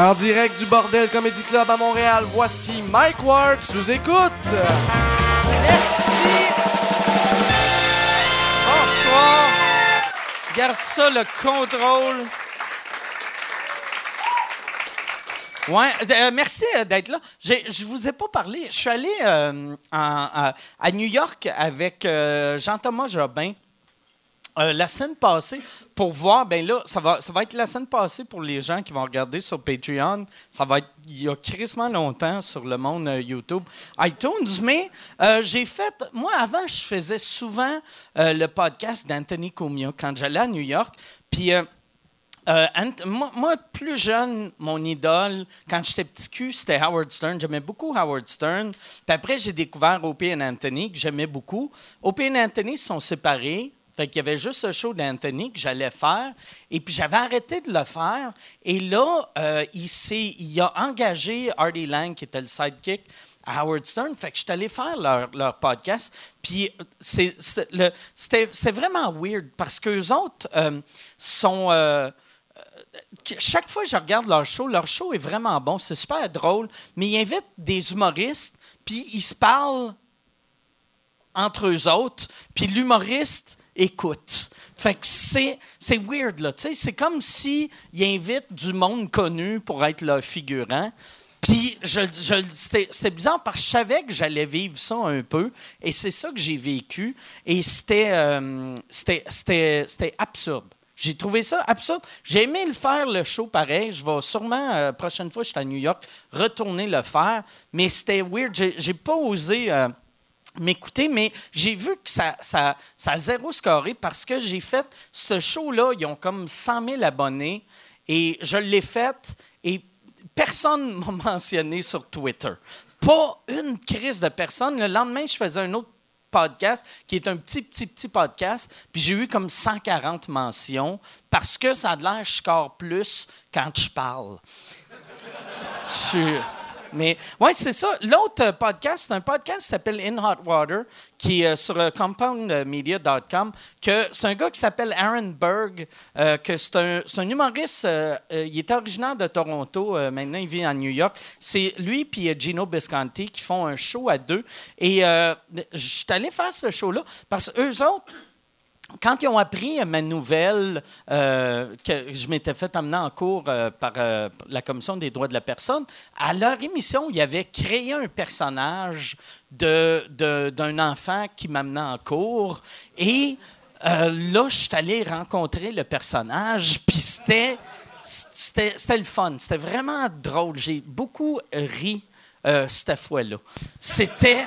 En direct du Bordel Comedy Club à Montréal, voici Mike Ward sous écoute. Merci. Bonsoir. Garde ça, le contrôle. Ouais, euh, merci euh, d'être là. Je vous ai pas parlé. Je suis allé euh, à, New York avec Jean-Thomas Jobin. Euh, la semaine passée, pour voir, ben là, ça va, ça va être la semaine passée pour les gens qui vont regarder sur Patreon. Ça va être il y a crissement longtemps sur le monde euh, YouTube, iTunes. Mais euh, j'ai fait, moi, avant, je faisais souvent le podcast d'Anthony Cumia quand j'allais à New York. Puis. moi, moi, plus jeune, mon idole, quand j'étais petit cul, c'était Howard Stern. J'aimais beaucoup Howard Stern. Puis après, j'ai découvert Opie et Anthony, que j'aimais beaucoup. Opie et Anthony se sont séparés. Fait qu'il y avait juste ce show d'Anthony que j'allais faire. Et puis, j'avais arrêté de le faire. Et là, euh, il, il a engagé Artie Lang, qui était le sidekick, à Howard Stern. Fait que je suis allé faire leur, leur podcast. Puis c'est- vraiment weird parce qu'eux autres euh, sont. euh, que- chaque fois que je regarde leur show, leur show est vraiment bon, c'est super drôle, mais ils invitent des humoristes, puis ils se parlent entre eux autres, puis l'humoriste écoute. Fait que c'est, c'est weird, là. C'est comme s'ils invitent du monde connu pour être leur figurant. Puis je, c'était bizarre parce que je savais que j'allais vivre ça un peu, et c'est ça que j'ai vécu, et c'était, euh, c'était, c'était, c'était absurde. J'ai trouvé ça absurde. J'ai aimé le faire, le show pareil. Je vais sûrement, euh, prochaine fois que je suis à New York, retourner le faire. Mais c'était weird. J'ai, j'ai pas osé euh, m'écouter, mais j'ai vu que ça, ça, ça a zéro scoré parce que j'ai fait ce show-là. Ils ont comme 100 000 abonnés et je l'ai fait et personne ne m'a mentionné sur Twitter. Pas une crise de personne. Le lendemain, je faisais un autre podcast qui est un petit, petit, petit podcast. Puis j'ai eu comme 140 mentions parce que ça a de l'air, je score plus quand je parle. Je Mais ouais, c'est ça. L'autre podcast, c'est un podcast qui s'appelle In Hot Water, qui est euh, sur euh, compoundmedia.com, c'est un gars qui s'appelle Aaron Berg, euh, que c'est un, humoriste, il est originaire de Toronto, maintenant il vit à New York. C'est lui euh, Gino Bisconti qui font un show à deux. Et je suis allé faire ce show-là parce que eux autres, quand ils ont appris ma nouvelle euh, que je m'étais fait amener en cours euh, par euh, la Commission des droits de la personne, à leur émission, ils avaient créé un personnage d'un enfant qui m'amenait en cours. Et là, je suis allé rencontrer le personnage, puis c'était, c'était, le fun. C'était vraiment drôle. J'ai beaucoup ri cette fois-là. C'était...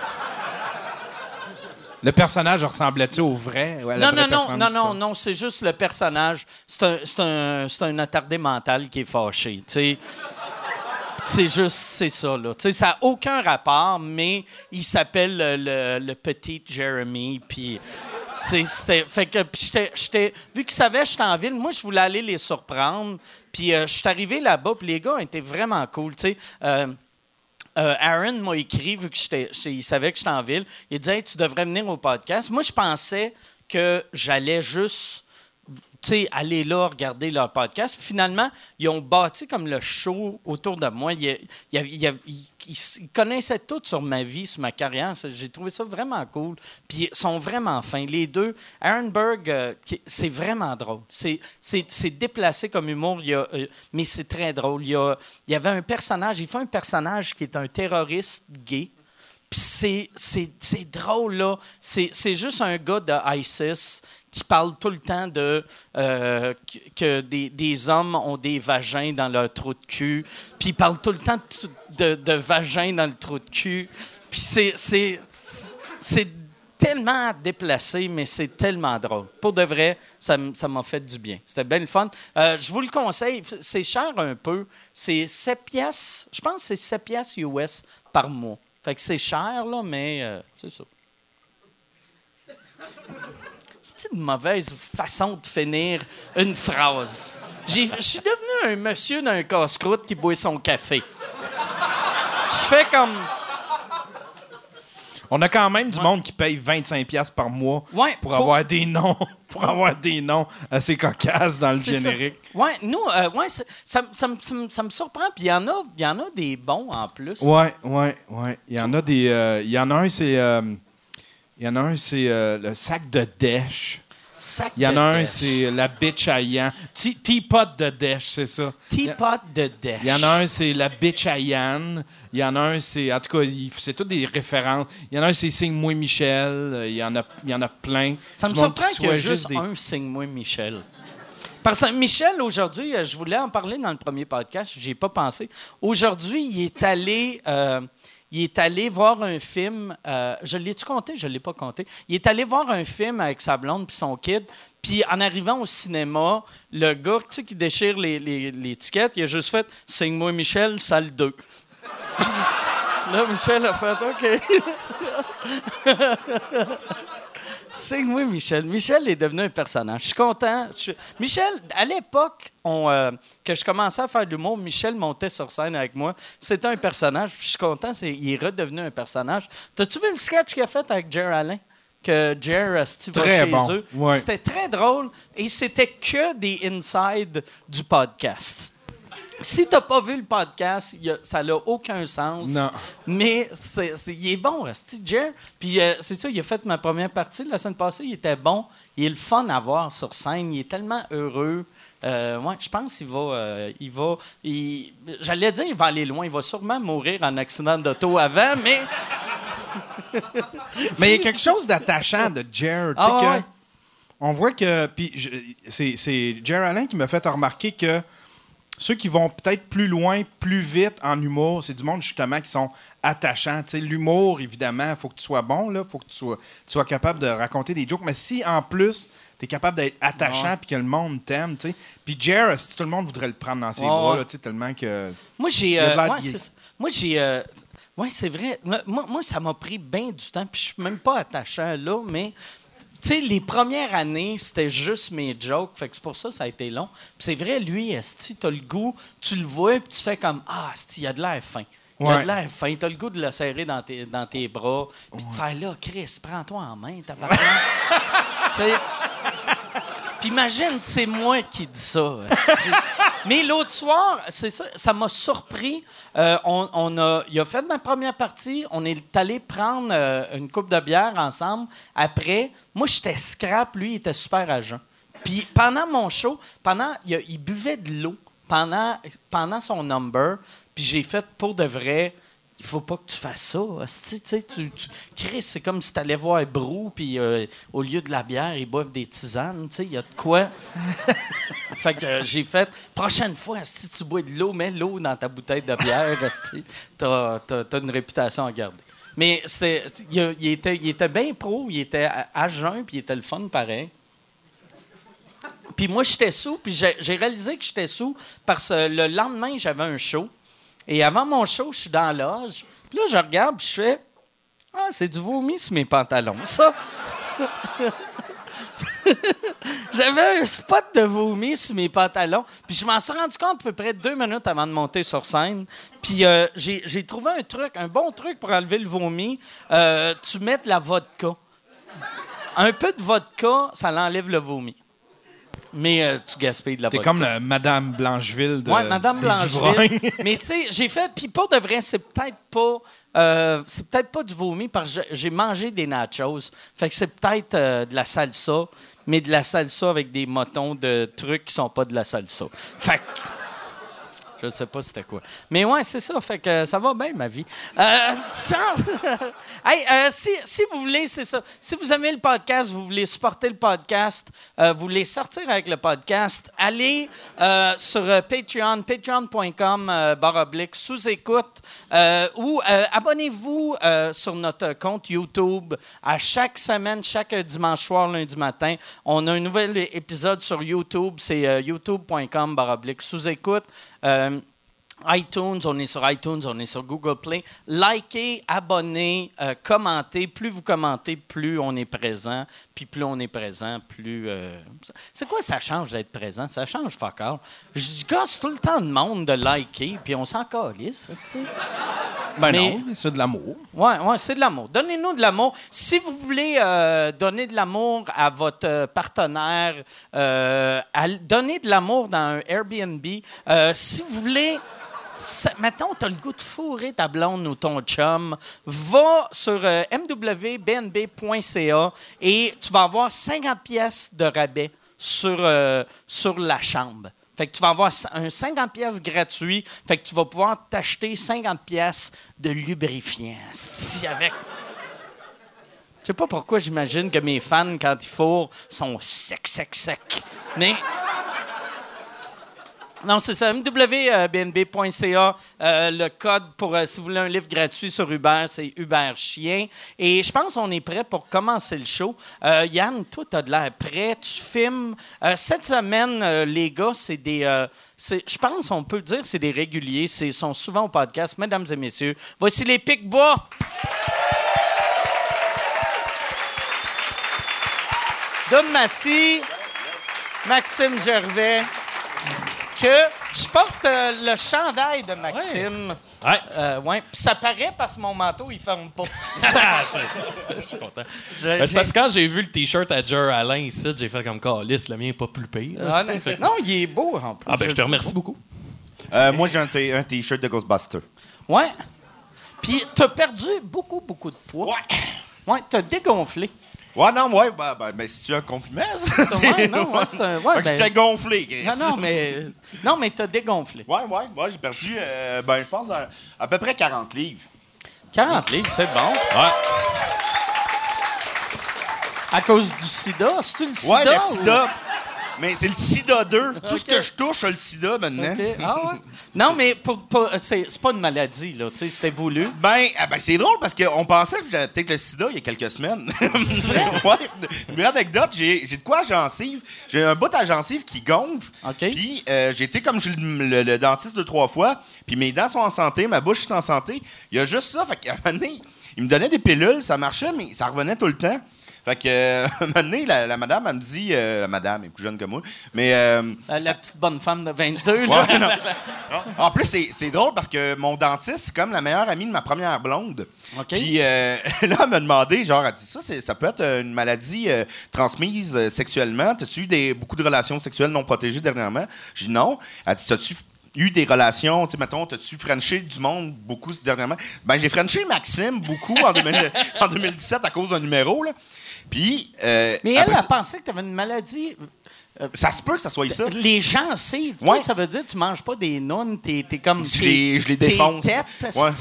Le personnage ressemblait-tu au vrai? Non, non, non, non, non, non, c'est juste le personnage. C'est un, c'est un, un attardé mental qui est fâché. tu sais. C'est juste, c'est ça, là. Tu sais, ça n'a aucun rapport, mais il s'appelle le, le- le petit Jeremy, puis... C'était, fait que, j'étais- vu qu'ils savaient que j'étais en ville, moi, je voulais aller les surprendre. Puis euh, je suis arrivé là-bas, puis les gars étaient vraiment cool, tu sais. Euh, euh, Aaron m'a écrit, vu que j'étais- j'étais- il savait que j'étais en ville. Il disait Tu devrais venir au podcast. Moi, je pensais que j'allais juste aller là, regarder leur podcast. Finalement, ils ont bâti comme le show autour de moi. Ils, ils- connaissaient tout sur ma vie, sur ma carrière. J'ai trouvé ça vraiment cool. Puis ils sont vraiment fins. Les deux, Aaron Berg, euh, c'est vraiment drôle. C'est- déplacé comme humour, euh, mais c'est très drôle. Il y, a- il y avait un personnage, il fait un personnage qui est un terroriste gay. C'est- drôle, là. C'est juste un gars de ISIS qui parle tout le temps de euh, que, des, des hommes ont des vagins dans leur trou de cul. Puis il parle tout le temps de, vagins dans le trou de cul. Puis c'est- tellement déplacé, mais c'est tellement drôle. Pour de vrai, ça m'a fait du bien. C'était bien le fun. Euh, je vous le conseille. C'est cher un peu. C'est 7 pièces. Je pense que c'est 7 pièces US par mois. Fait que c'est cher, là, mais euh, c'est ça. C'est une mauvaise façon de finir une phrase. Je suis devenu un monsieur d'un casse-croûte qui boit son café. Je fais comme. On a quand même du monde qui paye 25$ piastres par mois Ouais, pour, pour- avoir des noms pour avoir des noms assez cocasses dans le C'est ça. générique. Ouais, nous, euh, ouais, ça, me- ça ça me- surprend. Puis il y, en a- il y en a des bons en plus. Ouais, ouais, ouais. Il y en a des. euh, il y en a un, c'est. euh, il y en a un, c'est euh, le sac de dèche. Sac Il y en a un, c'est la bitch à Teapot de dèche, c'est ça. Teapot de dèche. Il y en a un, c'est la bitch à Yann. Il y en a un, c'est. En tout cas, c'est toutes des références. Il y en a un, c'est Signe-moi Michel. Euh, Il y en a, il y en a plein. Ça me surprend qu'il y a soit juste des- un signe-moi Michel. Parce que Michel, aujourd'hui, euh, je voulais en parler dans le premier podcast, j'ai pas pensé. Aujourd'hui, il est allé. euh, il est allé voir un film. euh, je l'ai-tu compté? Je ne l'ai pas compté. Il est allé voir un film avec sa blonde puis son kid. Puis en arrivant au cinéma, le gars tu sais, qui déchire les, les, il a juste fait Signe-moi Michel, salle 2. Puis là, Michel a fait OK. Signe-moi Michel. Michel est devenu un personnage. Je suis content. Je suis- Michel, à l'époque euh, que je commençais à faire de l'humour, Michel montait sur scène avec moi. C'était un personnage. Je suis content, c'est, il est redevenu un personnage. T'as-tu vu le sketch qu'il a fait avec Jer Allen? Que Jer euh, Steve chez bon. eux. Ouais. C'était très drôle et c'était que des inside du podcast. Si t'as pas vu le podcast, a- ça n'a aucun sens. Non. Mais c'est- c'est- il est bon, Steve Jer. Puis euh, c'est ça, il a fait ma première partie la semaine passée. Il était bon. Il est le fun à voir sur scène. Il est tellement heureux. Euh, ouais, je pense qu'il va. euh, il va il- J'allais dire il va aller loin. Il va sûrement mourir en accident d'auto avant, mais. Mais il y a quelque chose d'attachant de Jer. Ah ouais. On voit que. Puis c'est, c'est Jer Allen qui m'a fait remarquer que ceux qui vont peut-être plus loin, plus vite en humour, c'est du monde justement qui sont attachants. L'humour, évidemment, il faut que tu sois bon, il faut que tu sois, tu sois capable de raconter des jokes. Mais si en plus, tu es capable d'être attachant puis que le monde t'aime, tu sais. Puis si tout le monde voudrait le prendre dans ses bras, là, tellement que. Moi, j'ai. Euh, ouais, moi, j'ai. euh, ouais, c'est vrai. Moi, moi, ça m'a pris bien du temps. Puis je suis même pas attachant là, mais. Tu sais, les premières années, c'était juste mes jokes. Fait que c'est pour ça que ça a été long. Puis c'est vrai, lui, Esti, t'as le goût, tu le vois, puis tu fais comme Ah, Esti, il a de l'air fin. Il a Ouais. de l'air fin. T'as le goût de le serrer dans tes, dans tes bras. Puis de faire là, Chris, prends-toi en main. Tu sais, puis imagine, c'est moi qui dis ça. Mais l'autre soir, c'est ça, ça m'a surpris. Euh, on, on a, il a fait ma première partie. On est allé prendre euh, une coupe de bière ensemble. Après, moi, j'étais scrap. Lui, il était super jeun. Puis pendant mon show, pendant, il, il buvait de l'eau pendant, pendant son number. Puis j'ai fait pour de vrai. Il faut pas que tu fasses ça. Tu tu, tu- Chris, c'est comme si tu allais voir Brou, puis euh, au lieu de la bière, ils boivent des tisanes. Tu il y a de quoi. fait que euh, j'ai fait, prochaine fois, si tu bois de l'eau, mets l'eau dans ta bouteille de bière. T'as as, une réputation à garder. Mais il, il était, il était bien pro, il était à, jeun, puis il était le fun pareil. Puis moi, j'étais sous, puis j'ai réalisé que j'étais sous parce que le lendemain, j'avais un show. Et avant mon show, je suis dans la. Puis là, je regarde, puis je fais Ah, c'est du vomi sur mes pantalons, ça. J'avais un spot de vomi sur mes pantalons. Puis je m'en suis rendu compte à peu près deux minutes avant de monter sur scène. Puis euh, j'ai j'ai trouvé un truc, un bon truc pour enlever le vomi. Euh, tu mets de la vodka. Un peu de vodka, ça l'enlève le vomi. Mais euh, tu gaspilles de la T'es vodka. comme la Madame Blancheville de. Oui, Madame des Blancheville. ivrognes. Mais tu sais, j'ai fait. Puis pour de vrai, c'est peut-être pas. euh, c'est peut-être pas du vomi parce que j'ai- j'ai mangé des nachos. Fait que c'est peut-être euh, de la salsa, mais de la salsa avec des motons de trucs qui sont pas de la salsa. Fait que. Je sais pas c'était quoi. Mais ouais, c'est ça. Fait que ça va bien, ma vie. Euh, chance- hey, euh, si, vous voulez, c'est ça. Si vous aimez le podcast, vous voulez supporter le podcast, euh, vous voulez sortir avec le podcast, allez euh, sur euh, Patreon, patreon.com, euh, barre oblique, sous-écoute, euh, ou euh, abonnez-vous euh, sur notre compte YouTube. À chaque semaine, chaque dimanche soir, lundi matin, on a un nouvel épisode sur YouTube. C'est euh, youtube.com, barre oblique, sous-écoute. Euh, iTunes, on est sur iTunes, on est sur Google Play. Likez, abonnez, euh, commentez. Plus vous commentez, plus on est présent. Puis plus on est présent, plus. euh, C'est quoi ça change d'être présent? Ça change fuck all. Je gosse tout le temps de monde de liker, puis on s'en calisse. c'est- Ben Mais- non, c'est de l'amour. Ouais, ouais, c'est de l'amour. Donnez-nous de l'amour. Si vous voulez euh, donner de l'amour à votre partenaire, à- donnez de l'amour dans un Airbnb. Si vous voulez. Ça- Maintenant, tu as le goût de fourrer ta blonde ou ton chum. Va sur euh, mwbnb.ca et tu vas avoir 50 pièces de rabais sur, euh, sur la chambre. Fait que tu vas avoir un 50 pièces gratuit. Fait que tu vas pouvoir t'acheter 50 pièces de lubrifiant. asti, avec. Je sais pas pourquoi j'imagine que mes fans, quand ils fourrent, sont secs, secs, secs. Mais. Non, c'est ça, mwbnb.ca. Euh, le code pour, euh, si vous voulez un livre gratuit sur Uber, c'est Uber Chien. Et je pense qu'on est prêt pour commencer le show. Euh, Yann, toi, tu as de l'air prêt. Tu filmes. Euh, cette semaine, euh, les gars, c'est des. euh, je pense, on peut dire, c'est des réguliers. Ils sont souvent au podcast. Mesdames et messieurs, voici les Pic-Bois. Dom Massy, Maxime Gervais, que je porte euh, le chandail de Maxime. Ouais. Euh, ouais. Puis ça paraît parce que mon manteau, il ferme pas. Je suis content. Je- Ben, c'est parce que quand j'ai vu le t-shirt à Jer Alain ici, j'ai fait comme calice, le mien est pas plus pire. Ah, non, non, il est beau en plus. Ah ben je te remercie beaucoup. Euh, moi, j'ai un t-shirt de Ghostbuster. Ouais. Puis t'as perdu beaucoup, beaucoup de poids. Ouais. Ouais, t'as dégonflé. Ouais, non, ouais, ben, ben, ben, si tu as un compliment, ça, Ouais, non, ouais, c'est un. Ouais, Fait que ben- j'étais gonflé, Chris. non, non, mais. Non, mais t'as dégonflé. Ouais, ouais, ouais, j'ai perdu, euh, ben, je pense, un- à peu près 40 livres. 40 livres, c'est bon. Ouais. À cause du sida? C'est-tu le sida? Ouais, le ou- sida. Mais c'est le sida 2. Tout ce que je touche a le sida maintenant. Ah ouais? Non, mais pour, pour- c'est, pas une maladie, là. C'était voulu. Ben, ah ben, c'est drôle parce qu'on pensait que j'avais peut-être le sida il y a quelques semaines. ouais. Une anecdote, j'ai de quoi à gencive. J'ai un bout à gencive qui gonfle. Puis euh, j'ai été comme chez le, le- le dentiste deux, trois fois. Puis mes dents sont en santé, ma bouche est en santé. Il y a juste ça. Fait qu'à un moment donné, il me donnait des pilules, ça marchait, mais ça revenait tout le temps. Fait que, euh, un moment donné, la, la madame, elle me dit... euh, la madame elle est plus jeune que moi. Mais... euh, la petite bonne femme de 22, là. Ouais, non. En plus, c'est, drôle parce que mon dentiste, c'est comme la meilleure amie de ma première blonde. OK. Puis euh, là, elle m'a demandé, genre, elle dit ça, ça peut être une maladie euh, transmise euh, sexuellement. T'as-tu eu des, beaucoup de relations sexuelles non protégées dernièrement? J'ai dit non. Elle dit, t'as-tu eu des relations, tu sais, mettons, t'as-tu frenché du monde beaucoup dernièrement? Ben, j'ai frenché Maxime beaucoup en, 2000 en 2017 à cause d'un numéro, là. Puis. euh, Mais elle a pensé que tu avais une maladie. ça se peut que ça soit ça. Les gens savent. Toi, Ouais. ça veut dire que tu manges pas des nounes, t'es, t'es comme. Je les- je les défonce. Ouais.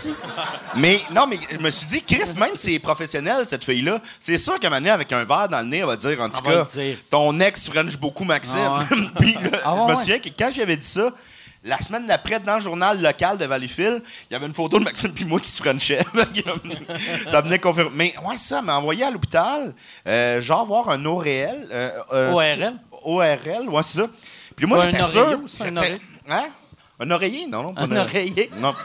Mais non, mais je me suis dit, Chris, même si c'est professionnel, cette fille-là, c'est sûr qu'à un moment donné, avec un verre dans le nez, elle va dire, en tout cas, ton ex french beaucoup Maxime. Ah Puis là, Ah je me souviens que quand j'avais dit ça, la semaine d'après, dans le journal local de Valleyfield, il y avait une photo de Maxime puis moi qui se frenchait. ça venait confirmer. Mais ouais, ça m'a envoyé à l'hôpital, euh, genre voir un ORL. euh, euh, ORL? ORL, ouais, c'est ça. Puis moi, Ouais, j'étais un sûr. oreiller, un oreiller? Hein? Un oreiller? Non, non. pas Un oreiller? Non.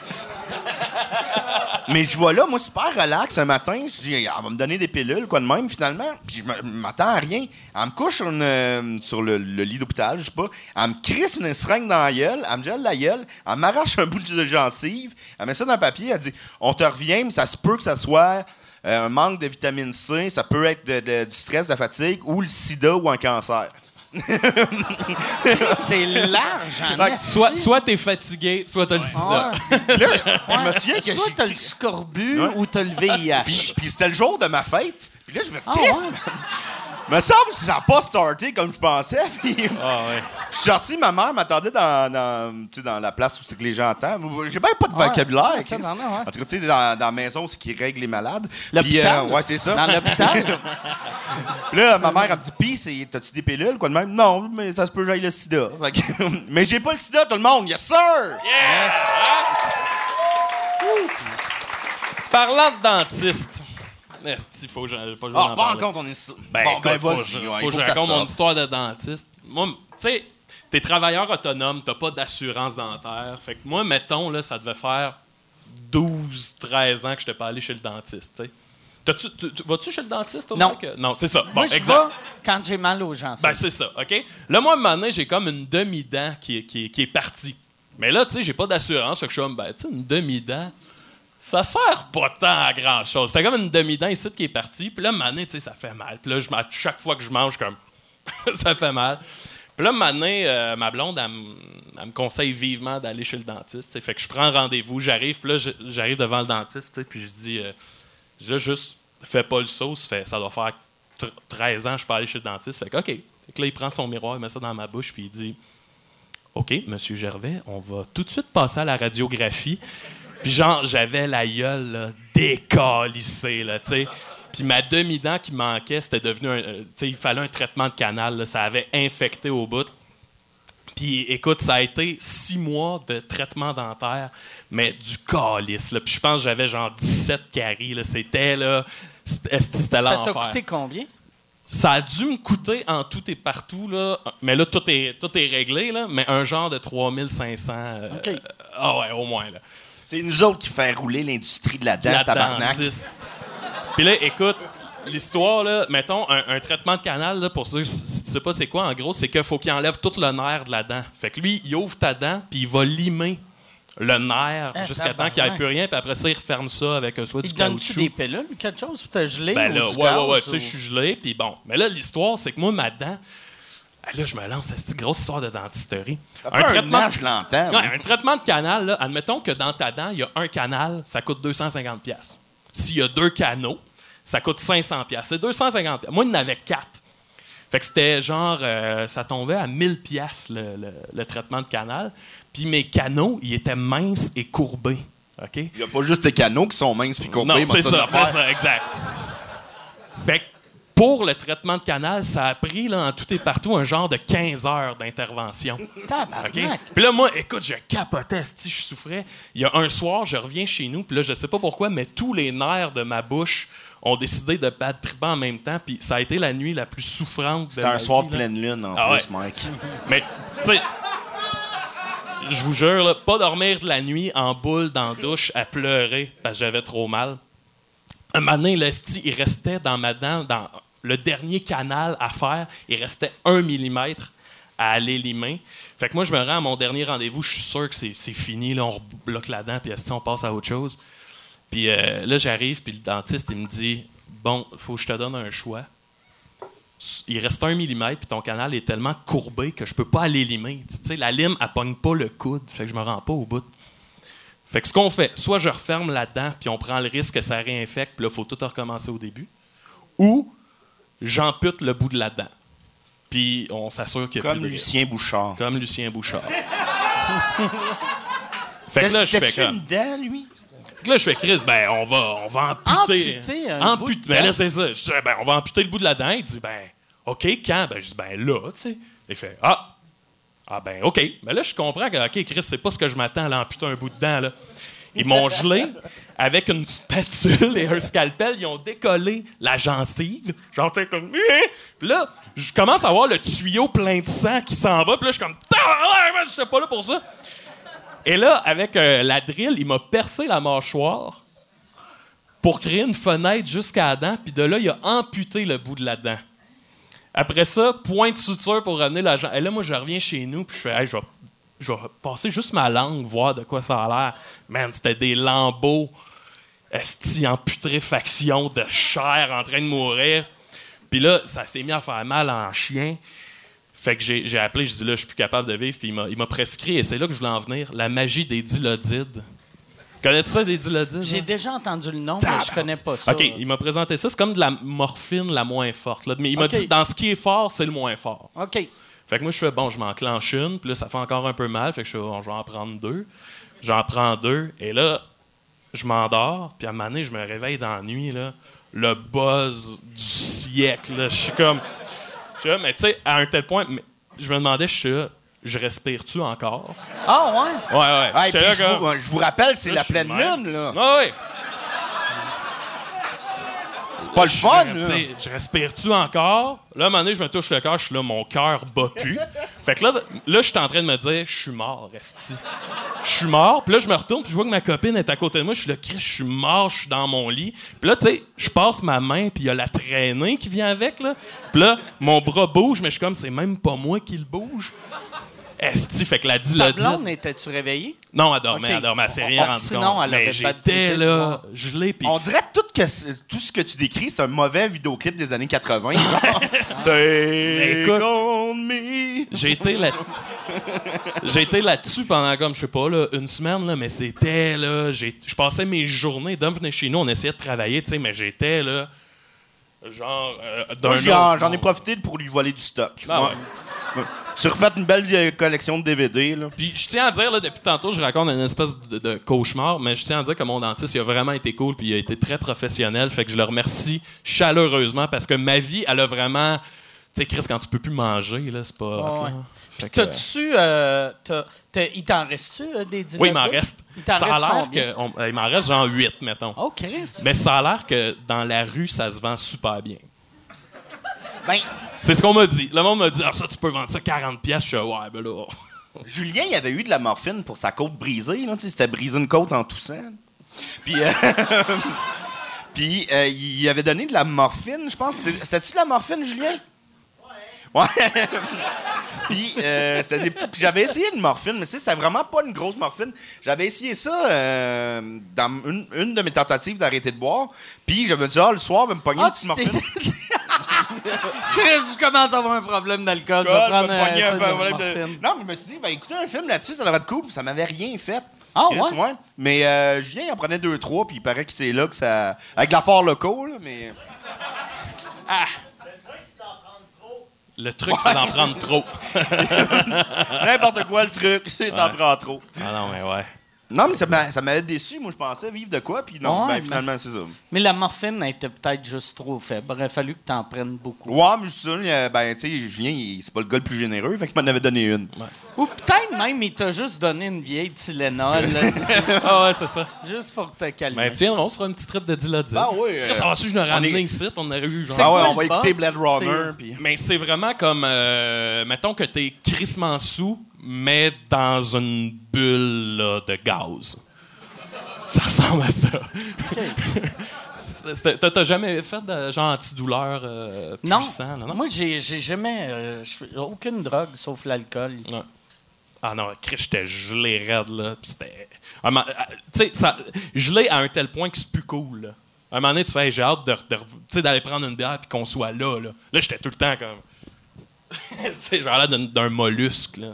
Mais je vois là, moi, super relax un matin. Je dis, elle va me donner des pilules, quoi de même, finalement. Puis je m'attends à rien. Elle me couche euh, sur le, lit d'hôpital, je sais pas. Elle me crisse une seringue dans la gueule, elle me gèle la gueule, elle m'arrache un bout de gencive, elle met ça dans le papier, elle dit On te revient, mais ça se peut que ça soit euh, un manque de vitamine C, ça peut être de- du stress, de la fatigue, ou le sida ou un cancer. C'est large, en esti. Soit, soit t'es fatigué, soit t'as le sida. Ouais. Là, je me souviens que Soit j'ai- t'as le scorbut Ouais. ou t'as le VIH. Puis, puis c'était le jour de ma fête. Puis là, je me Ah, Chris, ouais? Me semble que ça n'a pas starté comme je pensais. Puis Ah ouais. je suis sorti, ma mère m'attendait dans, dans, tu sais, dans la place où c'est que les gens attendent. J'ai même pas de Ouais. vocabulaire. Tabarnak, ouais. En tout cas, tu sais, dans, dans la maison, c'est qui règle les malades. L'hôpital? euh, ouais, c'est ça. Dans l'hôpital? Puis là, ma mère, elle me dit Pis, c'est- t'as-tu des pilules, quoi de même Non, mais ça se peut que j'aille le sida. Fait que- mais j'ai pas le sida, tout le monde. Yes, sir Parlant de dentiste. Esti, faut que j'en j'en Ah, pas encore, on est ça. Ben, bon, ben, faut, je- ouais, faut que je ça raconte mon histoire de dentiste. Moi, tu sais, t'es travailleur autonome, t'as pas d'assurance dentaire. Fait que moi, mettons, là, ça devait faire 12, 13 ans que je n'étais pas allé chez le dentiste, tu sais. T'as-tu- tu- tu- Vas-tu chez le dentiste, au Non. Non, c'est ça. Bon, Moi, je exact. vais quand j'ai mal aux gens. Ben, c'est ça, OK? Là, moi, à un moment donné, j'ai comme une demi-dent qui est, qui, est, qui est partie. Mais là, tu sais, j'ai pas d'assurance. Fait que je suis comme, ben, tu sais, une demi-dent, ça sert pas tant à grand-chose. C'était comme une demi-dent ici qui est partie. Puis là, donné, tu sais, ça fait mal. Puis là, chaque fois que je mange, comme, ça fait mal. Puis là, donné, euh, ma blonde, elle, me- conseille vivement d'aller chez le dentiste. tu sais. Fait que je prends rendez-vous, j'arrive, puis là, j'arrive devant le dentiste, puis je dis, euh, je là, juste, fais pas le saut, ça, doit faire tr- 13 ans, je peux aller chez le dentiste. Fait que, OK. Fait que là, il prend son miroir, il met ça dans ma bouche, puis il dit, OK, Monsieur Gervais, on va tout de suite passer à la radiographie. Puis genre, j'avais la gueule là, décalissée, là, tu sais. Puis ma demi-dent qui manquait, c'était devenu un... euh, Tu sais, il fallait un traitement de canal, là, ça avait infecté au bout. Puis écoute, ça a été six mois de traitement dentaire, mais du calice, là. Puis je pense que j'avais genre 17 caries, là. C'était, là... C'était Ça t'a coûté combien? Ça a dû me coûter en tout et partout, là, mais là, tout est, tout est réglé, là, mais un genre de 3500. euh, OK. euh, ah ouais, au moins. Là. C'est nous autres qui fait rouler l'industrie de la dent, La tabarnak. Puis là, écoute, l'histoire, là, mettons, un, un traitement de canal, là, pour ceux si tu sais pas c'est quoi, en gros, c'est qu'il faut qu'il enlève tout le nerf de la dent. Fait que lui, il ouvre ta dent, puis il va limer le nerf Ah, jusqu'à temps qu'il n'y ait plus rien, puis après ça, il referme ça avec un soit Il du te donne-tu des pilules ou quelque chose pour te geler? Ben ou là, du ouais, gaz, ouais, ouais, tu sais, ou- je suis gelé, puis bon. Mais là, l'histoire, c'est que moi, ma dent, là, je me lance à cette grosse histoire de dentisterie. Un, an, je l'entends. Ouais, un traitement de canal, là, admettons que dans ta dent, il y a un canal, ça coûte 250 pièces. S'il y a deux canaux, ça coûte 500 pièces. C'est 250 pièces. Moi, il y en avait quatre. Fait que c'était genre, euh, ça tombait à 1000 pièces le, le- le traitement de canal. Puis mes canaux, ils étaient minces et courbés. OK? Il n'y a pas juste les canaux qui sont minces puis courbés. Non, mais c'est ça, ça, exact. Fait que pour le traitement de canal, ça a pris là, en tout et partout un genre de 15 heures d'intervention. Tabarnak. OK? Puis là, moi, écoute, je capotais, si je souffrais. Il y a un soir, je reviens chez nous, puis là, je sais pas pourquoi, mais tous les nerfs de ma bouche ont décidé de battre triper en même temps, puis ça a été la nuit la plus souffrante de C'était ma un soir vie, de pleine lune, en Ah plus, ouais. Mike. Mais, tu sais, je vous jure, là, pas dormir de la nuit en boule dans la douche à pleurer parce que j'avais trop mal. Un moment donné, le sti, il restait dans ma dent, dans le dernier canal à faire, il restait un millimètre à aller limer. Fait que moi, je me rends à mon dernier rendez-vous, je suis sûr que c'est fini, là, on rebloque la dent, puis on passe à autre chose? Puis euh, là, j'arrive, puis le dentiste, il me dit Bon, faut que je te donne un choix il reste un millimètre, puis ton canal est tellement courbé que je peux pas aller limer. Tu sais, la lime, elle pogne pas le coude, fait que je me rends pas au bout. Fait que ce qu'on fait, soit je referme la dent, puis on prend le risque que ça réinfecte, puis là, faut tout recommencer au début, ou j'ampute le bout de la dent. Puis on s'assure a Comme plus de risque. Lucien Bouchard. Comme Lucien Bouchard. fait que là, je fais comme... une dent, lui? Fait que là, je fais Chris, ben, on va, on va amputer. Amputer un bout de Ben là, c'est ça. Je dis, ben, on va amputer le bout de la dent. Il dit, ben, OK, quand? Ben, je dis, ben, là, tu sais. Il fait, ah, ah, ben, OK. Mais là, je comprends que, OK, Chris, c'est pas ce que je m'attends à l'amputer un bout de dent, là. Ils m'ont gelé avec une spatule et un scalpel. Ils ont décollé la gencive. Genre, tu sais, comme. Puis là, je commence à voir le tuyau plein de sang qui s'en va. Puis là, je suis comme. Je suis pas là pour ça. Et là, avec euh, la drill, il m'a percé la mâchoire pour créer une fenêtre jusqu'à la dent, puis de là, il a amputé le bout de la dent. Après ça, point de suture pour ramener la jambe. Et là, moi, je reviens chez nous, puis je fais, hey, je vais, je vais passer juste ma langue, voir de quoi ça a l'air. Man, c'était des lambeaux, esti, en putréfaction de chair en train de mourir. Puis là, ça s'est mis à faire mal en chien. Fait que j'ai appelé, je dis là, je suis plus capable de vivre, puis il m'a- prescrit, et c'est là que je voulais en venir, la magie des dilodides. Connais-tu ça, des dilodides? J'ai déjà entendu le nom, mais je connais pas ça. OK, il m'a présenté ça. C'est comme de la morphine la moins forte. là. Mais il m'a dit, dans ce qui est fort, c'est le moins fort. OK. Fait que moi, je fais, bon, je m'enclenche une, puis là, ça fait encore un peu mal. Fait que je fais, bon, je vais en prendre deux. J'en prends deux, et là, je m'endors, puis à un moment donné, je me réveille dans la nuit, là, le buzz du siècle. là. Je suis comme. Je suis là, mais tu sais, à un tel point, mais je me demandais, je suis là, je respire-tu encore? Ah, ouais? Ouais, ouais. Puis là je, comme- vous, je vous rappelle, c'est la pleine même. lune, là. Ouais, ouais. C'est pas le fun, Je, là. tu sais, je respire-tu encore? Là, à un moment donné, je me touche le cœur, je suis là, mon cœur bat plus. fait que là, là je suis en train de me dire, je suis mort, Esti. Je suis mort. Puis là, je me retourne, puis je vois que ma copine est à côté de moi. Je suis là, Chris, je suis mort, je suis dans mon lit. Puis là, tu sais, je passe ma main, puis il y a la traînée qui vient avec, là. Puis là, mon bras bouge, mais je suis comme, c'est même pas moi qui le bouge. Esti, fait que la dit, Ta l'a dit. blonde, étais-tu réveillée? Non, elle dormait, Ok. elle dormait, elle s'est Oh, rien oh, rendu sinon, compte. elle Mais j'étais là, gelé, puis On dirait tout, que, tout ce que tu décris, c'est un mauvais vidéoclip des années 80. Genre, Take on me. J'ai été là J'ai été là-dessus pendant comme je sais pas là, une semaine là, mais c'était là, je passais mes journées, Dom venait chez nous, on essayait de travailler, tu sais, mais j'étais là genre euh, d'un j'en ai profité pour lui voler du stock. Ah Ouais. Ouais. Tu refait une belle collection de DVD. Là. Puis je tiens à dire là depuis tantôt, je raconte une espèce de, de cauchemar, mais je tiens à dire que mon dentiste il a vraiment été cool puis il a été très professionnel, fait que je le remercie chaleureusement parce que ma vie elle a vraiment tu sais Chris quand tu peux plus manger là, c'est pas hot, ouais. Puis t'as-tu. euh, t'as- t'as- il t'en reste-tu euh, des dildos? Oui, il m'en reste. Il t'en Ça a reste l'air combien? que on- euh, il m'en reste genre 8 mettons. Oh, Chris. Mais ça a l'air que dans la rue, ça se vend super bien. Ben, C'est ce qu'on m'a dit. Le monde m'a dit, ah, ça, tu peux vendre ça 40 pièces. Je suis ouais, ben là. Julien, il avait eu de la morphine pour sa côte brisée. Là, tu sais, C'était brisé une côte en toussant. Puis, euh, puis euh, il avait donné de la morphine, je pense. C'est- C'était-tu de la morphine, Julien? Ouais. puis euh, c'était des petits. Puis j'avais essayé une morphine, mais tu sais, c'était vraiment pas une grosse morphine. J'avais essayé ça euh, dans une, une de mes tentatives d'arrêter de boire. Puis je me dit, ah, le soir, je vais me pogner Ah, une petite tu morphine. Chris, je commence à avoir un problème d'alcool. Je vais Ah, prendre un un de de-. Non, mais je me suis dit, ben, écouter un film là-dessus, ça devrait être cool. puis Ça m'avait rien fait. Ah, Chris, ouais? Mais euh, Julien, il en prenait deux, trois, puis il paraît que c'est là que ça. Avec la fort locaux, là, mais. Le truc, c'est d'en prendre trop. N'importe quoi, le truc, c'est t'en Ouais. prends trop. Ah non, mais ouais. Non, mais ça m'a- ça m'avait déçu. Moi, je pensais vivre de quoi, puis non, Ouais, ben, mais- finalement, c'est ça. Mais la morphine était peut-être juste trop faible. Il aurait fallu que t'en prennes beaucoup. Ouais, mais c'est ça, euh, ben, tu sais, Julien, c'est pas le gars le plus généreux, fait qu'il m'en avait donné une. Ou peut-être même il t'a juste donné une vieille Tylenol, Ah ouais, c'est ça. juste pour te calmer. Ben, tu viendras, on se fera une petite trip de Dilodil. Ah oui, euh, Ça va su, je l'aurais on ramené est- ici, on aurait eu genre. Ah ouais, on va écouter? Blade Runner. Mais c'est vraiment comme, euh, mettons que t'es crissement sous, mais dans une bulle là, de gaz. Ça ressemble à ça. C'était- T'as jamais fait de genre antidouleur euh, Non. puissant, là, non? Moi, j'ai jamais. euh, aucune drogue sauf l'alcool. Ouais. Ah non, Chris, j'étais gelé raide, là. Puis c'était. Tu sais, ça- gelé à un tel point que c'est plus cool, là. À un moment donné, tu fais, Hey, j'ai hâte de, d'aller prendre une bière puis qu'on soit là, là. Là, j'étais tout le temps comme. tu sais, j'avais l'air d'un- d'un mollusque, là.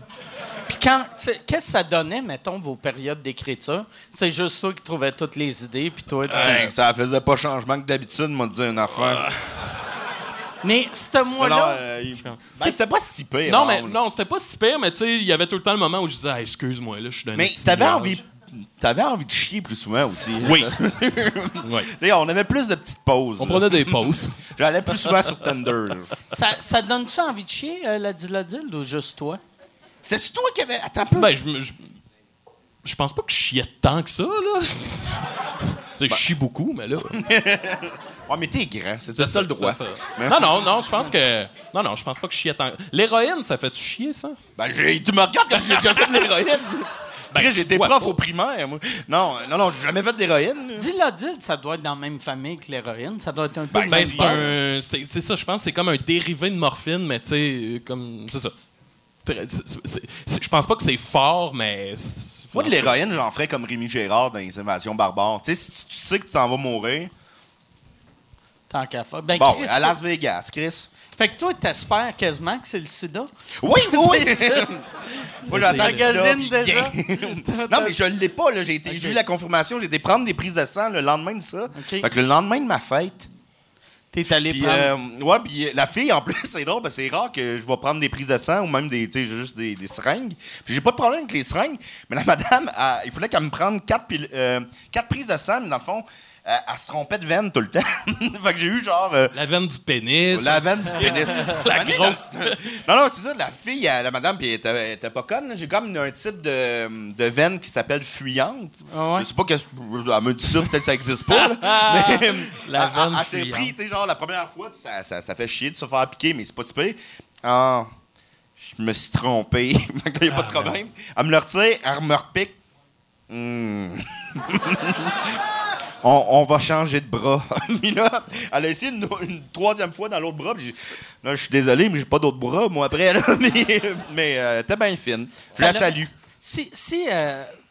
Puis quand. Qu'est-ce que ça donnait, mettons, vos périodes d'écriture? C'est juste toi qui trouvais toutes les idées, puis toi, tu. Hey, ça faisait pas changement que d'habitude, m'a dit une affaire. Mais ce Non, mois-là. euh, il- ben, c'était pas si pire. Non, mais là. non, c'était pas si pire, mais tu sais, il y avait tout le temps le moment où je disais, Hey, excuse-moi, là, je suis d'un Mais t'avais envie, t'avais envie de chier plus souvent aussi. Oui. Ça- Ouais. Là, on avait plus de petites pauses. On là. prenait des pauses. J'allais plus souvent sur Thunder. là. Ça, ça donne-tu envie de chier, euh, la dilodile, ou juste toi? C'est toi qui avais. Attends un peu. ben, je, me- je, je pense pas que je chiais tant que ça, là. tu sais, je chie beaucoup, mais là. Ouais, mais t'es grand, c'est ça le droit. Ça. Non, non, non, je pense que. Non, non, je pense pas que je chiais tant. L'héroïne, ça fait-tu chier, ça? Ben, j'ai- tu me regardes comme j'ai déjà fait de l'héroïne. Ben, Chris, J'étais prof pas? au primaire, moi. Non, non, non, j'ai jamais fait d'héroïne. là. Dilodile, ça doit être dans la même famille que l'héroïne. Ça doit être un peu Ben, Ben, c'est un. C'est c'est ça, je pense, c'est comme un dérivé de morphine, mais tu sais, euh, comme. C'est ça. Très- Je pense pas que c'est fort, mais. Moi, de l'héroïne, j'en ferais comme Rémi Gérard dans les invasions barbares. Tu sais, si tu sais que tu t'en vas mourir. Tant qu'à faire. Ben, Bon, Chris, à Las Vegas, Chris. Fait que toi, t'espères quasiment que c'est le sida? Oui, oui! Juste- Moi, j'attends le sida, déjà. non, mais je l'ai pas, là. J'ai eu la confirmation. J'ai été prendre des prises de sang le lendemain de ça. Fait que le lendemain de ma fête. T'es allé Puis, prendre? euh, ouais, puis euh, la fille, en plus, c'est drôle, parce que c'est rare que je vais prendre des prises de sang ou même des, tu sais, juste des, des seringues. Puis j'ai pas de problème avec les seringues, mais la madame, elle- il fallait qu'elle me prenne quatre, euh, quatre prises de sang, mais dans le fond, elle, elle se trompait de veine tout le temps. fait que j'ai eu genre. euh, La veine du pénis. la veine du pénis. La grosse. Non, non, c'est ça. La fille, elle- la madame, puis elle était, elle était pas conne. J'ai comme un type de, de veine qui s'appelle fuyante. Ah ouais? Je sais pas que. Elle me dit ça, peut-être que ça existe pas. là. Mais. La elle- elle- veine Elle s'est pris, tu sais, genre, la première fois, ça, ça, ça fait chier de se faire piquer, mais c'est pas si pire. Ah. Je me suis trompé. Il n'y a pas de problème. Elle me le retire, elle me repique. Hmm. On, on va changer de bras. Puis là, elle a essayé une, une troisième fois dans l'autre bras. puis là, je suis désolé, mais j'ai pas d'autre bras, moi, après. Là, mais mais euh, t'es bien fine. Je Ça la salue. Si, si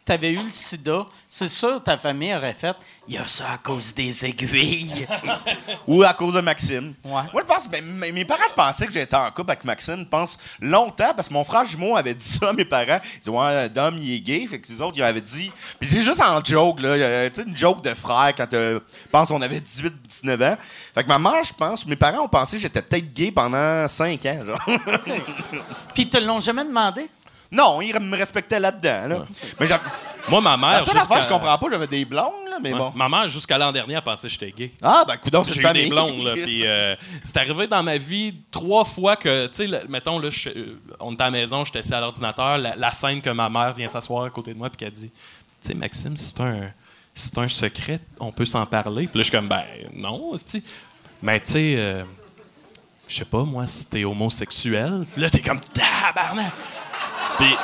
tu avais eu le sida, c'est sûr ta famille aurait fait Il y a ça à cause des aiguilles. Ou à cause de Maxime. Ouais. Moi, je pense, ben, mes parents pensaient que j'étais en couple avec Maxime. Je pense longtemps, parce que mon frère jumeau avait dit ça à mes parents. Ils disaient, ouais, Dom, il est gay. Fait que les autres, ils avaient dit. Puis c'est juste en joke, là. Tu sais, une joke de frère quand euh, je pense qu'on avait 18, 19 ans. Fait que ma mère, je pense, mes parents ont pensé que j'étais peut-être gay pendant 5 ans, genre. Puis ils te l'ont jamais demandé? Non, ils me respectaient là-dedans, là. Mais j'ai- Moi, ma mère. la seule affaire, je comprends pas, j'avais des blondes, là, mais Ouais. bon. Ma mère, jusqu'à l'an dernier, elle pensait que j'étais gay. Ah, ben, coudonc, c'est J'ai eu des blondes, là. Puis euh, c'est arrivé dans ma vie trois fois que, tu sais, mettons, là, je- euh, on était à la maison, j'étais assis à l'ordinateur, la, la scène que ma mère vient s'asseoir à côté de moi, puis qu'elle dit, tu sais, Maxime, c'est un, c'est un secret, on peut s'en parler. Puis là, je suis comme, ben, non, tu Mais tu sais, euh, je sais pas, moi, si t'es homosexuel, puis là, t'es comme, tabarnak! Puis.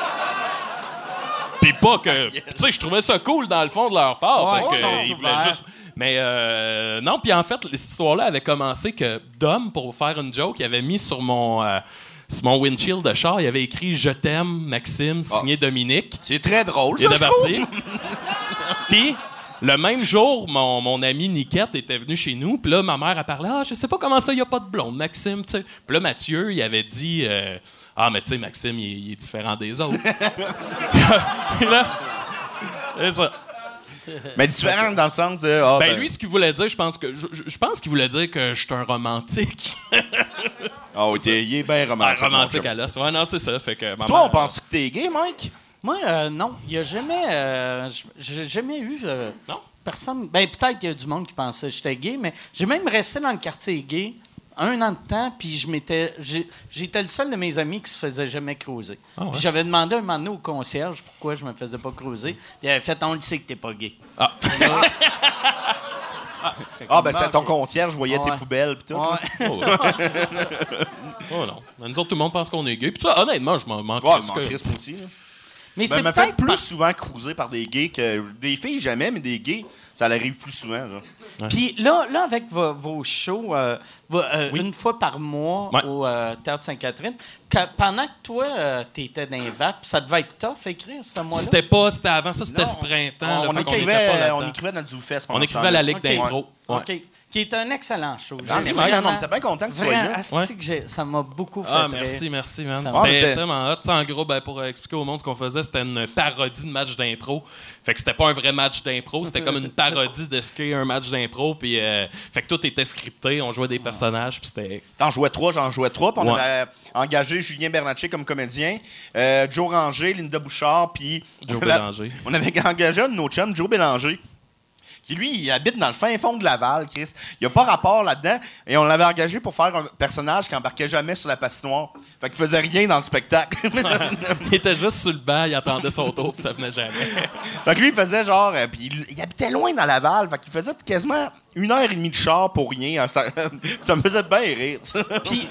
Puis pas que. Tu sais, je trouvais ça cool dans le fond de leur part Ouais, parce qu'ils voulaient juste. Mais euh, non, puis en fait, cette histoire-là avait commencé que Dom, pour faire une joke, il avait mis sur mon, euh, sur mon windshield de char, il avait écrit Je t'aime, Maxime, signé Dominique. C'est très drôle, Il ça, je trouve. parti. Puis, le même jour, mon, mon ami Niquette était venu chez nous. Puis là, ma mère a parlé Ah, je sais pas comment ça, il n'y a pas de blonde, Maxime. tu sais. Puis là, Mathieu, il avait dit euh, Ah, mais tu sais, Maxime, il, est- il est différent des autres. Puis là, c'est ça. Mais différente dans le sens de. ah, Ben, lui, ce qu'il voulait dire, je pense que je, pense qu'il voulait dire que je suis un romantique. T'es- il est bien romantique. romantique à l'os. Ouais, non, c'est ça. Fait que Toi, on mère- pense que t'es gay, Mike? Moi, euh, non. Il n'y a jamais. euh, j'ai jamais eu. euh, Non? Personne. Ben, peut-être qu'il y a du monde qui pensait que j'étais gay, mais j'ai même resté dans le quartier gay un an de temps, puis je m'étais. J'étais le seul de mes amis qui se faisait jamais creuser. Ah ouais? J'avais demandé un moment donné au concierge pourquoi je me faisais pas creuser. Puis il avait fait On le sait que t'es pas gay. Ah. Fait que Ah, ben, c'est ton concierge, je voyais tes poubelles pis tout. Ouais. Oh, ouais. Oh, non. Mais nous autres, tout le monde pense qu'on est gay. Puis ça, honnêtement, je m'en manque. Ouais, moi aussi. là. Mais Ben, c'est m'a fait peut-être plus souvent cruiser par des gays que. Des filles, jamais, mais des gays, ça arrive plus souvent. Genre. Puis là, là, avec vos, vos shows, euh, vos- euh, Oui. une fois par mois Ouais. au euh, Théâtre Sainte-Catherine, que- pendant que toi, tu étais dans les vapes, ça devait être tough écrire ce mois-là? C'était pas, c'était avant ça, c'était Non, ce printemps. on, là, écrivait, euh, on écrivait dans le ZooFest. On écrivait à la Ligue Ok. d'impro. Ouais. OK. Qui est un excellent show. Ah, merci, vraiment- on était bien content que tu sois là. Ouais. que j'ai- ça m'a beaucoup fait Ah, rire. merci, merci, man. C'était Ah, tellement hot. En gros, ben, pour expliquer au monde ce qu'on faisait, c'était une parodie de match d'impro. Fait que c'était pas un vrai match d'impro, c'était comme une parodie de ce qu'est un match d'impro. Puis, euh, fait que tout était scripté, on jouait des personnages, puis c'était. T'en jouais trois, j'en jouais trois. Puis on Ouais. avait engagé Julien Bernatchez comme comédien, euh, Joe Ranger, Linda Bouchard, puis. Joe Bélanger. On avait engagé un de nos chums, Joe Bélanger, qui lui, il habite dans le fin fond de Laval, Chris. Il n'y a pas rapport là-dedans. Et on l'avait engagé pour faire un personnage qui embarquait jamais sur la patinoire. Fait qu'il faisait rien dans le spectacle. Il était juste sur le banc, il attendait son tour, puis ça venait jamais. Fait que lui, il faisait genre. euh, puis il, il habitait loin dans Laval. Fait qu'il faisait quasiment une heure et demie de char pour rien. Ça, ça me faisait bien rire. ça. Puis,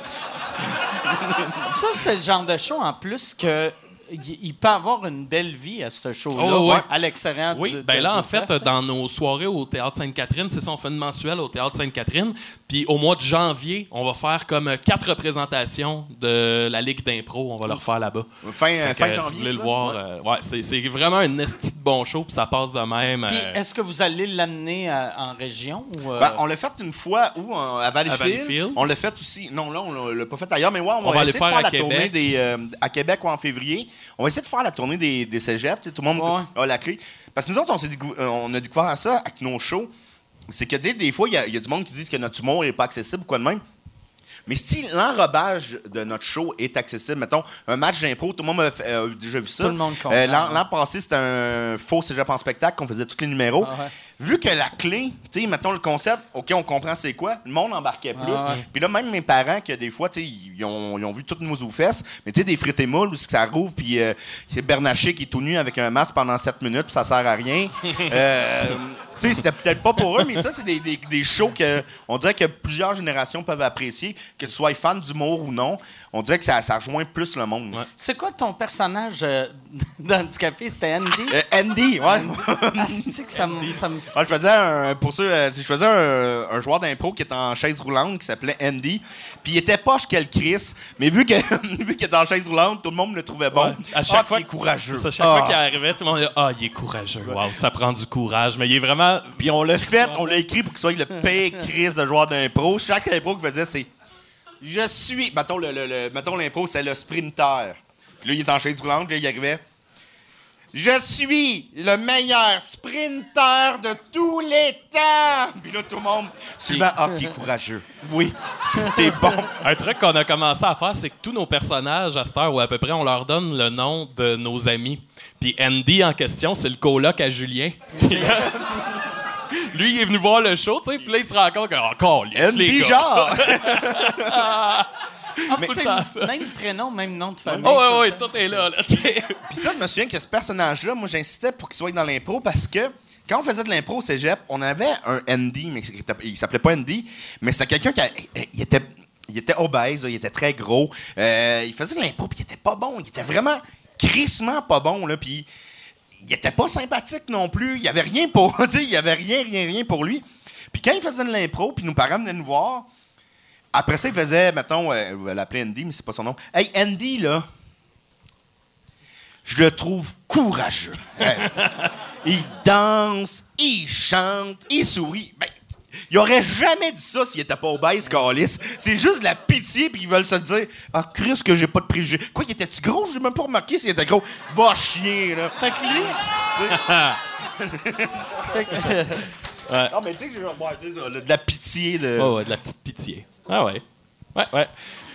ça, c'est le genre de show, en plus, que il peut avoir une belle vie à ce show-là, Oh, ouais. à l'extérieur Oui, du ben de là, en fait, hein. dans nos soirées au Théâtre Sainte-Catherine, c'est ça, on fait une mensuelle au Théâtre Sainte-Catherine. Puis au mois de janvier, on va faire comme euh, quatre représentations de la Ligue d'impro. On va le refaire là-bas. Fin, fin euh, janvier. si vous voulez le voir, Ouais. euh, ouais, c'est, c'est vraiment un esti de bon show, puis ça passe de même. Puis, euh, est-ce que vous allez l'amener euh, en région? Ou, euh, Ben, on l'a fait une fois où euh, à Valleyfield. On l'a fait aussi. Non, là, on l'a- l'a pas fait ailleurs, mais ouais, on, On va essayer de faire faire à la Québec. tournée des euh, à Québec ou en février. On va essayer de faire la tournée des, des cégeps. Tout le monde Ouais. a la clé. Parce que nous autres, on, décou- euh, on a découvert ça avec nos shows. C'est que des, des fois, il y, y a du monde qui disent que notre humour n'est pas accessible ou quoi de même. Mais si l'enrobage de notre show est accessible, mettons, un match d'impro, tout le monde a fait- euh, déjà vu ça. Tout le monde comprend, Euh, L'an ouais. passé, c'était un faux cégep en spectacle qu'on faisait tous les numéros. Ah ouais. Vu que la clé, tu sais, mettons le concept, OK, on comprend c'est quoi, le monde embarquait plus. Ah ouais. Puis là, même mes parents, que des fois, tu sais, ils ont, ils ont vu toutes nos aux fesses, mais tu sais, des frites et moules où ça rouvre, puis euh, c'est Bernaché qui est tout nu avec un masque pendant 7 minutes, puis ça sert à rien. Euh, tu sais, c'était peut-être pas pour eux, mais ça, c'est des, des, des shows que on dirait que plusieurs générations peuvent apprécier, que tu sois fan d'humour ou non. On dirait que ça, ça rejoint plus le monde. Ouais. C'est quoi ton personnage euh, dans du café? C'était Andy? Euh, Andy, ouais. Asti que ça me... Ouais, je faisais un, pour ceux, euh, je faisais un, un joueur d'impro qui était en chaise roulante qui s'appelait Andy. Puis il était poche quel Chris, mais vu que vu qu'il était en chaise roulante, tout le monde le trouvait bon. Ouais. À chaque Ah, fois qu'il est courageux. Ça, chaque Ah. fois qu'il arrivait, tout le monde disait Ah, il est courageux. Wow, ça prend du courage. Mais il est vraiment. Puis on l'a fait, on l'a écrit pour qu'il soit le pire Chris de joueur d'impro. Chaque impro qu'il faisait, c'est Je suis. Mettons, le, le- le- mettons l'impro, c'est le sprinter. Puis là, il est en chaise roulante, là, il arrivait. Je suis le meilleur sprinter de tous les temps! Puis là, tout le monde. Souvent, ah, qui est courageux. Oui, c'était bon. Un truc qu'on a commencé à faire, c'est que tous nos personnages, à cette heure ou à peu près, on leur donne le nom de nos amis. Puis Andy, en question, c'est le coloc à Julien. Puis là, Lui, il est venu voir le show, tu sais, puis là, il se rend compte que, encore, les Andy gars. Genre! Ah, Mais- c'est ça. même prénom, même nom de famille. Oh, ouais, tout ouais, tout est là, là, tu sais. Puis ça, je me souviens que ce personnage-là, moi, j'insistais pour qu'il soit dans l'impro parce que quand on faisait de l'impro au cégep, on avait un Andy, mais il s'appelait pas Andy, mais c'était quelqu'un qui a- il était, il était obèse, il était très gros. Euh, il faisait de l'impro, puis il était pas bon. Il était vraiment crissement pas bon, là. Puis il était pas sympathique non plus. Il y avait rien pour. tu il y avait rien, rien, rien pour lui. Puis quand il faisait de l'impro, puis nos parents venaient nous voir, après ça, il faisait, mettons, euh, on va l'appeler Andy, mais c'est pas son nom. Hey, Andy, là, je le trouve courageux. Il danse, il chante, il sourit. Ben, il aurait jamais dit ça s'il était pas obèse, Calis. C'est juste de la pitié, puis ils veulent se dire Ah, Chris, que j'ai pas de préjugés. Quoi, il était-tu gros? J'ai même pas remarqué s'il était gros. Va chier, là. Fait que lui... Fait que- Non, mais tu sais, j'ai- ouais, c'est ça, là, de la pitié. De... Ouais, ouais, de la petite pitié. Ah, ouais. Ouais, ouais.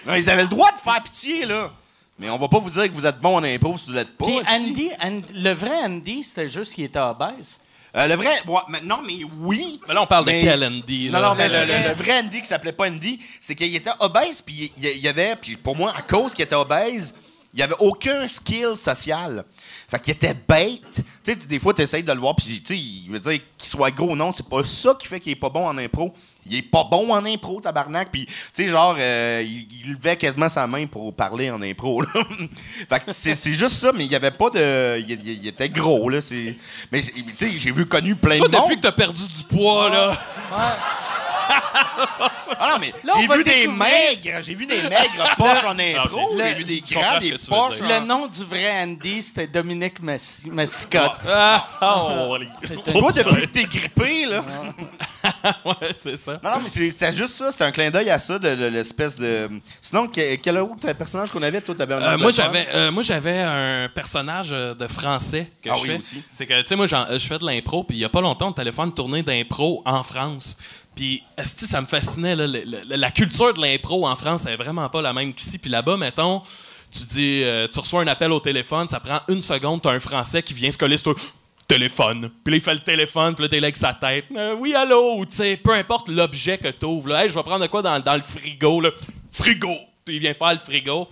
Non, ils avaient le droit de faire pitié, là. Mais on va pas vous dire que vous êtes bon en impro si vous l'êtes pas. Puis. Andy, And- le vrai Andy, c'était juste qu'il était obèse. Euh, le vrai. ouais, mais non, mais oui. Mais là, on parle Mais- de quel Andy, là? Non, non, mais le, Le le- vrai. Andy qui s'appelait pas Andy, c'est qu'il était obèse, puis il y- il y avait, puis pour moi, à cause qu'il était obèse, il n'y avait aucun skill social. Fait qu'il était bête. Tu sais, des fois, tu essayes de le voir, puis tu sais, il veut dire qu'il soit gros ou non, c'est pas ça qui fait qu'il est pas bon en impro. Il est pas bon en impro, tabarnak. Puis, tu sais, genre, euh, il, il levait quasiment sa main pour parler en impro. là. fait que c'est c'est juste ça, mais il y avait pas de. Il, il- il était gros, là. c'est- Mais, tu sais, j'ai vu connu plein Toi, de monde. depuis que t'as perdu du poids, là. Ah non, mais j'ai vu des maigres, j'ai vu des maigres poches en impro, j'ai vu des grands, des poches. Le nom du vrai Andy, c'était Dominique Massicotte. Ah, oh, Toi, depuis que t'es grippé, là. ouais, c'est ça. Non, non, mais c'est juste ça, c'est un clin d'œil à ça, de, de l'espèce de. Sinon, que- quel autre personnage qu'on avait, toi, t'avais un Euh, moi, j'avais, euh, moi, j'avais un personnage euh, de français que Ah je oui, fais. aussi. C'est que, tu sais, moi, je fais de l'impro, puis il y a pas longtemps, on une tournée d'impro en France. Puis, ça me fascinait, là, la culture de l'impro en France, elle est vraiment pas la même qu'ici. Puis là-bas, mettons, tu dis, euh, tu reçois un appel au téléphone, ça prend une seconde, t'as un Français qui vient se coller sur toi. Téléphone. Puis là, il fait le téléphone, puis là, t'es là sa tête. Euh, oui, allô, tu sais, peu importe l'objet que t'ouvres. Là, hey, je vais prendre de quoi dans, dans le frigo, là? Frigo. Puis il vient faire le frigo.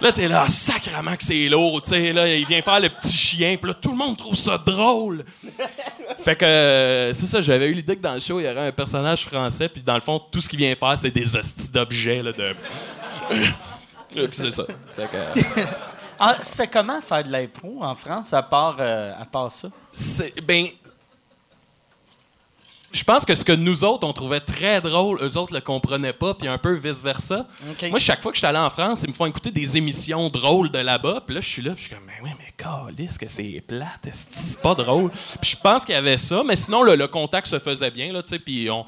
Là, t'es là, sacrament que c'est lourd, tu sais, là, il vient faire le petit chien, puis là, tout le monde trouve ça drôle. fait que, euh, c'est ça, j'avais eu l'idée que dans le show, il y aurait un personnage français, puis dans le fond, tout ce qu'il vient faire, c'est des hosties d'objets, là, de... puis c'est ça. Fait que, euh, Ah, c'était comment faire de l'impro en France, à part, euh, à part ça? c'est, ben... Je pense que ce que nous autres, on trouvait très drôle, eux autres le comprenaient pas, puis un peu vice-versa. Moi, chaque fois que je suis allé en France, ils me font écouter des émissions drôles de là-bas. Puis là, je suis là, puis je suis comme, mais oui, mais calisse que c'est plate, c'est pas drôle? Puis je pense qu'il y avait ça, mais sinon, le, le contact se faisait bien, là, tu sais, puis on...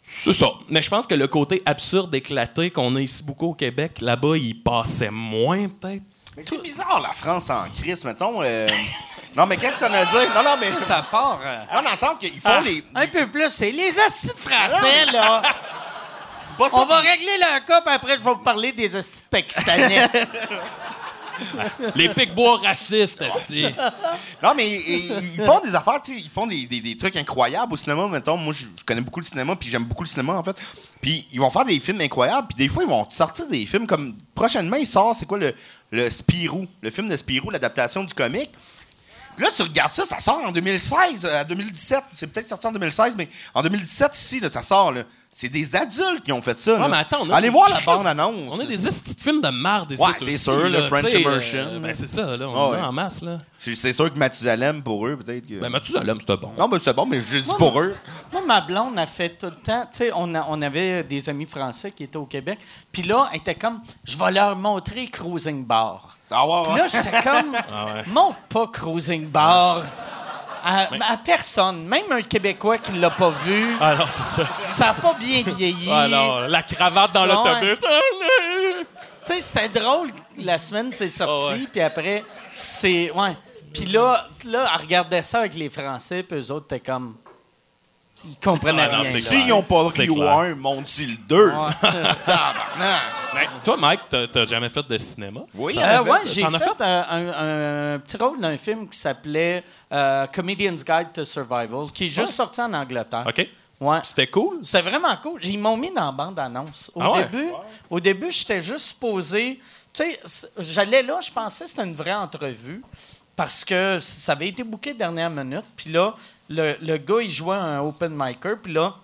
C'est ça. Mais je pense que le côté absurde, éclaté qu'on a ici beaucoup au Québec, là-bas, il passait moins, peut-être. Mais c'est bizarre, la France en crise, mettons. euh, Non, mais qu'est-ce que ça veut dire? Non, non, mais. Ça part. euh, Non, dans le sens qu'ils font ah, les. Un peu plus, c'est les hosties de français, là. Pas ça On va régler leur cas, puis après, je vais vous parler des hosties pakistanais. Les pics-bois racistes. Non, mais ils, font des affaires, tu sais, ils font des, des- des trucs incroyables au cinéma. Mettons, moi, je, je connais beaucoup le cinéma, puis j'aime beaucoup le cinéma, en fait. Puis ils vont faire des films incroyables, puis des fois, ils vont sortir des films comme. Prochainement, il sort, c'est quoi le, le Spirou, le film de Spirou, l'adaptation du comique. Puis là, tu regardes ça, ça sort en 2016, euh, à 2017. C'est peut-être sorti en 2016, mais en 2017, ici, là, ça sort. là. C'est des adultes qui ont fait ça. Ouais, là. mais attends, on a Allez des- voir la bande-annonce. On a des de films de marde ici Ouais, c'est sûr, le French Immersion, euh, ben, c'est ça, là. On est ouais. en masse, là. C'est sûr que Mathusalem, pour eux, peut-être. Que... Ben, Mathusalem, c'était bon. non, mais c'était bon, mais je dis pour eux. Moi, ma blonde a fait tout le temps. Tu sais, on, a- on avait des amis français qui étaient au Québec. Puis là, elle était comme, je vais leur montrer Cruising Bar. Ah ouais, Puis là, j'étais comme, montre pas Cruising Bar. À, à personne, même un Québécois qui l'a pas vu, Ah non, c'est ça. ça n'a pas bien vieilli. Ah non, la cravate dans l'autobus. Tu sais, c'était drôle. La semaine, c'est sorti, Ah ouais. puis après, c'est. Ouais. Puis là, là, elle regardait ça avec les Français, puis eux autres, étaient comme. Ils comprenaient Ah rien. S'ils n'ont pas ri au clair. 1, monte-ils le 2. Ouais. Tabarnak. Ben, toi, Mike, t'as jamais fait de cinéma? Oui, il y en Euh, a fait. ouais, j'ai fait, fait? un, un- un petit rôle dans un film qui s'appelait euh, Comedian's Guide to Survival, qui est juste Ouais. sorti en Angleterre. OK. Ouais. C'était cool? C'est vraiment cool. Ils m'ont mis dans la bande-annonce. Au Ah ouais? début, au début, j'étais juste supposé. Tu sais, j'allais là, je pensais que c'était une vraie entrevue parce que ça avait été booké dernière minute. Puis là, le, gars, il jouait un open micer. Puis là,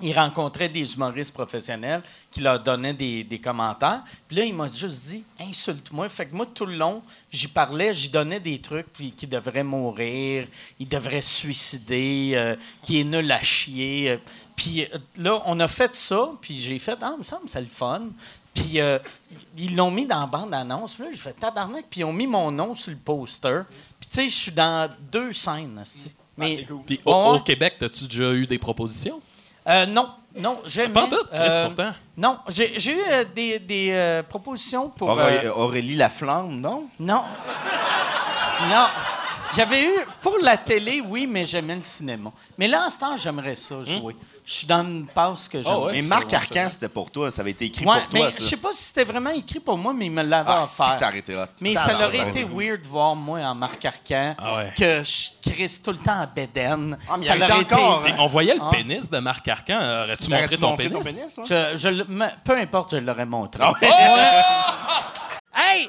il rencontrait des humoristes professionnels qui leur donnaient des, commentaires. Puis là, il m'a juste dit insulte-moi. Fait que moi, tout le long, j'y parlais, j'y donnais des trucs, puis qu'il devrait mourir, il devrait se suicider, euh, qu'il est nul à chier. euh. Puis euh, là, on a fait ça, puis j'ai fait ah, il me semble c'est le fun. Puis ils l'ont mis dans la bande-annonce. Puis là, j'ai fait tabarnak, puis ils ont mis mon nom sur le poster. Puis tu sais, je suis dans deux scènes. Mais, Puis Ouais, au, ouais. au Québec, t'as-tu déjà eu des propositions? euh, non, non, jamais. Pas en tout, Chris, Euh, pourtant. Non, j'ai eu euh, des, des, euh, propositions pour. Auré- euh, Aurélie Laflamme, non? non. Non. J'avais eu. Pour la télé, oui, mais j'aimais le cinéma. Mais là, en ce temps, j'aimerais ça jouer. Je suis dans une passe que j'aime. Ouais? Mais Marc Arcan, c'était pour toi. Ça avait été écrit Ouais, pour toi, mais ça. je sais pas si c'était vraiment écrit pour moi, mais il me l'avait Ah, si, offert. ça aurait été hot. Mais ça Tabarnak, aurait été cool. weird de voir moi en Marc Arcan Ah ouais. que je crisse tout le temps en bédaine. Ah, mais il ça aurait été encore, été- hein? On voyait le Ah. pénis de Marc Arcan. Aurais-tu montré ton montré pénis? ton pénis? ouais? Je, je le- me- peu importe, je l'aurais montré. Ah ouais? Hey,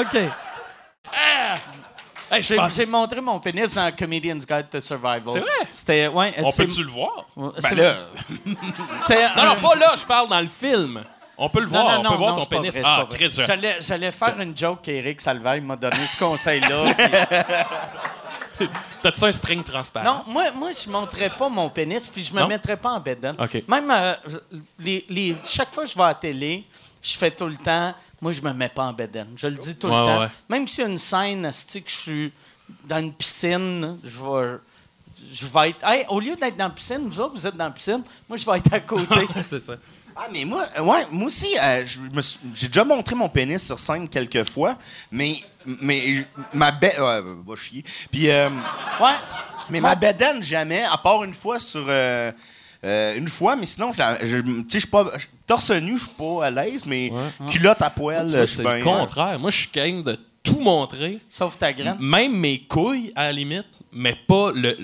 OK. Hey, je J'ai montré mon pénis dans Comedian's Guide to Survival. C'est vrai? C'était, ouais, On peut-tu le voir? Ben là, C'était Non, non, pas là, je parle dans le film. On peut le voir, non, on non, peut voir ton pénis. vrai, ah. Chris, je- J'allais, j'allais faire une joke qu'Éric Salvaille m'a donné ce conseil-là. puis- T'as-tu un string transparent? non, moi, moi je ne montrais pas mon pénis, puis je me mettrais pas en bedaine. OK. Même euh, les, les- chaque fois que je vais à la télé, je fais tout le temps, moi, je me mets pas en bedaine. Je le dis tout Ouais, le temps. ouais. Même s'il y a une scène, que je suis dans une piscine, je vais... Je vais être. Hey, au lieu d'être dans la piscine, vous autres, vous êtes dans la piscine, moi, je vais être à côté. c'est ça. Ah, mais moi, euh, ouais, moi aussi, euh, j'ai déjà montré mon pénis sur scène quelques fois, mais, mais ma bête. Ouais, va chier. Puis, euh, ouais. mais ma bédaine, jamais, à part une fois sur. Euh, une fois, mais sinon, je la- je- tu sais, je suis pas. je- Torse nu, je suis pas à l'aise, mais culotte à poil, je suis c'est bien. le contraire. Moi, je suis game de tout montrer, Sauf ta graine. même mes couilles, à la limite, mais pas le,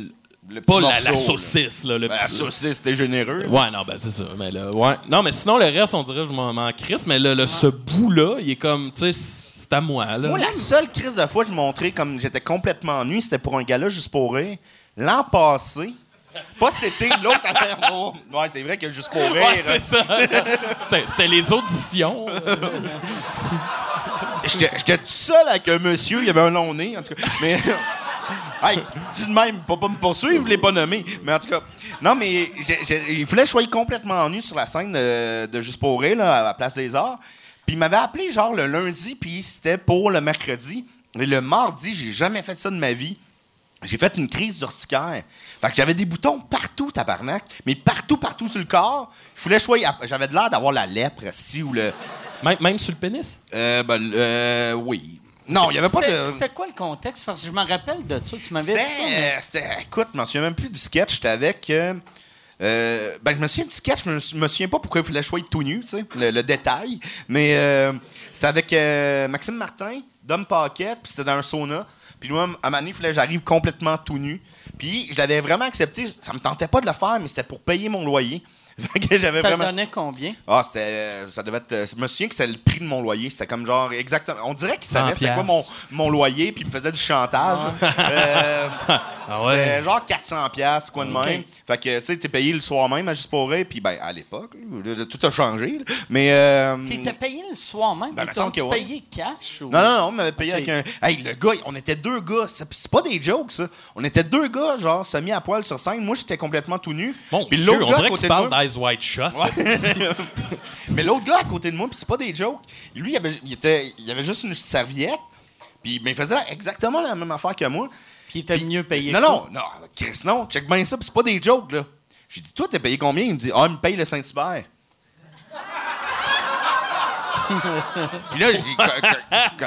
Le petit pas la, la morceau, là. saucisse. Là, le Ben, la petit- saucisse, c'était généreux. Ouais, non, ben c'est ça. Mais là, ouais. Non, mais sinon, le reste, on dirait que je m'en m'en crisse, mais le, le- ce bout-là, il est comme, tu sais, c'est c'est à moi, là. Moi, la seule crise de fois que je montrais comme j'étais complètement nu, c'était pour un gala juste pour rire. L'an passé. Pas été, l'autre avait. Oh, ouais, c'est vrai que juste pour rire. Ouais, c'est ça. C'était- C'était les auditions. J'étais tout seul avec un monsieur, il avait un long nez, en tout cas. Mais. hey, dis de même, pas, pas me poursuivre, je l'ai pas nommé. Mais en tout cas. Non, mais il fallait que je sois complètement nu sur la scène de, de Juste pour rire, là, à la Place des Arts. Puis Puis il m'avait appelé genre le lundi, puis c'était pour le mercredi. Et le mardi, j'ai jamais fait ça de ma vie. J'ai fait une crise d'urticaire. Fait que j'avais des boutons partout, tabarnak, mais partout, partout sur le corps. Il fallait choisir. J'avais de l'air d'avoir la lèpre, si, ou le. Même, même sur le pénis? Euh, ben, euh, oui. Non, il n'y avait pas C'était de. c'était quoi le contexte? Parce que je me rappelle de ça. Tu m'avais dit C'était, ça. mais- c'était- écoute, je me souviens même plus du sketch. J'étais avec. euh, euh, ben, je me souviens du sketch, mais je me souviens pas pourquoi il fallait choisir tout nu, tu sais, le, le détail. Mais euh, c'est avec euh, Maxime Martin, Dom Paquette, puis c'était dans un sauna. Puis moi, à un moment donné, il fallait que j'arrive complètement tout nu. Puis je l'avais vraiment accepté. Ça me tentait pas de le faire, mais c'était pour payer mon loyer. J'avais Ça vraiment. donnait combien? Ah, c'était. euh, Ça devait être. Je me souviens que c'est le prix de mon loyer. C'était comme genre. Exactement. On dirait qu'il savait 100 c'était quoi mon, mon loyer, puis il me faisait du chantage. Euh, Ah ouais. C'était genre 400$, piastres, quoi de même. Fait que, tu sais, t'es payé le soir même à Juste pour rire, puis ben, à l'époque, tout a changé. là. Mais. euh, T'étais payé le soir même? Ben, que ouais. payé cash? Ou... non, non, non, on m'avait payé avec un. Hey, le gars, on était deux gars. C'est pas des jokes, ça. On était deux gars, genre, semi à poil sur scène. Moi, j'étais complètement tout nu. Bon, Puis l'autre on gars à dirait que côté tu de moi. Shot. Ouais. Mais l'autre gars à côté de moi, puis c'est pas des jokes. Lui, il avait, il était, il avait juste une serviette, puis il faisait exactement la même affaire que moi. Puis il était mieux payé. Non, non, non, Chris, non, check bien ça, puis c'est pas des jokes, là. J'ai dit, toi, t'es payé combien? Il me dit, ah, il me paye le Saint-Hubert. puis là, j'ai dit, co-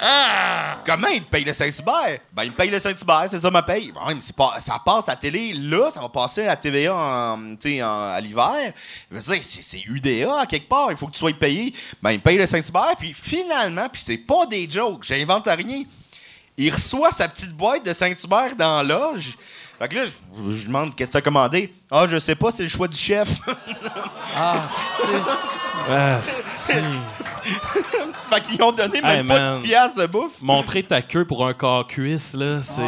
Ah, comment il paye le Saint-Hubert? Ben, il paye le Saint-Hubert, c'est ça ma paye. Pas, ça passe à la télé, là, ça va passer à la TVA en, à l'hiver. C'est, UDA, quelque part, il faut que tu sois payé. Ben, il paye le Saint-Hubert, puis finalement, puis c'est pas des jokes, j'invente rien. Il reçoit sa petite boîte de Saint-Hubert dans la loge. Fait que là, je, je demande qu'est-ce que t'as commandé. Ah, je sais pas, c'est le choix du chef. Ah, c'est... Ah, c'est- fait qu'ils ont donné même Hey, pas man. 10 piastres de bouffe. Montrer ta queue pour un corps cuisse, là, c'est.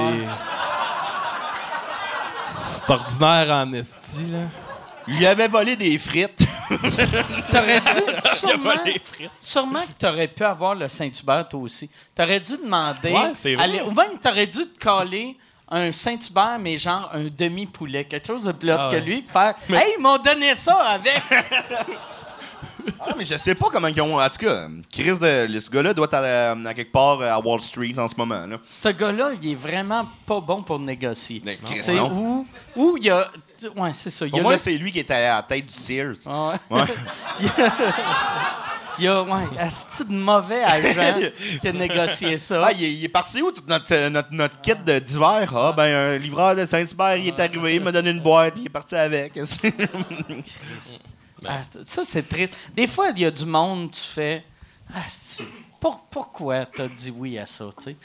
C'est ordinaire en esti, là. Lui avais volé des frites. T'aurais dû... Il y a Sûrement, frites. sûrement que t'aurais pu avoir le Saint-Hubert, toi aussi. T'aurais dû demander... Ouais, c'est vrai. aller- ou même t'aurais dû te coller un Saint-Hubert, mais genre un demi-poulet. Quelque chose de plus Ah que lui. puis Faire, hey, ils m'ont donné ça avec... Ah, mais je sais pas comment ils ont. En tout cas, Chris, de, ce gars-là doit être à, à quelque part à Wall Street en ce moment. Là. Ce gars-là, il est vraiment pas bon pour négocier. Mais Chris, non. où, où il y a... Ouais, c'est ça. Il y Pour a moi, le- c'est lui qui était à la tête du Sears. Ah ouais. Ouais. Il y a, ouais, asti de mauvais agent qui a négocié ça. Ah, il, est, il est parti où, tout notre, euh, notre, notre kit de- d'hiver? Ah, ben, un livreur de Saint-Hubert, il est arrivé, il m'a donné une boîte, puis il est parti avec. Ah, ça, c'est triste. Des fois, il y a du monde, tu fais. Pour- pourquoi t'as dit oui à ça, tu sais?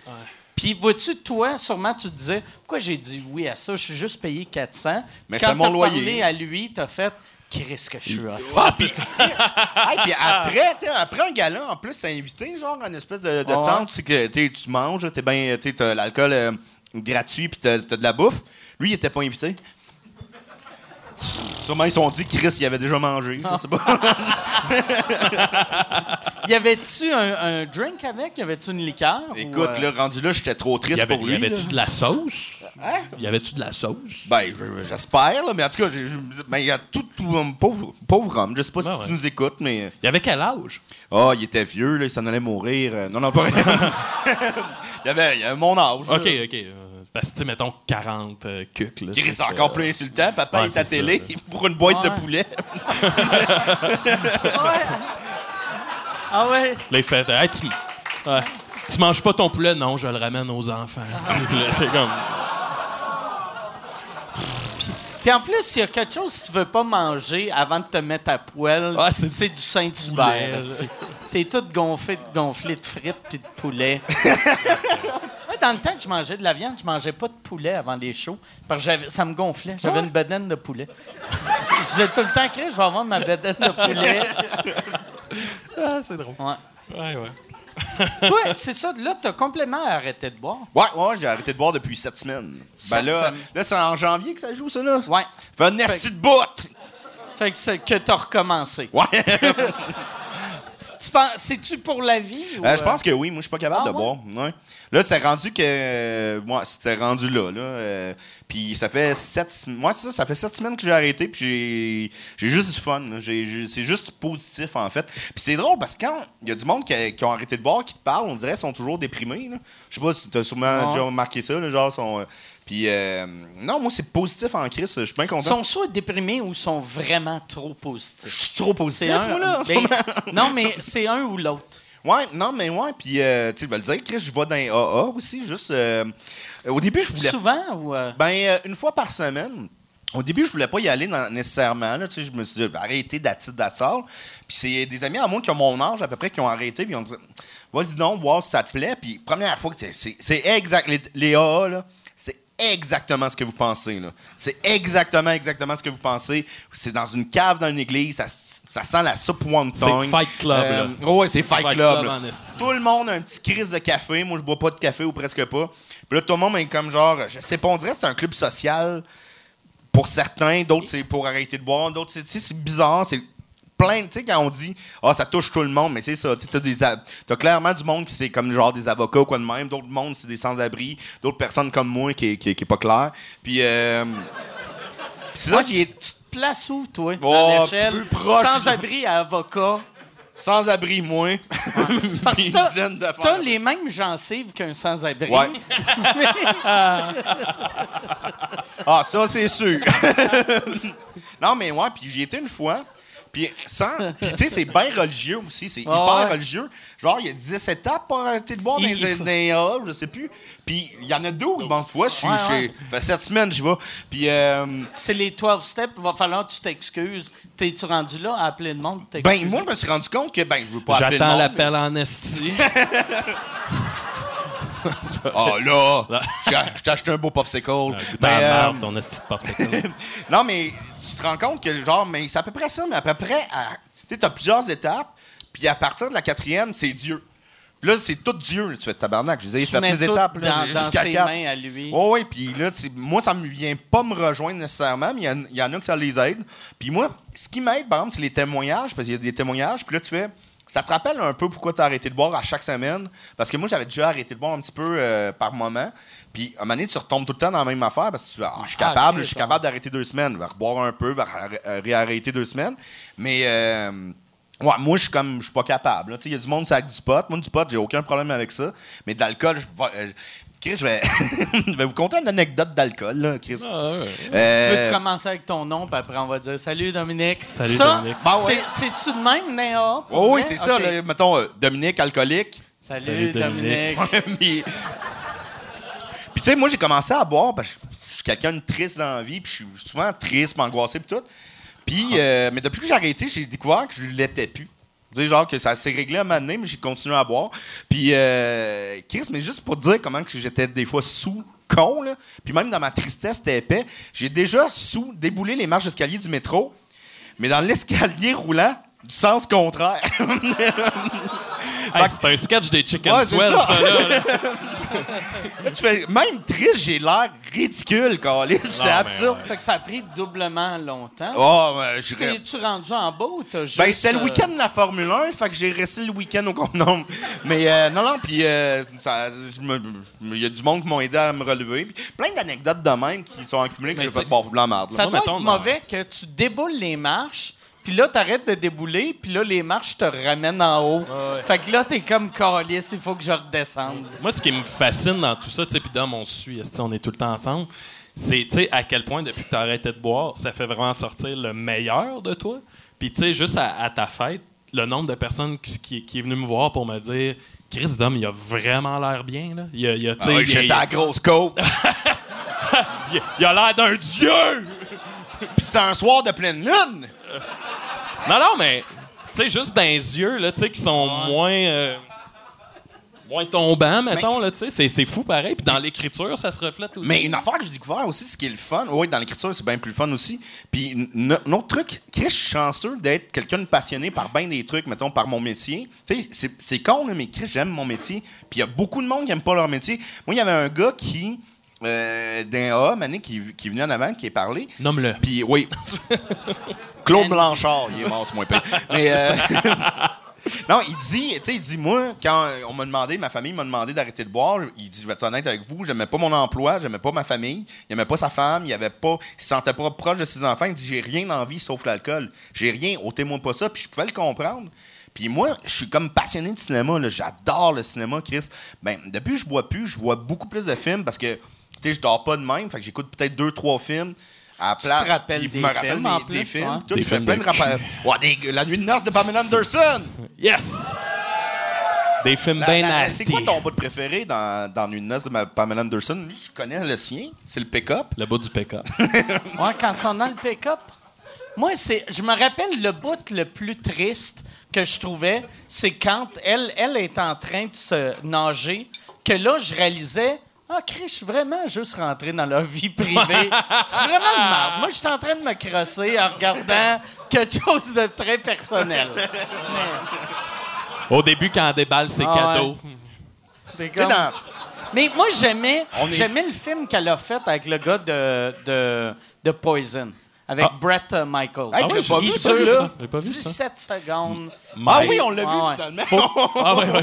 Puis, vois-tu, toi, sûrement, tu te disais, pourquoi j'ai dit oui à ça? Je suis juste payé 400. Mais Quand c'est mon t'as loyer. parlé à lui, t'as fait, Chris, que je suis hot. ah, puis, Hey, puis après, t'sais, après un gala, en plus, c'est invité, genre, une espèce de, de ouais. tente, que t'sais, tu manges, t'es ben, t'as l'alcool euh, gratuit, puis t'as, t'as de la bouffe. Lui, il était pas invité. Sûrement, ils se sont dit, Chris, il avait déjà mangé, je sais pas. Y avait-tu un, un drink avec? Y avait-tu une liqueur? ou, Écoute, euh, là, rendu là, j'étais trop Y triste avait- pour y lui. avait-tu là. de la sauce? Hein? Y avait-tu de la sauce? Ben, je- j'espère, là, mais en tout cas, ben, il y a tout, tout un pauvre, pauvre homme. Je sais pas Ben si ouais. tu nous écoutes, mais. Y avait quel âge? Ah, il était vieux, là, il s'en allait mourir. Euh, Non, non, pas vrai. il, avait, il avait mon âge. là. OK, OK. euh, Parce que, tu sais, mettons 40 euh, cucs, là. Chris, c'est c'est encore plus insultant. Papa Ouais, est à c'est télé ça, là. pour une boîte Ouais. de poulet. Ouais. Ah ouais? Là, il fait hey, tu, ouais. tu manges pas ton poulet? Non, je le ramène aux enfants. Ah. Puis là, t'es comme. Puis en plus, il y a quelque chose que tu veux pas manger avant de te mettre à poêle. Ah, c'est c'est du Saint-Hubert. poulet, esti. T'es tout gonflé, gonflé de frites puis de poulet. Moi, dans le temps que je mangeais de la viande, je mangeais pas de poulet avant les shows. Parce que ça me gonflait. J'avais une bedaine de poulet. je disais tout le temps, Chris, je vais avoir ma bedaine de poulet. Ah, c'est drôle. Ouais. Ouais, ouais. Toi, c'est ça, là, t'as complètement arrêté de boire? Ouais, ouais, j'ai arrêté de boire depuis sept semaines. Sept ben là, semaines. là c'est en janvier que ça joue, ça, là. Ouais. Fait un de bout! Fait que, c'est que t'as recommencé. Ouais. Tu penses, c'est-tu pour la vie? Ou, Euh, je euh, pense que oui, moi je suis pas capable Ah, de ouais? boire. Ouais. Là, c'est rendu que. euh, moi, c'était rendu là. là Puis ça fait sept, moi ça, ça fait sept semaines que j'ai arrêté, puis j'ai, juste du fun. c'est juste positif en fait. Puis c'est drôle parce que quand il y a du monde qui, qui ont arrêté de boire, qui te parlent, on dirait qu'ils sont toujours déprimés. Je sais pas si t'as sûrement Ouais. déjà remarqué ça, là, genre sont. euh, puis euh, non, moi c'est positif en crise. Je suis bien Ils content. sont soit déprimés ou sont vraiment trop Je positifs. suis trop positif, C'est un. moi là. en ce ben, moment. non, mais c'est un ou l'autre. Ouais, non, mais ouais, puis euh, tu vais le dire, Chris, je vais dans les AA aussi, juste. euh, au début, je voulais. Souvent ou. euh, Ben, euh, une fois par semaine. Au début, je voulais pas y aller dans- nécessairement. Là, tu sais, je me suis dit, arrêter d'attitude d'attitude. Puis c'est des amis à moi qui ont mon âge à peu près qui ont arrêté. Puis ils ont dit, vas-y donc, voir si ça te plaît. Puis première fois que c'est- exact. Les, les AA, là, exactement ce que vous pensez. C'est exactement, exactement ce que vous pensez. C'est dans une cave dans une église. Ça, ça sent la soupe wonton. C'est Fight Club, ouais, c'est Fight, Fight Club. Club. Tout le monde a un petit crise de café. Moi, je bois pas de café ou presque pas. Puis là, tout le monde est comme genre, je sais pas, on dirait que c'est un club social pour certains. D'autres, c'est pour arrêter de boire. D'autres, c'est bizarre. C'est plein. Tu sais, quand on dit, ah, ça touche tout le monde, mais c'est ça. Tu sais, t'as, des a- t'as clairement du monde qui c'est comme genre des avocats ou quoi de même. D'autres mondes, c'est des sans-abri. D'autres personnes comme moi qui, qui, qui est pas clair. Puis, euh, c'est ça Ouais, qui est. tu, te places où, toi, Oh, plus proche. Sans abri à avocat. Sans-abri, moi. Parce Puis que une t'as- dizaine d'affaires. t'as les mêmes gencives qu'un sans-abri. Ouais. ah, ça, c'est sûr. non, mais ouais, puis j'y étais une fois. Puis, sans. Puis, tu sais, c'est bien religieux aussi. C'est hyper ouais. religieux. Genre, il y a 10 étapes pour arrêter de boire dans les AA, je sais plus. Puis, il y en a 12. Bon, tu vois, je suis. Ouais, ouais. fait 7 semaines, j'y vais. Puis, euh, C'est les 12 steps. Il va falloir que tu t'excuses. T'es-tu rendu là à appeler le monde? pour t'excuser? ben, moi, je me suis rendu compte que, ben, je veux pas appeler le J'attends monde, l'appel en esti. Ah, là! j'ai- Je t'ai acheté un beau popsicle. T'as Ben, euh, marre, ton esti de popsicle. Non, mais tu te rends compte que, genre, mais c'est à peu près ça, mais à peu près, à- tu sais, t'as plusieurs étapes, puis à partir de la quatrième, c'est Dieu. Puis là, c'est tout Dieu. Tu fais tabarnak, je disais, il fait mes étapes, là, dans, ses quatre. mains à lui. Oui, oui, puis là, c'est- moi, ça me vient pas me rejoindre nécessairement, mais il y en- il y, en a que ça les aide. Puis moi, ce qui m'aide, par exemple, c'est les témoignages, parce qu'il y a des témoignages, puis là, tu fais. Ça te rappelle un peu pourquoi tu as arrêté de boire à chaque semaine? Parce que moi, j'avais déjà arrêté de boire un petit peu euh, par moment. Puis, à un moment donné, tu retombes tout le temps dans la même affaire parce que tu ah, je suis Ah, capable, je suis capable d'arrêter deux semaines. Va reboire un peu, va euh, réarrêter deux semaines. Mais, euh, ouais, moi, je suis comme, je suis pas capable. Il y a du monde, ça avec du pot. Moi, du pot, j'ai aucun problème avec ça. Mais de l'alcool, je Chris, je vais, je vais vous conter une anecdote d'alcool, là, Chris. Ah, ouais. Euh, Tu veux-tu commencer avec ton nom, puis après on va dire Salut Dominique? Salut, ça, Dominique. Ben ouais. c'est- C'est-tu de même, Néa? Oh oui, c'est ça. Là, mettons, euh, Dominique, alcoolique. Salut, Salut, Dominique. Dominique. Puis, tu sais, moi, j'ai commencé à boire parce que je je suis quelqu'un de triste dans la vie, puis je suis souvent triste, angoissé, puis tout. Puis, euh, mais depuis que j'ai arrêté, j'ai découvert que je ne l'étais plus. Tu sais, genre que ça s'est réglé à un moment mais j'ai continué à boire. Puis, euh, Chris, mais juste pour dire comment j'étais des fois sous con, là, puis même dans ma tristesse, c'était épais, j'ai déjà sous déboulé les marches d'escalier du métro, mais dans l'escalier roulant, du sens contraire. Hey, c'est un sketch des Chicken Ouais, c'est Swell, ça. ça, là. tu fais, même triste, j'ai l'air ridicule, Carlis. C'est absurde. ouais. Fait que ça a pris doublement longtemps. Oh, ouais, je dirais- T'es-tu rendu en bas ou t'as juste... Ben, c'est le euh, week-end de la Formule 1, fait que j'ai resté le week-end au condom. Mais euh, non, non, puis euh, il y a du monde qui m'ont aidé à me relever. Puis plein d'anecdotes de même qui sont accumulées que Mais j'ai fait t'sais- boire blanc marde. Ça doit être mauvais que tu déboules les marches, puis là, t'arrêtes de débouler, puis là, les marches te ramènent en haut. ouais. Fait que là, t'es comme calice, il faut que je redescende. Moi, ce qui me fascine dans tout ça, tu sais, puis Dom, on se suit, on est tout le temps ensemble, c'est, tu sais, à quel point, depuis que tu as arrêté de boire, ça fait vraiment sortir le meilleur de toi. Puis, tu sais, juste à, à ta fête, le nombre de personnes qui, qui- qui est venu me voir pour me dire Chris Dom, il a vraiment l'air bien, là. Il a, il a, tu Ah sais, oui, il- j'ai sa grosse côte. il- il a l'air d'un dieu! Puis c'est un soir de pleine lune. Non, non, mais, tu sais, juste dans les yeux, là, tu sais, qui sont moins. euh, moins tombants, mettons, là, tu sais. C'est, c'est fou pareil. Puis dans l'écriture, ça se reflète aussi. Mais une affaire que j'ai découvert aussi, ce qui est le fun, oui, dans l'écriture, c'est bien plus le fun aussi. Puis un autre truc, Chris, je suis chanceux d'être quelqu'un de passionné par bien des trucs, mettons, par mon métier. Tu sais, c'est- c'est con, là, mais Chris, j'aime mon métier. Puis il y a beaucoup de monde qui n'aime pas leur métier. Moi, il y avait un gars qui, euh, d'un A, Mané, qui, qui est venu en avant, qui est parlé. Nomme-le. Puis oui. Claude Blanchard, il est mort, c'est moins pire. Mais, euh, Non, il dit, tu sais, il dit, moi, quand on m'a demandé, ma famille m'a demandé d'arrêter de boire, il dit, je vais être honnête avec vous, j'aimais pas mon emploi, j'aimais pas ma famille, il aimait pas sa femme, il avait pas, il se sentait pas proche de ses enfants, il dit, j'ai rien envie sauf l'alcool. J'ai rien, ôtez-moi pas ça, puis je pouvais le comprendre. Puis moi, je suis comme passionné de cinéma, là, j'adore le cinéma, Chris. Ben, depuis que je bois plus, je vois beaucoup plus de films parce que, tu sais, je dors pas de même, fait que j'écoute peut-être deux, trois films. À Tu plat, te rappelles des je me rappelle films, mes- en des films, ouais. tout, Des je fais films plein de rappels. Ouais, des- La nuit de noces de Pamela Anderson! Yes! Des films La- bien nasty. C'est quoi ton bout préféré dans, dans Nuit de noces de ma- Pamela Anderson? Lui, je connais le sien. C'est le pick-up. Le bout du pick-up. Ouais, quand ils sont dans le pick-up. Moi, c'est, je me rappelle le bout le plus triste que je trouvais, c'est quand elle, elle est en train de se nager, que là, je réalisais, ah, Chris, je suis vraiment juste rentré dans leur vie privée. Je suis vraiment de marde. Moi, je suis en train de me crosser en regardant quelque chose de très personnel. Au début, quand elle déballe ses Ah cadeaux. Comme- dans- Mais moi, j'aimais, On est- j'aimais le film qu'elle a fait avec le gars de, de, de Poison, avec Ah. Brett euh, Michaels. Ah, l'ai pas vu, ça, là. J'ai pas vu ça. 17 secondes. Ah oui, on l'a vu Ah ouais. finalement. Faut... Ah ouais, ouais.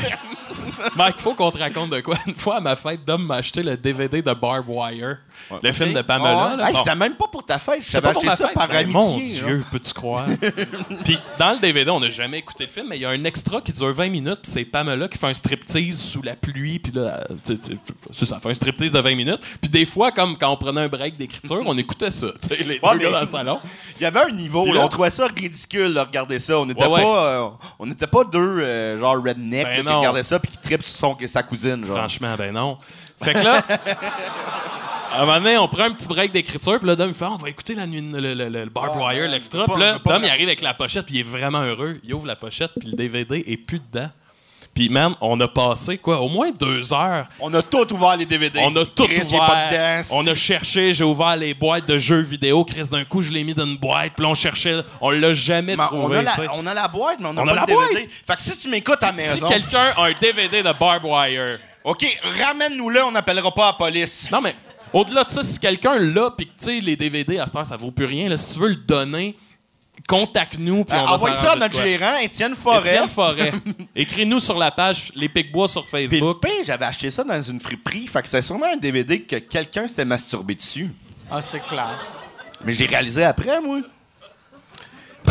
Mike, faut qu'on te raconte de quoi. Une fois, à ma fête, Dom m'a acheté le DVD de Barb Wire. Le film de Pamela. Ah ouais. là. Hey, c'était même pas pour ta fête. J'avais pas pour acheté ça fête. par Ben, amitié. Mon genre. Dieu, peux-tu croire? puis dans le DVD, on n'a jamais écouté le film, mais il y a un extra qui dure 20 minutes, puis c'est Pamela qui fait un striptease sous la pluie, puis là, c'est ça, elle fait un striptease de 20 minutes. Puis des fois, comme quand on prenait un break d'écriture, on écoutait ça, tu sais, les Ouais, deux mais- gars dans le salon. Il y avait un niveau, là, là- on trouvait ça ridicule de regarder ça. On n'était Ouais, ouais. pas, euh, on n'était pas deux euh, genre redneck Ben là, qui regardaient ça puis qui trippent sur son, sa cousine. Genre. Franchement, ben non. Fait que là, à un moment donné, on prend un petit break d'écriture, puis là, Dom, il fait, Ah, on va écouter la nuit, le, le, le Barbed Ah, Wire, l'extra. Puis là, Dom, il la- arrive avec la pochette, puis il est vraiment heureux. Il ouvre la pochette, puis le DVD est plus dedans. Puis, man, on a passé, quoi, au moins deux heures On a tout ouvert les DVD. On a tout Chris, pas ouvert. dedans. On a cherché, j'ai ouvert les boîtes de jeux vidéo. Chris, d'un coup, je l'ai mis dans une boîte. Puis on cherchait, on l'a jamais Mais on, trouvé. a la, on a la boîte, mais on n'a On pas a le la DVD. boîte. Fait que si tu m'écoutes à la Si maison, quelqu'un a un DVD de Barb Wire. OK, ramène-nous-le, on n'appellera pas la police. Non, mais au-delà de ça, si quelqu'un l'a, puis que, tu sais, les DVD, à cette heure, ça vaut plus rien. Là, si tu veux le donner, contacte-nous. Puis on va envoie ça à s'arranger de notre quoi. gérant, Étienne Forêt. Étienne Forêt. Écris-nous sur la page Les Picbois sur Puis le Facebook. j'avais acheté ça dans une friperie. Fait que c'était sûrement un DVD que quelqu'un s'était masturbé dessus. Ah, c'est clair. Mais je l'ai réalisé après, moi.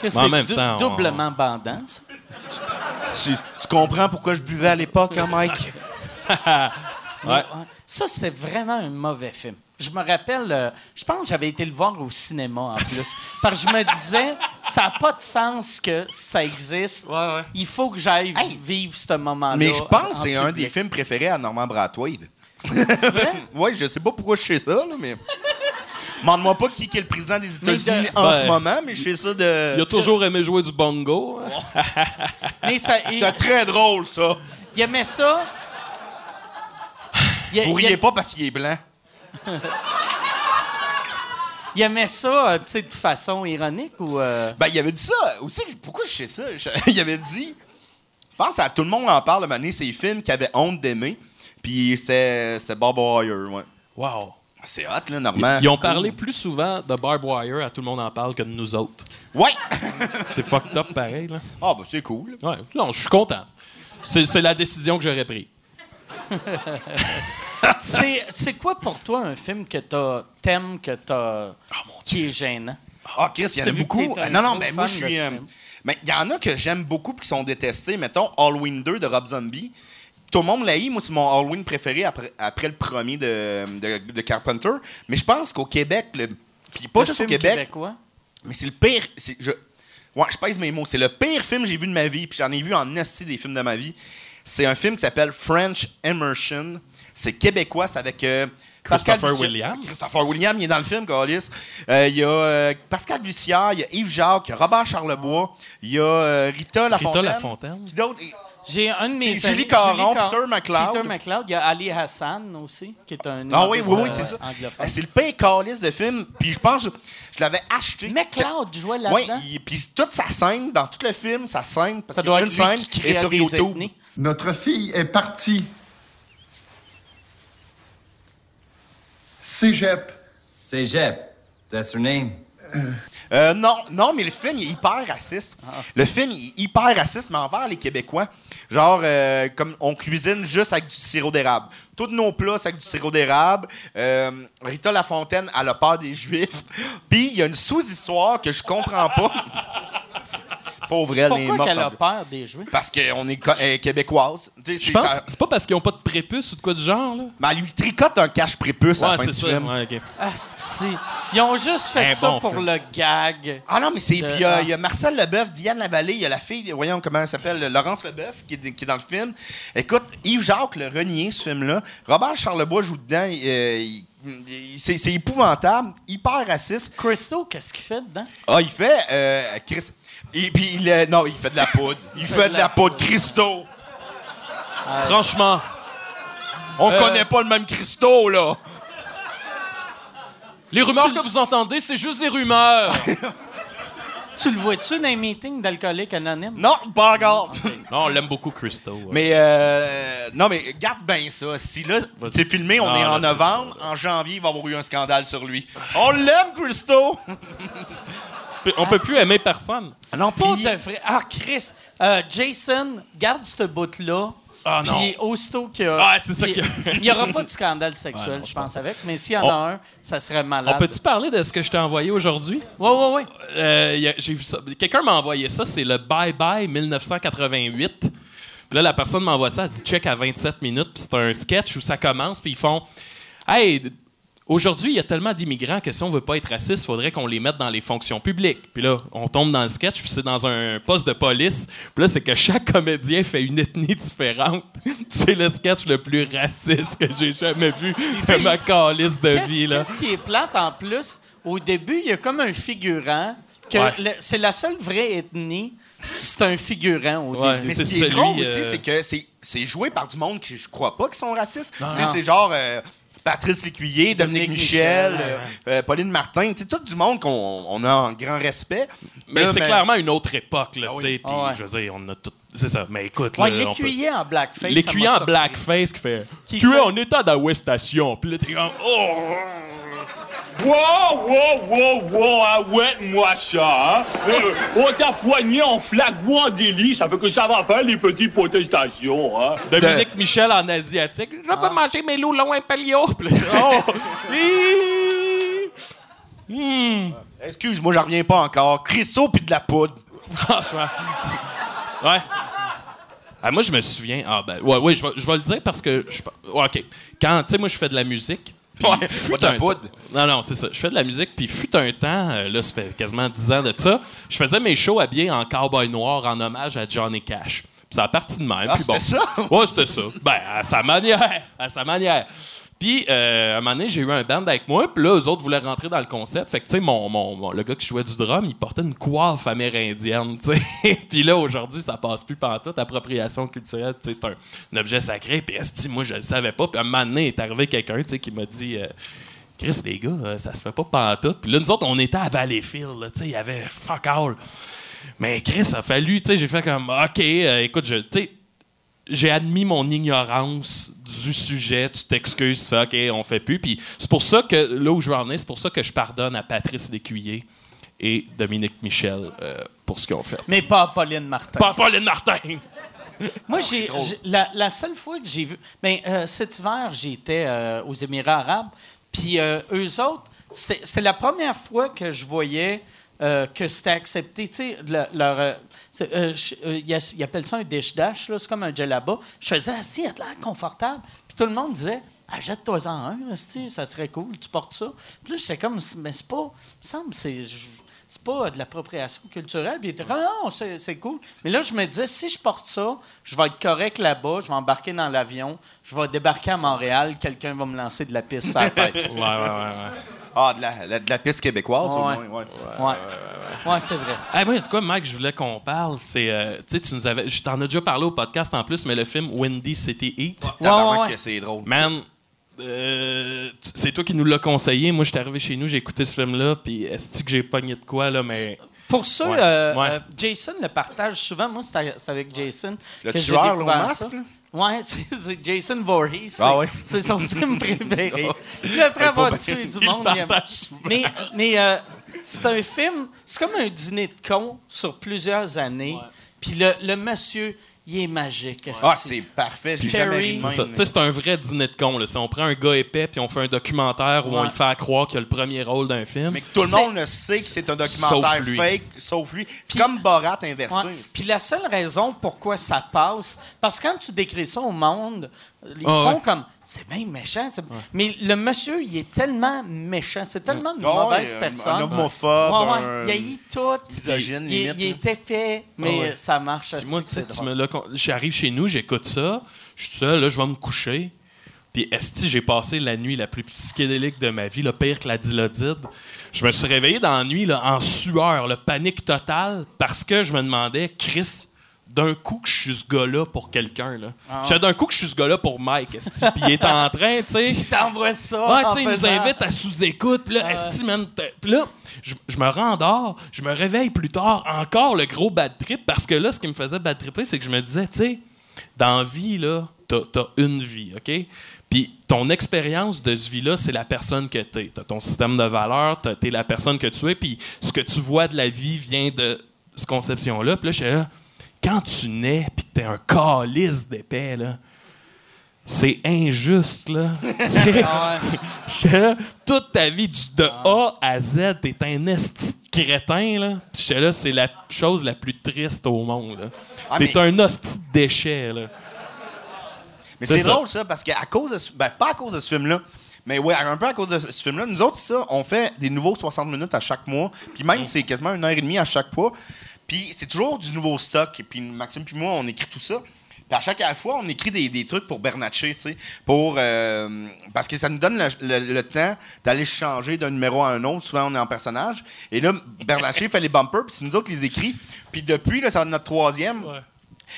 Que en c'est même dou- temps, on- doublement bandant, ça. Tu, tu comprends pourquoi je buvais à l'époque, hein, Mike? Ouais, Ça, c'était vraiment un mauvais film. Je me rappelle, euh, je pense que j'avais été le voir au cinéma en plus. Parce que je me disais, ça n'a pas de sens que ça existe. Il faut que j'aille Hey! vivre ce moment-là. Mais je pense en que c'est un des films préférés à Norman Brathwaite. C'est vrai? Ouais, je sais pas pourquoi je sais ça, là, mais. Demande-moi pas qui qui est le président des États-Unis de- en ce moment, mais je sais ça de. Il a toujours aimé jouer du bongo. hein. Mais ça, il, C'est très drôle, ça. il aimait ça. Il, Vous il- riez pas parce qu'il est blanc. il aimait ça, euh, tu sais, de façon ironique ou. euh, Ben, il avait dit ça aussi. Pourquoi je sais ça? Il avait dit. Je pense à tout le monde en parle, de manière, ces films qu'il avait honte d'aimer. Puis c'est c'est Bob Wire, ouais. Wow. C'est hot, là, Normand. Ils, ils ont parlé plus souvent de Barb Wire à Tout le monde en parle que de nous autres. Ouais! C'est fucked up pareil. Là. Ah, ben, c'est cool. Ouais, non, je suis content. C'est c'est la décision que j'aurais prise. c'est, quoi pour toi un film que t'aimes, que t'as. qui est gênant? Ah, Chris, il y en a beaucoup. un Non, non, mais moi, fan je suis. euh, mais il y en a que j'aime beaucoup et qui sont détestés. Mettons, Halloween 2 de Rob Zombie. Tout le monde l'a eu. Moi, c'est mon Halloween préféré après, après le premier de, de, de Carpenter. Mais je pense qu'au Québec, le, puis pas Le juste au Québec, québécois? mais c'est le pire. c'est- Je, ouais, je pèse mes mots. C'est le pire film que j'ai vu de ma vie. Puis j'en ai vu en esti des films de ma vie. C'est un film qui s'appelle French Immersion. C'est québécois. C'est avec. euh, Pascal Christopher Lucia- Williams. Christopher Williams, il est dans le film, Calis. Euh, Il y a euh, Pascal Lucière, il y a Yves Jacques, il y a Robert Charlebois, il y a euh, Rita Lafontaine. Rita Lafontaine. Qui d'autre? J'ai un de mes Julie amis- Caron, Car- Peter McLeod. Peter McLeod. Il y a Ali Hassan aussi, qui est un. Ah oui, oui, oui, c'est euh, ça. anglophone. Euh, C'est le pire calice de film. Puis je pense que je, je l'avais acheté. McLeod jouait Oui, là-dedans? puis toute sa scène, dans tout le film, sa scène, parce Ça qu'il y a une scène qui est crée sur YouTube. ethnies. Notre fille est partie. Cégep. Cégep. That's her name. Euh, non, non, mais le film il est hyper raciste. Le film il est hyper raciste, mais envers les Québécois. Genre, euh, comme on cuisine juste avec du sirop d'érable. Tous nos plats, c'est avec du sirop d'érable. Euh, Rita Lafontaine, elle a peur des Juifs. Puis, il y a une sous-histoire que je comprends pas. Pauvre elle, est Pourquoi qu'elle a peur des Juifs? Parce qu'on est euh, québécoise. Tu sais, Je c'est pense ça- c'est pas parce qu'ils ont pas de prépuce ou de quoi du genre, là. Mais elle lui tricote un cache prépuce à la fin c'est du ça. film. Ouais, ok. Asti. Ils ont juste fait Un ça bon pour film. le gag. Ah non, mais c'est. De- Puis il y a- ah. il y, a Marcel Leboeuf, Diane Lavallée, il y a la fille, voyons comment elle s'appelle, Laurence Leboeuf, qui est, qui est dans le film. Écoute, Yves-Jacques le renier, ce film-là. Robert Charlebois joue dedans. il- euh, il- il- c'est c'est épouvantable, hyper raciste. Christo, qu'est-ce qu'il fait dedans? Ah, il fait. Euh, Chris. Et puis, il, euh, non, il fait de la poudre. Il fait de la poudre. Christo. Franchement, On Euh. connaît pas le même Christo, là. les rumeurs que vous entendez, c'est juste des rumeurs. Tu le vois-tu dans un meeting d'alcooliques anonymes? Non, pas encore. non, on l'aime beaucoup, Christo. ouais. Mais euh, non, mais garde bien ça. Si là, Vas-y. c'est filmé, on Non, est là, en c'est novembre. ça, en janvier, il va y avoir eu un scandale sur lui. On l'aime, Christo! on peut plus aimer personne. Non, Pas puis de vrai. Ah, Chris. Euh, Jason, garde ce bout-là. Ah, non. Puis aussitôt qu'il y a. Ah, c'est ça puis qu'il y a. Il n'y aura pas de scandale sexuel, Ouais, non, je je pense, avec. Mais s'il y en On- a un, ça serait malade. On peut-tu parler de ce que je t'ai envoyé aujourd'hui? Oui, oui, oui. Euh, y a- j'ai vu ça. Quelqu'un m'a envoyé ça, c'est le Bye Bye 1988. Puis là, la personne m'envoie ça, elle dit check à 27 minutes, puis c'est un sketch où ça commence, puis ils font Hey, aujourd'hui, il y a tellement d'immigrants que si on veut pas être raciste, il faudrait qu'on les mette dans les fonctions publiques. Puis là, on tombe dans le sketch, puis c'est dans un poste de police. Puis là, c'est que chaque comédien fait une ethnie différente. c'est le sketch le plus raciste que j'ai jamais vu de ma calice de vie. Là. qu'est-ce qui est plate en plus? Au début, il y a comme un figurant. que Ouais. le- C'est la seule vraie ethnie. C'est un figurant au Ouais. début. Mais ce qui est drôle aussi, euh, c'est que c'est, joué par du monde qui je crois pas qui sont racistes. C'est genre euh, Patrice Lécuyer, Dominique, Dominique Michel, Michel, euh, euh, Pauline Martin. C'est tout du monde qu'on on a en grand respect. Mais c'est ben, clairement une autre époque, là, Ah tu oui. sais. Puis, Ah ouais. je veux dire, on a tout. C'est ça. Mais écoute, Ouais, peut- l'écuyer en blackface. L'écuyer en blackface qui fait. Qui tu fait- es en état d'arrestation. Puis là, t'es comme. Oh! Wow, wow, wow, wow, ah ouais, moi ça, hein? Euh, on t'a poigné en flagrant délit, ça fait que ça va faire les petites protestations, hein? Dominique Michel en asiatique. Je Ah. vais manger mes loulons impériaux. Puis là, oh! Hmm. Excuse-moi, j'en reviens pas encore. Crissot puis de la poudre. Franchement. Ouais. Ah, moi, je me souviens. Ah, ben, ouais, ouais, je vais, je vais le dire parce que. Je, ouais, OK. Quand, tu sais, moi, je fais de la musique. Ouais, fut un poudre. Non, non, c'est ça. Je fais de la musique, puis fut un temps, euh, là, ça fait quasiment 10 ans de ça, je faisais mes shows habillés en cowboy noir en hommage à Johnny Cash. Puis ça a parti de même. Ah, puis bon. c'était ça? Ouais, c'était ça. Ben, à sa manière. À sa manière. Puis, euh, à un moment donné, j'ai eu un band avec moi, puis là, eux autres voulaient rentrer dans le concept. Fait que, tu sais, mon, mon- le gars qui jouait du drum, il portait une coiffe amérindienne, tu sais. puis là, aujourd'hui, ça passe plus pantoute. Appropriation culturelle, tu sais, c'est un, objet sacré. Puis, esti, moi, je le savais pas. Puis, à un moment donné, est arrivé quelqu'un, tu sais, qui m'a dit... euh, Chris, les gars, euh, ça se fait pas pantoute. Puis là, nous autres, on était à Valleyfield, tu sais, il y avait fuck all. Mais Chris, a fallu, tu sais, j'ai fait comme, OK, euh, écoute, je, tu sais, j'ai admis mon ignorance du sujet, tu t'excuses, tu fais OK, on fait plus. Puis c'est pour ça que, là où je veux en venir, c'est pour ça que je pardonne à Patrice Lécuyer et Dominique Michel euh, pour ce qu'ils ont fait. Mais pas à Pauline Martin. Pas Pauline Martin! Moi, j'ai, la, la seule fois que j'ai vu. Ben, euh, cet hiver, j'étais euh, aux Émirats arabes. Puis eux autres, c'est, la première fois que je voyais que c'était accepté. Tu sais, le- leur. Euh, euh, je- euh, appellent ça un dish dash, là, c'est comme un djellaba. Je faisais assis, il de l'air confortable. Puis tout le monde disait. Achète-toi-en un, ça serait cool, tu portes ça. Puis là, j'étais comme, mais c'est pas, il me semble, c'est, c'est pas de l'appropriation culturelle. Puis il était comme, non, c'est, cool. Mais là, je me disais, si je porte ça, je vais être correct là-bas, je vais embarquer dans l'avion, je vais débarquer à Montréal, quelqu'un va me lancer de la piste sur la tête. Ouais, ouais, ouais. Ah, de la, la- de la piste québécoise, au Ouais. moins. Ouais. Ouais, ouais, c'est vrai. Hey, moi, de quoi, Mike, je voulais qu'on parle, c'est. euh, tu sais, tu nous avais. Je t'en ai déjà parlé au podcast en plus, mais le film Windy City Heat. Ouais, ouais. que c'est drôle. Man, euh, c'est toi qui nous l'as conseillé. Moi, j'étais arrivé chez nous, j'ai écouté ce film-là, puis est-ce que j'ai pogné de quoi, là, mais. Pour ça, Ouais, euh, ouais. Jason le partage souvent. Moi, c'est avec Jason. Le que j'ai tueur au découvert masque, ça. là? Ouais, c'est Jason Voorhees. Ah c'est- son film préféré. Puis après avoir tué du monde, il. Mais, mais euh, c'est un film, c'est comme un dîner de con sur plusieurs années. Puis le, le monsieur, il est magique. Ah, c'est parfait. J'ai Perry. jamais ri de même. C'est ça. Tu sais, c'est un vrai dîner de con. Là. Si on prend un gars épais puis on fait un documentaire où on lui fait croire qu'il a le premier rôle d'un film. Mais que tout le monde le sait que c'est un documentaire Sauf lui. fake, sauf lui. C'est Puis- comme Borat inversé. Ouais. Puis la seule raison pourquoi ça passe, parce que quand tu décris ça au monde, ils Ah font ouais. comme c'est bien méchant. c'est- Mais le monsieur, il est tellement méchant, c'est tellement une mauvaise un- personne. Un homophobe. Ouais, ouais. un- Il haït tout. misogyne, il, il, limite, il là. était fait, mais Ah ouais. ça marche. Puis moi, tu sais, c'est tu drôle. me l'as con- j'arrive chez nous, j'écoute ça, je suis seul, là, je vais me coucher. Puis esti, j'ai passé la nuit la plus psychédélique de ma vie, le pire que la dilodide. Je me suis réveillé dans la nuit là, en sueur, le panique totale, parce que je me demandais, Chris, d'un coup que je suis ce gars-là pour quelqu'un. Là. Ah. Je sais d'un coup que je suis ce gars-là pour Mike, esti, puis il est en train, tu sais. Je t'envoie ça. Ouais, tu sais, il nous invite à sous-écoute. Puis là, esti, man, t'as- puis là, je, je me rendors, je me réveille plus tard, encore le gros bad trip, parce que là, ce qui me faisait bad tripper, c'est que je me disais, tu sais, dans la vie, là, t'as as une vie, OK? Puis ton expérience de ce vie-là, c'est la personne que t'es. T'as ton système de valeurs, t'as- t'es la personne que tu es, puis ce que tu vois de la vie vient de cette conception-là. Puis là, je suis là, quand tu nais, puis que t'es un calice d'épais, là, c'est injuste, là. Ah là, toute ta vie, du, de A à Z, t'es un esti crétin, là. Là, c'est la chose la plus triste au monde, là. Ah, t'es mais- un hostie de déchet, là. Mais C'est drôle, ça, parce qu'à cause de ce... Ben, pas à cause de ce film-là, mais ouais, un peu à cause de ce film-là. Nous autres, ça, on fait des nouveaux 60 minutes à chaque mois. Puis même, c'est quasiment une heure et demie à chaque fois. Puis c'est toujours du nouveau stock. Et puis Maxime puis moi, on écrit tout ça. Puis à chaque fois, on écrit des, des trucs pour Bernatchez, tu sais, pour... euh, parce que ça nous donne le, le- le temps d'aller changer d'un numéro à un autre. Souvent, on est en personnage. Et là, Bernatchez fait les bumpers, puis c'est nous autres qui les écrit. Puis depuis, là, être notre troisième. Ouais.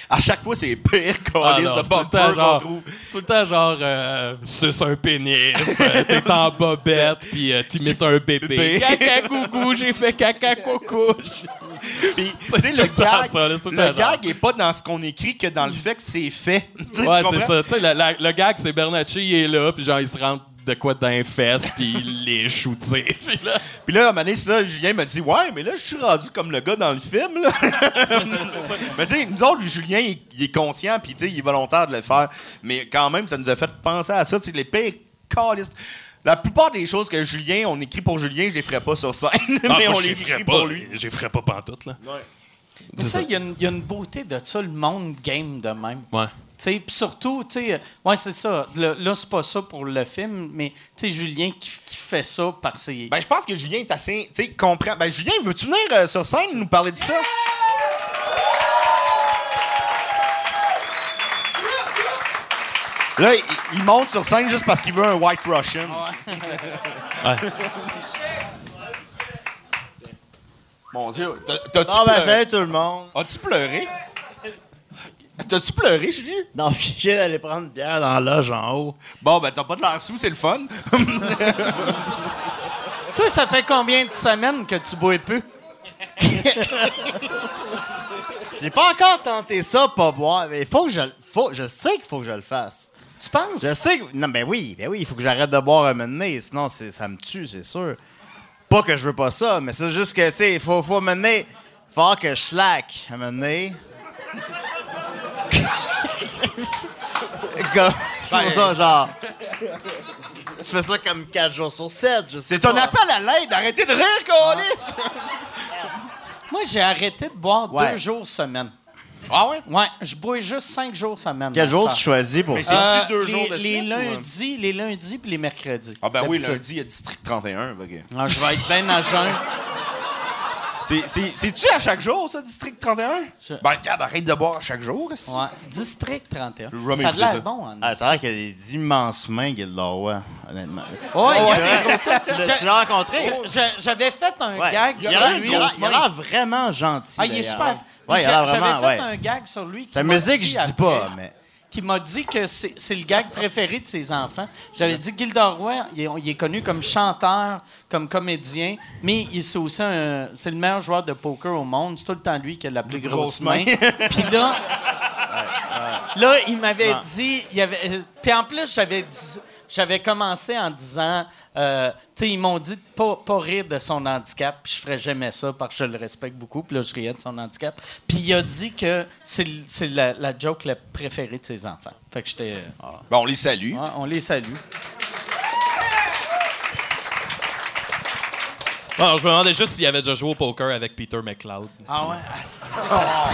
À chaque fois, c'est les pires Ah, de c'est tout le temps bumpers qu'on trouve. c'est tout le temps genre, euh, suce un pénis, euh, t'es en bobette, puis euh, t'imites un bébé. Bébé. Caca coucou, j'ai fait caca coucouche. Puis, C'est tu sais, tout le gag, ça, le gag est pas dans ce qu'on écrit que dans le fait que c'est fait. Ouais, c'est ça. Tu sais, le, gag, c'est Bernacchi, il est là, puis genre, il se rentre de quoi dans les fesses, puis il les shoot, tu sais. Puis là, Puis là, à un moment donné, ça, Julien m'a dit Ouais, mais là, je suis rendu comme le gars dans le film. Là. mais tu sais, nous autres, Julien, il, il est conscient, puis tu sais, il est volontaire de le faire. Mais quand même, ça nous a fait penser à ça. Tu sais, les pires calistes. La plupart des choses que Julien, on écrit pour Julien, je les ferais pas sur scène, ah, mais moi, on les écrit pas, pour lui. J'y ferais pas pantoute, là. Mais ça, il y, a une- il y a une beauté de ça, le monde game de même. Ouais. Tu sais, Puis surtout, tu sais, euh, ouais, c'est ça. Le- là, c'est pas ça pour le film, mais tu sais, Julien qui, qui fait ça par ses. Ben, je pense que Julien est assez. Tu sais, comprend. Ben, Julien, veux-tu venir euh, sur scène nous parler de ça? Là, il, il monte sur scène juste parce qu'il veut un White Russian. Ouais. Mon Dieu, t'as- t'as-tu Ah ben salut tout le monde. As-tu pleuré? T'as-tu pleuré, Julien? Non, je viens d'aller prendre une bière dans la loge en haut. Bon, ben, t'as pas de l'air sous, c'est le fun. Toi, ça fait combien de semaines que tu bois peu? J'ai pas encore tenté ça, pas boire, mais il faut que je le- faut, je sais qu'il faut que je le fasse. Tu penses? Je sais que non ben oui, ben oui, il faut que j'arrête de boire un moment donné, sinon ça me tue, c'est sûr. Pas que je veux pas ça, mais c'est juste que tu sais, il faut faut mener faut que je slack un moment donné. Comme- c'est pour ça genre tu fais ça comme 4 jours sur 7, je sais C'est pas. appel à l'aide. Arrêtez de rire, Colis! Moi, j'ai arrêté de boire Ouais. deux jours semaine. Ah ouais? Ouais, je bois juste cinq jours semaine. Quel jour tu choisis pour Mais ça? c'est- Euh, C'est-tu deux les, jours de les suite, ou, euh? lundis, les lundis puis les mercredis. Ah ben oui, D'habitude. lundi, il y a District 31. ok. Ah, je vais être bien à jeun. C'est- C'est c'est-tu à chaque jour, ça, District 31? Je- Ben, regarde, arrête de boire à chaque jour. Ouais. District 31. J'ai jamais Ça a l'air bon, en Ah, l'air qu'il y a des immenses mains, Gilderoy, honnêtement. Ouais, il y a des grosses- Tu l'as- Je- tu l'as rencontré? J'avais fait un Ouais. gag Il sur lui. il a l'air- vraiment gentil. Ah, il est super. Ouais, il a l'air J'a- vraiment, J'avais fait ouais. un gag sur lui. qui Sa musique, dit je dis pas, mais. Qui m'a dit que c'est le gag préféré de ses enfants. J'avais dit Gilderoy, il est, il est connu comme chanteur, comme comédien, mais il- c'est aussi un, c'est le meilleur joueur de poker au monde. C'est tout le temps lui qui a la plus grosse, Grosse main. Puis là, Là, il m'avait dit. Il avait, euh, puis en plus, j'avais dit- J'avais commencé en disant, euh, tu sais, ils m'ont dit de pas, pas rire de son handicap, puis je ferais jamais ça parce que je le respecte beaucoup, puis là, je riais de son handicap. Puis il a dit que c'est la, la joke la préférée de ses enfants. Fait que j'étais. euh, Bon, on les salue. ouais, on les salue. Non, je me demandais juste s'il avait déjà joué au poker avec Peter McLeod. Ah ouais? Ah, ça, ça-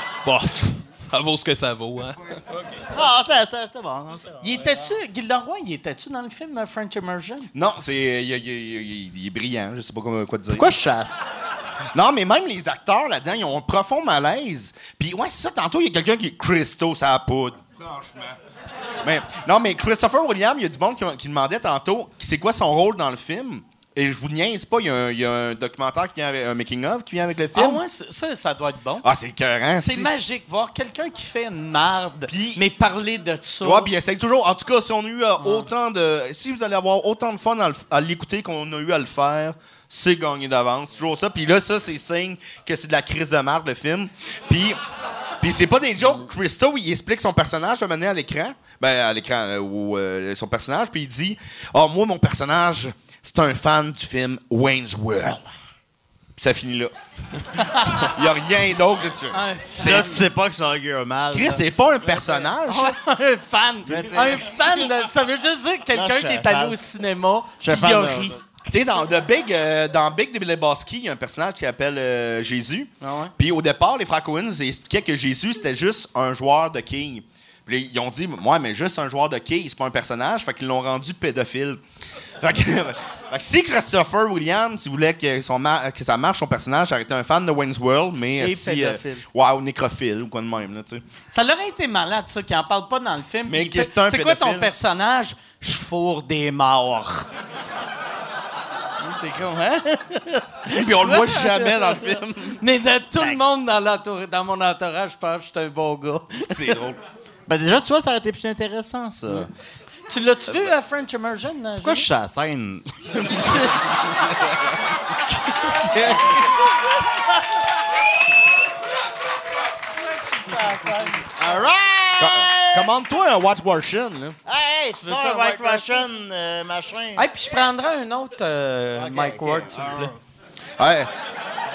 Bon, ça vaut ce que ça vaut, hein. Ah, c'était- c'était c'était bon. Il était-tu, Gildan Roy, il était-tu dans le film French Immersion? Non, c'est, il, il- il- il- il est brillant, je sais pas comment- quoi te dire. Pourquoi je chasse? Non, mais même les acteurs là-dedans, ils ont un profond malaise. Puis, ouais, c'est ça, tantôt, il y a quelqu'un qui est Christo, ça a poudre. Franchement. Mais, non, mais Christopher William, il y a du monde qui, qui demandait tantôt c'est quoi son rôle dans le film? Et je vous niaise pas, il y a un, il y a un documentaire qui vient avec un making-of qui vient avec le film. Ah ouais, ça, ça doit être bon. Ah, c'est écœurant. C'est magique, voir quelqu'un qui fait une marde, mais parler de ça. Ouais, puis essaye toujours. En tout cas, si on a eu euh, autant de. Si vous allez avoir autant de fun à, l'écouter qu'on a eu à le faire, c'est gagné d'avance. C'est toujours ça. Puis là, ça, c'est signe que c'est de la crise de marde, le film. Puis. Puis c'est pas des jokes. Christo, il explique son personnage à un moment à l'écran. Ben, à l'écran, euh, ou euh, son personnage. Puis il dit Ah, moi, mon personnage, c'est un fan du film Wayne's World. Puis ça finit là. Il y a rien d'autre là-dessus. Un Là, tu sais pas que ça augure mal. Chris, là. c'est pas un personnage. un fan. Un fan, de- ça veut juste dire Non, quelqu'un qui est allé fan. au cinéma, Je suis puis il a fan de- ri. Tu sais, dans, The Big, euh, dans Big de Lebowski, il y a un personnage qui s'appelle euh, Jésus. Ah ouais? Puis au départ, les ils expliquaient que Jésus, c'était juste un joueur de quilles. Puis là, ils ont dit, moi, mais juste un joueur de quilles, c'est pas un personnage. Fait qu'ils l'ont rendu pédophile. Fait que, fait que si Christopher Williams, s'il voulait que, son ma- que ça marche, son personnage, aurait été un fan de Wayne's World, mais Et si. euh, pédophile. ou nécrophile, ou quoi de même, là, tu sais. Ça leur a été malade, ça, qui en parle pas dans le film. Mais puis il qu'est-ce fait, que c'est un C'est quoi ton pédophile? personnage? Je fourre des morts. T'es comme, hein? Puis on le voit jamais dans le film. Mais de tout le monde dans, l'entour- dans mon entourage, je pense que je suis un bon gars. C'est drôle. Ben déjà, tu vois, ça aurait été plus intéressant, ça. Tu l'as-tu vu à French Immersion? euh, Pourquoi je Julie? suis à la scène? All right! Commande-toi un Watch Russian, là. Hey, tu veux Veux-tu un White White Russian, euh, machin? Hey, puis je prendrai un autre euh, Mike ok. Ward, s'il vous plaît. Ouais.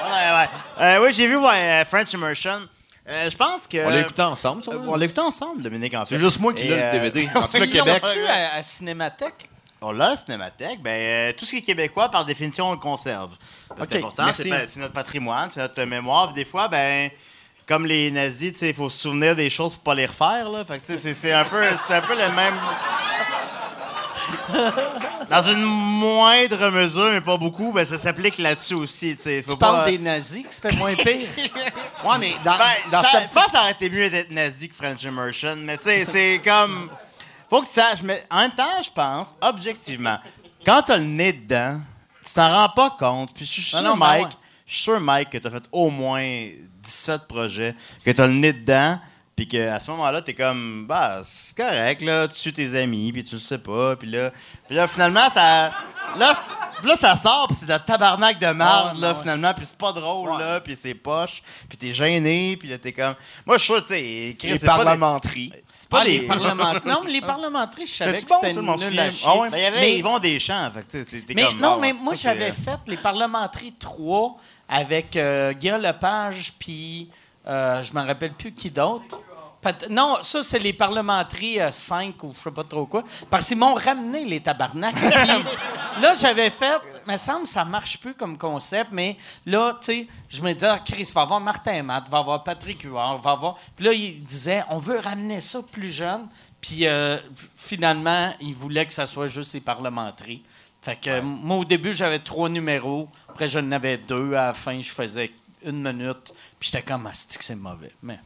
Ouais, ouais. Euh, oui, j'ai vu ouais, euh, French Immersion. Euh, je pense que... On l'a écouté ensemble, ça. Euh, là? on l'a écouté ensemble, Dominique, en fait. C'est juste moi qui l'ai euh, le DVD. Dans tout le Québec. l'ont-tu à, à Cinémathèque? On l'a, la Cinémathèque. Ben, euh, tout ce qui est québécois, par définition, on le conserve. C'est important, c'est notre patrimoine, c'est notre mémoire. Puis des fois, ben, comme les nazis, tu il faut se souvenir des choses pour pas les refaire. Là. Fait tu c'est- un, peu- un peu le même... Dans une moindre mesure, mais pas beaucoup, ben, ça s'applique là-dessus aussi. tu sais. Faut Tu pas- parles des nazis, que c'était moins pire. Ouais, mais dans, Ben, dans ça, cette- je pense que ça aurait été mieux d'être nazi que French Immersion, mais tu sais, c'est comme. Faut que tu saches, mais en même temps, je pense, objectivement, quand t'as le nez dedans, tu t'en rends pas compte. Puis je suis sûr, Non, non, ben Mike, ouais. je suis sûr, Mike, que t'as fait au moins 17 projets, que t'as le nez dedans, puis qu'à ce moment-là, t'es comme, bah, c'est correct, là, tu suis tes amis, puis tu le sais pas, puis là, puis là, finalement, ça. Là, là, ça sort, puis c'est de la tabarnak de marde, Ouais, là, ouais. finalement, puis c'est pas drôle, là, puis c'est poche, puis t'es gêné, puis là, t'es comme. Moi, je suis sûr, tu sais, Chris, c'est des- c'est pas Ah, des. les parlementaires. Non, mais les parlementaires, je savais que bon, c'était nul à chier. Ah ouais? Ben, il y avait Mais- Yvon Deschamps, fait que, tu sais, t'es- t'es Mais comme. non, ah, mais moi, j'avais euh, fait les parlementaires 3 avec euh, Guy Lepage, puis euh, je me rappelle plus qui d'autre. Non, ça, c'est les parlementaires 5 ou je sais pas trop quoi. Parce qu'ils m'ont ramené les tabarnaks. Puis là, j'avais fait, me semble, ça marche plus comme concept, mais là, tu sais, je me disais, ah, Chris, va avoir Martin Matt, va avoir Patrick Huard, va avoir. Puis là, il disait, on veut ramener ça plus jeune. Puis euh, finalement, il voulait que ça soit juste les parlementaires. Fait que euh, moi, au début, j'avais trois numéros. Après, j'en avais deux. À la fin, je faisais une minute. Puis j'étais comme, ah, c'est que c'est mauvais? Mais...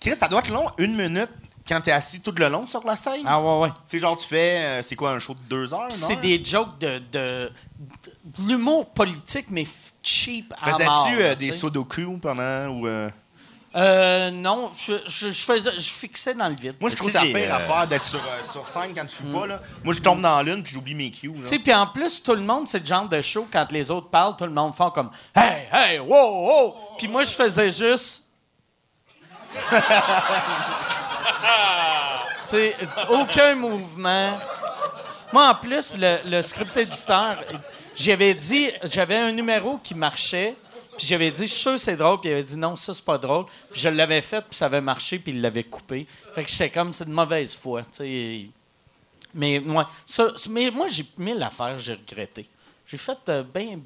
Chris, ça doit être long, une minute, quand t'es assis tout le long sur la scène. Ah ouais, ouais. Tu genre, tu fais, euh, c'est quoi, un show de deux heures, Puis non? c'est des jokes de, de, de l'humour politique, mais cheap. Faisais-tu euh, des sudoku pendant, ou... euh, Euh, non, je, je, je faisais, je fixais dans le vide. Moi, je trouve ça pire euh, affaire d'être sur, euh, sur scène quand je suis pas, là. Moi, je tombe dans lune puis j'oublie mes cues. Tu sais, puis en plus, tout le monde, c'est le genre de show, quand les autres parlent, tout le monde fait comme « Hey, hey, wow, wow! » Puis moi, je faisais juste... Tu sais, aucun mouvement. Moi, en plus, le, le script éditeur, j'avais dit, j'avais un numéro qui marchait, j'avais dit, je suis sûr que c'est drôle, puis il avait dit, non, ça, c'est pas drôle. Puis je l'avais fait, puis ça avait marché, puis il l'avait coupé. Fait que j'étais comme, c'est de mauvaise foi, tu sais. Mais, moi, ça, mais moi, j'ai mille affaires, j'ai regretté. J'ai fait euh, ben.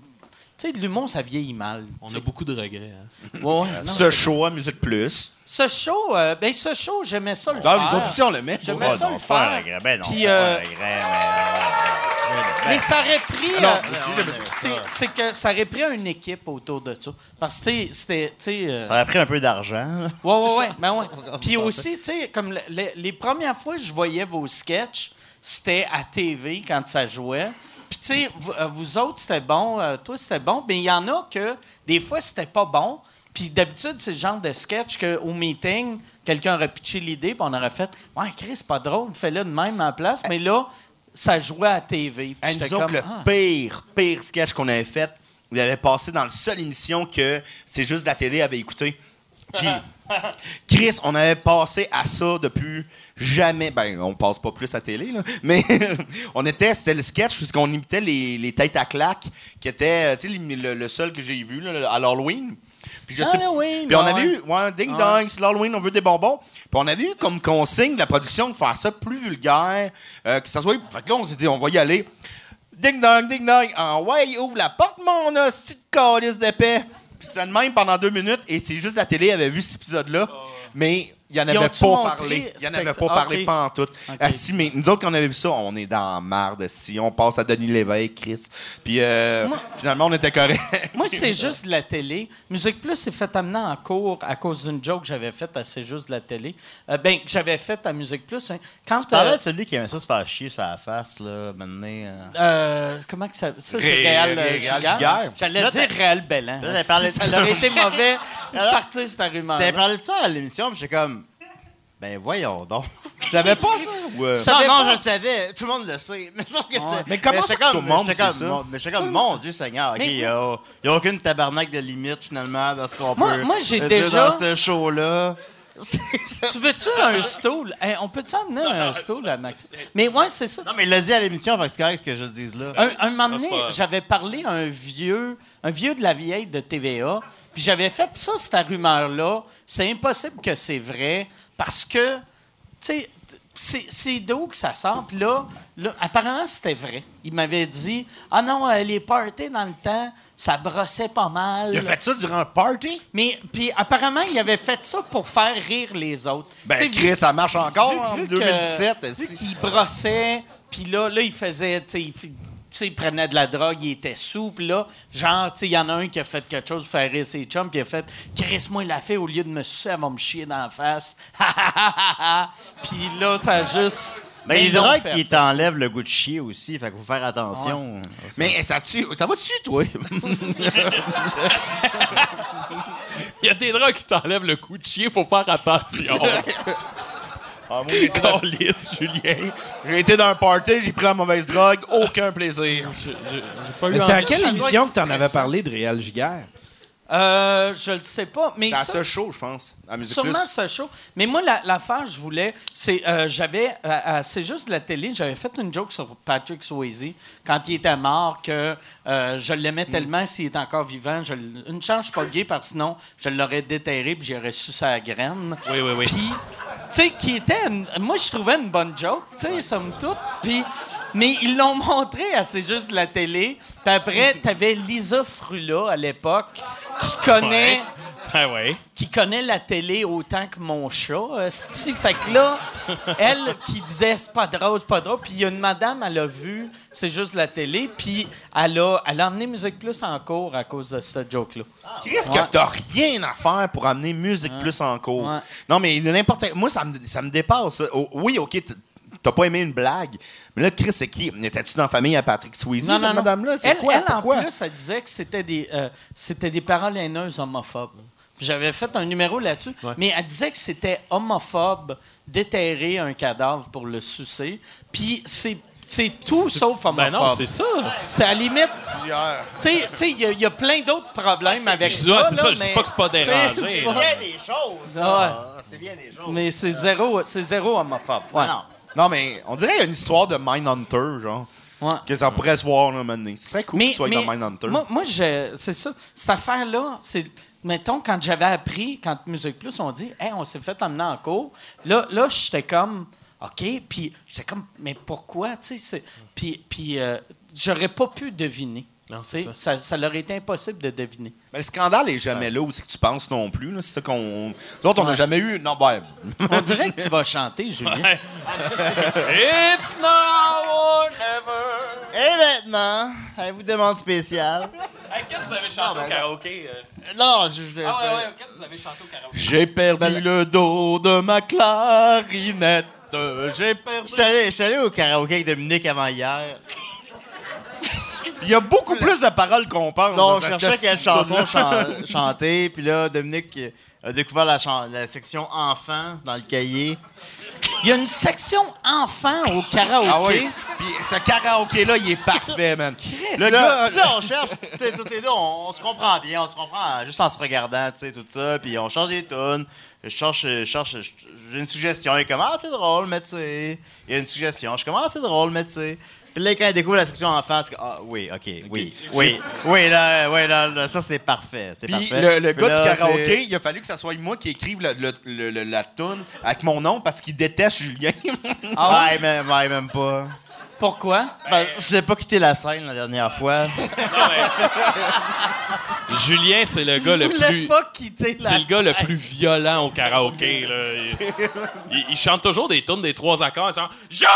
Sais, de l'humour, ça vieillit mal. On a beaucoup de regrets. hein. Ouais, ouais, non, Ce show à Musique Plus. ce show, euh, ben, ce show, j'aimais ça le Ah, faire. nous autres aussi, on le met. J'aimais ça non, le pas un faire. regret. Ben non, Puis, c'est pas un regret, mais... Mais ça aurait pris. Non, euh, c'est, que ça aurait pris une équipe autour de ça. Parce que c'était. euh, Ça aurait pris un peu d'argent. Ouais, ouais, ouais. ben ouais. Puis aussi, tu sais, comme le- le- les premières fois que je voyais vos sketchs, c'était à TV quand ça jouait. Puis, tu sais, vous, euh, vous autres, c'était bon. euh, toi, c'était bon. Mais il y en a que, des fois, c'était pas bon. Puis d'habitude, c'est le genre de sketch qu'au meeting, quelqu'un aurait pitché l'idée, puis on aurait fait Ouais, Chris, c'est pas drôle, fais-le de même en place. Mais là, ça jouait à TV. Puis nous autres, comme, le Ah. pire, pire sketch qu'on avait fait, il avait passé dans la seule émission que c'est juste la télé avait écouté. Puis, Chris, on avait passé à ça depuis jamais. Ben, on passe pas plus à télé, là. Mais on était, c'était le sketch puisqu'on imitait les, les têtes à claques, qui étaient, euh, tu sais, le, le seul que j'ai vu là, à l'Halloween. Puis je sais- Halloween, Puis on avait eu, ouais, ding dong, c'est l'Halloween, on veut des bonbons. Puis on avait eu comme consigne de la production de faire ça plus vulgaire, euh, que ça soit. Fait que là, on s'est dit, on va y aller. Ding dong, ding dong. Ah ouais, ouvre la porte, mon hostie de calice d'épais. Puis c'était de même pendant deux minutes, et c'est juste la télé avait vu cet épisode-là. Mais il en Ils avait pas parlé. Il en C'était- avait pas parlé pas en tout. Ah, si, mais nous autres, quand on avait vu ça, on est dans la marde. Si on passe à Denis Lévesque, Chris. Puis euh, Moi- finalement, on était correct. Moi, c'est juste de la télé. Musique Plus s'est fait amener en cours à cause d'une joke que j'avais faite à C'est juste de la télé. Euh, ben, que j'avais faite à Musique Plus. hein. Quand. Tu parlais euh, de celui qui aimait ça se faire chier sur la face, là, maintenant. euh. euh, comment que ça. Ça, c'est Ré- Réal, Ré- Réal Giguère. J'allais Là, dire Réal Bellan. Là, Si ça aurait été mauvais de Alors, partir cette rumeur. T'avais parlé de ça à l'émission, puis j'étais comme. Ben voyons donc. tu savais pas ça? Ou, euh, Non, non, pas. je le savais. Tout le monde le sait. Mais, sauf que Mais comment ça comme, tout le monde ça? Mais j'étais comme, mon Dieu Seigneur, OK, il n'y a, il y a aucune tabarnak de limite, finalement, dans ce qu'on peut moi, j'ai dire déjà- dans ce show-là. Tu veux-tu un stool? Hein, on peut-tu amener un stool à Max? Mais ouais, c'est ça. Non, mais il l'a dit à l'émission, fait que c'est correct que je le dise là. Un, un moment donné, j'avais parlé à un vieux, un vieux de la vieille de TVA, puis j'avais fait ça, cette rumeur-là. C'est impossible que c'est vrai, parce que, tu sais, c'est- d'où que ça sort. Puis là, là, apparemment, c'était vrai. Il m'avait dit Ah non, euh, les parties dans le temps, ça brossait pas mal. Il a fait ça durant un party? Mais puis apparemment, il avait fait ça pour faire rire les autres. Ben, Chris, ça marche encore vu- en vu que- 2017. Vu si. qu'il brossait, puis là, là, il faisait, tu sais, sais, il prenait de la drogue, il était sous, puis là, genre, tu sais, il y en a un qui a fait quelque chose pour faire rire ses chums, puis il a fait « Chris, moi, il l'a fait, au lieu de me sucer, elle va me chier dans la face. » Puis là, ça a juste... Mais les drogues qui t'enlèvent le goût de chier aussi, fait qu'il faut faire attention. Mais ça, tue, ça va dessus, toi? Il y a des drogues qui t'enlèvent le coup de chien, faut faire attention. Ah, moi, j'ai été dans- Julien. j'ai été dans un party, j'ai pris la mauvaise drogue, aucun plaisir. J'ai- j'ai- j'ai pas eu Mais c'est à quelle ça doit émission être que tu en avais parlé de Réal Giguère? Euh, je le sais pas, mais C'est à ça- ce show, je pense, à Musique Sûrement Plus. ce show. Mais moi, la- l'affaire, je voulais. C'est euh, j'avais. euh, euh, c'est juste la télé. J'avais fait une joke sur Patrick Swayze quand il était mort que euh, je l'aimais Mm. tellement s'il est encore vivant. Je l- une chance, je suis pas gay parce que sinon, je l'aurais déterré puis j'aurais su sa graine. Oui, oui, oui. Puis, sais, qui était. une- moi, je trouvais une bonne joke, tu sais, somme toute. Puis. Mais ils l'ont montré à C'est juste la télé. Puis après, t'avais Lisa Frula à l'époque qui connaît Ah ouais. qui connaît la télé autant que mon chat. esti. Fait que là, elle qui disait c'est pas drôle, c'est pas drôle. Puis il y a une madame, elle a vu, c'est juste la télé. Puis elle a, elle a emmené Musique Plus en cours à cause de cette joke-là. Chris, Ouais. que t'as rien à faire pour amener Musique Plus en cours. Ouais. Non, mais n'importe... Moi, ça me, ça me dépasse. Oh, oui, OK, t'as pas aimé une blague. Mais là, Chris, c'est qui? Étais-tu dans la famille à Patrick Swayze, cette madame-là? C'est quoi? elle, Pourquoi? en plus, elle disait que c'était des, euh, c'était des paroles haineuses homophobes. J'avais fait un numéro là-dessus, Ouais. mais elle disait que c'était homophobe déterrer un cadavre pour le sucer. Puis c'est C'est tout sauf Ben homophobe. non, c'est ça. c'est à la limite. Tu sais- tu sais, il y, a- il y a plein d'autres problèmes avec Je ça. dis, ouais, c'est là, ça, je dis mais- pas que c'est pas dérangé, c'est bien des choses. Ouais. là. C'est bien des choses. Mais c'est zéro, c'est zéro homophobe. Ouais. Ah Non, mais on dirait qu'il y a une histoire de Mindhunter, genre. Ouais. Que ça pourrait se voir, là, maintenant. Ce serait cool que tu sois dans Mindhunter. moi, moi je- c'est ça. Cette affaire-là, c'est. Mettons, quand j'avais appris, quand Musique Plus, on dit, hey, on s'est fait emmener en cours, là, là j'étais comme, OK, puis j'étais comme, mais pourquoi, tu sais, puis, puis euh, j'aurais pas pu deviner. Non, sais, ça. Ça leur été impossible de deviner. Mais le scandale est jamais là où c'est que tu penses non plus. là. C'est ça qu'on. Nous autres, on n'a Ouais. jamais eu. Non, ben. On dirait que tu vas chanter, Julien. Ouais. It's now or never. Et maintenant, à vous demande spéciale. Hey, qu'est-ce que vous avez chanté Non, au ben, karaoké? euh? Non, je, je- Ah ouais, ouais, qu'est-ce que vous avez chanté au karaoké? J'ai perdu le dos de ma clarinette. J'ai perdu. Je suis allé, je suis allé au karaoké avec Dominique avant hier. Il y a beaucoup plus de paroles qu'on pense. Non, on cherchait quelle chanson chan- chanter, puis là, Dominique a découvert la, chan- la section enfant dans le cahier. Il y a une section enfant au karaoké. Ah oui. Puis ce karaoké-là, il est parfait, man. Le Là, gars. sais, on cherche, tous les deux, on, on se comprend bien, on se comprend juste en se regardant, tu sais, tout ça, puis on cherche des tunes. Je cherche, je cherche, j'ai une suggestion. Il est comme, ah, c'est drôle, mais tu sais. Il y a une suggestion. Je suis comme, ah, c'est drôle, mais tu sais. Puis là, quand il découvre la section c'est comme, ah, oui, OK, oui, oui, oui, là, oui, là, là, ça, c'est parfait. C'est Puis parfait. le, le Puis gars là, du karaoké, il a fallu que ça soit moi qui écrive le- le- le- le- la tune avec mon nom parce qu'il déteste Julien. Ah? Ouais, même, ouais, même pas. Pourquoi? Ben, je n'ai pas quitté la scène la dernière fois. Julien, c'est le gars le voulais plus. pas quitter la C'est le gars le plus violent au karaoké. Là. Il, il- il chante toujours des tunes des trois accords. Il chante jour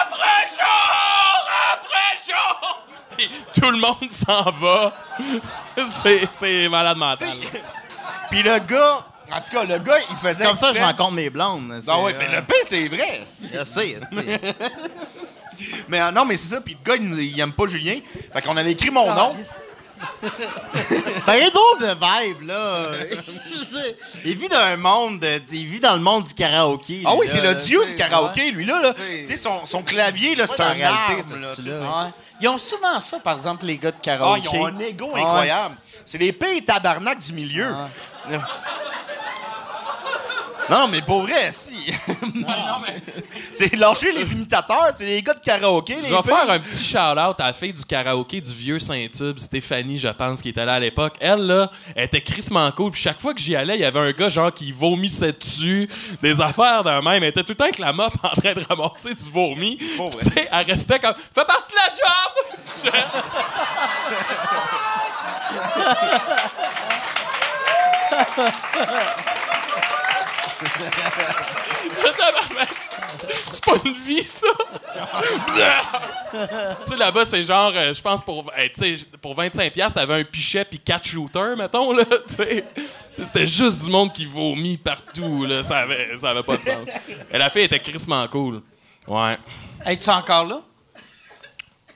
après jour après jour. Puis tout le monde s'en va. C'est, c'est malade mental. Puis le gars, en tout cas, le gars, il faisait. Comme ça, je exprès- rencontre mes blondes. Ah ouais, c'est, mais euh, le pire, c'est vrai. Je sais, je sais. Mais euh, non, mais c'est ça. Puis le gars, il, il aime pas Julien. Fait qu'on avait écrit mon nom. T'as un drôle de vibe, là. Je sais. il vit dans un monde, de- il vit dans le monde du karaoké. Ah oui, c'est là, le dieu tu du sais, karaoké, lui, là. Tu sais, son, son clavier, là, c'est un réalité, arbre, là, tu sais, style-là. c'est- Ouais. Ils ont souvent ça, par exemple, les gars de Ah, karaoké. ils ont un ego Ah ouais. incroyable. C'est les pires tabarnak du milieu. Ah. Non, mais pour vrai, si. c'est lâcher les imitateurs, c'est les gars de karaoké. Les Je vais faire un petit shout-out à la fille du karaoké du vieux Saint-Tube, Stéphanie, je pense, qui était là à l'époque. Elle, là, elle était crissement cool. Puis chaque fois que j'y allais, il y avait un gars, genre, qui vomissait dessus, des affaires d'un même. Elle était tout le temps avec la mop en train de ramasser du vomi. Tu sais, elle restait comme « Fais partie de la job! C'est pas une vie, ça! tu sais, là-bas, c'est genre, euh, je pense, pour, sais, pour 25$, t'avais un pichet puis 4 shooters, mettons, là. C'était juste du monde qui vomit partout, là. Ça avait, ça avait pas de sens. Et la fille était crissement cool. Ouais. Es-tu encore là?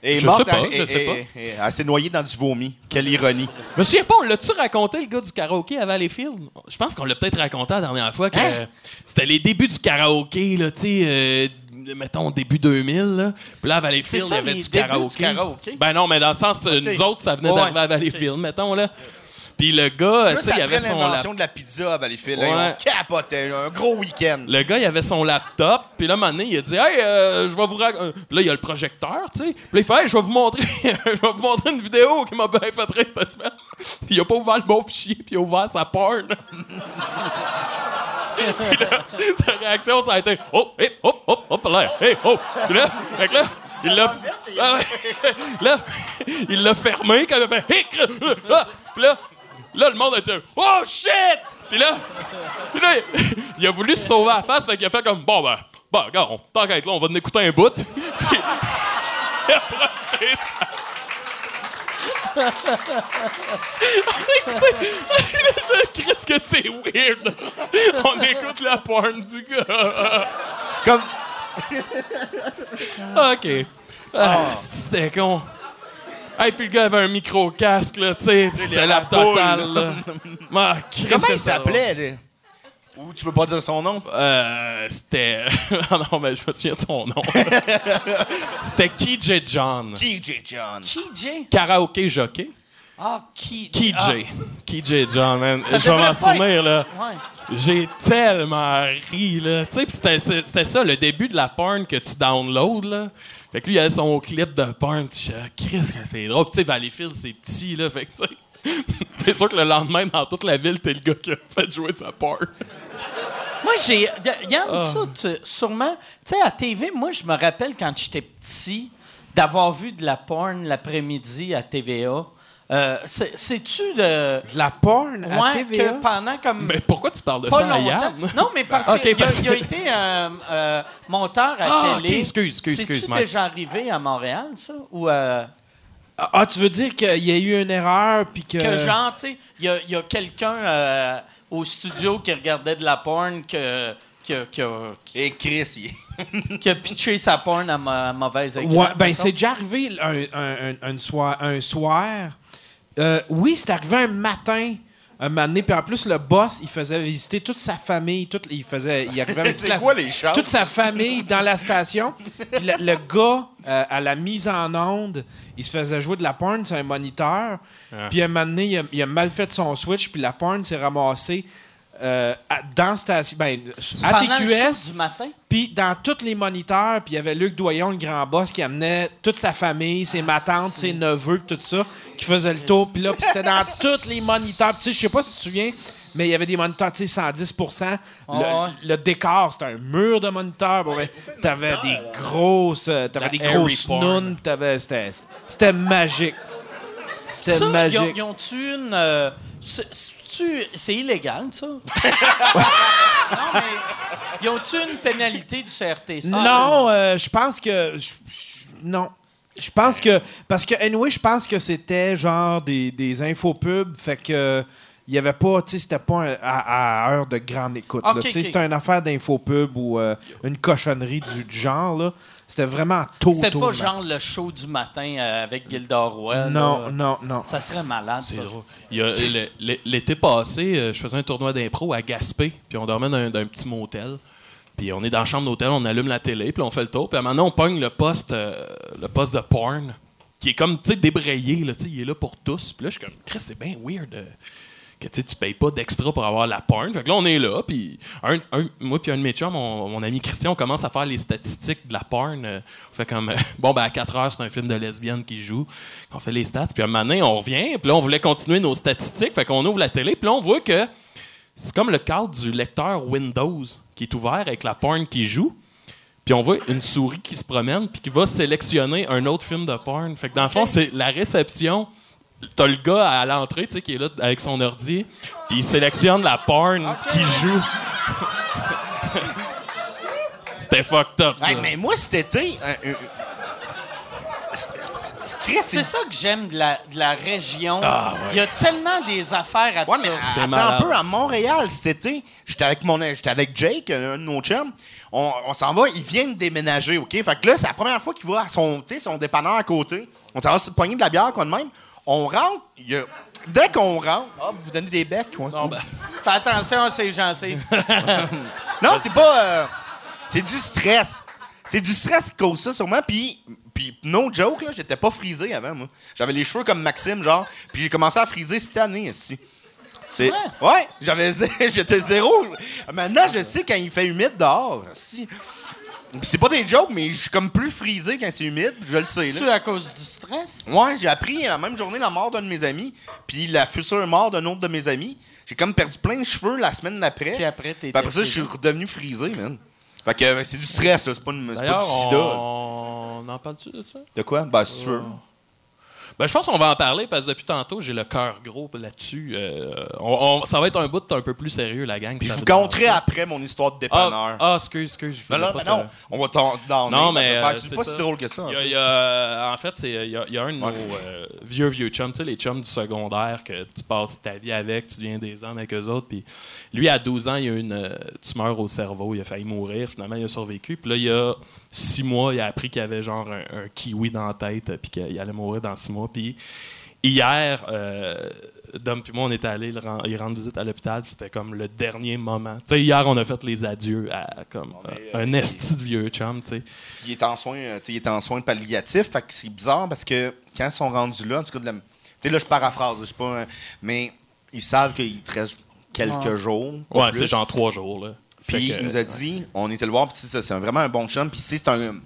Et Je sais pas, elle- je sais pas. elle- s'est noyée dans du vomi. Quelle ironie. Je me souviens pas, on l'a-tu raconté, le gars du karaoké à Valleyfield? Je pense qu'on l'a peut-être raconté la dernière fois que euh, c'était les débuts du karaoké, là, tu sais, euh, mettons début 2000, là. Puis là, à Valleyfield, il y avait du karaoké. du karaoké? Ben non, mais dans le sens, euh, Ok. nous autres, ça venait Ouais. d'arriver à Valleyfield, mettons, là. Puis le gars, tu sais, il avait son l'invention de la pizza à Valleyfield, Ouais. là, on capotait. là, Un gros week-end. Le gars, il avait son laptop, puis là, un moment donné, il a dit Hey, euh, je vais vous raconter. Puis là, il y a le projecteur, tu sais. Puis là, il fait Hey, je vais vous montrer, je vais vous montrer une vidéo qui m'a bien fait rire cette semaine. Puis il a pas ouvert le bon fichier, puis il a ouvert sa porn. Puis là, sa réaction, ça a été Oh, hé, hop, hop, hop, là, hey, oh. Puis là, fait que là, il l'a. Ah ouais. là, il l'a fermé quand il a fait Hé, creux, là. Puis là, là, le monde été Oh shit! Puis là, puis là, il a voulu se sauver la face, fait qu'il a fait comme Bon, ben, bon, regarde, on- tant qu'à être là, on va en écouter un bout. Puis, il a ça. on écoutait. Je crie que c'est weird. On écoute la porn du gars. Comme, OK. Ah, C'était con. Hey, puis le gars avait un micro-casque, là, tu sais, c'était la totale, là. Ah, Christ, comment il s'appelait, là? Ou tu veux pas dire son nom? Euh, c'était. Ah non, mais je me souviens de son nom. c'était KJ John. KJ John. KJ? Karaoke jockey. Ah, KJ. KJ. KJ John, man. Ça je vais m'en souvenir, là. Ouais. J'ai tellement ri, là. Tu sais, c'était ça, le début de la porn que tu downloads, là. Fait que lui, il avait son clip de porn. pis Je que c'est drôle. Tu sais, Valleyfield, c'est petit, là. Fait que, tu sais, sûr que le lendemain, dans toute la ville, t'es le gars qui a fait jouer sa porn. Moi, j'ai. Yann, Ah. ça, tu- sûrement. Tu sais, à TV, moi, je me rappelle quand j'étais petit d'avoir vu de la porn l'après-midi à TVA. Euh, c'est- C'est-tu de. De la porn à Ouais, TVA? que pendant comme. Mais pourquoi tu parles de pas ça à longtemps. Yann? Non, mais parce Ok, qu'il a, parce il a que- été euh, euh, monteur à Ah, télé. ok, excuse, excuse, excuse, Mike. déjà arrivé à Montréal, ça? Ou euh, Ah, tu veux dire qu'il y a eu une erreur puis que... que, genre, tu sais, il y a, il y a quelqu'un euh, au studio qui regardait de la porn que, qui a- qui a- Et Chris, qui a pitché sa porn à, ma, mauvaise écran. Ouais, ben c'est déjà arrivé un, un, un, un soir. Un soir. Euh, oui, c'est arrivé un matin. Un matin donné, puis en plus, le boss, il faisait visiter toute sa famille. Toute, il, faisait, il arrivait avec toute la- quoi les toute sa famille dans la station. Puis le, le gars, euh, à la mise en onde, il se faisait jouer de la porn sur un moniteur. Puis un moment donné, il a, il a mal fait son switch, puis la porn s'est ramassée euh, à- dans station. Ben, à TQS. du matin? Puis dans tous les moniteurs, puis il y avait Luc Doyon, le grand boss, qui amenait toute sa famille, ses matantes, ses neveux, puis tout ça, qui faisait le tour. Puis là, puis c'était dans tous les moniteurs. Tu sais, je sais pas si tu te souviens, mais il y avait des moniteurs, tu sais, 110 le, Ah ouais. le décor, c'était un mur de moniteurs. Bon, ben, t'avais des grosses, euh, t'avais des grosses nounes, puis t'avais, c'était, c'était magique. C'était Ça, magique. Ils ont- ils ont-tu une. euh, c'est- c'est illégal, ça? non, mais. Ils ont-tu une pénalité du CRTC? Non, euh, je pense que. je- je- non. Je pense que. Parce que, anyway, je pense que c'était genre des, des infopubs. Fait que. Il y avait pas, tu sais, c'était pas un- à, à heure de grande écoute. C'était une affaire d'infopub ou euh, une cochonnerie du, du genre. là. C'était vraiment tôt, C'est tôt pas matin. genre le show du matin euh, avec Gilda Roy. Non, là. non, non. Ça serait malade, C'est ça. drôle. L'été passé, euh, je faisais un tournoi d'impro à Gaspé, puis on dormait dans un, dans un petit motel. Puis on est dans la chambre d'hôtel, on allume la télé, puis on fait le tour. Puis maintenant, on pogne le poste, euh, le poste de porn, qui est comme, tu sais, débrayé, là, tu sais, il est là pour tous. Puis là, je suis comme, Chris, c'est bien weird euh, que tu payes pas d'extra pour avoir la porn. Fait que là, on est là, puis un, un- moi puis un de mes chums, mon, mon ami Christian, on commence à faire les statistiques de la porn. euh, on fait comme, euh, bon, ben à 4 heures, c'est un film de lesbienne qui joue. On fait les stats, puis un moment donné, on revient, puis là, on voulait continuer nos statistiques. Fait qu'on ouvre la télé, puis là, on voit que c'est comme le cadre du lecteur Windows qui est ouvert avec la porn qui joue. Puis on voit une souris qui se promène puis qui va sélectionner un autre film de porn. Fait que dans le fond, c'est la réception. T'as le gars à l'entrée, tu sais, qui est là avec son ordi, puis il sélectionne la porn qui joue. C'était fucked up, ça. Hey, mais moi, cet été. euh, euh, c'est- c'est- Chris, C'est ça que j'aime de la, de la région. Ah, ouais. Il y a tellement des affaires à Ouais, mais C'est attends malade. un peu, à Montréal cet été, j'étais avec mon j'étais avec Jake, un de nos chums. On, on s'en va, il vient de déménager, OK? Fait que là, c'est la première fois qu'il va à son, tu sais, son dépanneur à côté. On s'en va se pogner de la bière, quoi de même. On rentre, il y a- dès qu'on rentre, ah, vous donnez des becs. Non, ben, Fais attention à ces gencives. Non, c'est pas. euh, c'est du stress. C'est du stress qui cause ça, sûrement. Puis, puis no joke, là, j'étais pas frisé avant, moi. J'avais les cheveux comme Maxime, genre. Puis j'ai commencé à friser cette année, ici. C'est. Ouais, j'avais zé- j'étais zéro. Maintenant, je sais quand il fait humide dehors. Si. C'est pas des jokes, mais je suis comme plus frisé quand c'est humide, je le sais, là. C'est à cause du stress? Ouais, j'ai appris la même journée la mort d'un de mes amis, puis la future mort d'un autre de mes amis. J'ai comme perdu plein de cheveux la semaine d'après. Puis après, t'es. Puis après ça, je suis redevenu frisé, man. Fait que euh, c'est du stress. C'est pas, une- du sida. on... on en parle-tu de ça? De quoi? Ben, c'est sûr. Ben, je pense qu'on va en parler parce que depuis tantôt, j'ai le cœur gros là-dessus. Euh, on- on- ça va être un bout un peu plus sérieux, la gang. Puis je vous pas. après mon histoire de Ah, dépanneur. ah, excuse, excuse. je non, non, pas mais te- non. On va t'en Non, mais, euh, c'est pas ça. si drôle que ça. en y a- fait. il y a- en fait, c'est- il y, a, il y a un de nos euh, vieux, vieux chums, tu sais, les chums du secondaire que tu passes ta vie avec, tu deviens des hommes avec eux autres. Puis lui, à 12 ans, il a eu une tumeur au cerveau, il a failli mourir. Finalement, il a survécu. Puis là, il y a six mois, il a appris qu'il avait genre un, un kiwi dans la tête, puis qu'il allait mourir dans six mois. Puis hier, euh, Dom puis moi, on était allés le ren- y rendre visite à l'hôpital, puis c'était comme le dernier moment. Tu sais, hier, on a fait les adieux à comme euh, un esti de vieux chum, tu sais. Il est en soins, euh, tu sais, il est en soins palliatifs, fait que c'est bizarre parce que quand ils sont rendus là, en tout cas, de la- tu sais, là, je paraphrase, je sais pas, hein, mais ils savent qu'il te reste quelques jours. pas Ouais, c'est genre trois jours, là. Puis que, il nous a dit, on était le voir, puis c'est c'est vraiment un bon chum. Puis c'est un.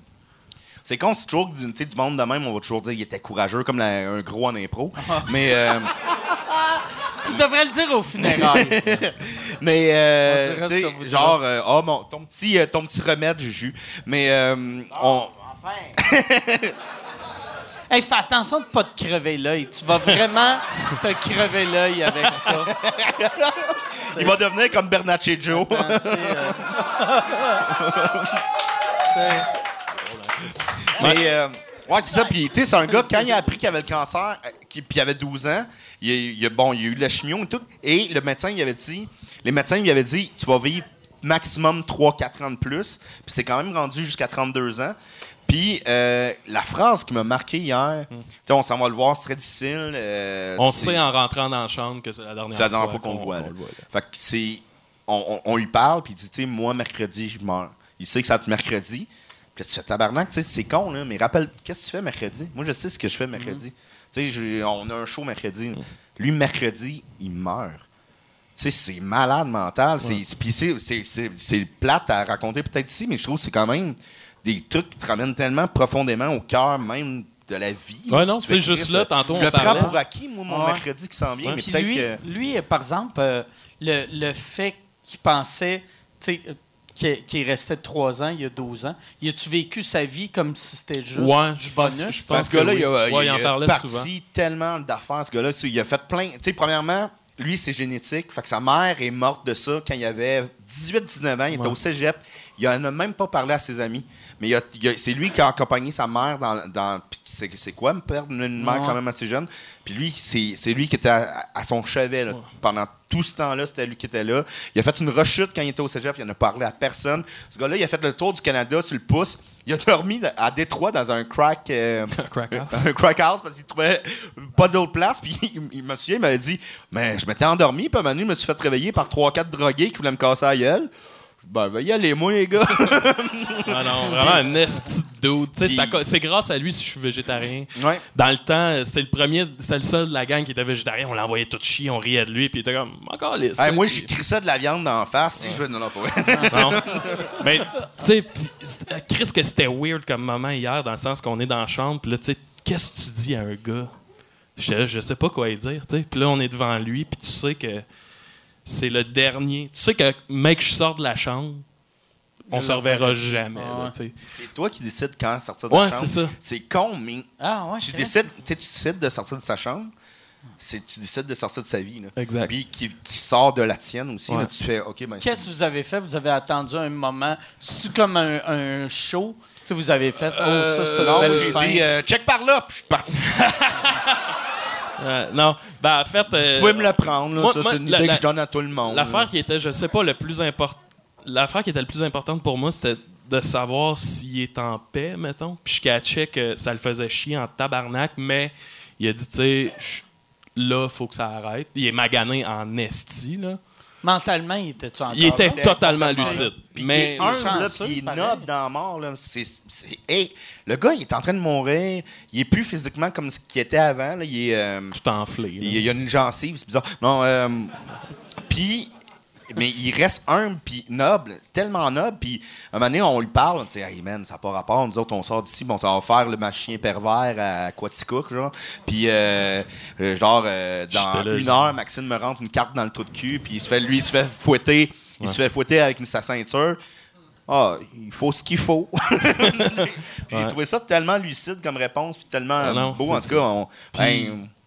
C'est con, c'est toujours tu sais, du monde de même, on va toujours dire qu'il était courageux comme la- un gros en impro. mais euh, Tu devrais le dire au funérailles. mais euh, genre euh, oh mon ton petit euh, ton petit remède Juju. Mais euh, on hey, fais attention de pas te crever l'œil. Tu vas vraiment te crever l'œil avec ça. il va devenir comme Bernatchez Joe. Hein, tu sais, euh. Mais, euh, ouais, c'est ça. Puis, tu sais, c'est un gars, quand il a appris qu'il avait le cancer, euh, qui- puis il avait 12 ans, il, il bon, il a eu la chimio et tout. Et le médecin, il avait dit, les médecins lui avaient dit, tu vas vivre maximum 3-4 ans de plus. Puis c'est quand même rendu jusqu'à 32 ans. Puis euh, la phrase qui m'a marqué hier, tu sais, on s'en va le voir, c'est très difficile. euh, on sait en rentrant dans la chambre que c'est la dernière la dernière fois fois qu'on le voit. là. là. Fait que c'est. On, on- on lui parle, puis il dit, tu sais, moi, mercredi, je meurs. Il sait que ça va être mercredi. Puis tu fais tabarnak, c'est con, là, mais rappelle, qu'est-ce que tu fais mercredi? Moi, je sais ce que je fais mercredi. Sais, je- on a un show mercredi. Lui, mercredi, il meurt. Tu sais, c'est malade mental. C'est, puis c'est, c'est, c'est- c'est plate à raconter peut-être ici, mais je trouve que c'est quand même des trucs qui te ramènent tellement profondément au cœur même de la vie. Ouais, non, fais, juste là, tantôt, Je on le prends pour acquis, moi, mon Ouais. mercredi qui s'en vient, mais lui, que... lui, euh, par exemple, euh, le, le fait qu'il pensait, qu'il restait trois ans, il y a 12 ans, il a-tu vécu sa vie comme si c'était juste Ouais, du je pense- bonus? je pense Parce que que là, oui. il, a, Ouais, il il en a parlait parti souvent. tellement d'affaires, ce gars-là. Il a fait plein. Tu sais, premièrement, lui, c'est génétique. Fait que sa mère est morte de ça quand il avait 18-19 ans. Il était au cégep. Il en a même pas parlé à ses amis. Mais c'est lui qui a accompagné sa mère dans. dans c'est, quoi, me perdre une mère quand même assez jeune? Puis lui, c'est, lui qui était à, à son chevet là. pendant tout ce temps-là. C'était lui qui était là. Il a fait une rechute quand il était au cégep. Il en a parlé à personne. Ce gars-là, il a fait le tour du Canada sur le pouce. Il a dormi à Détroit dans un crack. euh, Crack house. un crack house parce qu'il trouvait pas d'autre place. Puis il, il me souvient, il m'avait dit Mais je m'étais endormi, puis à un moment donné, je me suis fait réveiller par 3-4 drogués qui voulaient me casser la gueule. Ben, ben, y aller, moi, les gars. Ah non, vraiment un esti de dude. Puis- c'est à co- C'est grâce à lui si je suis végétarien. ouais. Dans le temps, c'était le premier, c'était le seul de la gang qui était végétarien. On l'envoyait tout chier, on riait de lui, puis il était comme encore. Hey, moi, j'ai crissé de la viande d'en face. Si je veux, non, non, pas vrai. Non. Mais, tu sais, puis, c'était- Chris, que c'était weird comme moment hier, dans le sens qu'on est dans la chambre, puis là, tu sais, qu'est-ce que tu dis à un gars? Je, je sais pas quoi lui dire, tu sais. Puis là, on est devant lui, puis tu sais que c'est le dernier. Tu sais que, mec, je sors de la chambre, on se reverra jamais, là, sais. C'est toi qui décides quand sortir de Ouais, la chambre. c'est ça. C'est con, mais Ah, ouais, tu décides, tu sais, tu décides de sortir de sa chambre. C'est, tu décides de sortir de sa vie. Là. Exact. Puis qui, qui sort de la tienne aussi. Ouais. Là, tu fais, OK, ben, Qu'est-ce que vous avez fait? Vous avez attendu un moment. C'est-tu comme un, un show? Tu sais, vous avez fait. Oh, ça, c'est une Non, belle moi, j'ai fin. dit, euh, check par là, puis je suis parti. Euh, non, ben en fait. euh, Vous pouvez me le prendre, là. moi- ça, c'est une idée la- que je donne à tout le monde. L'affaire qui était, je sais pas, le plus important. L'affaire qui était le plus importante pour moi, c'était de savoir s'il est en paix, mettons. Puis je catchais que ça le faisait chier en tabarnak, mais il a dit, tu sais, là, faut que ça arrête. Il est magané en esti, là. Mentalement, il était-tu encore Il était là? totalement lucide. Puis Mais il est humble, là, chanceux, puis il est pareil. noble dans la mort. Là. C'est, c'est- hey, le gars, il est en train de mourir. Il est plus physiquement comme ce qu'il était avant. Là. Il, est, euh, tout enflé. il a une gencive, c'est bizarre. Non, euh, puis... Mais il reste humble puis noble, tellement noble. Puis un moment donné, on lui parle, on dit Hey man, ça n'a pas rapport. Nous autres, on sort d'ici, bon, ça va faire le machin pervers à Quaticook, genre. Puis, euh, euh, genre, euh, dans là, une heure, Maxime me rentre une carte dans le trou de cul, puis il se fait, lui, il se fait fouetter. Il se fait fouetter avec sa ceinture. Ah, il faut ce qu'il faut. j'ai trouvé ça tellement lucide comme réponse, puis tellement Ah non, beau. En tout cas, on,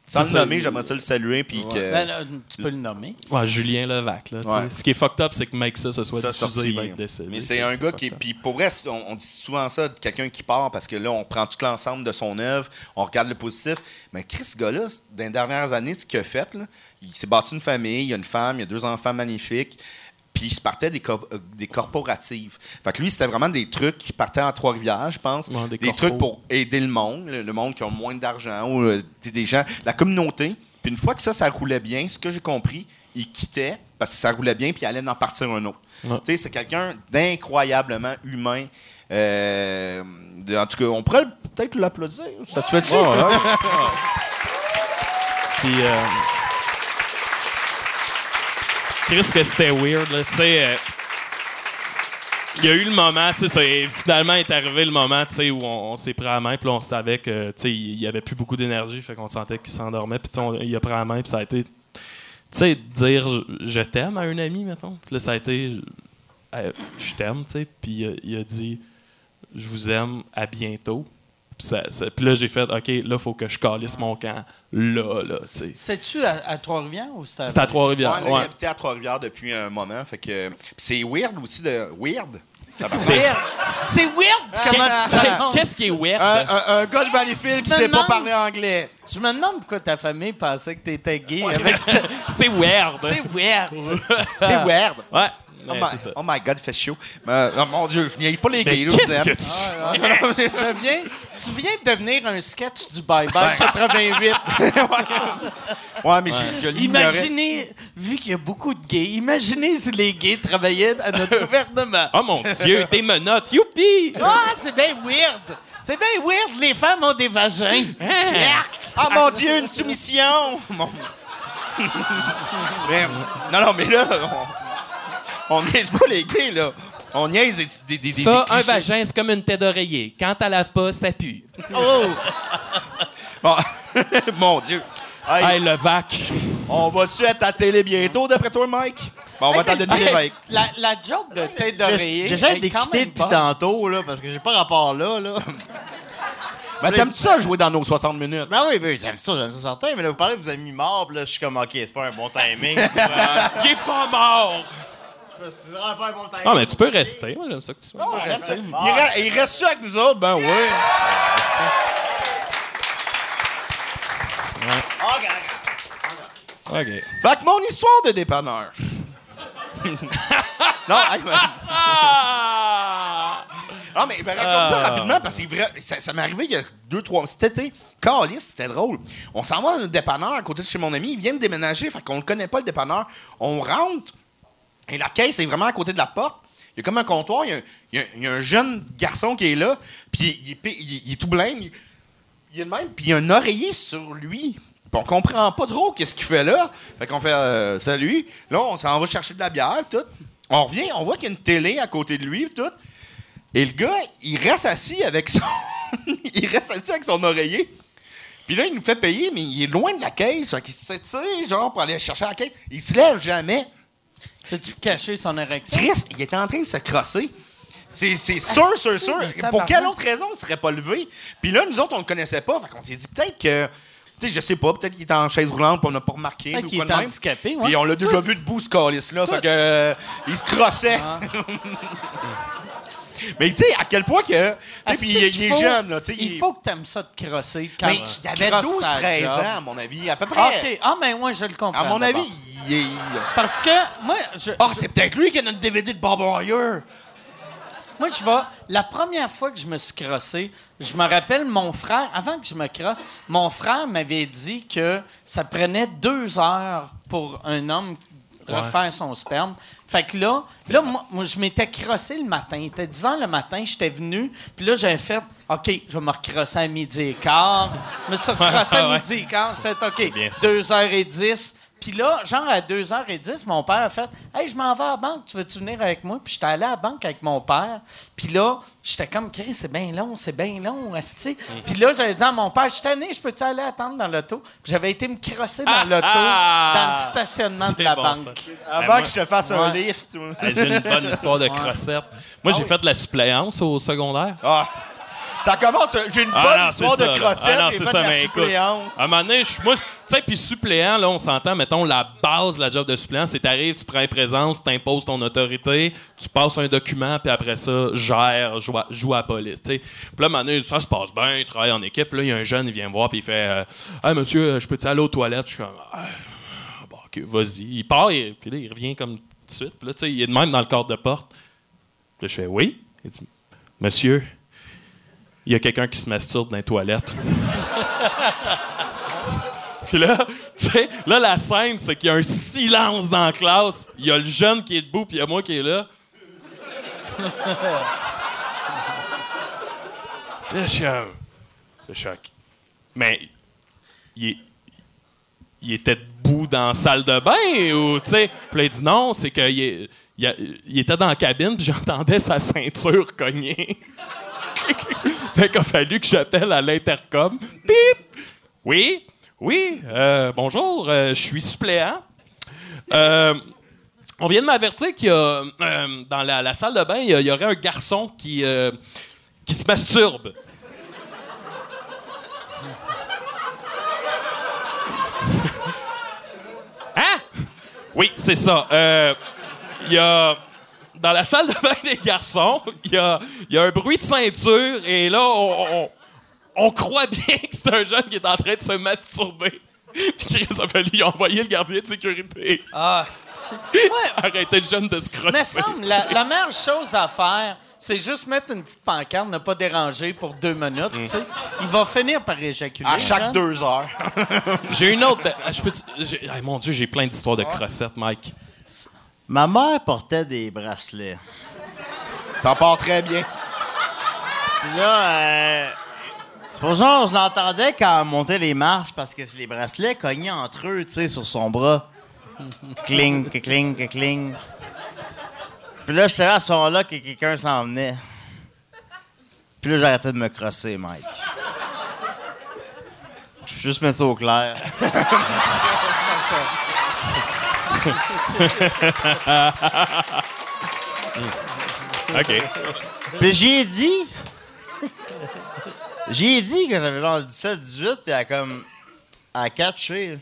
sans le ça. nommer, j'aimerais ça le saluer. Puis que, Ben, là, tu peux le nommer. Ouais, Julien Levac, là. Ouais. Ce qui est fucked up, c'est que make ça, ce soit ça diffusé, sorti. il va être décédé. Mais c'est un gars qui. Puis pour vrai, on dit souvent ça de quelqu'un qui part parce que là, on prend tout l'ensemble de son œuvre, on regarde le positif. Mais Chris, ce gars-là, dans les dernières années, ce qu'il a fait, là, il s'est bâti une famille, il a une femme, il a deux enfants magnifiques. Puis il se partait des, co- euh, des corporatives. Fait que lui, c'était vraiment des trucs qui partaient à Trois-Rivières, je pense. Ouais, des trucs pour aider le monde, le, monde qui ont moins d'argent, ou euh, des- gens, la communauté. Puis une fois que ça, ça roulait bien, ce que j'ai compris, il quittait parce que ça roulait bien, puis il allait en partir un autre. Ouais. Tu sais, c'est quelqu'un d'incroyablement humain. Euh, en tout cas, on pourrait peut-être l'applaudir. Ça se fait-tu? Puis. Euh... Chris, que c'était weird, là. Tu sais. euh, Il y a eu le moment, tu sais, finalement est arrivé le moment, tu sais, où on, s'est pris à la main, puis on savait que, tu sais, il y avait plus beaucoup d'énergie, fait qu'on sentait qu'il s'endormait, puis il a pris à la main, puis ça a été, tu sais, dire je- t'aime à un ami, mettons. Puis là, ça a été euh, je t'aime, tu sais, puis il a dit je vous aime, à bientôt. Puis, ça- ça- puis là, j'ai fait OK, là, il faut que je calisse mon camp, là, là, tu sais. C'est-tu à, à Trois-Rivières ou c'était à... C'était à Ouais, Trois-Rivières. il ouais. habitait à Trois-Rivières depuis un moment. Fait que puis c'est weird aussi de weird? Ça va C'est weird. C'est weird? Comment tu te Qu'est-ce qui est weird? un, un- un gars de Valleyfield qui sait pas parler anglais. Je me demande pourquoi ta famille pensait que t'étais gay. Avec C'est weird. C'est weird. C'est weird. Ouais. Oh mais my, c'est ça. oh my God, fait chaud. Mais, oh mon Dieu, je n'y pas les gays. là, vous qu'est-ce que tu Ah, tu, viens, tu viens de devenir un sketch du Bye Bye 88. Ouais, mais j'ai- je. Imaginez, vu qu'il y a beaucoup de gays, imaginez si les gays travaillaient à notre gouvernement. Oh mon Dieu, des menottes, youpi! Ah, c'est bien weird. C'est bien weird, les femmes ont des vagins. Yark. Ah mon Dieu, une soumission! Mon- Mais- non, non, mais là, on, on niaise pas les gays, là. On niaise des, des, des, des- Ça, des un vagin, c'est comme une tête d'oreiller. Quand t'as lave pas, ça pue. Oh! Bon, mon Dieu. Hey, Hey, le vac. On va-tu être à la télé bientôt, d'après toi, Mike? Bon, on va t'en donner Hey, l'évêque. La, la joke de tête d'oreiller. J'essaie d'équiter même depuis tantôt, là, parce que j'ai pas rapport là, là. Mais t'aimes-tu ça jouer dans nos 60 minutes? Ben oui, ben, j'aime ça, j'aime ça certain, mais là, vous parlez de vos amis morts, là, je suis comme, OK, c'est pas un bon timing. Il est pas mort! C'est vraiment pas un bon timing. Ah, mais tu peux rester. Moi, j'aime ça que tu sois. Il, reste, il reste ça avec nous autres? Ben oui. OK. Fait que mon histoire de dépanneur. non, hey, mais- Ah! non, mais ben, raconte ça Ah. rapidement parce que c'est vrai, ça, ça m'est arrivé il y a deux, trois Cet été, c'était drôle. On s'en va dans un dépanneur à côté de chez mon ami. Il vient de déménager, fait qu'on ne connaît pas le dépanneur. On rentre et la caisse est vraiment à côté de la porte. Il y a comme un comptoir, il y a, un- jeune garçon qui est là, puis il, est tout blême. Il, est le même, puis il y a un oreiller sur lui. Puis on comprend pas trop qu'est-ce qu'il fait là. Fait qu'on fait euh, salut. Là, on s'en va chercher de la bière, tout. On revient, on voit qu'il y a une télé à côté de lui, tout. Et le gars, il reste assis avec son. il reste assis avec son oreiller. Puis là, il nous fait payer, mais il est loin de la caisse. Fait qu'il s'étire, genre, pour aller chercher la caisse. Il se lève jamais. C'est-tu cacher son érection? Chris, il était en train de se crosser. C'est c'est sûr, Ah, sûr, c'est, sûr. Pour quelle autre raison il ne serait pas levé? Puis là, nous autres, on le connaissait pas. Fait qu'on s'est dit peut-être que. Tu sais, je sais pas, peut-être qu'il était en chaise roulante puis on n'a pas remarqué. Peut-être ou qu'il quoi est de même. handicapé, ouais. Puis on l'a déjà vu debout, ce calice-là. Fait que. euh, il se crossait. Mais tu sais, à quel point que. Ah, Puis il, est- qu'il il est faut- jeune, là. tu sais, Il il- faut que tu aimes ça de crosser. Quand Mais tu il avait crosses 12, sa 13 job. ans, à mon avis. À peu près. Ah, OK. Ah, mais moi, je le comprends. À mon avis, Parce que moi, je, Ah, c'est peut-être lui qui a notre DVD de Bob Wire. moi, je vais. La première fois que je me suis crossé, je me rappelle mon frère, avant que je me crosse, mon frère m'avait dit que ça prenait deux heures pour un homme refaire son sperme. Fait que là, là moi, moi, je m'étais crossé le matin. Il était 10 heures le matin, j'étais venu, puis là, j'avais fait OK, je vais me recrosser à midi et quart. Je me suis recrossé à Ouais. midi et quart. J'ai fait OK, bien ça. 2h10. Puis là, genre à 2h10, mon père a fait Hey, je m'en vais à la banque, tu veux-tu venir avec moi? Puis j'étais allé à la banque avec mon père. Puis là, j'étais comme, Chris, c'est bien long, c'est bien long, asti. Mm. Puis là, j'avais dit à mon père, je suis tanné, je peux-tu aller attendre dans l'auto? Puis j'avais été me crosser dans l'auto, ah! dans le stationnement de la bon, banque. ça. Avant moi- que je te fasse un lift. J'ai une bonne histoire de crossette. Moi, j'ai fait de la suppléance au secondaire. Ah. Ça commence. J'ai une bonne Ah non, histoire de ça, crossette. Ah J'ai fait ça, de la écoute, suppléance. À un moment donné, je- moi, tu sais, puis suppléant, là, on s'entend, mettons, la base de la job de suppléant, c'est t'arrives, tu prends une présence, t'imposes ton autorité, tu passes un document, puis après ça, gère, joue à, joue à la police, tu sais. Puis là, à un moment donné, ça se passe bien, il travaille en équipe, là, il y a un jeune, il vient me voir, puis il fait euh, Hey, monsieur, je peux-tu aller aux toilettes? Je suis comme Ah, bon, ok, vas-y. Il part, et, puis là, il revient comme de suite. Puis là, tu sais, il est de même dans le cadre de porte. Puis là, je fais Oui. Il dit Monsieur, il y a quelqu'un qui se masturbe dans les toilettes. Puis là, tu sais, là, la scène, c'est qu'il y a un silence dans la classe. Il y a le jeune qui est debout, puis il y a moi qui est là. suis un- Le choc. Mais il, il était debout dans la salle de bain ou, tu sais? Puis là, il dit non, c'est qu'il il était dans la cabine, puis j'entendais sa ceinture cogner. fait qu'il a fallu que j'appelle à l'intercom. Pip! Oui, oui, euh, bonjour, euh, je suis suppléant. Euh, on vient de m'avertir qu'il y a, dans la, salle de bain, il y, aurait un garçon qui, qui se masturbe. Hein? Oui, c'est ça. Il y a. Dans la salle de bain des garçons, il y a, il y a un bruit de ceinture et là, on, on- on croit bien que c'est un jeune qui est en train de se masturber. Puis Chris a fallu lui envoyer le gardien de sécurité. Ah, c'est... Ouais, Arrêter le jeune de se crosser. mais semble, la, la meilleure chose à faire, c'est juste mettre une petite pancarte, ne pas déranger pour deux minutes. Il va finir par éjaculer. À chaque deux heures. J'ai une autre. ben, je peux. j'ai- mon Dieu, j'ai plein d'histoires de crossettes, Mike. Ma mère portait des bracelets. Ça part très bien. Puis là, euh, c'est pour genre, je l'entendais quand elle montait les marches parce que les bracelets cognaient entre eux, tu sais, sur son bras. Cling, que cling, que cling. Puis là, j'étais là à ce moment-là que quelqu'un s'en venait. Puis là, j'arrêtais de me crosser, Mike. Je veux juste mettre ça au clair. OK. Puis j'y ai dit. J'y ai dit que j'avais genre 17, 18, puis elle a comme. Elle a catché.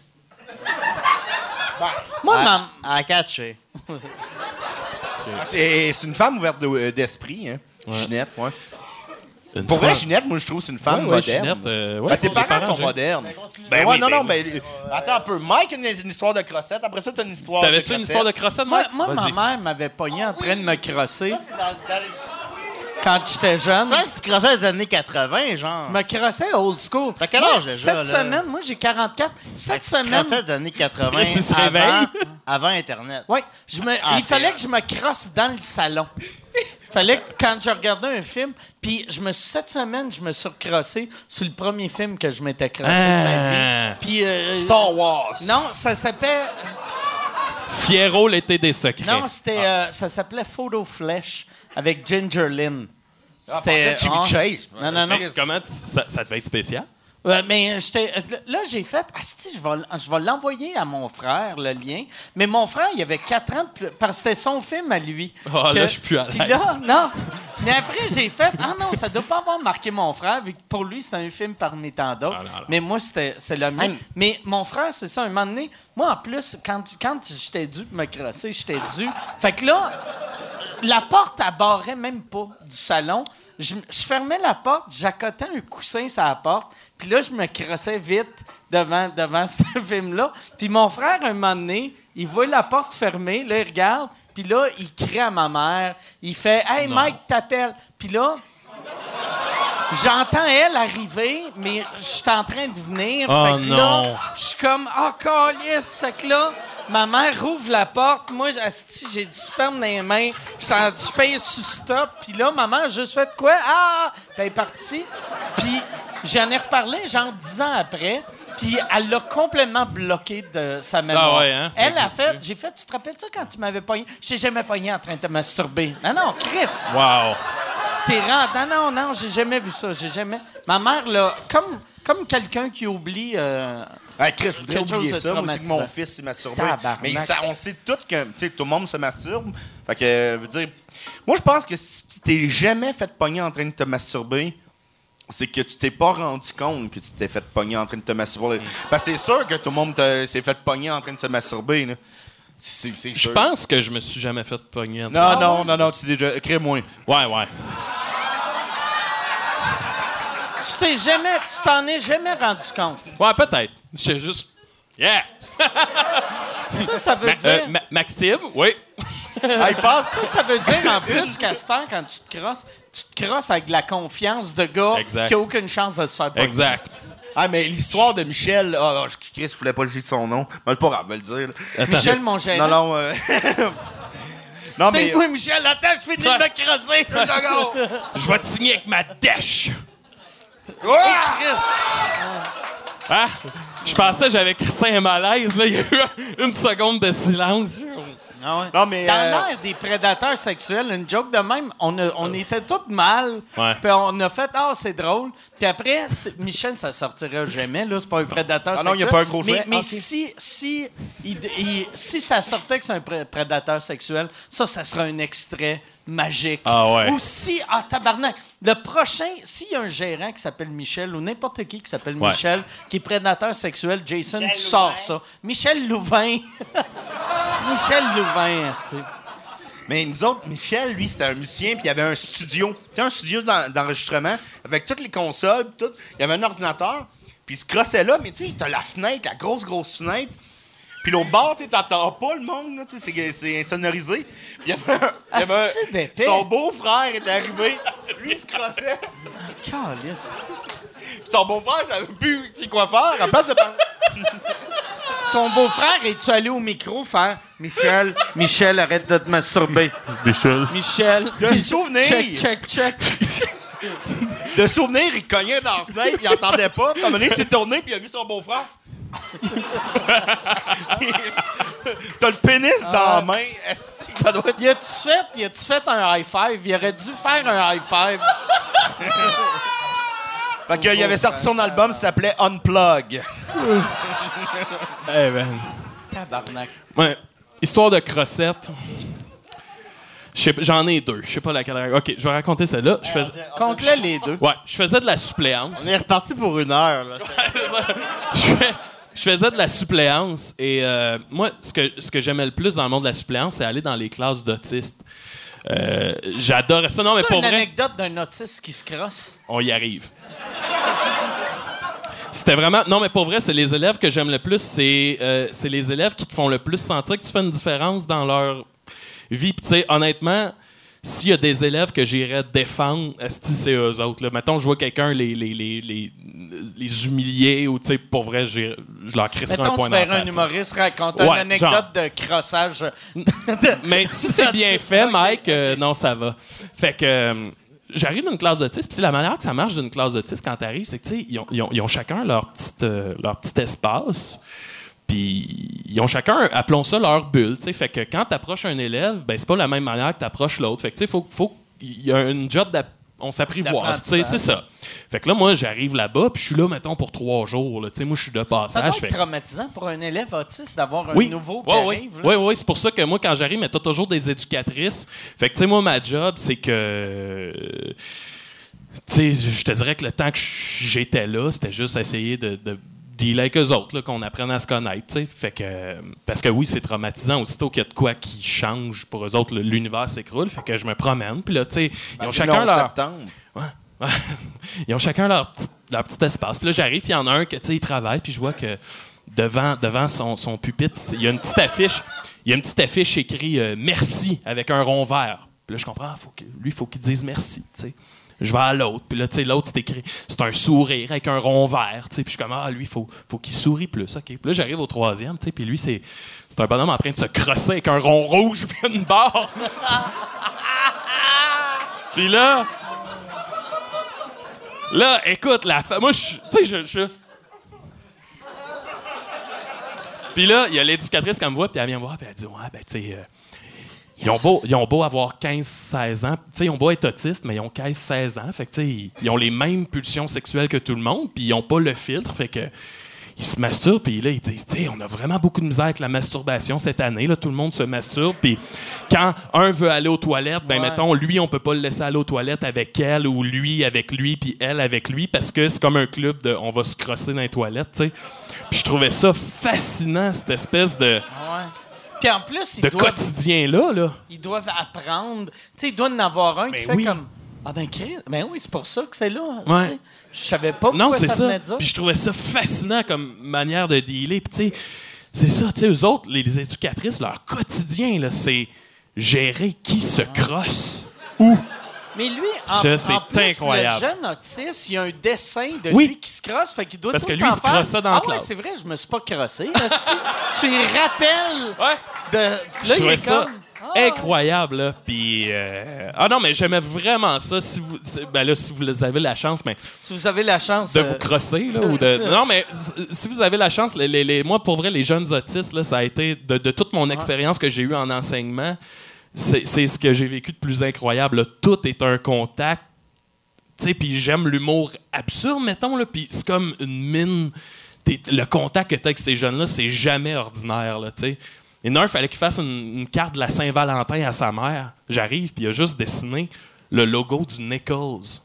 Moi, Elle- ma- Elle a catché. Ah, C'est c'est une femme ouverte de- euh, d'esprit, hein. Ginette, ouais. Une Pour vrai, Ginette, moi, je trouve que c'est une femme Ouais, ouais, moderne. Ginette, euh, ouais, Ben, les parents, sont j'ai- modernes. Ben Ben, oui, non, ben non, ben. euh, Attends un peu. Mike a une, une histoire de crossette. Après ça, t'as une histoire de T'avais-tu crossette. une histoire de crossette, moi, Mike? moi, ma Vas-y. mère m'avait pogné en train de me crosser C'est dans, dans les... quand j'étais jeune. Toi, tu crossais des années 80, genre. Je me crossais old school. T'as quel Moi, âge déjà, Cette là? semaine, moi, j'ai 44. Cette Tu semaine. crossais des années 80 Chris, il se avant, réveille. avant Internet. Oui, je me, Ah, il c'est fallait que je me crosse dans le salon. Fallait que quand je regardais un film, puis je me suis- cette semaine, je me suis recrossé sur le premier film que je m'étais crossé de Ah. ma vie. Puis euh, Star Wars. non, ça s'appelle Fiero, l'été des secrets. non, c'était euh, ça s'appelait Photo Flesh avec Ginger Lynn. Ah, je pensais Chevy ah. Chase. Non, non, non. Comment tu- ça, ça devait être spécial? Ouais, mais j'étais euh, là j'ai fait Asti, je vais je vais l'envoyer à mon frère le lien. Mais mon frère il avait 4 ans de plus parce que c'était son film à lui. Ah, Que- là, je suis plus à l'aise. là non. Mais après j'ai fait ah non ça doit pas avoir marqué mon frère vu que pour lui c'était un film parmi tant d'autres. Ah, mais moi c'était c'était le mien. Hey. mais mon frère c'est ça un moment donné moi en plus quand quand j'étais dû me crosser j'étais dû. Fait que là la porte, elle barrait même pas du salon. Je, je fermais la porte, j'accotais un coussin sur la porte, puis là, je me crossais vite devant, devant ce film-là. Puis mon frère, un moment donné, il voit la porte fermée, là, il regarde, puis là, il crie à ma mère. Il fait « Hey, Mike t'appelle. » Puis là, J'entends elle arriver, mais je suis en train de venir. Oh fait que non. là, je suis comme, ah, calice! Fait que là, ma mère rouvre la porte. Moi, j'ai du sperme dans les mains. Je suis en- je paye sous stop. Puis là, ma mère a juste fait quoi? Ah! Puis elle est partie. Puis j'en ai reparlé, genre dix ans après. Puis elle l'a complètement bloqué de sa mémoire. Ah ouais, hein? Elle a fait, j'ai fait, tu te rappelles-tu quand tu m'avais pogné? Je t'ai jamais pogné en train de te masturber. Non, non, Chris! Wow. T'es rentré. Non, non, non, j'ai jamais vu ça. J'ai jamais. Ma mère, là, comme, comme quelqu'un qui oublie. euh, Hey, Chris, je voudrais oublier ça. Moi aussi que mon fils s'est masturbé. Tabarnak. Mais ça, on sait tous que tu sais, tout le monde se masturbe. Fait que, euh, veut dire, moi, je pense que si tu t'es jamais fait pogner en train de te masturber, c'est que tu t'es pas rendu compte que tu t'es fait pogner en train de te masturber. Mm. Parce que c'est sûr que tout le monde s'est fait pogner en train de se masturber. là. C'est c'est Je sûr. pense que je me suis jamais fait pogner. en Non, non, non, non, tu déjà. Crée-moi. Ouais, ouais. Tu t'es jamais. Tu t'en es jamais rendu compte. Ouais, peut-être. C'est juste. Yeah! Ça, ça veut Ma- dire. euh, Ma- Maxime, oui. Il passe. Ça, ça veut dire en plus, Castor, quand tu te crosses, tu te crosses avec de la confiance de gars Exact. qui n'a aucune chance de se faire pogner. Exact. Ah, mais l'histoire de Michel. Ah, oh, Chris, je voulais pas le dire son nom. Mais pas grave, je vais le dire. Michel, mon gérant. Non, non. euh, non, mais. C'est moi, Michel. Attends, je finis de me crosser. Je vais te signer avec ma dèche. Ah! Ah! Je pensais que j'avais crissé un malaise. Là. Il y a eu une seconde de silence. Non, mais. Dans euh, l'air des prédateurs sexuels, une joke de même, on, a- on était tous mal. Puis on a fait, ah, c'est drôle. Puis après, Michel, ça sortira jamais, là. C'est pas un prédateur Ah non, sexuel. il y a pas un gros Mais, jouet. mais Ok. si, si, il- il- si ça sortait que c'est un pré- prédateur sexuel, ça, ça sera un extrait magique. Ah ouais. Ou si, ah, tabarnak, le prochain, s'il y a un gérant qui s'appelle Michel ou n'importe qui qui s'appelle Ouais. Michel, qui est prédateur sexuel, Jason, tu sors ça. Michel Louvain. Michel Louvain, c'est. Mais nous autres, Michel, lui, c'était un musicien, puis il y avait un studio. C'était un studio d'en- d'enregistrement avec toutes les consoles, puis tout. Il y avait un ordinateur, puis il se crossait là, mais tu sais, t'as la fenêtre, la grosse, grosse fenêtre. Puis l'autre bord, tu sais, t'entends pas le monde, là, tu sais, c'est- c'est insonorisé. Puis il y avait un- y avait. Son beau-frère est arrivé, lui, il se crossait. Puis son beau-frère savait plus tu sais, quoi faire. À la place de parler- Son beau-frère, es-tu allé au micro faire Michel, Michel, arrête de te masturber. Michel. Michel. De souvenir. Check, check, check. De souvenir, il cognait dans la fenêtre, il entendait pas. Puis à un moment donné, il s'est tourné, puis il a vu son beau-frère. T'as le pénis dans la main. Esti, ça doit être. Y a-tu fait, y a-tu fait un high five? Il aurait dû faire un high five. Fait qu'il avait sorti son album, ça s'appelait Unplug. Eh ben. Tabarnak. Ouais. Histoire de crossette. J'en ai deux. Je sais pas laquelle. OK, je vais raconter celle-là. Je faisais... Compte-les les deux. Ouais, je faisais de la suppléance. On est reparti pour une heure. Là. je, fais- je faisais de la suppléance et euh, moi, ce que, ce que j'aimais le plus dans le monde de la suppléance, c'est aller dans les classes d'autistes. Euh, J'adorais ça. Non, mais C'est pour une vrai, anecdote d'un autiste qui se crosse? on y arrive. C'était vraiment. Non, mais pour vrai, c'est les élèves que j'aime le plus. C'est euh, c'est les élèves qui te font le plus sentir que tu fais une différence dans leur vie. Puis, tu sais, honnêtement, s'il y a des élèves que j'irais défendre, c'est eux autres. Là. Mettons, je vois quelqu'un les, les, les, les, les humilier ou, tu sais, pour vrai, je leur crisserais un Mettons, point tu la verrais un humoriste raconter une anecdote de crossage. Mais si c'est bien fait, Mike, euh, non, ça va. Fait que euh, j'arrive dans une classe d'autisme, puis la manière que ça marche d'une classe d'autisme quand t'arrives, c'est que, tu sais, ils ont chacun leur, petite, euh, leur petit espace. Puis ils ont chacun, appelons ça leur bulle. tu sais. Fait que quand tu approches un élève, ben c'est pas la même manière que tu approches l'autre. Fait que tu sais, faut, faut il y a une job on s'apprivoise, c'est ça. Fait que là, moi, j'arrive là-bas, puis je suis là, mettons, pour trois jours. là. Tu sais, moi, je suis de passage. fait- traumatisant pour un élève autiste d'avoir un nouveau qui Ouais, ouais. arrive. Oui, oui, c'est pour ça que moi, quand j'arrive, mais t'as toujours des éducatrices. Fait que, tu sais, moi, ma job, c'est que. Tu sais, je te dirais que le temps que j'étais là, c'était juste essayer de. de dealer avec eux autres, qu'on apprenne à se connaître. Fait que, parce que oui, c'est traumatisant. Aussitôt qu'il y a de quoi qui change pour eux autres, l'univers s'écroule. Fait que je me promène. Puis là, tu sais, ils ont le chacun 11 leur. septembre. Ouais. Ils ont chacun leur petit, leur petit espace. Puis là, j'arrive, puis il y en a un que, tu sais, il travaille, puis je vois que devant, devant son, son pupitre, il y a une petite affiche. Il y a une petite affiche écrit euh, merci avec un rond vert. Puis là, je comprends, faut que, lui, il faut qu'il dise merci. Je vais à l'autre, puis là, tu sais, l'autre, c'est écrit, c'est un sourire avec un rond vert, tu sais. Puis je suis comme, ah, lui, il faut, faut qu'il sourie plus, OK. Puis là, j'arrive au troisième, tu sais, puis lui, c'est, c'est un bonhomme en train de se crosser avec un rond rouge puis une barre. puis là, Là, écoute, la fa- Moi, je suis- tu sais, je. je- Puis là, il y a l'éducatrice qui me voit, puis elle vient me voir, puis elle dit Ouais, ben, tu sais. euh, ils ont, beau, ils ont beau avoir 15-16 ans, tu sais, ils ont beau être autistes, mais ils ont 15-16 ans, fait que, ils, ils ont les mêmes pulsions sexuelles que tout le monde, puis ils ont pas le filtre, fait que ils se masturbent, puis là, ils disent, tu on a vraiment beaucoup de misère avec la masturbation cette année, là, tout le monde se masturbe, puis quand un veut aller aux toilettes, ben, Ouais. mettons, lui, on peut pas le laisser aller aux toilettes avec elle, ou lui avec lui, puis elle avec lui, parce que c'est comme un club de on va se crosser dans les toilettes, tu sais. Puis je trouvais ça fascinant, cette espèce de, Ouais. Puis en plus, ils de doivent, quotidien-là, là. ils doivent apprendre. Tu sais, il doit en avoir un qui Ben fait oui. comme Ah ben, Chris, ben oui, c'est pour ça que c'est là. Ouais. tu. Je savais pas Non, pourquoi c'est ça, ça. venait de ça. Puis je trouvais ça fascinant comme manière de dealer. Puis tu sais, c'est ça, tu sais, eux autres, les, les éducatrices, leur quotidien, là, c'est gérer qui se crosse. Mais lui, en, Ça, c'est en plus, incroyable. le jeune autiste, il y a un dessin de Oui. lui qui se crosse, fait qu'il doit Parce tout que le lui, il se faire, crossait dans Ah la ouais, classe. c'est vrai, je me suis pas crossé. esti. tu y rappelles? Ouais. De... Là, Je trouvais ça comme... Ah. incroyable. Là. Puis, euh, Ah non, mais j'aimais vraiment ça. Si vous, ben là, si vous avez la chance, mais Si vous avez la chance... de euh, vous crosser. Là, ou de... Non, mais si vous avez la chance, les, les- les- moi, pour vrai, les jeunes autistes, là, ça a été, de, de toute mon expérience que j'ai eue en enseignement, c'est ce que j'ai vécu de plus incroyable. là. Tout est un contact. Puis j'aime l'humour absurde, mettons. là, Puis c'est comme une mine. Le contact que tu as avec ces jeunes-là, c'est jamais ordinaire. Là. Et il fallait qu'il fasse une, carte de la Saint-Valentin à sa mère. J'arrive, puis il a juste dessiné le logo du Nichols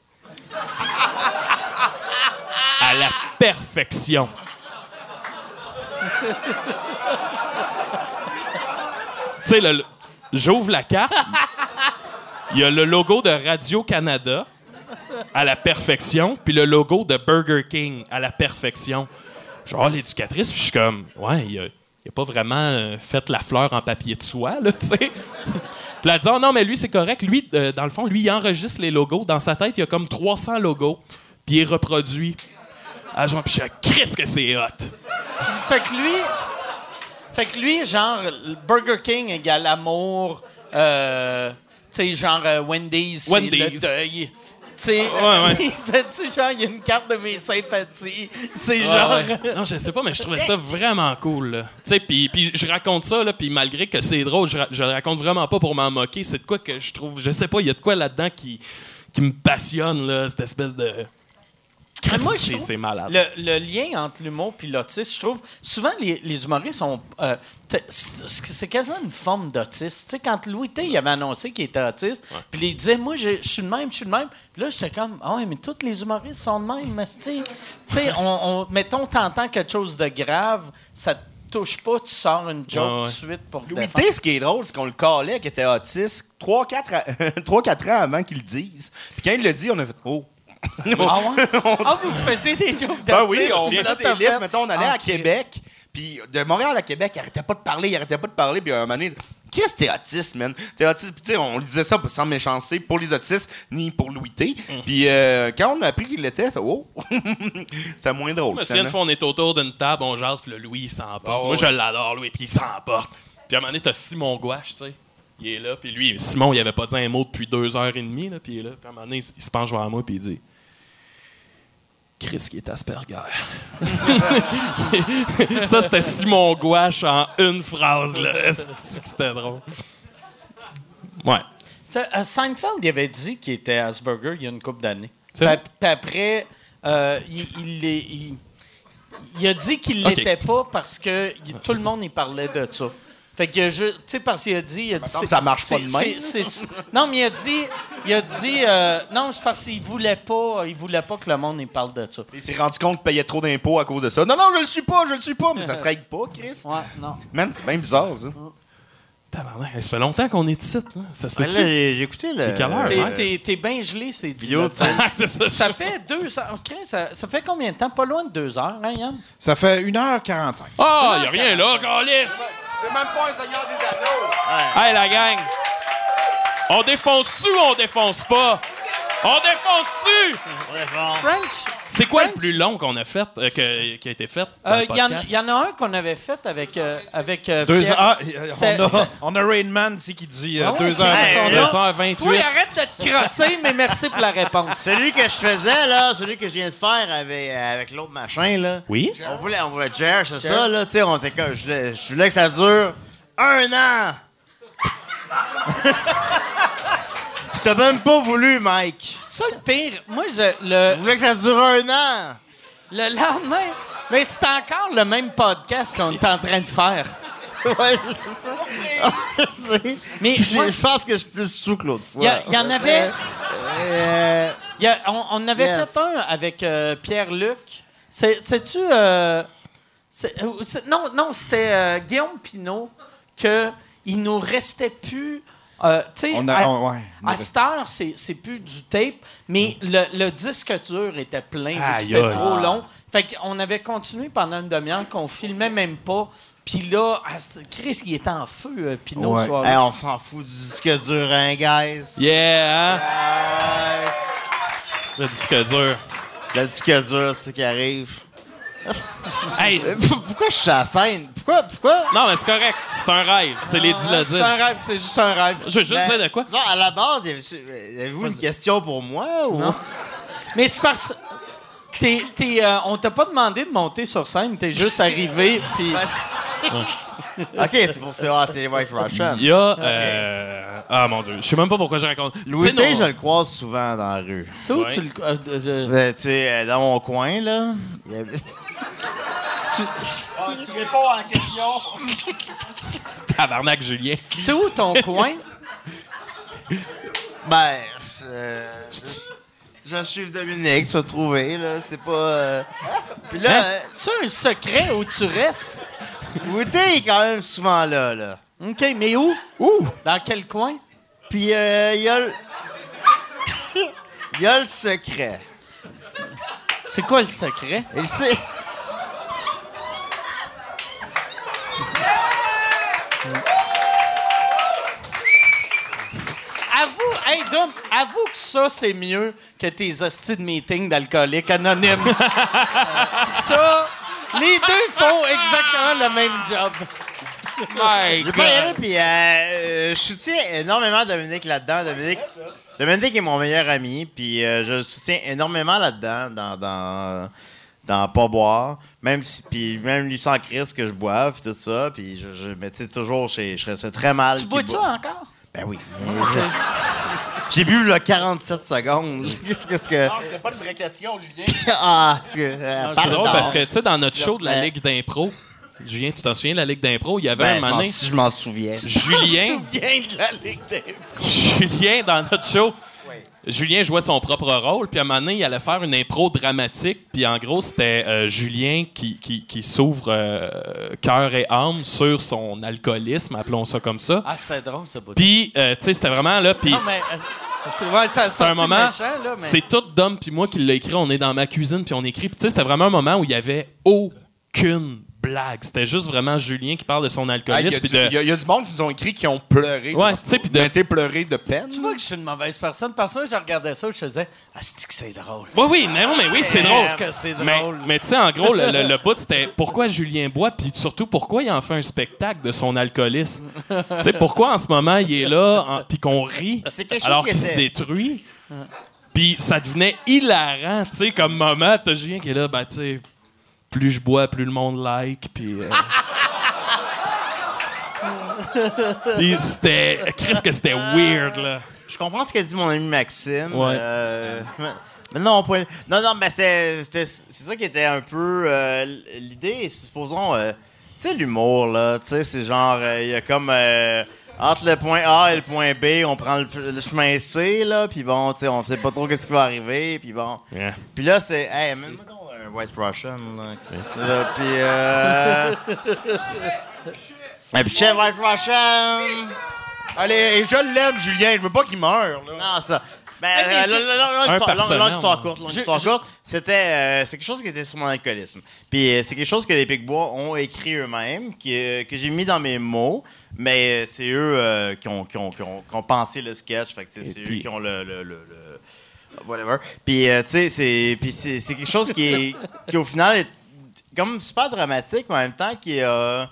à la perfection. tu sais, j'ouvre la carte, il y a le logo de Radio-Canada à la perfection, puis le logo de Burger King à la perfection. Genre, l'éducatrice, puis je suis comme, ouais, il a, il a pas vraiment euh, fait la fleur en papier de soie, là, tu sais. Puis elle a dit, oh non, mais lui, c'est correct. Lui, euh, dans le fond, lui, il enregistre les logos. Dans sa tête, il y a comme 300 logos, puis il reproduit. Ah, genre, puis je suis Chris que c'est hot. Fait que lui... Fait que lui, genre, Burger King égale amour, euh, tu sais, genre Wendy's, Wendy's. le deuil. Sais, Ouais, ouais. il fait-tu genre, il y a une carte de mes sympathies? C'est Ouais, genre... Non, je sais pas, mais je trouvais ça vraiment cool. Tu sais, puis puis je raconte ça, là, puis malgré que c'est drôle, je, je le raconte vraiment pas pour m'en moquer. C'est de quoi que je trouve, je sais pas, il y a de quoi là-dedans qui, qui me passionne, là, cette espèce de. Mais moi, je c'est trouve c'est malade. Le, le lien entre l'humour et l'autisme, je trouve, souvent les, les humoristes sont. euh, c'est quasiment une forme d'autisme. Tu sais, quand Louis T il avait annoncé qu'il était autiste, puis il disait, moi, je suis le même, je suis le même. Puis là, j'étais comme, ah ouais, mais tous les humoristes sont de même. mais Tu sais, on, on, mettons, t'entends quelque chose de grave, ça te touche pas, tu sors une joke Ouais, de suite pour te Louis. T, ce qui est drôle, c'est qu'on le calait qu'il était autiste 3-4 ans avant qu'il le dise. Puis quand il le dit, on a fait Oh! Ah ouais? Ah, vous faisiez des jokes Ben oui, on faisait des livres. Mettons, on allait Ah, à. Québec. Puis de Montréal à Québec, il arrêtait pas de parler, il arrêtait pas de parler. Puis à un moment donné, qu'est-ce que t'es autiste, man? T'es autiste. Puis tu sais, on lui disait ça sans méchanceté pour les autistes, ni pour Louis T. Mm. Puis euh, quand on a appris qu'il l'était, ça, oh! c'est moins drôle. Si une fois, on est autour d'une table, on jase, puis le Louis, il s'emporte. Ah, Moi, ouais. je l'adore, Louis, puis il s'emporte. Puis à un moment donné, t'as Simon Gouache, tu sais. Il est là, puis lui, Simon, il avait pas dit un mot depuis deux heures et demie, là, puis il est là. Puis à un moment donné, il se penche vers moi, puis il dit Chris qui est Asperger. ça, c'était Simon Gouache en une phrase, là. C'était drôle? Ouais. Euh, Seinfeld, il avait dit qu'il était Asperger il y a une couple d'années. Puis après, euh, il, il, l'est- il- il a dit qu'il Ok. l'était pas parce que tout le monde y parlait de ça. Fait que, je- tu sais, parce qu'il a dit. Il a dit que ça marche pas de même. non, mais il a dit. Il a dit. euh, non, c'est parce qu'il voulait pas. Il voulait pas que le monde y parle de ça. Il s'est rendu compte qu'il payait trop d'impôts à cause de ça. Non, non, je le suis pas, je le suis pas. Mais ça se règle pas, Chris. Ouais, non. Man, c'est bien bizarre, ça. Ça fait longtemps qu'on est ici. là. Ça se Ben peut j'ai écouté le. T'es, Ouais. bien gelé, c'est dit. Ça. Ça fait deux heures. Ça, ça fait combien de temps? Pas loin de deux heures, hein, Yann? Ça fait 1h45. Ah, y a rien là, Calis! C'est même pas un Seigneur des Anneaux. Hey, la gang! On défonce-tu ou on défonce pas? On défonce-tu? Ouais, bon. French? C'est quoi French? le plus long qu'on a fait, euh, que- qui a été fait? Euh, Il y, en- podcast? y en a un qu'on avait fait avec, euh, avec euh, Deux heures. ah, on, a, on Rain Man ici qui dit euh, Ah ouais, 2 ok. heures. Hey, Hey, on a- 2h28. Toi, arrête de te crosser, mais merci pour la réponse. Celui que je faisais, là, celui que je viens de faire avec, avec l'autre machin, là. Oui? On voulait, on voulait Jer, c'est ça, là. Tu sais, on était comme. Je voulais, je voulais que ça dure un an. T'as même pas voulu, Mike. Ça, le pire, moi, je, Je le, voulais que ça dure un an? le lendemain, mais c'est encore le même podcast qu'on est en train de faire. Ouais, je sais. Je sais. Mais moi- je je pense que je suis plus sous que l'autre fois. Il y, en avait. Euh, y a- on, on avait Yes. fait un avec euh, Pierre-Luc. C'est-tu. euh, euh, non, non, c'était Guillaume Pinot que il nous restait plus Euh, On a- à, on- ouais, on à a- cette heure, c'est c'est plus du tape, mais le, le disque dur était plein, vu que Aïe, c'était trop long. Fait qu'on avait continué pendant une demi-heure, qu'on filmait même pas. Puis là, Chris, il était en feu, euh, Pinot, Ouais. Hey, on s'en fout du disque dur, hein, guys? Yeah, hein? Le disque dur. Le disque dur, c'est ce qui arrive. Hey, Pourquoi je suis à la scène? Pourquoi? Pourquoi? non, mais c'est correct. C'est un rêve. C'est les Ah, C'est un rêve, c'est juste un rêve. Je veux juste Ben, dire de quoi? non, à la base, y avait- avez-vous une question pour moi? Ou... Non. Mais c'est parce t'es, t'es, euh, on t'a pas demandé de monter sur scène, t'es juste arrivé, puis... ok, c'est pour ça. Ah, c'est les White Russian. Il y a. euh, Ah mon dieu, je sais même pas pourquoi je raconte. Louis Tu sais, T, je le croise souvent dans la rue. C'est où Ouais. tu le... euh, euh, euh, Ben, tu sais, euh, dans mon coin, là. il y avait- Tabarnak, Julien. c'est où ton coin? Ben, euh, je suis Dominique, tu vas trouver, là. C'est pas. euh, Puis là, euh, C'est un secret où tu restes? T est quand même souvent là, là. OK, mais où? Où? Dans quel coin? Puis euh, il y a le. Il y a le secret. C'est quoi le secret? Et le se- hey Dom, avoue que ça, c'est mieux que tes hosties de meeting d'alcooliques anonymes. ça, les deux font exactement le même job. My J'ai pas y aller, God. puis euh, euh, je soutiens énormément Dominique là-dedans. Dominique, Dominique est mon meilleur ami, puis euh, je le soutiens énormément là-dedans, dans, dans, dans pas boire. Même si, puis même lui sans crise que je boive, puis tout ça, puis je, je mais tu sais, toujours, je, je serais très mal. Tu qu'il bois encore? Ben oui. Je- J'ai bu le 47 secondes. Qu'est-ce que. c'est C'est pas une vraie question, Julien. Ah, euh, C'est drôle pardon. parce que, tu sais, dans notre show de la. Ligue d'impro, Julien, tu t'en souviens de la Ligue d'impro? Il y avait Ben, un moment si je m'en souviens. Julien, Viens de la Ligue des... Julien, dans notre show, Julien jouait son propre rôle, puis à un moment donné, il allait faire une impro dramatique, puis en gros, c'était euh, Julien qui, qui, qui s'ouvre euh, cœur et âme sur son alcoolisme, appelons ça comme ça. Ah, c'était drôle, ça. Puis, euh, tu sais, c'était vraiment là, puis C'est ouais, un moment, mais... c'est tout Dom puis moi qui l'a écrit, on est dans ma cuisine, puis on écrit, puis tu sais, c'était vraiment un moment où il y avait aucune blague. C'était juste vraiment Julien qui parle de son Ah, Il alcoolisme, y, de... il y a- il y a du monde qui nous ont écrit qui ont pleuré. Ouais, tu sais, puis de- été pleuré de peine. Tu vois que je suis une mauvaise personne. Parce que moi, je regardais ça, je faisais « Ah, c'est que c'est drôle? Oui, oui, non, mais oui, c'est drôle. Est-ce que c'est Mais, drôle? mais tu sais, en gros, le, le, le bout, c'était pourquoi Julien boit, puis surtout pourquoi il en fait un spectacle de son alcoolisme? tu sais, pourquoi en ce moment il est là, puis qu'on rit, alors qui qu'il se détruit? Puis ça devenait hilarant, tu sais, comme moment. T'as Julien qui est là, ben, tu sais, plus je bois, plus le monde like, puis. euh, puis c'était. Chris, que c'était weird, là. Je comprends ce qu'a dit mon ami Maxime. Ouais. Euh, mais- non, point- non, non, mais c'est ça qui était un peu euh, l'idée. Supposons, euh, tu sais, l'humour, là. Tu sais, c'est genre, euh, il y a comme. entre le point A et le point B, on prend le, le chemin C, là, puis bon, tu sais, on sait pas trop qu'est-ce qui va arriver, puis bon. Yeah. Puis là, c'est. Hey, un White Russian, là. C'est là, Puis. Euh... Et puis, chez White Russian! Allez, et je l'aime, Julien. Je veux pas qu'il meure. Là. Non, ça. Ben, mais euh, Un longue histoire courte, longue histoire courte. C'était, euh, c'est quelque chose qui était sur mon alcoolisme. Puis euh, c'est quelque chose que les Picbois ont écrit eux-mêmes, qui, euh, que j'ai mis dans mes mots, mais euh, c'est eux euh, qui, ont, qui, ont, qui, ont, qui ont pensé le sketch. Fait que c'est puis- eux qui ont le. le, le- le- whatever. Puis, euh, tu sais, c'est, puis c'est, c'est quelque chose qui, est, qui, au final, est comme super dramatique, mais en même temps, qui a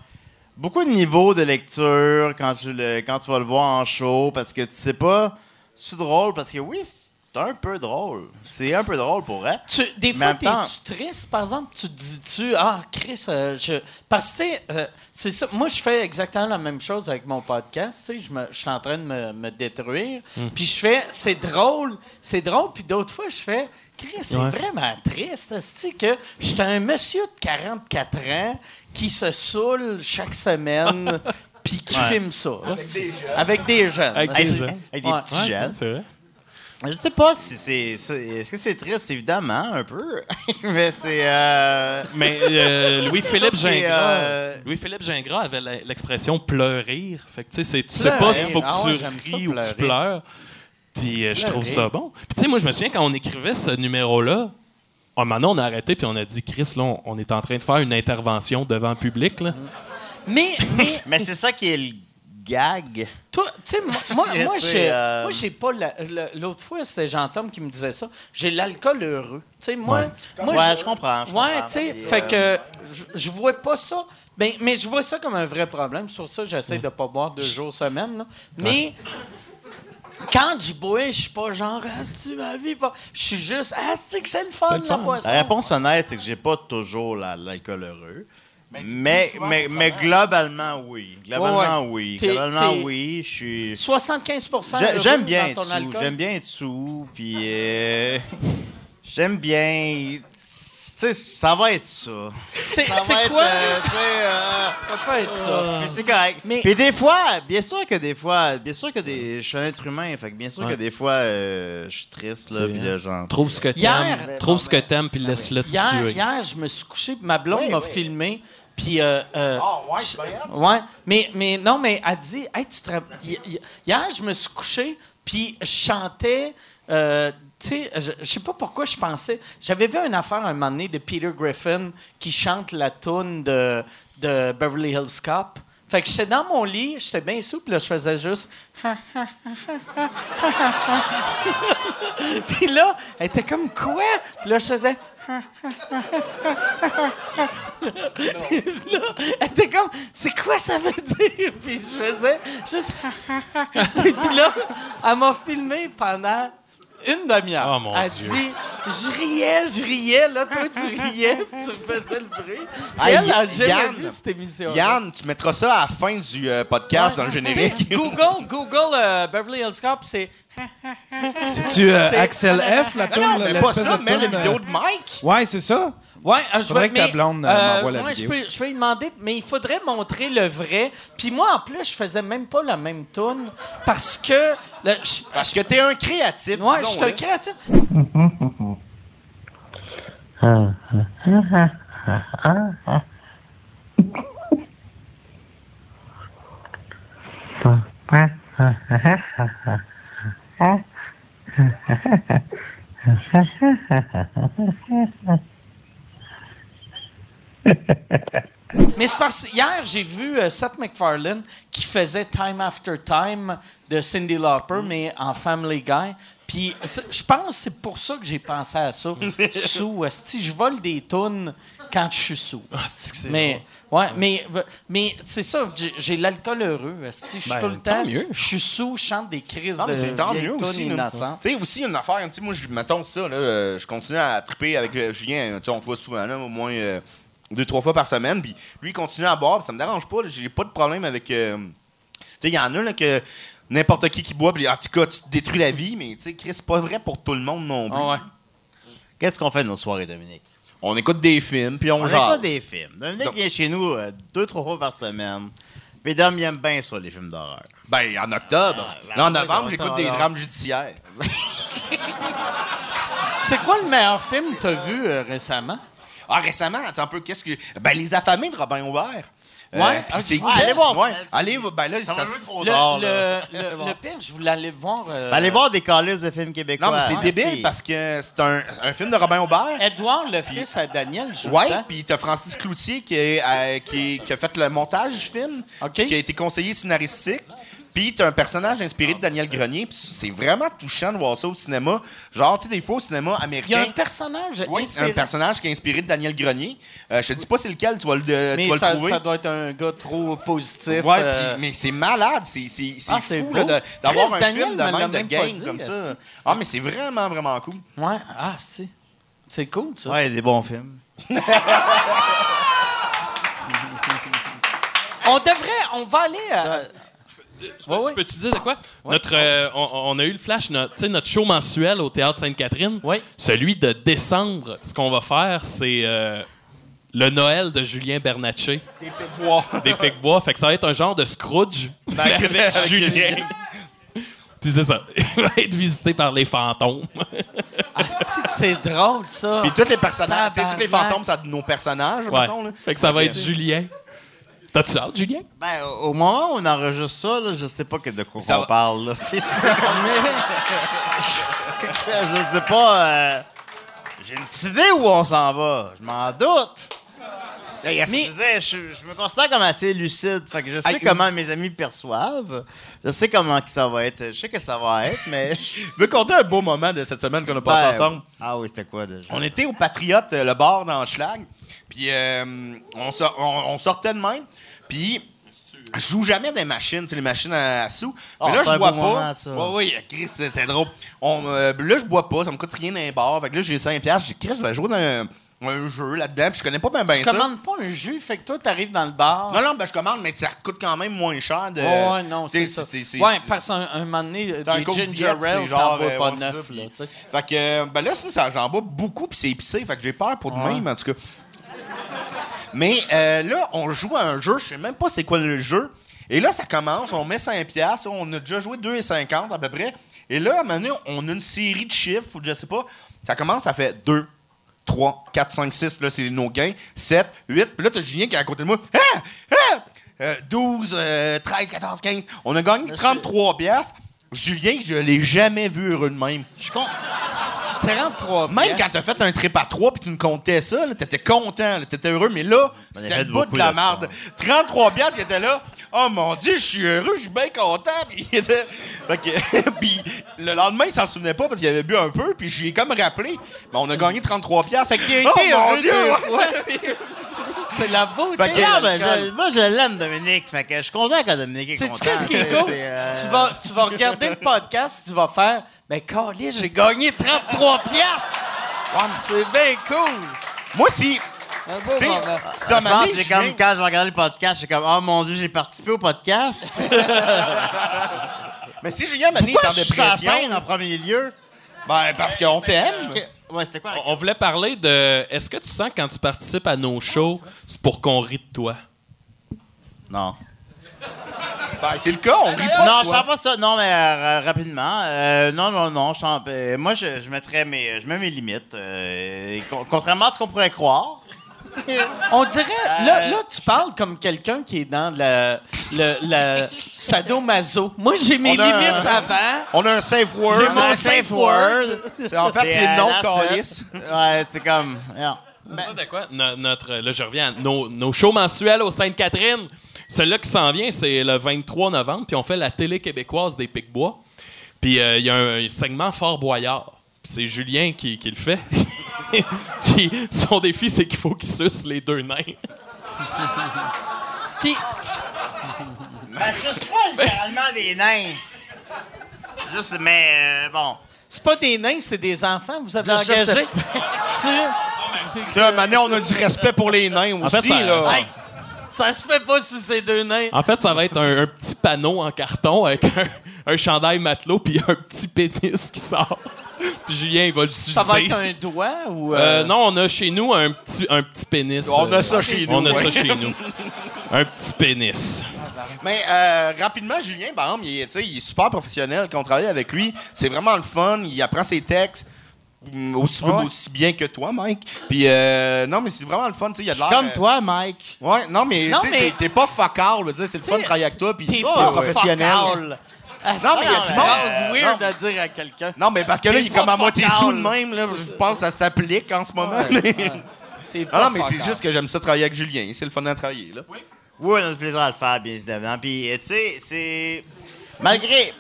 beaucoup de niveaux de lecture quand tu, le, quand tu vas le voir en show, parce que tu sais pas, c'est drôle, parce que oui, c'est un peu drôle. C'est un peu drôle pour elle. Tu, des fois, temps- t'es-tu triste, par exemple? Tu te dis-tu, ah, Chris, euh, je. Parce que, tu sais, euh, c'est ça. Moi, je fais exactement la même chose avec mon podcast. Tu sais, je, me- je suis en train de me, me détruire. Hmm. Puis je fais, c'est drôle, c'est drôle. Puis d'autres fois, je fais, Chris, c'est Ouais. vraiment triste. C'est que j'étais un monsieur de 44 ans qui se saoule chaque semaine. Puis qui Ouais. filme ça. Avec des jeunes. Avec Avec des des jeunes. Avec des Ouais. petits Ouais. jeunes. c'est vrai. Je sais pas si c'est. c'est- Est-ce que c'est triste, évidemment, un peu. Mais c'est. euh, Mais euh, Louis-Philippe Ça, c'est, Gingras, euh, Louis-Philippe Gingras avait la- l'expression pleurir. Fait que tu sais, c'est- tu sais pas s'il faut que Ah ouais, tu j'aime ça, ris ou que tu pleurer. pleures. Puis euh, je trouve ça bon. Puis tu sais, moi, je me souviens quand on écrivait ce numéro-là, un moment donné, on a arrêté puis on a dit, Chris, là, on, on est en train de faire une intervention devant le public. Là. Mais, mais Mais c'est ça qui est le gag. toi, tu sais, moi, moi, moi, j'ai euh, moi, j'ai pas. la- L'autre fois, c'était Jean-Tom qui me disait ça. J'ai l'alcool heureux. Tu sais, moi. moi Ouais, je comprends, ouais, tu sais, fait euh, que je, je vois pas ça. Ben, mais je vois ça comme un vrai problème. C'est pour ça que j'essaie de pas boire deux jours semaine. là. Mais. Quand je bois, je suis pas genre, ah, tu ma vie, pas. Je suis juste, ah, c'est que c'est le fun, la boisson? La réponse honnête, c'est que j'ai pas toujours la- l'alcool heureux. Mais, mais, mais globalement, oui. Globalement, Ouais, ouais. oui. Globalement, oui. Je suis. 75 J'ai- heureux J'aime bien être sous. J'aime bien être sous. Puis. euh, J'aime bien. Tu sais, ça va être ça. C'est quoi? euh, euh, Ça peut être ça. Puis c'est correct. Mais- Puis des fois, bien sûr que des fois, bien sûr que des, je suis un être humain, fait que bien sûr Ouais. que des fois, euh, je suis triste là, puis là, genre. Trouve ce que t'aimes. Trouve ce que t'aimes puis laisse-le te tuer. hier, je me suis couché, puis ma blonde m'a filmé, puis... euh, euh, Ah, ouais, je- ouais, mais, mais non, mais elle dit, hey, tu hi- Hier, je me suis couché, puis je chantais... euh, tu sais, je, je sais pas pourquoi je pensais. J'avais vu une affaire un moment donné de Peter Griffin qui chante la tune de, de Beverly Hills Cop. Fait que j'étais dans mon lit, j'étais bien souple, là, je faisais juste. Puis là, elle était comme quoi? Puis là, je faisais. Elle était comme, c'est quoi ça veut dire? Puis je faisais juste. Puis là, elle m'a filmé pendant une demi-heure. Oh, mon elle Dieu. dit, je riais, je riais, là, toi, tu riais, tu faisais le bruit. Elle a jamais Yann, vu cette émission. Yann, tu mettras ça à la fin du euh, podcast dans le générique. T'sais, Google, Google euh, Beverly Hills Cop, c'est. C'est-tu euh, Axel F, la Non, non, mais pas ça, de mets la vidéo de Mike? Ouais, c'est ça. Ouais, euh, je Faudrait vais- que ta mais, blonde, euh, m'envoie la moi, vidéo. Je peux, je peux lui demander, mais il faudrait montrer le vrai. Puis moi, en plus, je faisais même pas la même tune parce que. le- je- Parce que t'es un créatif, Ouais, je suis un créatif. Mais c'est parce que hier, j'ai vu euh, Seth MacFarlane qui faisait Time After Time de Cindy Lauper, mais en Family Guy. Puis je pense que c'est pour ça que j'ai pensé à ça. sous, si je vole des tunes quand je suis sous. Ah, c'est Mais, ouais, mais, mais c'est ça, j'ai- l'alcool heureux. esti. Je suis Ben, tout le temps. mieux. Je suis sous, je chante des crises Non, de mais c'est tant mieux aussi. innocentes. Tu sais, aussi, une affaire, moi, je, mettons ça, là, euh, je continue à triper avec euh, Julien, on te voit souvent, là, au moins deux, trois fois par semaine, puis lui, il continue à boire, puis ça me dérange pas, j'ai pas de problème avec... euh, tu sais, il y en a, là, que n'importe qui qui boit, puis en tout cas, tu te détruis la vie, mais tu sais, Chris, c'est pas vrai pour tout le monde non plus. Ah ouais. Qu'est-ce qu'on fait de nos soirées, Dominique? On écoute des films, puis on, On jase. écoute des films. Dominique Donc- vient chez nous euh, deux, trois fois par semaine. Puis Dom, il aime bien ça, les films d'horreur. Ben, en octobre. Ah, là, en novembre, j'écoute on- des on- drames judiciaires. C'est quoi le meilleur film que tu as vu euh, récemment? Ah, récemment, attends un peu, qu'est-ce que... Ben, Les Affamés de Robin Aubert. Euh, Ouais, puis ah, c'est allez voir Ouais, allez, ben là, Ça être trop Le, tard, le, là. le- le pire, je voulais aller voir. euh, Ben, allez voir des calices de films québécois. Non, mais c'est hein, débile parce que c'est un, un film de Robin Aubert. Edouard, le fils à Daniel, joue Ouais, dedans. puis t'as Francis Cloutier qui, est, euh, qui, qui a fait le montage du film, OK. qui a été conseiller scénaristique. Puis t'as un personnage inspiré de Daniel Grenier, puis c'est vraiment touchant de voir ça au cinéma. Genre, tu sais, des fois au cinéma Il y a américain, un personnage oui, inspiré. un personnage qui est inspiré de Daniel Grenier. Euh, je te dis pas c'est lequel, tu vas le, mais tu vas ça, le trouver. ça doit être un gars trop positif. Ouais, euh, puis- mais c'est malade, c'est Ah, fou d'avoir un Daniel film de même de gang dit, comme ça. Ah, mais c'est vraiment, vraiment cool. Ouais, ah, si. C'est cool, ça. Ouais, des bons films. On devrait, on va aller. à- Ouais, ouais. Je peux te dire de quoi? Notre, euh, on, on a eu le flash, notre, tu sais, notre show mensuel au Théâtre Sainte-Catherine. Oui. Celui de décembre, ce qu'on va faire, c'est euh, le Noël de Julien Bernatchez, Des Pic-Bois. des Pic-Bois. Fait que ça va être un genre de Scrooge avec, avec Julien. Puis c'est ça. Il va être visité par les fantômes. Ah, c'est drôle, ça? Puis tous les personnages, tous les fantômes, ça nos personnages, Ouais. mettons. Là. Fait que ça va être Julien. T'as-tu hâte, Julien? Ben, au moment où on enregistre ça, là, je sais pas que de quoi Ça on va. parle. Là. je, je sais pas. euh, J'ai une petite idée où on s'en va. Je m'en doute. Hey, Je, je, me considère comme assez lucide. Fait que je sais comment mes amis perçoivent. Je sais comment que ça va être. Je sais que ça va être, mais. Je veux compter un beau moment de cette semaine qu'on a passé Ben, ensemble. Ah oui, c'était quoi déjà? On était au Patriote, euh, le bar dans Schlag. Puis euh, on- on sortait de même. Puis je joue jamais des machines, tu sais, les machines à, à sous. Ah, Mais là, c'est je bois pas. moment, ça. Oui, oui, Chris, c'était drôle. On, euh, là, je bois pas, ça me coûte rien dans les bars. Fait que là, j'ai 5$. piastres. J'ai dit, Chris, je vais jouer dans un, un jeu là-dedans. Puis je connais pas bien ben tu ça. commandes pas un jus, fait que toi, t'arrives dans le bar. Non, non, ben je commande, mais ça coûte quand même moins cher. De, Ouais, non, tu c'est ça. ouais, parce qu'un un moment donné, un des ginger ale, genre, t'en bois euh, pas neuf, là, tu. Fait que, euh, ben là, ça, ça j'en bois beaucoup, puis c'est épicé. Fait que j'ai peur pour demain, mais en tout cas. Mais euh, là, on joue à un jeu, je sais même pas c'est quoi le jeu. Et là, ça commence, on met 5 piastres, on a déjà joué 2,50 à peu près. Et là, à un moment donné, on a une série de chiffres, ou je sais pas. Ça commence, ça fait 2, 3, 4, 5, 6, là, c'est nos gains. 7, 8, puis là, t'as Julien qui est à côté de moi. Ah! Ah! Euh, 12, euh, 13, 14, 15. On a gagné 33 piastres. Julien, je l'ai jamais vu heureux de même. Je compte. 33 Même pièces. quand t'as fait un trip à 3 puis tu nous comptais ça, là, t'étais content, là, t'étais heureux, mais là, c'était fait le bout de la merde. 33 piastres qui étaient là. Oh mon Dieu, je suis heureux, je suis bien content. Puis, il était- fait que- puis le lendemain, il s'en souvenait pas parce qu'il avait bu un peu, puis j'ai comme rappelé. Mais on a gagné 33 piastres. Fait qu'il a été oh, mon Dieu, deux ouais. fois. C'est la beauté. Fait que- de Non, ben, je- moi, je l'aime, Dominique. Fait que je suis content que Dominique est Sais-tu content. qu'est-ce qui est C'est- cool? c'est, euh, Tu, vas, tu vas regarder le podcast, tu vas faire Ben, Calais, j'ai gagné 33 piastres! C'est bien cool! Moi, si. Un beau Tu sais, moment. ça je m'a pense mis. que c'est comme quand je regardais le podcast, j'ai comme, oh mon Dieu, j'ai participé au podcast. Mais si Julien m'a dit Pourquoi en je suis à la dépression, fin en premier lieu? ben, parce qu'on t'aime. Ouais, c'était quoi? la- On on voulait parler de. Est-ce que tu sens que quand tu participes à nos shows, c'est pour qu'on rit de toi? Non. Ben, c'est le cas, on rit pas. Non, je sens pas ça. Non, mais euh, rapidement. Euh, non, non, non. je sens- euh, moi, je, je mettrais mes, je mets mes limites. euh, con- contrairement à ce qu'on pourrait croire. On dirait, là, là, tu parles comme quelqu'un qui est dans la, le, la sadomaso. Moi, j'ai mes On a limites un- avant. On a un safe word. J'ai mon safe word. C'est- En fait, c'est euh, non calice. Ouais, c'est comme. yeah. Ça de quoi? No- notre, là, je reviens à nos, nos shows mensuels au Sainte-Catherine. Celui-là qui s'en vient, c'est le 23 novembre, puis on fait la télé québécoise des Pic-Bois. Puis euh, il y a un, segment Fort Boyard. Puis c'est Julien qui, qui le fait. puis son défi, c'est qu'il faut qu'il suce les deux nains. Puis, Ben, je suis pas littéralement des nains. Juste, mais euh, bon. c'est pas des nains, c'est des enfants. Vous avez sais engagé. Maintenant, on a du respect pour les nains aussi. fait, ça- là. ça- Hey, ça se fait pas sous ces deux nains. En fait, ça va être un, un petit panneau en carton avec un, un chandail matelot puis un petit pénis qui sort. Puis Julien, il va le sucer. Ça va être un doigt ou. Euh, euh, non, on a chez nous un petit, un petit pénis. On a ça chez nous. On a ouais. ça chez nous. Un petit pénis. Mais euh, rapidement, Julien, par exemple, il est, tu sais, il est super professionnel. Quand on travaille avec lui, c'est vraiment le fun. Il apprend ses textes mm, aussi, Ouais. aussi bien que toi, Mike. Puis, euh, non, mais c'est vraiment le fun. tu sais, Il y a de l'air. Comme euh, toi, Mike. Ouais, non, mais, Non, tu sais, mais- t'es- t'es pas focal. je veux dire, C'est le fun de travailler avec toi. Puis, T'es t'es pas professionnel. Ah, Non, mais il y a c'est du monde. weird Non. à dire à quelqu'un. Non, mais parce que là, il est comme à moitié sous de même. Là, je pense que ça s'applique en ce moment. Ouais, ouais. T'es Non, mais c'est juste que j'aime ça travailler avec Julien. C'est le fun à travailler. Là. Oui, on a du plaisir à le faire, bien évidemment. Puis, euh, tu sais, c'est. Malgré.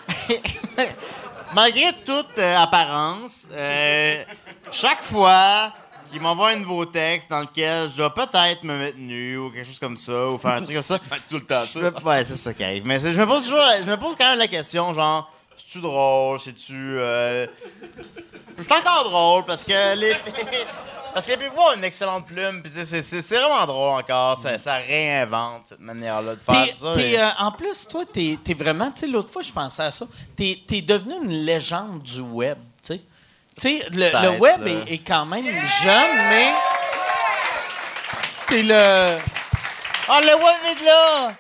Malgré toute euh, apparence, euh, chaque fois qu'il m'envoie un nouveau texte dans lequel je dois peut-être me mettre nu ou quelque chose comme ça, ou faire un truc comme ça. Tout le temps, ça. je ouais, c'est ça qui arrive. Mais je me pose toujours. Je me pose quand même la question, genre, c'est-tu drôle? C'est-tu. euh, C'est encore drôle parce que les. Parce que les ont une excellente plume, puis c'est- c'est c'est- c'est vraiment drôle encore. Ça, ça réinvente cette manière-là de faire ça. et- euh, en plus, toi, t'es es vraiment. Tu sais, l'autre fois, je pensais à ça. T'es es devenu une légende du web. Tu sais, le, web est, est quand même jeune, mais. T'es le. Oh, le web est là!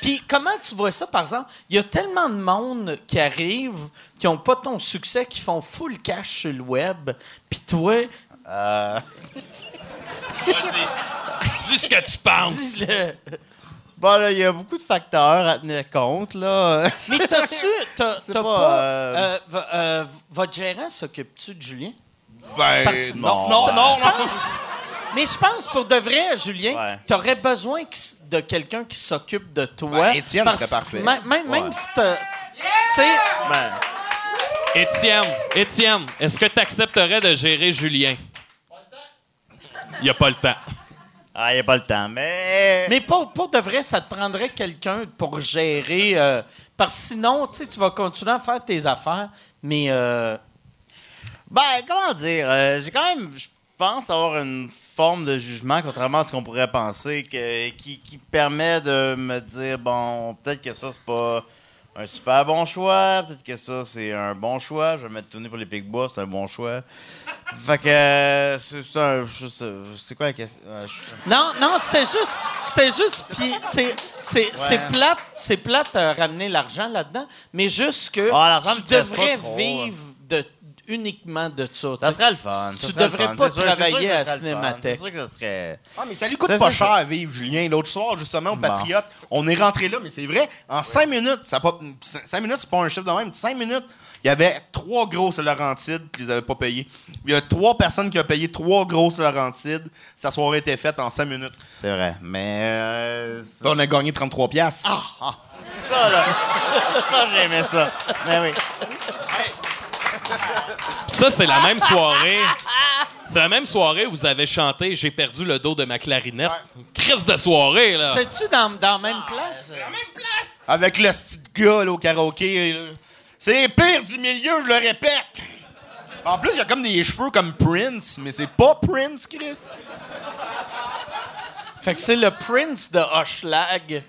Puis comment tu vois ça, par exemple? Il y a tellement de monde qui arrive, qui n'ont pas ton succès, qui font full cash sur le web. Puis toi, Euh, Dis ce que tu penses. dis-le. Bon, là, il y a beaucoup de facteurs à tenir compte, là. Mais t'as-tu. T'as, pas, pas. euh, euh, v- euh, votre gérant s'occupe-tu de Julien? Ben, Parce- non, non, non, non. Mais je pense pour de vrai, Julien, Ouais. t'aurais besoin qui s- de quelqu'un qui s'occupe de toi. Ouais, Étienne Parce- serait parfait. Même, même, si t'as. Tu sais, Ben, Étienne, Étienne, est-ce que tu accepterais de gérer Julien? Il n'y a pas le temps. Ah, il n'y a pas le temps, mais... mais pour, pour de vrai, ça te prendrait quelqu'un pour gérer. euh, parce que sinon, tu sais, tu vas continuer à faire tes affaires, mais. euh, Ben, comment dire? euh, J'ai quand même, je pense, avoir une forme de jugement, contrairement à ce qu'on pourrait penser, que- qui, qui permet de me dire, bon, peut-être que ça, c'est pas un super bon choix, peut-être que ça, c'est un bon choix. Je vais mettre tourner pour les Picbois, c'est un bon choix. Fait que, euh, c'est un- quoi la question? Euh, Non, non, c'était juste, c'était juste, puis c'est, c'est, c'est plate, c'est plate à ramener l'argent là-dedans, mais juste que Ah, tu me devrais vivre de, uniquement de ça. tu Ça serait le fun. Tu devrais fun. pas sûr- travailler à. Cinémathèque. C'est sûr que ça serait... Ah, mais ça lui coûte Ça, pas cher à vivre, Julien. L'autre soir, justement, au. Patriote, on est rentré là, mais c'est vrai, en cinq minutes, ça pas, cinq minutes, c'est pas un chiffre de même, cinq minutes, il y avait trois grosses Laurentides, puis ils les avaient pas payés. Il y a trois personnes qui ont payé trois grosses Laurentides. Sa soirée était faite en cinq minutes. C'est vrai, mais... euh, ça- On a gagné 33 piastres. Ça, là. ça, j'aimais ça. Ben oui. Puis ça, c'est la même soirée. C'est la même soirée où vous avez chanté J'ai perdu le dos de ma clarinette. Crise de soirée, là. C'était-tu dans, dans la même place? Avec le petit gars là, au karaoké. là. C'est les pires du milieu, je le répète. En plus, il y a comme des cheveux comme Prince, mais c'est pas Prince, Chris. Fait que c'est le Prince de Hochelag.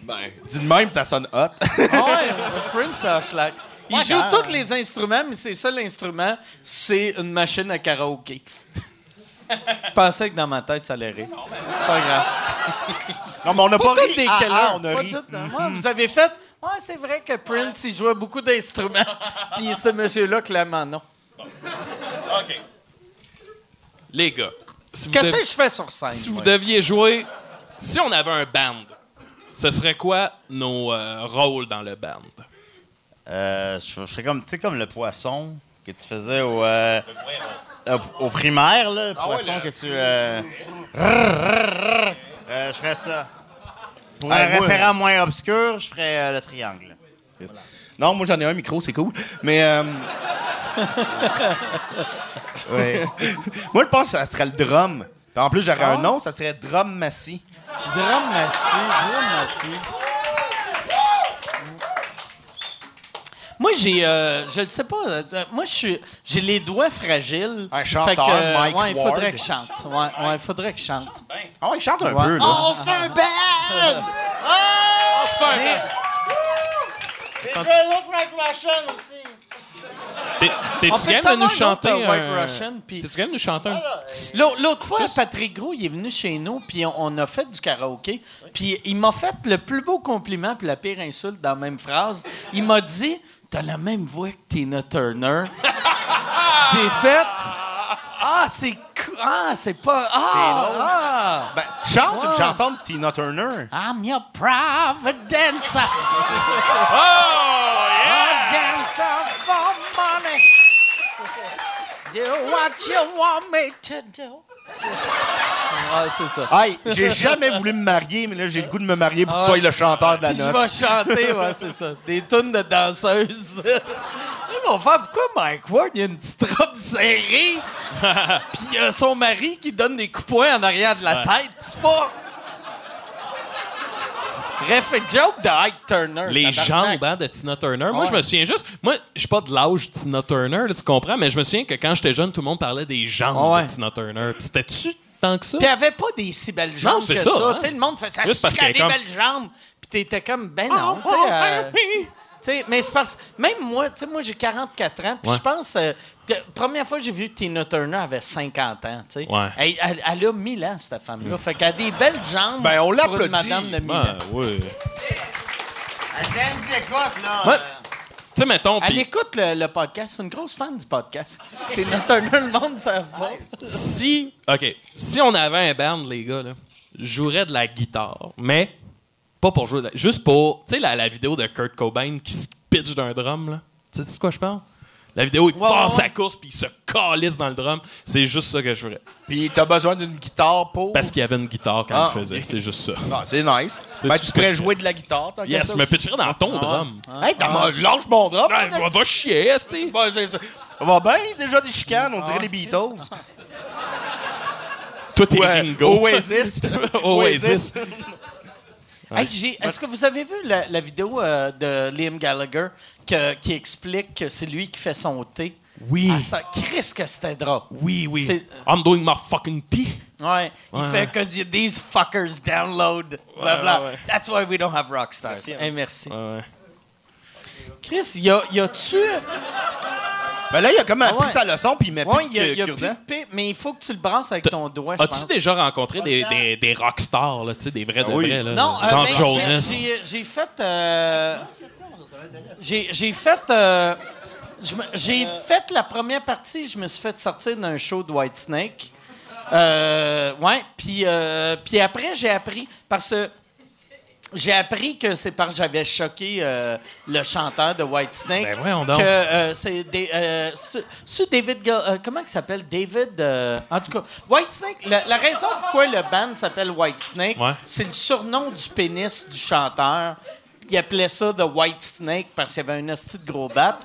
Ben, dis de même, ça sonne hot. Ah ouais, le Prince de Hochelag. Il joue tous les instruments, mais c'est ça l'instrument, c'est une machine à karaoké. Je pensais que dans ma tête, ça allait rire. Pas grave. non, mais on n'a pas, Pas ri. Ah, ah, on a Pas ri. Ouais, vous avez fait. Ouais, c'est vrai que Prince, il jouait beaucoup d'instruments. Puis ce monsieur-là, clairement, non. OK. Les gars, si vous, Qu'est-ce dev- que je fais sur scène? si vous deviez jouer... Si on avait un band, ce serait quoi nos euh, rôles dans le band? Euh, je, je ferais comme, tu sais, comme le poisson que tu faisais au, euh, au, au primaire, là, le Ah ouais, poisson le- que tu... Euh, euh, je ferais ça. Pour Ah, un référent moins obscur, je ferais euh, le triangle. Non, moi j'en ai un micro, c'est cool. Mais euh, Oui. moi je pense que ça serait le drum. En plus, j'aurais Ah. un nom, ça serait Drum Massy. Drum massif, drum massif. Moi, j'ai. euh, je ne sais pas. euh, moi, je suis. J'ai les doigts fragiles. Un chanteur, Fait que, euh, Mike ouais, il faudrait Ward. que je chante. Ouais, ouais, il faudrait que je chante. Ah ouais, il chante un Ouais. peu, là. Oh, c'est un band! On se fait un band. Je fais l'autre White Russian aussi. T'es- On T'es-tu game de nous chanter euh, un... Russian, puis- T'es-tu game de nous chanter? L'autre fois, Patrick Gros, il est venu chez nous, puis on, on a fait du karaoké. Puis il m'a fait le plus beau compliment, puis la pire insulte dans la même phrase. Il m'a dit T'as la même voix que Tina Turner. J'ai fait Ah, c'est. cou- Ah, c'est pas. Ah, ah. Ben, chante une chanson de Tina Turner. I'm your private dancer. Oh, A dancer for money. Do what you want me to do. Ah, c'est ça. Hey, j'ai jamais voulu me marier, mais là, j'ai le goût de me marier pour que tu sois le chanteur de la Puis je vais noce. chanter, ouais, c'est ça. Des tunes de danseuses. Vont faire pourquoi Mike Ward, il a une petite robe serrée, puis il a son mari qui donne des coups de poing en arrière de la tête. C'est pas. Bref, joke de Ike Turner. Les jambes hein, de Tina Turner. Moi, Ouais. je me souviens juste. Moi, je suis pas de l'âge de Tina Turner, là, tu comprends, mais je me souviens que quand j'étais jeune, tout le monde parlait des jambes Ouais. de Tina Turner. Puis c'était-tu tant que ça? Puis avait pas des si belles jambes c'est que ça, ça. hein. Tu sais, le monde fait ça. Juste des comme- belles jambes. Puis t'étais comme, ben Oh, non. tu sais, euh, tu sais, mais c'est parce même moi, tu sais, moi j'ai 44 ans, puis Ouais. je pense euh, première fois que j'ai vu Tina Turner avait 50 ans, tu sais. Ouais. Elle, elle- elle a 1000 ans cette femme-là, fait qu'elle a des belles jambes. Ben, on l'applaudit. madame de 1000 ans. Ben, oui. Elle écoute, là. Ouais. Tu sais, mettons, Elle écoute le, le podcast, c'est une grosse fan du podcast. Tina Turner, le monde ça va. si. OK. Si on avait un band, les gars, là, je jouerais de la guitare, mais pas pour jouer. de la- Juste pour. Tu sais, la, la vidéo de Kurt Cobain qui se pitch d'un drum, là. Tu sais de quoi je parle? La vidéo, il passe sa course puis il se calisse dans le drum. C'est juste ça que je ferais. Puis t'as besoin d'une guitare pour? Parce qu'il y avait une guitare quand Ah, il faisait. ok. C'est juste ça. Ah, c'est nice. Ben, tu pourrais jouer de la guitare, tant Yes, je me pitcherais dans ton drum? Hey, t'as lâche mon. Ouais, va, va chier, esti. Ça. Ça va bien, déjà des chicanes, on dirait les Beatles. Toi, t'es Ouais, Ringo. Oasis. Oasis. Hey, j'ai- Est-ce que vous avez vu la, la vidéo euh, de Liam Gallagher que- qui explique que c'est lui qui fait son thé? Oui. Ah, ça, Chris, que c'était drôle. Oui, oui. C'est- I'm doing my fucking tea. Ouais, il Ouais, fait que these fuckers download, bla bla. ouais, ouais. That's why we don't have rockstars. Merci. merci. Ouais, ouais. Chris, y a- y a-tu. Ben là, il a comme Ah appris ouais. sa leçon, puis il met Ouais, plus y a, de y a plus cure-dent. de pi- mais il faut que tu le brasses avec ton doigt. As-tu déjà rencontré des, des, des rockstars, là, tu sais, des vrais de oui. vrais, là? Non, euh, Jonas? j'ai- fait. euh, j'ai fait. euh, me- J'ai fait la première partie, je me suis fait sortir d'un show de Whitesnake. Euh, ouais, puis euh, puis après, j'ai appris. Parce que. J'ai appris que c'est parce que j'avais choqué euh, le chanteur de Whitesnake. Ben voyons donc. Que euh, c'est euh, David. Euh, comment il s'appelle? David. euh, en tout cas, Whitesnake. La, la raison pourquoi le band s'appelle Whitesnake, Ouais. c'est le surnom du pénis du chanteur. Il appelait ça The White Snake parce qu'il avait un hostie de gros bat.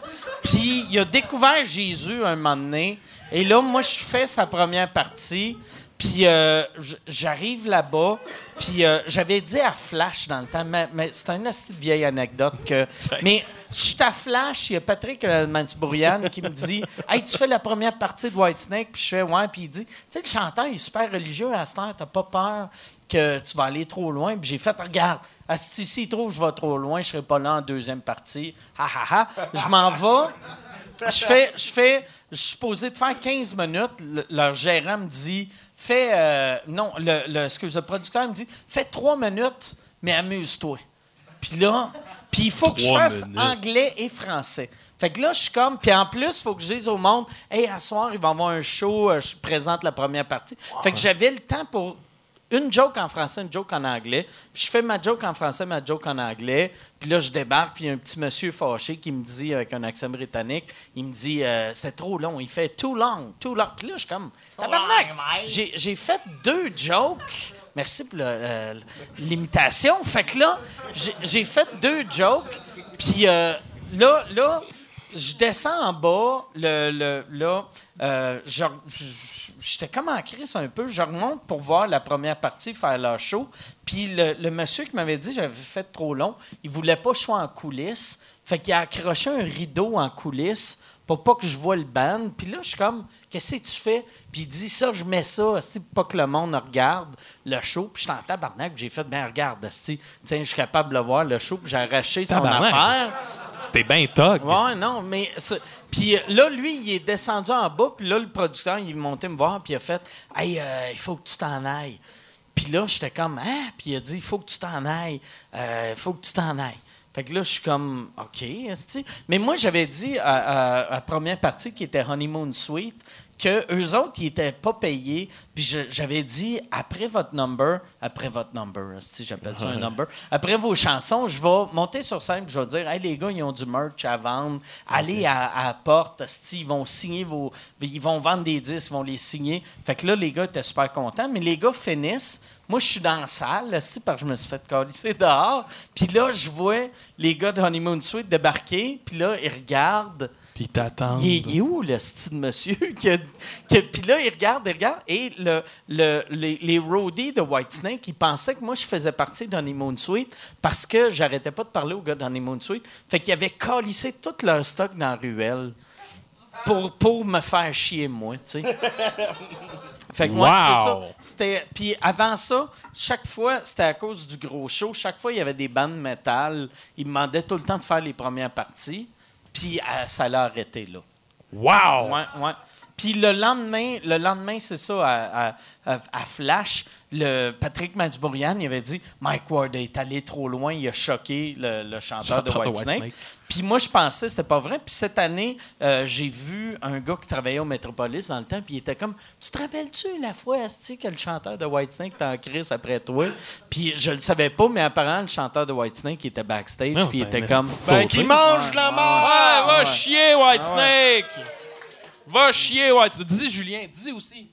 Puis il a découvert Jésus un moment donné. Et là, moi, je fais sa première partie. Puis euh, j'arrive là-bas. Puis euh, j'avais dit à Flash dans le temps, mais, mais c'est une de vieille anecdote que. Mais je suis à Flash, il y a Patrick euh, Mansbourian qui me dit Hey, tu fais la première partie de Whitesnake Puis je fais Ouais. Puis il dit Tu sais, le chanteur, il est super religieux à cette heure, t'as pas peur que tu vas aller trop loin. Puis j'ai fait Regarde, asti, s'il trouve que je vais trop loin, je serai pas là en deuxième partie. Ha ha ha. Je m'en vais. Je fais, je fais, je suis supposé de faire 15 minutes. Le- leur gérant me dit, fais, euh, non, le, le, excuse, le producteur me dit, fais 3 minutes, mais amuse-toi. Puis là, puis il faut que je Trois fasse minutes. anglais et français. Fait que là, je suis comme, puis en plus, il faut que je dise au monde, hey, à soir, il va y avoir un show, euh, je présente la première partie. Fait que j'avais le temps pour une joke en français, une joke en anglais. Puis je fais ma joke en français, ma joke en anglais. Puis là, je débarque, puis il y a un petit monsieur fâché qui me dit, avec un accent britannique, il me dit, euh, c'est trop long. Il fait too long, too long. Puis là, je suis comme, tabarnak! J'ai fait deux jokes. Merci pour euh, l'imitation. Fait que là, j'ai- j'ai fait deux jokes. Puis euh, là, là, je descends en bas. Le, le- là, euh, j'étais comme en crise un peu. Je remonte pour voir la première partie, faire leur show. Puis le, le monsieur qui m'avait dit que j'avais fait trop long, il voulait pas que je sois en coulisses. Fait qu'il a accroché un rideau en coulisses pour pas que je vois le band. Puis là, je suis comme, qu'est-ce que tu fais? Puis il dit, ça, je mets ça, pour pas que le monde regarde le show. Puis je suis en tabarnak, puis j'ai fait, ben regarde, tiens, je suis capable de le voir, le show. Puis j'ai arraché son Tabarnak. affaire. T'es bien tog. Ouais, non, mais. Puis euh, là, lui, il est descendu en bas, puis là, le producteur, il est monté me voir, puis il a fait Hey, euh, il faut que tu t'en ailles. Puis là, j'étais comme Hein? Puis il a dit Il faut que tu t'en ailles. Il faut que tu t'en ailles. Fait que là, je suis comme OK, esti. Mais moi, j'avais dit à, à- à la première partie qui était Honeymoon Suite que eux autres, ils étaient pas payés. Puis j'avais dit après votre number, après votre number, esti, j'appelle ça un number, après vos chansons, je vais monter sur scène, puis je vais dire Hey, les gars, ils ont du merch à vendre. Allez à, à la porte, ils vont signer vos. Ils vont vendre des disques, ils vont les signer. Fait que là, les gars étaient super contents. Mais les gars finissent. Moi, je suis dans la salle, esti, parce que je me suis fait calisser dehors. Puis là, je vois les gars de Honeymoon Suite débarquer. Puis là, ils regardent. Puis. Il est, il est où le style monsieur? qui Puis là, il regarde, il regarde. Et le, le- les, les roadies de Whitesnake, ils pensaient que moi, je faisais partie d'Honeymoon Suite parce que j'arrêtais pas de parler aux gars d'Honeymoon Suite. Fait qu'ils avaient calissé tout leur stock dans la ruelle pour, pour me faire chier, moi, tu sais. Fait que moi, c'est ça. C'était puis avant ça, chaque fois, c'était à cause du gros show. Chaque fois, il y avait des bandes métal. Ils me demandaient tout le temps de faire les premières parties. Puis euh, ça l'a arrêté là. Wow! Ouais, ouais. Puis le lendemain, le lendemain, c'est ça, à, à- à- à Flash, le Patrick Madbourian, il avait dit Mike Ward est allé trop loin, il a choqué le, le chanteur de Whitesnake. Whitesnake. Puis moi, je pensais que c'était pas vrai. Puis cette année, euh, j'ai vu un gars qui travaillait au Metropolis dans le temps, puis il était comme Tu te rappelles-tu la fois, Asti, que le chanteur de Whitesnake était en crise après toi Puis je le savais pas, mais apparemment, le chanteur de Whitesnake il était backstage, puis il était comme Ben, qui mange de la mort! Ouais, va chier, Whitesnake! Va chier, Whitesnake. Dis Julien, dis aussi.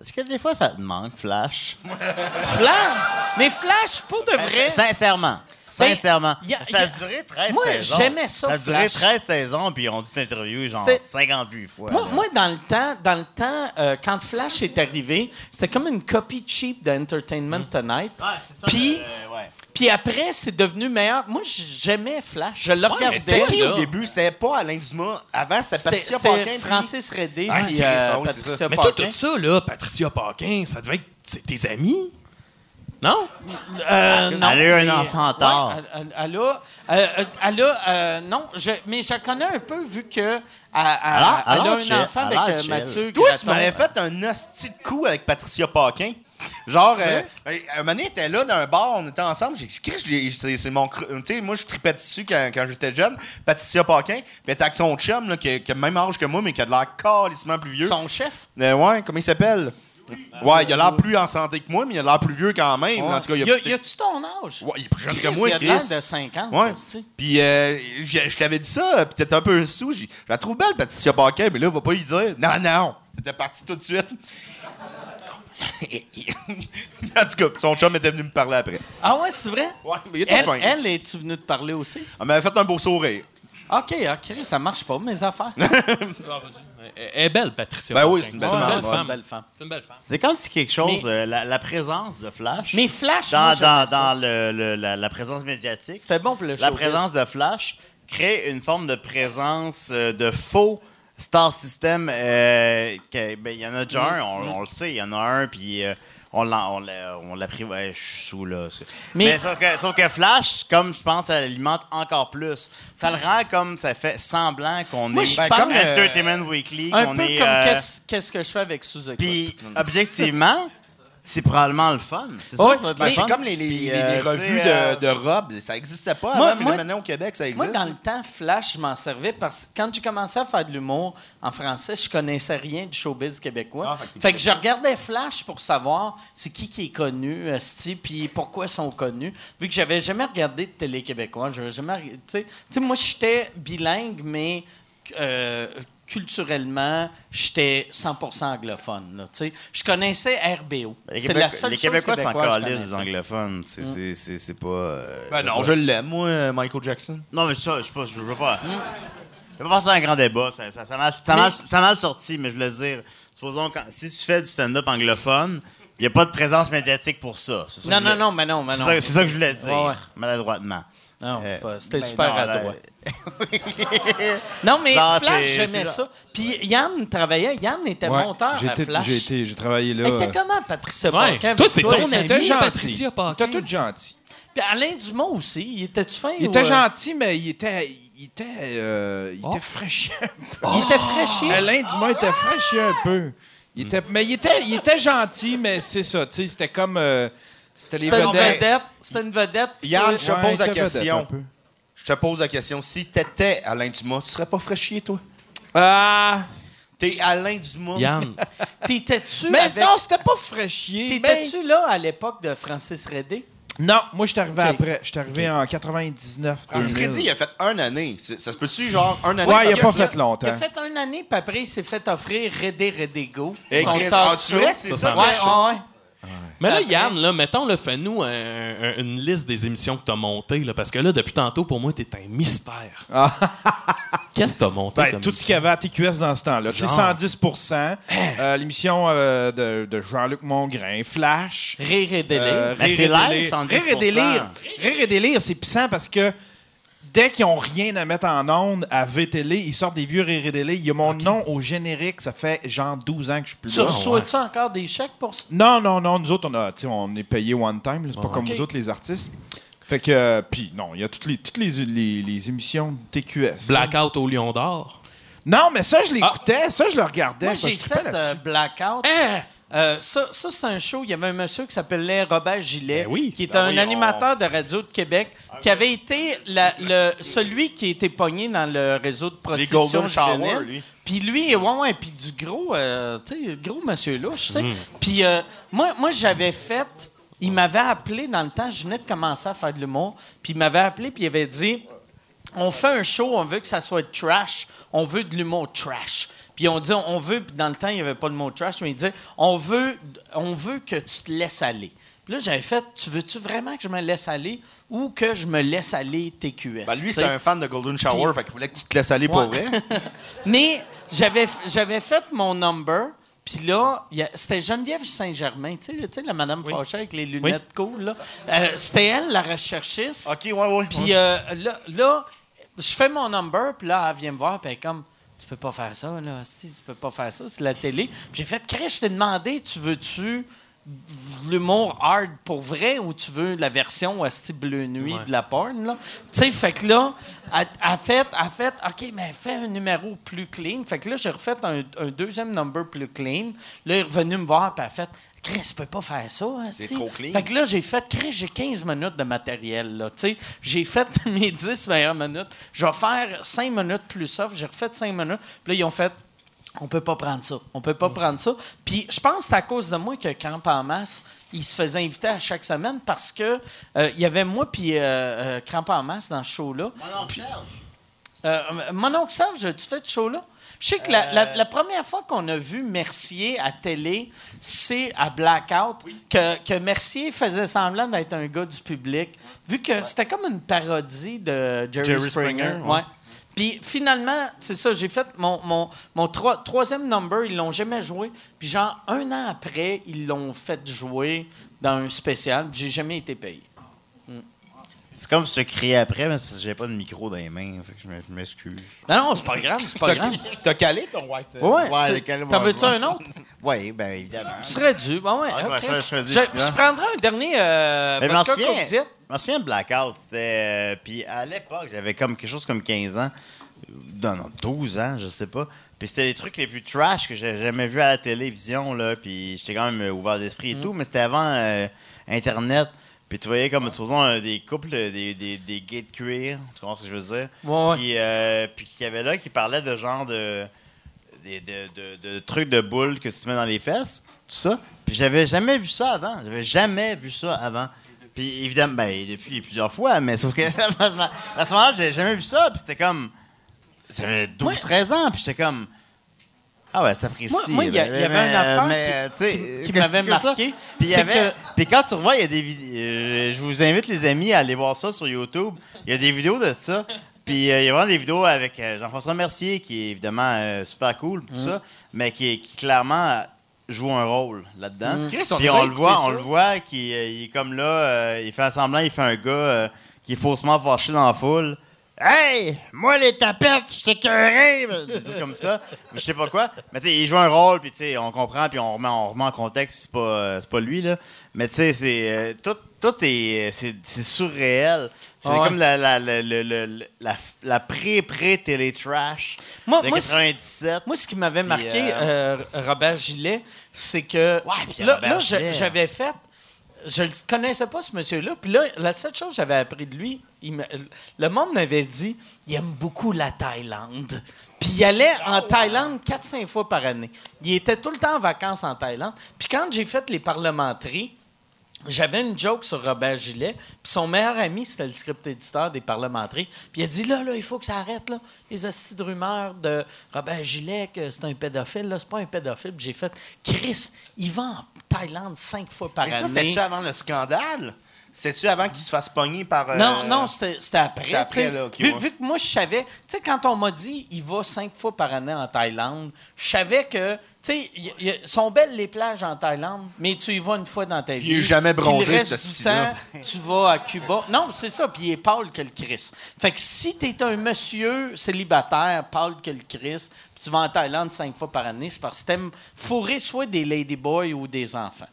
Est-ce que des fois, ça te manque, Flash? Flash? Mais Flash, pour de vrai. Sincèrement. Sincèrement. y a- ça a duré 13 Moi, saisons. j'aimais ça, Ça a duré Flash. 13 saisons, puis ils ont dû t'interviewer genre C'était- 58 fois. Moi, moi, dans le temps, dans le temps euh, quand Flash est arrivé, c'était comme une copie cheap d'Entertainment Tonight. Ouais, c'est ça. Puis- euh, ouais. Puis après, c'est devenu meilleur. Moi, j'aimais Flash. Je le regardais. C'était qui là. au début? C'était pas Alain Dumas. Avant, c'était C'était Patricia c'était Paquin. puis- Francis Redé Ah, puis euh, ah oui, Patricia Mais toi, Paquin. tout ça, là, Patricia Paquin, ça devait être c'est tes amis? Non? Euh, non, Elle a eu un mais- enfant tard. Ouais, elle, a, euh, euh, elle a, euh, non, je, mais je la connais un peu vu que elle, elle- a- elle a un enfant avec. Mathieu. Toi, tu m'avais fait un hostie de coup avec Patricia Paquin. Genre, euh, euh, un moment donné, était là dans un bar, on était ensemble. J'ai dit, c'est c'est mon. Tu sais, moi, je tripais dessus quand, quand j'étais jeune. Patricia Paquin. Puis elle était avec son chum, là, qui, a, qui a le même âge que moi, mais qui a de l'air calissement plus vieux. Son chef? Euh, ouais, comment il s'appelle? Ouais, il a l'air plus en santé que moi, mais il a l'air plus vieux quand même. En tout cas, il a, Y a- y a-tu ton âge? Ouais, il est plus jeune que Chris, moi, il a de l'air de 50. Ouais. tu. Puis euh, je, je t'avais dit ça, puis t'étais un peu sous. Je la trouve belle, Patricia Paquin, mais là, va pas lui dire. Non, non. T'étais parti tout de suite. en tout cas, son chum était venu me parler après. Ah ouais, c'est vrai? Ouais, mais il était Elle, fin. elle est-tu venue te parler aussi? Elle m'avait fait un beau sourire. OK, OK, ça marche pas, mes affaires. Elle est belle, Patricia. Ben oui, c'est une belle femme, belle. C'est une belle femme. C'est comme si quelque chose, Mais- euh, la, la présence de Flash, Mais Flash, dans, moi, dans, j'aimais ça. dans le, le- la, la présence médiatique, C'était bon pour le la showbiz. présence de Flash crée une forme de présence euh, de faux star system. euh, que- ben, Il y en a déjà un, on, on le sait, il y en a un, puis euh, on l'a on l'a- on l'a pris. Ouais, je suis sous là. Mais- Mais, sauf, que, sauf que Flash, comme je pense, ça l'alimente encore plus. Ça le rend comme ça fait semblant qu'on Moi, est Ben, comme, euh, Entertainment Weekly, Un qu'on peu est. comme euh, qu'est-ce qu'est-ce que je fais avec Sous-Écoute. puis, objectivement, c'est probablement le fun. C'est sûr Ouais, que ça va être le c'est comme les, les- Puis, les- euh, les revues euh, de, de robes. Ça n'existait pas Moi- avant, mais moi- maintenant au Québec, ça existe. Moi, dans le temps, Flash, je m'en servais parce que quand j'ai commencé à faire de l'humour en français, je connaissais rien du showbiz québécois. Ah, fait que fait que je regardais Flash pour savoir c'est qui qui est connu, esti, puis pourquoi ils sont connus. Vu que j'avais jamais regardé de télé québécois, j'avais jamais, tu sais, moi j'étais bilingue, mais euh, culturellement, j'étais 100% anglophone. là, tu sais. Je connaissais RBO. Les, C'est la seule les chose Québécois sont québécoise que je encore des connaissais. anglophones. C'est c'est- c'est- c'est pas. euh, Ben non, je l'aime, moi, Michael Jackson. Non, mais ça, je sais pas, je veux pas. Je veux pas faire un grand débat. Ça, ça, ça, mal, ça, mal- mal sorti, mais je voulais dire, supposons, quand, si tu fais du stand-up anglophone, il n'y a pas de présence médiatique pour ça. Non, non, voulais- non, mais non, mais C'est non. ça, c'est ça que je voulais dire, ouais. maladroitement. Non, Euh, c'est pas- c'était ben super non, là, adroit. Non, mais Flash, c'est- j'aimais ça. Puis Yann travaillait. Yann était Ouais, monteur j'ai à Flash. J'ai été- j'ai travaillé là. Était euh, comment, Patricia Ouais. Paquin? Toi, c'est ton Il ami. Était. Patricia Paquin. Était tout gentil. Puis Alain Dumas aussi. Il était-tu fin? Il ou, était euh, gentil, mais il était. Il était. euh, il Oh. était fraîchier un peu. Il était fraîchier. Alain Dumas était fraîchier un peu. Il était, mais il était, il était gentil, mais c'est ça. tu sais, C'était comme. euh, c'était les C'était une vedettes. vedette. C'était une vedette. Yann, je te Ouais, pose la question. un. Je te pose la question. Si t'étais Alain Dumas, tu serais pas fraîchier, toi? Ah! T'es Alain Dumas. Yann, T'étais-tu Mais avec... non, c'était pas fraîchier. mais- T'étais-tu là à l'époque de Francis Redé? Non, moi, je suis arrivé après. Je suis arrivé en 99. Francis 2000. Reddy, il a fait un année. Ça se peut-tu, genre, un année? Ouais, il a pas fait longtemps. Il a fait une année, puis après, il s'est fait offrir Redé Redé Go. Vois, c'est ça Ouais, que ouais. Mais là, Après- Yann, là, mettons, là, fais-nous un- un- une liste des émissions que tu as montées, là, parce que là, depuis tantôt, pour moi, tu es un mystère. Ah. Qu'est-ce que tu as monté? Ben, comme tout ce qu'il y avait à TQS dans ce temps-là. Tu sais, Genre. 110 euh, L'émission euh, de, de Jean-Luc Mongrain, Flash. Rire et délire. euh, Rire c'est live, délire. 110%. Rire et délire. Rire et délire, c'est puissant parce que dès qu'ils ont rien à mettre en onde à VTL, ils sortent des vieux Rérédélé. Il y a mon nom au générique, ça fait genre 12 ans que je suis plus Tu là. reçois-tu encore des chèques pour ça? Non, non, non. Nous autres, on, a, tu sais, on est payé one time. C'est pas comme vous autres, les artistes. Fait que, euh, puis non, il y a toutes les, toutes les, les, les émissions de TQS. Blackout au Lion d'Or. Non, mais ça, je l'écoutais. Ça, je le regardais. Moi, j'ai fait euh, Blackout. Hein? Euh, ça, ça c'est un show. Il y avait un monsieur qui s'appelait Robert Gilet, Ben oui. qui est Ben un oui, on- animateur de radio de Québec, qui avait été la- le, celui qui a été pogné dans le réseau de Les prostitution Golden Shower, juvénile. lui. Puis lui, ouais, ouais, puis du gros, euh, tu sais, gros monsieur je Mm. sais. Puis euh, moi, moi j'avais fait, il m'avait appelé dans le temps, je venais de commencer à faire de l'humour, puis il m'avait appelé, puis il avait dit, on fait un show, on veut que ça soit trash, on veut de l'humour trash. Puis on dit, on veut, puis dans le temps, il n'y avait pas le mot trash, mais il disait, on veut, on veut que tu te laisses aller. Puis là, j'avais fait, tu veux-tu vraiment que je me laisse aller ou que je me laisse aller TQS? Ben, lui, c'est un fan de Golden Shower, Puis- fait qu'il voulait que tu te laisses aller pour vrai. Mais j'avais, j'avais fait mon number, puis là, c'était Geneviève Saint-Germain, tu sais, la madame fâchée avec les lunettes cool, là. Euh, c'était elle, la recherchiste. OK, ouais, ouais. Puis euh, là, là, je fais mon number, puis là, elle vient me voir, puis elle est comme, peux pas faire ça, là, si, tu peux pas faire ça, c'est la télé. J'ai fait, Chris, je t'ai demandé, tu veux-tu l'humour hard pour vrai ou tu veux la version Asti Bleu Nuit Ouais. de la porn, là? Tu sais, fait que là, a fait, elle fait, OK, mais fais un numéro plus clean. Fait que là, j'ai refait un, un deuxième number plus clean. Là, elle est revenu me voir, puis a fait, Chris, tu peux pas faire ça, Asti. C'est trop clean. Fait que là, j'ai fait, Chris, j'ai 15 minutes de matériel, là. J'ai fait mes 10 meilleures minutes. Je vais faire 5 minutes plus soft. J'ai refait 5 minutes. Puis là, ils ont fait, on peut pas prendre ça. On peut pas prendre ça. Puis je pense que c'est à cause de moi que Camp en masse, il se faisait inviter à chaque semaine parce que euh, il y avait moi puis euh, euh, Cramp en masse dans ce show-là. Euh, mon oncle Serge, tu fais ce show-là? Je sais que la, la- la première fois qu'on a vu Mercier à télé, c'est à Blackout, que, que Mercier faisait semblant d'être un gars du public, vu que c'était comme une parodie de Jerry, Jerry Springer. Springer, ouais. Puis finalement, c'est ça, j'ai fait mon, mon, mon troi- troisième number, ils l'ont jamais joué. Puis genre, un an après, ils l'ont fait jouer dans un spécial. puis J'ai jamais été payé. C'est comme se crier après, mais c'est parce que j'avais pas de micro dans les mains. Fait que je m'e- je m'excuse. Non, non, c'est pas grave, c'est pas grave. T'as calé ton white. euh, Ouais, Ouais, T'en veux-tu un autre? Oui, ben évidemment. Tu serais dû. Bon, ouais, Ah, je- je faisais je, évidemment. je prendrai un dernier euh, Mais je m'en vodka souviens, Coke Diet. je m'en souviens de Blackout. C'était. euh, puis à l'époque, j'avais comme quelque chose comme 15 ans. Non, non, 12 ans, je sais pas. Puis c'était les trucs les plus trash que j'avais jamais vus à la télévision, là. Puis j'étais quand même ouvert d'esprit et Mm. tout, mais c'était avant euh, Internet. Puis tu voyais comme, supposons, euh, des couples, des, des, des gays de cuir. Tu comprends ce que je veux dire? Ouais, ouais. Puis, euh, puis qu'il y avait là qui parlait de genre de, de, de, de- de trucs de boules que tu te mets dans les fesses, tout ça. Puis j'avais jamais vu ça avant. J'avais jamais vu ça avant. Puis évidemment, ben, depuis plusieurs fois, mais sauf que à ce moment-là, j'avais jamais vu ça. Puis c'était comme. J'avais 12-13 ans, puis j'étais comme. Ah ouais, ça apprécie. Moi- moi, il y a- il y avait une affaire qui- qui- qui m'avait marqué, Puis il y c'est avait- que- puis quand tu revois, il y a des vid- euh, je vous invite les amis à aller voir ça sur YouTube. Il y a des vidéos de ça. Puis euh, il y a vraiment des vidéos avec euh, Jean-François Mercier qui est évidemment euh, super cool tout ça, mais qui, qui clairement joue un rôle là-dedans. Chris, on Puis devrait on le voit, écouter on ça. le voit qui euh, il est comme là, euh, il fait semblant, il fait un gars euh, qui est faussement fâché dans la foule. Hey, moi les tapettes, je t'écœuré, des trucs comme ça, je sais pas quoi. Mais tu sais, il joue un rôle, puis tu sais, on comprend, puis on remet, on remet en contexte, puis c'est pas, euh, c'est pas lui là. Mais tu sais, c'est euh, tout, tout est, c'est, c'est surréel. C'est Ah ouais. comme la, la, la, pré-pré-télé-trash Moi- de moi, c'est- 97. Moi, ce qui m'avait marqué, euh, euh, Robert Gilet, c'est que Ouais, puis là, Robert là, je- j'avais fait. Je ne connaissais pas ce monsieur-là. Puis là, la seule chose que j'avais appris de lui, me- le monde m'avait dit il aime beaucoup la Thaïlande. Puis il allait en Thaïlande 4-5 fois par année. Il était tout le temps en vacances en Thaïlande. Puis quand j'ai fait les parlementaries, j'avais une joke sur Robert Gillet, puis son meilleur ami, c'était le script éditeur des parlementaires. Puis il a dit là, là, il faut que ça arrête, là. Les hosties de rumeurs de Robert Gillet, que c'est un pédophile, là, c'est pas un pédophile. Puis j'ai fait Chris, il va en Thaïlande cinq fois par Mais ça, année. c'est ça avant le scandale? C'est-tu avant qu'il se fasse pogner par. euh, Non, non, c'était après. c'était après, là, ok, vu, ouais. vu que moi, je savais, tu sais, quand on m'a dit il va cinq fois par année en Thaïlande, je savais que, tu sais, sont belles les plages en Thaïlande, mais tu y vas une fois dans ta vie. Il est jamais bronzé, Le reste ce du temps, tu vas à Cuba. Non, c'est ça, puis il est pâle que le Christ. Fait que si tu es un monsieur célibataire, pâle que le Christ, puis tu vas en Thaïlande cinq fois par année, c'est parce que t'aimes fourrer soit des ladyboys ou des enfants.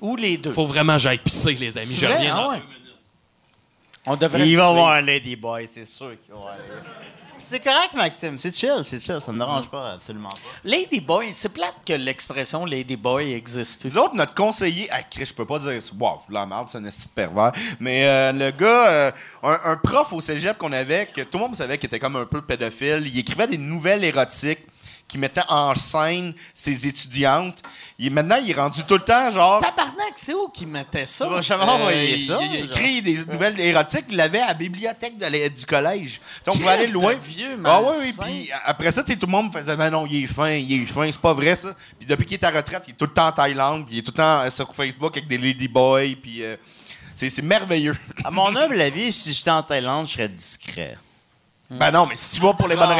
Ou les deux. Faut vraiment que j'aille pisser, les amis. Je vrai, reviens ah dans ouais. deux minutes. On devrait Il va tuer. avoir un Ladyboy, c'est sûr qu'il va avoir un- C'est correct, Maxime. C'est chill, c'est chill. Ça ne me dérange pas, absolument pas. Ladyboy, c'est plate que l'expression Ladyboy existe plus. Nous autres, notre conseiller. Ah, Chris, je peux pas dire. Wow, la merde, c'est un esti de pervers. Mais euh, le gars, euh, un, un prof au cégep qu'on avait, que tout le monde savait qu'il était comme un peu pédophile, il écrivait des nouvelles érotiques qui mettaient en scène ses étudiantes. Il, maintenant, il est rendu tout le temps, genre. Tabarnak, c'est où qui mettait ça? Tu vas jamais Euh, envoyer il, ça. il écrit des nouvelles érotiques, il l'avait à la bibliothèque de la- du collège. Sais, on pouvait aller loin. vieux ah oui, oui, puis après ça, tout le monde me faisait, mais non, il est fin, il est fin, c'est pas vrai ça. Puis depuis qu'il est à retraite, il est tout le temps en Thaïlande, puis il est tout le temps euh, sur Facebook avec des ladyboys, puis euh, c'est c'est merveilleux. À mon humble avis, si j'étais en Thaïlande, je serais discret. ben non, mais si tu vas pour les bonnes Ah,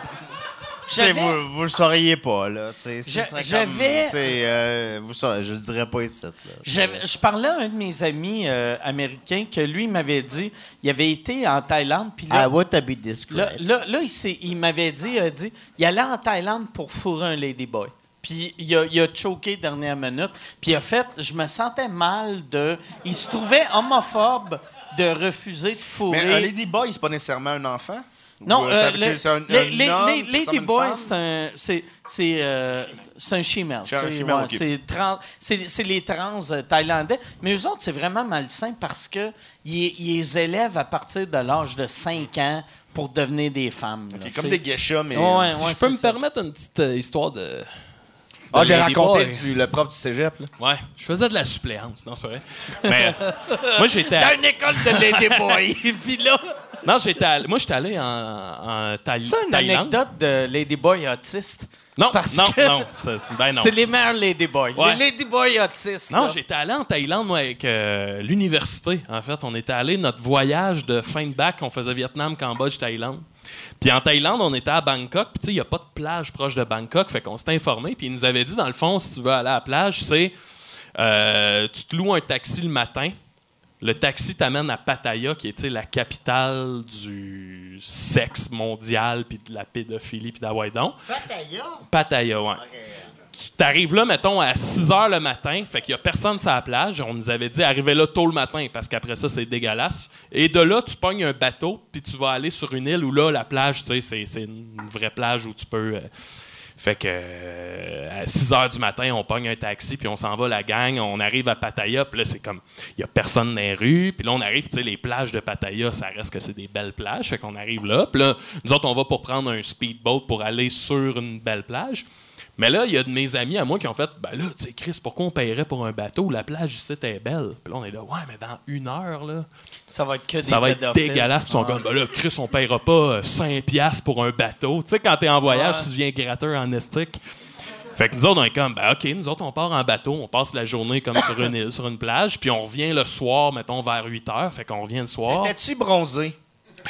raisons. Vous, vous le sauriez pas, là. j'avais- euh, vous je le dirais pas ici, Je parlais à un de mes amis euh, américains que lui m'avait dit, il avait été en Thaïlande, puis là, I would to be là, là, là, il, s'est- il m'avait dit, il a dit, il allait en Thaïlande pour fourrer un ladyboy. Puis il a, il a choqué dernière minute. Puis il a fait, je me sentais mal de... Il se trouvait homophobe de refuser de fourrer... Mais un ladyboy, c'est pas nécessairement un enfant? Non, euh, c'est un, les, un les- homme les- qui Lady Boy, c'est un, c'est, c'est, euh, c'est un female. C'est un ouais, c'est, trans- c'est, c'est les trans euh, thaïlandais. Mais eux autres, c'est vraiment malsain parce que ils, ils les élèvent à partir de l'âge de 5 ans pour devenir des femmes. là, comme des geishas, mais. Ouais, Si ouais, je peux me ça. permettre une petite euh, histoire de. Ah, j'ai Lady raconté Boy. du- le prof du cégep, là. Ouais, je faisais de la suppléance, non, c'est pas vrai. Mais euh, moi, j'étais. Dans à- une école de Ladyboy. Puis là, Non, j'étais. Moi, j'étais allé en, en Thaï- c'est une Thaïlande. anecdote de Ladyboy autiste? Non, Parce non, que- non, c'est- ben non. C'est les meilleurs Ladyboys. Ouais. Les Ladyboys autistes. Non, là. j'étais allé en Thaïlande, moi, avec euh, l'université. En fait, on était allé notre voyage de fin de bac, on faisait Vietnam, Cambodge, Thaïlande. Puis en Thaïlande, on était à Bangkok. Puis tu sais, il n'y a pas de plage proche de Bangkok. Fait qu'on s'est informé. Puis il nous avait dit, dans le fond, si tu veux aller à la plage, c'est euh, tu te loues un taxi le matin. Le taxi t'amène à Pattaya, qui est la capitale du sexe mondial, puis de la pédophilie, puis d'Hawaïdon. Pattaya, ouais. Tu t'arrives là, mettons, à 6 h le matin, fait qu'il y a personne sur la plage. On nous avait dit arrivez là tôt le matin, parce qu'après ça, c'est dégueulasse. Et de là, tu pognes un bateau, puis tu vas aller sur une île où là, la plage, tu sais, c'est- c'est une vraie plage où tu peux. euh, fait que euh, à 6 h du matin, on pogne un taxi, puis on s'en va, la gang. On arrive à Pattaya, puis là, c'est comme, il n'y a personne dans les rues. Puis là, on arrive, tu sais, les plages de Pattaya, ça reste que c'est des belles plages. Fait qu'on arrive là, puis là, nous autres, on va pour prendre un speedboat pour aller sur une belle plage. Mais là, il y a de mes amis à moi qui ont fait Ben là, tu sais, Chris, pourquoi on paierait pour un bateau? La plage ici est belle. Puis là, on est là Ouais, mais dans une heure, là, Ça va être que des ça va être dégueulasse. Puis ils sont comme Ben là, Chris, on paiera pas euh, 5$ piastres pour un bateau. Tu sais, quand t'es en voyage, Ouais. tu deviens gratteur en estique. Fait que nous autres, on est comme, ben OK, nous autres, on part en bateau, on passe la journée comme sur une île, sur une plage, puis on revient le soir, mettons, vers 8 heures. Fait qu'on revient le soir. T'es-tu bronzé?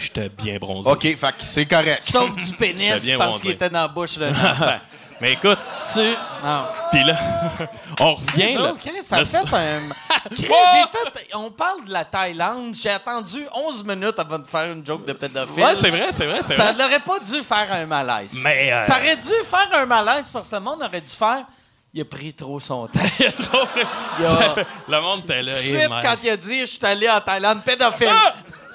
J'étais bien bronzé. OK, fait que c'est correct. Sauf du pénis parce qu'il était dans la bouche d'un enfant. Mais écoute, tu... Non. puis là, on revient. Ça, là, ok, ça le- fait un... Chris, j'ai fait... On parle de la Thaïlande. J'ai attendu 11 minutes avant de faire une joke de pédophile. Ouais, c'est vrai, c'est vrai, c'est Ça vrai. n'aurait pas dû faire un malaise. Mais, euh, Ça aurait dû faire un malaise parce que le monde aurait dû faire... Il a pris trop son temps. Il a trop- Il y a- Ça fait- Le monde était là. Suite, quand il a dit « Je suis allé en Thaïlande, pédophile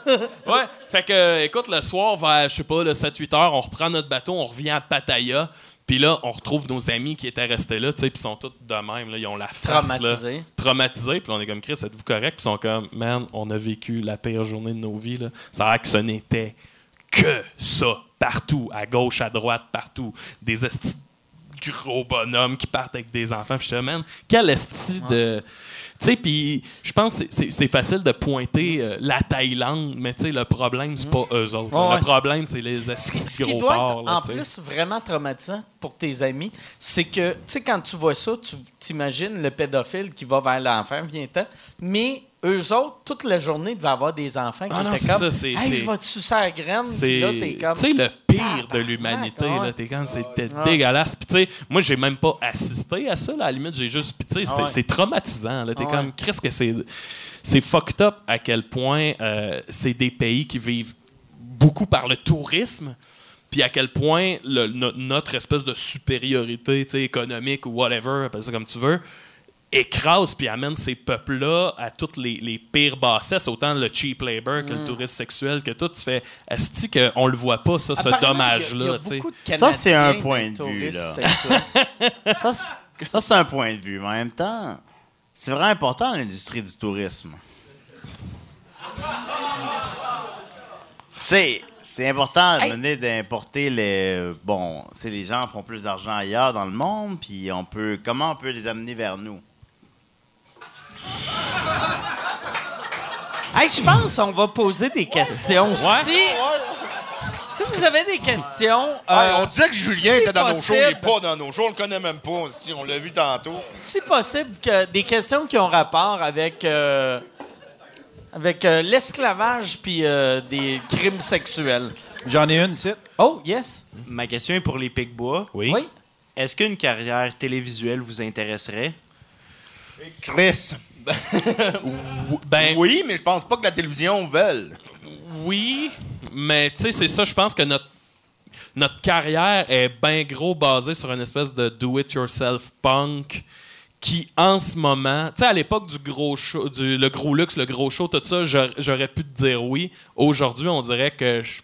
Ouais, fait que, euh, écoute, le soir, vers, je sais pas, le 7-8 heures, on reprend notre bateau, on revient à Pattaya. Puis là, on retrouve nos amis qui étaient restés là, tu sais, puis ils sont tous de même, là, ils ont la face, là, Traumatisés. traumatisés. Puis on est comme, Chris, êtes-vous correct? Puis ils sont comme, man, on a vécu la pire journée de nos vies, là. Ça a l'air que ce n'était que ça, partout, à gauche, à droite, partout. Des esti de gros bonhommes qui partent avec des enfants. Puis je te man, quel esti de... Tu sais, puis je pense que c'est- facile de pointer euh, la Thaïlande, mais tu sais, le problème, c'est pas eux autres. Ouais. Le problème, c'est les Ce qui, ce qui doit être là, en plus vraiment traumatisant pour tes amis, c'est que, tu sais, quand tu vois ça, tu t'imagines le pédophile qui va vers l'enfant, vient-t'en, mais eux autres, toute la journée, devaient avoir des enfants qui Ah non, étaient c'est comme ça, Hey, je vais te sucer à la graine? Puis C'est là, t'es comme. tu sais, le pire de l'humanité. là, T'es comme, c'était dégueulasse. Puis, tu sais, moi, j'ai même pas assisté à ça. là, à la limite, j'ai juste. Puis, tu sais, c'est- ouais. c'est traumatisant. là. T'es comme. Chris, que c'est. C'est fucked up à quel point euh, c'est des pays qui vivent beaucoup par le tourisme. Puis à quel point le- no- notre espèce de supériorité économique ou whatever, appelle ça comme tu veux, écrase puis amène ces peuples-là à toutes les, les pires bassesses, autant le cheap labor Mm. que le tourisme sexuel, que tout. Tu fais, est qu'on le voit pas, ça, ce dommage-là. Ça, c'est un point de vue, là. Ça, c'est- c'est un point de vue. Mais en même temps, c'est vraiment important l'industrie du tourisme. Tu sais, c'est important de Hey. mener d'importer les. Bon, sais, les gens font plus d'argent ailleurs dans le monde, puis on peut. Comment on peut les amener vers nous? Hey, je pense qu'on va poser des questions. Si, si vous avez des questions. Ah, euh, on disait que Julien si était dans nos shows, il n'est possible- pas dans nos shows, on le connaît même pas. Si on l'a vu tantôt. Si possible, que des questions qui ont rapport avec, euh, avec euh, l'esclavage puis euh, des crimes sexuels. J'en ai une ici. Oh, yes. Ma question est pour les Picbois. Oui. Oui. Est-ce qu'une carrière télévisuelle vous intéresserait? Chris. Ou- Ben, Oui, mais je pense pas que la télévision veuille. Oui, mais tu sais, c'est ça, je pense que notre, notre carrière est bien gros basée sur une espèce de do-it-yourself punk qui, en ce moment, tu sais, à l'époque du gros show, du, le gros luxe, le gros show, tout ça, j'aurais pu te dire oui. Aujourd'hui, on dirait que je-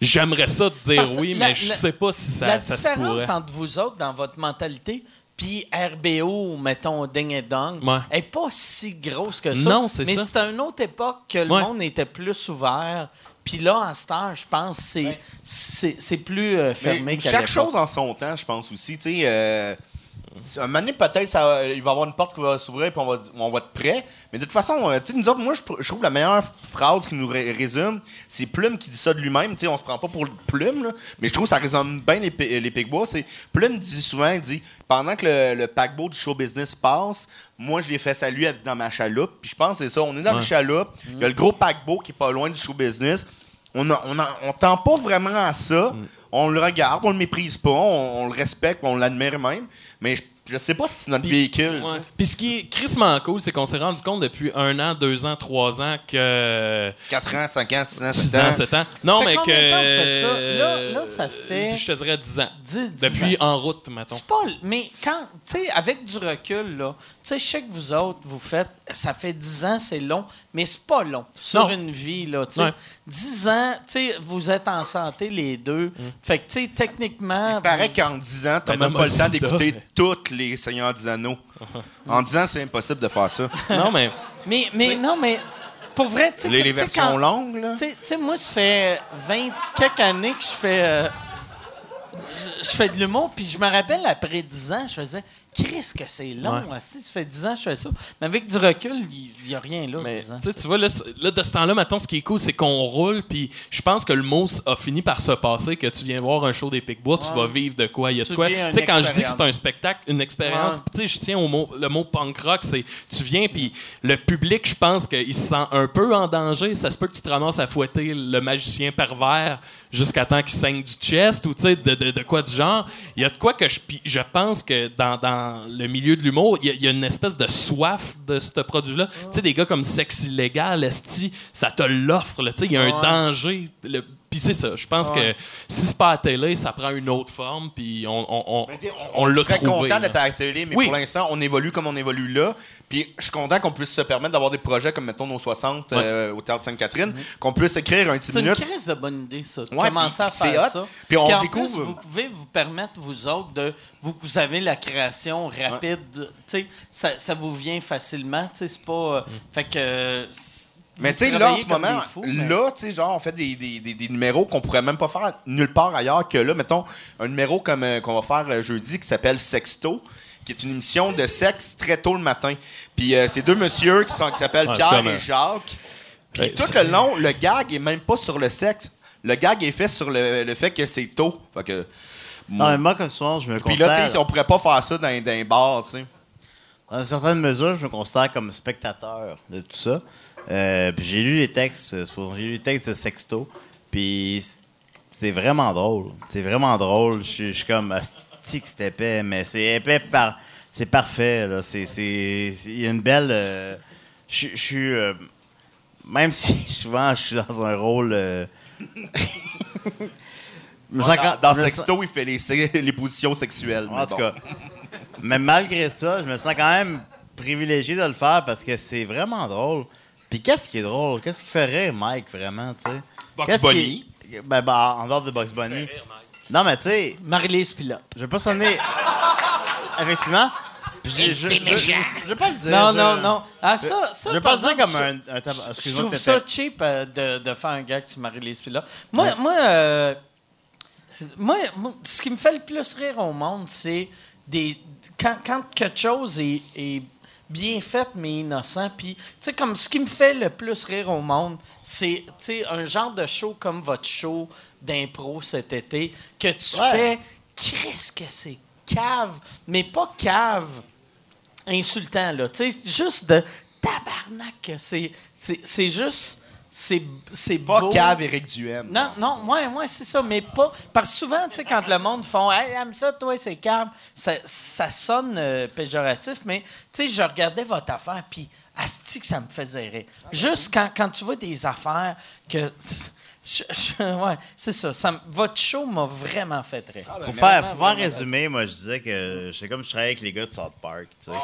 j'aimerais ça te dire Parce oui, la- mais je la- sais pas si ça, la ça se différence entre vous autres dans votre mentalité puis RBO, mettons Ding et Dong, Ouais. est pas si grosse que ça. Non, c'est Mais ça. c'était une autre époque que le Ouais. monde était plus ouvert. Puis là, en ce temps, je pense que c'est, c'est, c'est plus euh, fermé Mais qu'à chaque l'époque. chose en son temps, je pense aussi. Tu sais, euh, un moment donné, peut-être, ça il va y avoir une porte qui va s'ouvrir puis on va, on va être prêt. Mais de toute façon, euh, tu nous autres, moi, je, je trouve la meilleure phrase qui nous ré- résume, c'est Plume qui dit ça de lui-même. Tu sais, on se prend pas pour Plume, là, mais je trouve que ça résume bien les, les Picbois. C'est Plume dit souvent, il dit, pendant que le, le paquebot du show business passe, moi, je l'ai fait saluer dans ma chaloupe. Puis je pense que c'est ça. On est dans Ouais. le chaloupe. Il y a le gros paquebot qui est pas loin du show business. On, a- on, a- on tend pas vraiment à ça. On le regarde, on le méprise pas, on, on le respecte, on l'admire même. Mais je, je sais pas si c'est notre véhicule. Ouais. Puis ce qui est crissement cool, c'est qu'on s'est rendu compte depuis un an, deux ans, trois ans que 4 ans, 5 ans, 6 ans, 6 7 ans, ans. 7 ans. Non, Fait mais que. combien de temps vous faites ça? Là- là, ça fait- Je te dirais 10 ans. Dix- dix Depuis ans. en route, mettons. C'est pas. Mais quand. Tu sais, avec du recul, là. Tu sais, je sais que vous autres, vous faites. Ça fait 10 ans, c'est long, mais c'est pas long. Sur Non. une vie, là. Ouais. 10 ans, tu sais, vous êtes en santé, les deux. Fait que, tu sais, techniquement. Il paraît vous- qu'en 10 ans, t'as Ben, même non, pas le temps d'écouter mais- toutes les Seigneurs des Anneaux. En 10 ans, c'est impossible de faire ça. non, mais. Mais, mais non, mais. Pour vrai, tu sais. Les, les tu sais, versions quand- longues, là. Tu sais- tu sais, moi, ça fait 20 quelques années que je fais. euh, je, je fais de l'humour, puis je me rappelle, après 10 ans, je faisais. Qu'est-ce que c'est long, Ouais. si ça fait 10 ans que je fais ça. Mais avec du recul, il n'y a rien là, Mais 10 ans. tu tu vois, là, de ce temps-là, maintenant, ce qui est cool, c'est qu'on roule, puis je pense que le mot a fini par se passer, que tu viens voir un show des Picbois, tu Ouais. vas vivre de quoi. Il y a de Tu quoi. Tu sais, quand je dis que c'est un spectacle, une expérience, Ouais. tu sais, je tiens au mot, le mot punk rock, c'est tu viens, puis le public, je pense qu'il se sent un peu en danger. Ça se peut que tu te ramasses à fouetter le magicien pervers jusqu'à temps qu'il saigne du chest, ou tu sais, de, de- de quoi du genre. Il y a de quoi que je. pense que dans, dans le milieu de l'humour, il y, a- il y a une espèce de soif de ce produit-là. Tu sais, des gars comme Sex Illégal, Esti, ça te l'offre, là. Tu sais, il y a un danger. Le- Puis c'est ça. Je pense Ouais. que si c'est pas à télé, ça prend une autre forme, puis on, on, on, t'sais, on l'a trouvé. content d'être à la télé, mais Oui. pour l'instant, on évolue comme on évolue là. Puis je suis content qu'on puisse se permettre d'avoir des projets comme, mettons, nos 60 euh, au Théâtre Sainte-Catherine, qu'on puisse écrire un 10 C'est une crise de bonne idée, ça. De Ouais, commencer à faire hot. ça. Puis on en découvre- plus, vous pouvez vous permettre, vous autres, de. Vous, vous avez la création rapide. Tu sais, ça, ça vous vient facilement. Tu sais, c'est pas. euh, Fait que. Mais tu sais, là, en ce moment, des fous, mais- là, tu sais, genre, on fait des, des, des, des numéros qu'on pourrait même pas faire nulle part ailleurs que là. Mettons, un numéro comme euh, qu'on va faire euh, jeudi qui s'appelle Sexto, qui est une émission de sexe très tôt le matin. Puis euh, c'est deux messieurs qui sont qui s'appellent Ouais, Pierre et Jacques. Puis Ouais, tout c'est- le long, le gag est même pas sur le sexe. Le gag est fait sur le, le fait que c'est tôt. Fait que. Non, mais moi, comme souvent, je me Puis là, tu sais, on pourrait pas faire ça dans, dans un bar, tu sais. dans une certaine mesure, je me considère comme spectateur de tout ça. Euh, puis j'ai lu les textes, euh, j'ai lu les textes de Sexto, puis c'est vraiment drôle. C'est vraiment drôle. Je suis- comme, asti que c'est épais, mais c'est épais par, c'est parfait. Là. C'est, il y a une belle. euh, je suis, euh, même si souvent je suis dans un rôle. Dans, sens- Sexto, il fait les, les positions sexuelles. en mais tout cas. Mais malgré ça, je me sens quand même privilégié de le faire parce que c'est vraiment drôle. Puis qu'est-ce qui est drôle? Qu'est-ce qui fait rire Mike, vraiment, tu sais? Qu'est-ce Bunny. qui- Ben, ben, en dehors de Bugs Bunny. Non, mais tu sais, Marie-Lise Pilote. je veux pas sonner... Effectivement. Je, je, je, je- je veux pas le dire. Non, je- non, non. Ah, ça, ça Je veux par pas le dire comme un, un tab- Je Excuse-moi, trouve ça cheap euh, de, de faire un gag sur Marie-Lise Pilote. Moi, moi, euh, moi, moi, ce qui me fait le plus rire au monde, c'est des quand, quand quelque chose est, est bien fait mais innocent. Puis, tu sais, comme ce qui me fait le plus rire au monde, c'est tu sais, un genre de show comme votre show d'impro cet été que tu Ouais. fais. Qu'est-ce que c'est cave, mais pas cave insultant, là. Tu sais, juste de tabarnak, c'est, c'est juste, c'est, c'est Pas beau. cave Éric Duhem. Non, non, moi, moi c'est ça, mais pas. Parce que souvent, tu sais, quand le monde font Hey, aime ça, toi, c'est cave, ça, ça sonne euh, péjoratif, mais, tu sais, je regardais votre affaire, puis, asti que ça me faisait rire. Juste quand, quand tu vois des affaires que. Je- je- ouais, c'est ça. votre show m'a vraiment fait rire. Pour faire, pour faire résumer, moi, je disais que c'est comme je travaillais avec les gars de South Park. tu sais.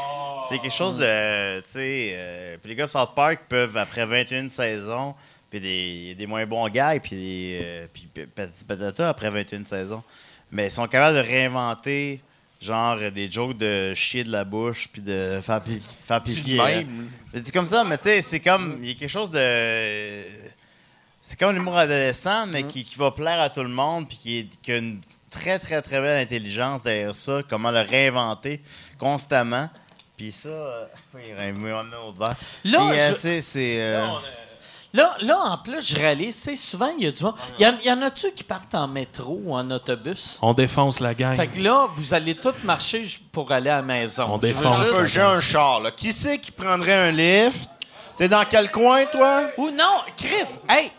C'est quelque chose de. Tu sais. euh, puis les gars de South Park peuvent, après 21 saisons, puis des, des moins bons gars, puis des. euh, puis patata après 21 saisons. Mais ils sont capables de réinventer, genre, des jokes de chier de la bouche, puis de faire, pi- faire pipi. de euh, c'est comme ça, mais tu sais, c'est comme. Il y a quelque chose de. C'est comme l'humour adolescent, mais qui, qui va plaire à tout le monde, puis qui, a une très, très, très belle intelligence derrière ça, comment le réinventer constamment. Puis ça. euh, oui, il m'a emmené au verre. Là, euh, je- tu sais, c'est. euh, Là, là, en plus, je réalise, tu sais, souvent, il y a du monde. Il y en, y en a-tu qui partent en métro ou en autobus? On défonce la gang. Fait que là, vous allez tous marcher pour aller à la maison. On défonce. juste- J'ai un char, là. Qui c'est qui prendrait un lift? T'es dans quel coin, toi? Ou non, Chris, hey,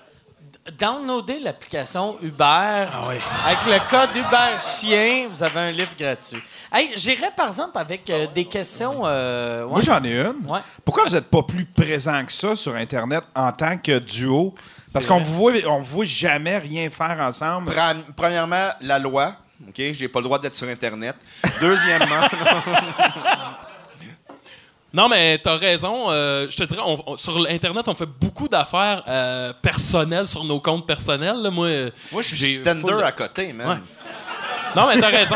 downloadez l'application Uber. Ah. Avec le code Uber Chien, vous avez un livre gratuit. Hey, j'irais par exemple avec euh, des questions. euh, ouais. Moi, j'en ai une. Ouais. Pourquoi vous n'êtes pas plus présent que ça sur Internet en tant que duo? Parce qu'on vous voit, on voit jamais rien faire ensemble. Premièrement, la loi. OK? J'ai pas le droit d'être sur Internet. Deuxièmement, Non, mais t'as raison. euh, je te dirais, on- on- sur Internet, on fait beaucoup d'affaires euh, personnelles sur nos comptes personnels. là. Moi, euh, moi, je suis j'ai de- à côté, man. Ouais. Non, mais t'as raison.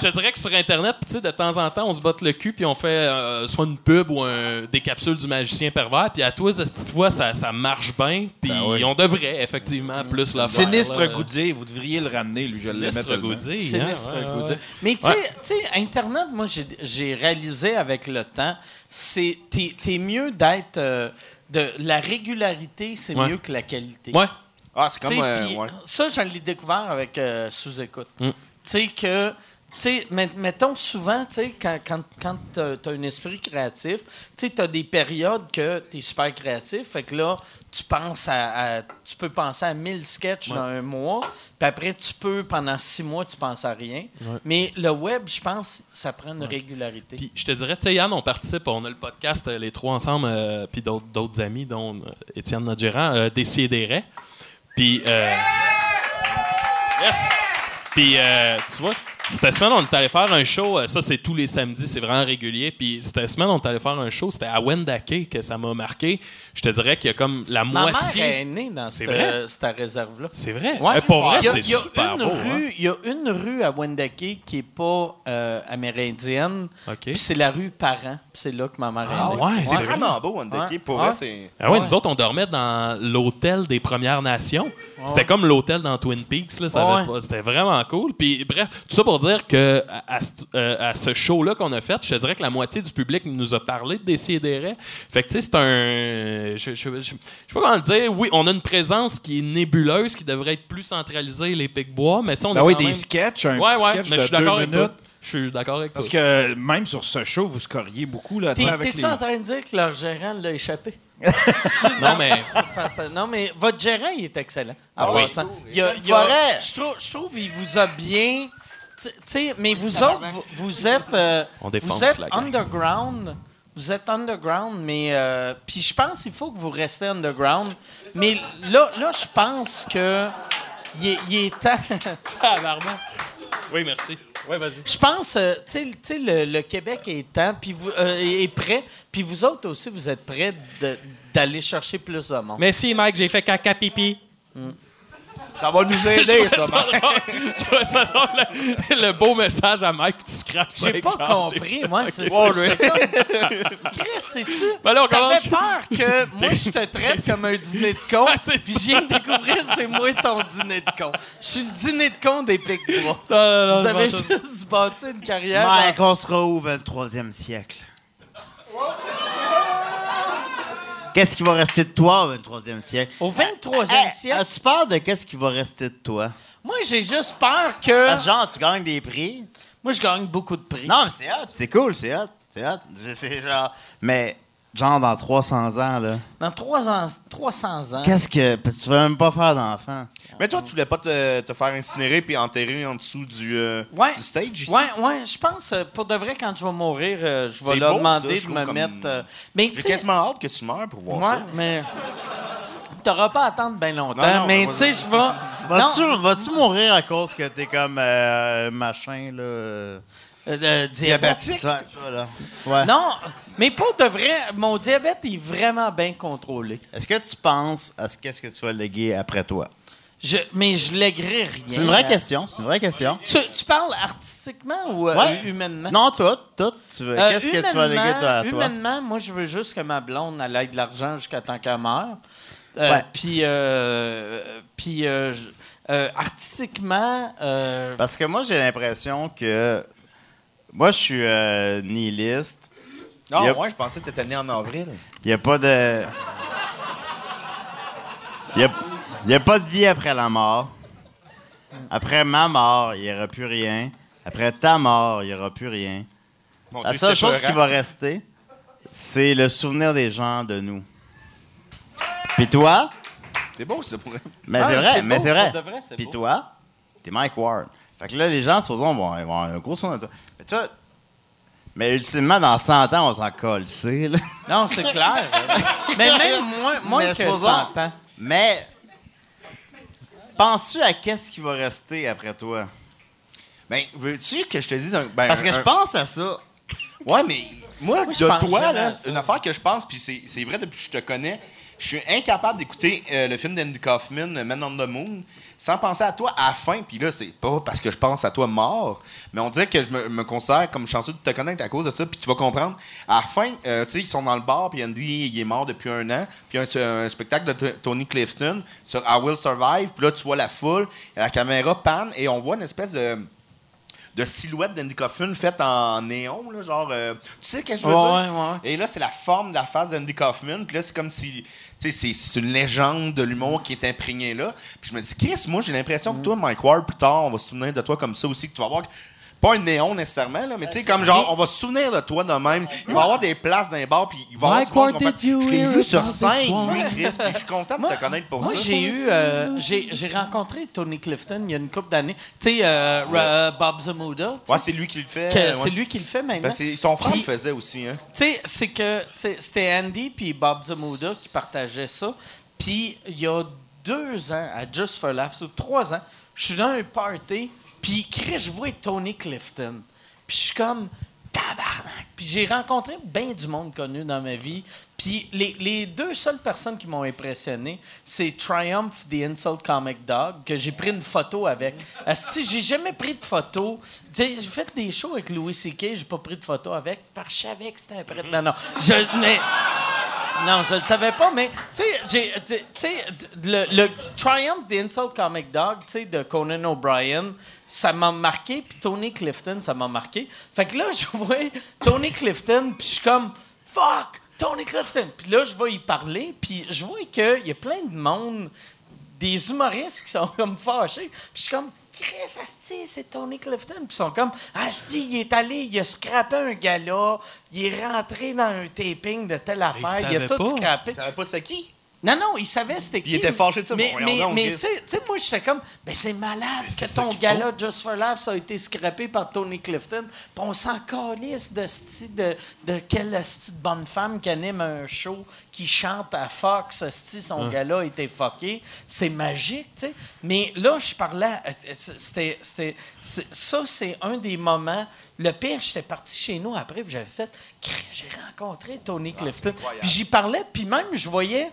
Je te dirais que sur Internet, pis tu sais, de temps en temps, on se botte le cul, puis on fait euh, soit une pub ou un- des capsules du magicien pervers, puis à toi, cette fois, ça, ça marche bien, puis on devrait effectivement plus faire. Sinistre. Goudier, vous devriez le ramener, lui, je l'aimais Sinistre. Goudier, Sinistre hein, ouais, Goudier. ouais. Mais tu sais- Ouais. Internet, moi, j'ai- réalisé avec le temps, c'est t'es mieux d'être. euh, de la régularité, c'est Ouais. mieux que la qualité. Ouais. Ah, c'est comme... euh. Ça, je l'ai découvert avec euh, Sous-Écoute. Mm. Tu sais que. Tu sais, met- mettons souvent, tu sais, quand, quand, quand tu as un esprit créatif, tu sais, tu as des périodes que tu es super créatif. Fait que là, tu penses à, à- tu peux penser à 1000 sketchs dans un mois. Puis après, tu peux, pendant six mois, tu penses à rien. Mais le web, je pense, ça prend une régularité. Puis je te dirais, tu sais, Yann, on participe, on a le podcast, euh, les trois ensemble, euh, puis d'autres d'autres amis, dont euh, Étienne, notre gérant, euh, Décideret. Puis. euh, yes! Puis, euh, tu vois, cette semaine, on est allé faire un show. euh, Ça, c'est tous les samedis, c'est vraiment régulier. Puis, cette semaine, on est allé faire un show. C'était à Wendake que ça m'a marqué. Je te dirais qu'il y a comme la Ma moitié. mère est née dans C'est cette, réserve-là. C'est vrai? Ouais. Euh, pour vrai, Il y a, c'est super une beau. hein? rue, il y a une rue à Wendake qui n'est pas euh, amérindienne. Puis c'est la rue Parent. C'est là que ma mère est Ah née. ouais, C'est c'est vrai? vraiment beau, Wendake. Ouais. Pour Ouais. vrai, c'est... Ah ouais, nous autres, on dormait dans l'hôtel des Premières Nations. C'était comme l'hôtel dans Twin Peaks. Là, ça avait Ouais. pas- C'était vraiment cool. Puis bref, tout ça pour dire que à, à ce- euh, à ce show-là qu'on a fait, je te dirais que la moitié du public nous a parlé de Décideret. Fait que tu sais, c'est un... Je, je, je- je sais pas comment le dire. Oui, on a une présence qui est nébuleuse, qui devrait être plus centralisée, les Pic-Bois, mais tu sais, on Ben est oui, quand des même- sketchs, un Ouais, petit ouais, sketch mais de je suis d'accord deux avec minutes. toi. Je suis d'accord avec toi. Parce que même sur ce show, vous scoriez beaucoup là, T'es-tu les... en train de dire que leur gérant l'a échappé? Non, mais Non, mais votre gérant, il est excellent. Ah En oui. passant. Il a- il a- forêt. Je trouve, je trouve qu'il vous a bien. Tu tu sais, mais vous autres, vous, vous êtes. euh, On défonce vous êtes la gang. underground. Vous êtes underground, mais. euh, Puis je pense qu'il faut que vous restez underground. Mais là, là je pense que. Il est, temps. Oui, merci. Vas-y. Je pense, euh, tu sais- le, le Québec est temps, puis vous euh, est prêt, puis vous autres aussi, vous êtes prêts d'aller chercher plus de monde. Merci, Mike, j'ai fait caca pipi. Ça va nous aider, ça, drôle. Je le, le beau message à Mike, J'ai pas compris, moi, c'est ça. Chris, sais-tu? Ben là, on T'avais commence- peur que moi, je te traite comme un dîner de con, puis je viens de découvrir c'est moi ton dîner de con. Je suis le dîner de con des pics bois. Non, non, non, Vous avez juste bâti une carrière. Mike, on sera au 23e siècle? Qu'est-ce qui va rester de toi au 23e siècle? Au 23e Hey, siècle, As-tu peur de qu'est-ce qui va rester de toi? moi, j'ai juste peur que... Parce que genre, tu gagnes des prix. Moi, je gagne beaucoup de prix. Non, mais c'est hot, c'est cool, c'est hot, c'est hot. Je- C'est genre... Mais, genre, dans 300 ans, là, Dans trois ans, 300 ans... qu'est-ce que... Parce que tu vas même pas faire d'enfant. Mais toi, tu voulais pas te, te faire incinérer puis enterrer en dessous du, euh, Ouais. du stage ici? Ouais, ouais, je pense, euh, pour de vrai, quand je vais mourir, euh, je vais leur beau, demander ça, de me comme- mettre. euh, mais tu J'ai sais, quasiment hâte que tu meurs pour voir ouais, ça. mais. T'auras pas à attendre bien longtemps, Non, non, mais tu sais, je vais. Vas-tu Non, vas-tu mourir à cause que t'es comme euh, machin, là? euh. Diabétique? Ça, ça, là. Ouais. Non, mais pour de vrai, mon diabète est vraiment bien contrôlé. Est-ce que tu penses à ce qu'est-ce que tu vas léguer après toi? Je, mais je lèguerai rien. C'est une vraie question, c'est une vraie question. Tu, tu parles artistiquement ou euh, Ouais. humainement? Non, tout, tout. Tu veux, Euh, qu'est-ce que tu vas léguer toi, à toi? Humainement, moi, je veux juste que ma blonde elle ait de l'argent jusqu'à temps qu'elle meure. Euh. Puis, euh, puis euh, artistiquement, euh, Parce que moi, j'ai l'impression que. Moi, je suis euh, nihiliste. Non, ouais, je pensais que t'étais né en avril. Il n'y a pas de. Il n'y a, il y a pas de vie après la mort. Après ma mort, il n'y aura plus rien. Après ta mort, il n'y aura plus rien. La seule chose qui va rester, c'est le souvenir des gens de nous. Puis toi, C'est beau, ça pourrait. mais Ah, c'est vrai, c'est mais c'est vrai. pour c'est Puis toi, t'es Mike Ward. Fait que là, les gens, supposons, vont ils vont avoir un gros souvenir de toi. Mais toi, mais ultimement, dans 100 ans, on s'en colle, c'est là. non, c'est clair. mais même moins, moins Mais que supposons- 100 ans. Mais penses-tu à qu'est-ce qui va rester après toi? Ben, veux-tu que je te dise un. ben, Parce que un- je pense à ça. Ouais, mais moi, Moi, je de pense toi, là, à ça. une affaire que je pense, puis c'est c'est vrai depuis que je te connais, je suis incapable d'écouter euh, le film d'Andy Kaufman, euh, Man on the Moon, sans penser à toi à la fin. Puis là, c'est pas parce que je pense à toi mort, mais on dirait que je me, me considère comme chanceux de te connaître à cause de ça. Puis tu vas comprendre. À la fin, euh, tu sais, ils sont dans le bar, puis Andy, il est mort depuis un an. Puis il y a un, un spectacle de T- Tony Clifton sur I Will Survive. Puis là, tu vois la foule, la caméra panne, et on voit une espèce de de silhouette d'Andy Kaufman faite en néon, là, genre. euh, tu sais ce que je veux Ouais, dire? ouais, ouais. Et là, c'est la forme de la face d'Andy Kaufman. Puis là, c'est comme si. Sais, c'est- une légende de l'humour qui est imprégnée là. Puis je me dis, Chris, moi, j'ai l'impression que toi, Mike Ward, plus tard, on va se souvenir de toi comme ça aussi, que tu vas avoir. Pas un néon nécessairement, là, mais tu sais, comme genre, on va se souvenir de toi de même. Il va y avoir des places dans les bars, puis il va y avoir du monde Ward, qui va did faire, you Je l'ai vu sur scène, lui, Chris, puis je suis content de te connaître pour Moi, ça. j'ai eu, euh, j'ai j'ai rencontré Tony Clifton il y a une couple d'années. Tu sais, euh, euh, Bob Zamuda. tu sais, Ouais, c'est lui qui le fait. que ouais. C'est lui qui le fait maintenant. Ben, c'est- son frère Puis- le faisait aussi, hein. Tu sais, c'est que c'était Andy puis Bob Zamuda qui partageaient ça. Puis il y a deux ans, à Just for Laughs, ou trois ans, je suis dans un party, puis Chris, je vois Tony Clifton. Puis je suis comme, tabarnak. Puis j'ai rencontré bien du monde connu dans ma vie. Puis les, deux seules personnes qui m'ont impressionné, c'est Triumph the Insult Comic Dog, que j'ai pris une photo avec. Asti, j'ai jamais pris de photo. J'ai fait des shows avec Louis C.K., j'ai pas pris de photo avec, savais que c'était un prêtre. Non, non. Je, mais- non, je le savais pas, mais tu sais, j'ai- tu sais, le, le Triumph the Insult Comic Dog, tu sais, de Conan O'Brien, ça m'a marqué, puis Tony Clifton, ça m'a marqué. Fait que là, je vois Tony Clifton, puis je suis comme fuck, Tony Clifton. Puis là, je vais y parler, puis je vois qu'il y a plein de monde des humoristes qui sont comme fâchés. Puis je suis comme, Chris, Asti, c'est Tony Clifton. Puis ils sont comme, Asti, il est allé, il a scrappé un gala, il est rentré dans un taping de telle affaire, il, a tout pas. scrappé. Savais pas c'est qui? Non, non, il savait c'était qui. Il était fâché de ça, Mais, mais, donc, mais tu sais- moi, j'étais comme, ben c'est malade c'est que ça ton gala Just for Laughs a été scrappé par Tony Clifton. Puis on s'en calisse de, sti- de, de quelle de bonne femme qui anime un show, qui chante à Fox, esti, son gala a été fucké. C'est magique, tu sais. Mais là, je parlais, à- euh, c'était, ça, c'est un des moments. Le pire, j'étais parti chez nous après, puis j'avais fait, j'ai rencontré Tony Clifton. Puis j'y parlais, puis même, je voyais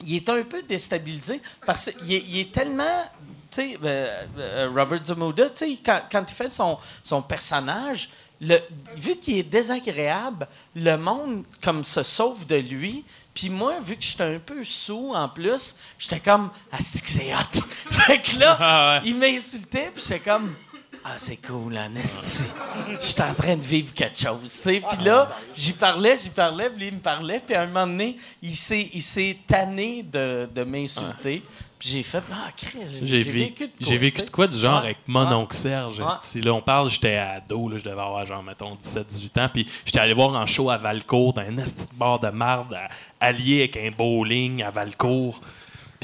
il est un peu déstabilisé parce qu'il est, il est tellement. Tu sais, euh, euh, Robert sais, quand, quand il fait son, son personnage, le, vu qu'il est désagréable, le monde comme se sauve de lui. Puis moi, vu que j'étais un peu sous en plus, j'étais comme Ah, c'est que c'est hot. fait que là, Ah ouais. il m'insultait, puis j'étais comme Ah, c'est cool, en esti. Je suis en train de vivre quelque chose. Puis là, j'y parlais, j'y parlais, puis lui, il me parlait. Puis à un moment donné, il s'est, il s'est tanné de, de m'insulter. Puis j'ai fait Ah, Chris, j'ai, vécu de quoi. j'ai vécu de quoi du genre avec mon oncle Serge. Là, on parle, j'étais ado, là, je devais avoir genre, mettons, 17-18 ans. Puis j'étais allé voir un show à Valcourt, dans un esti de bar de marde, allié avec un bowling à Valcourt.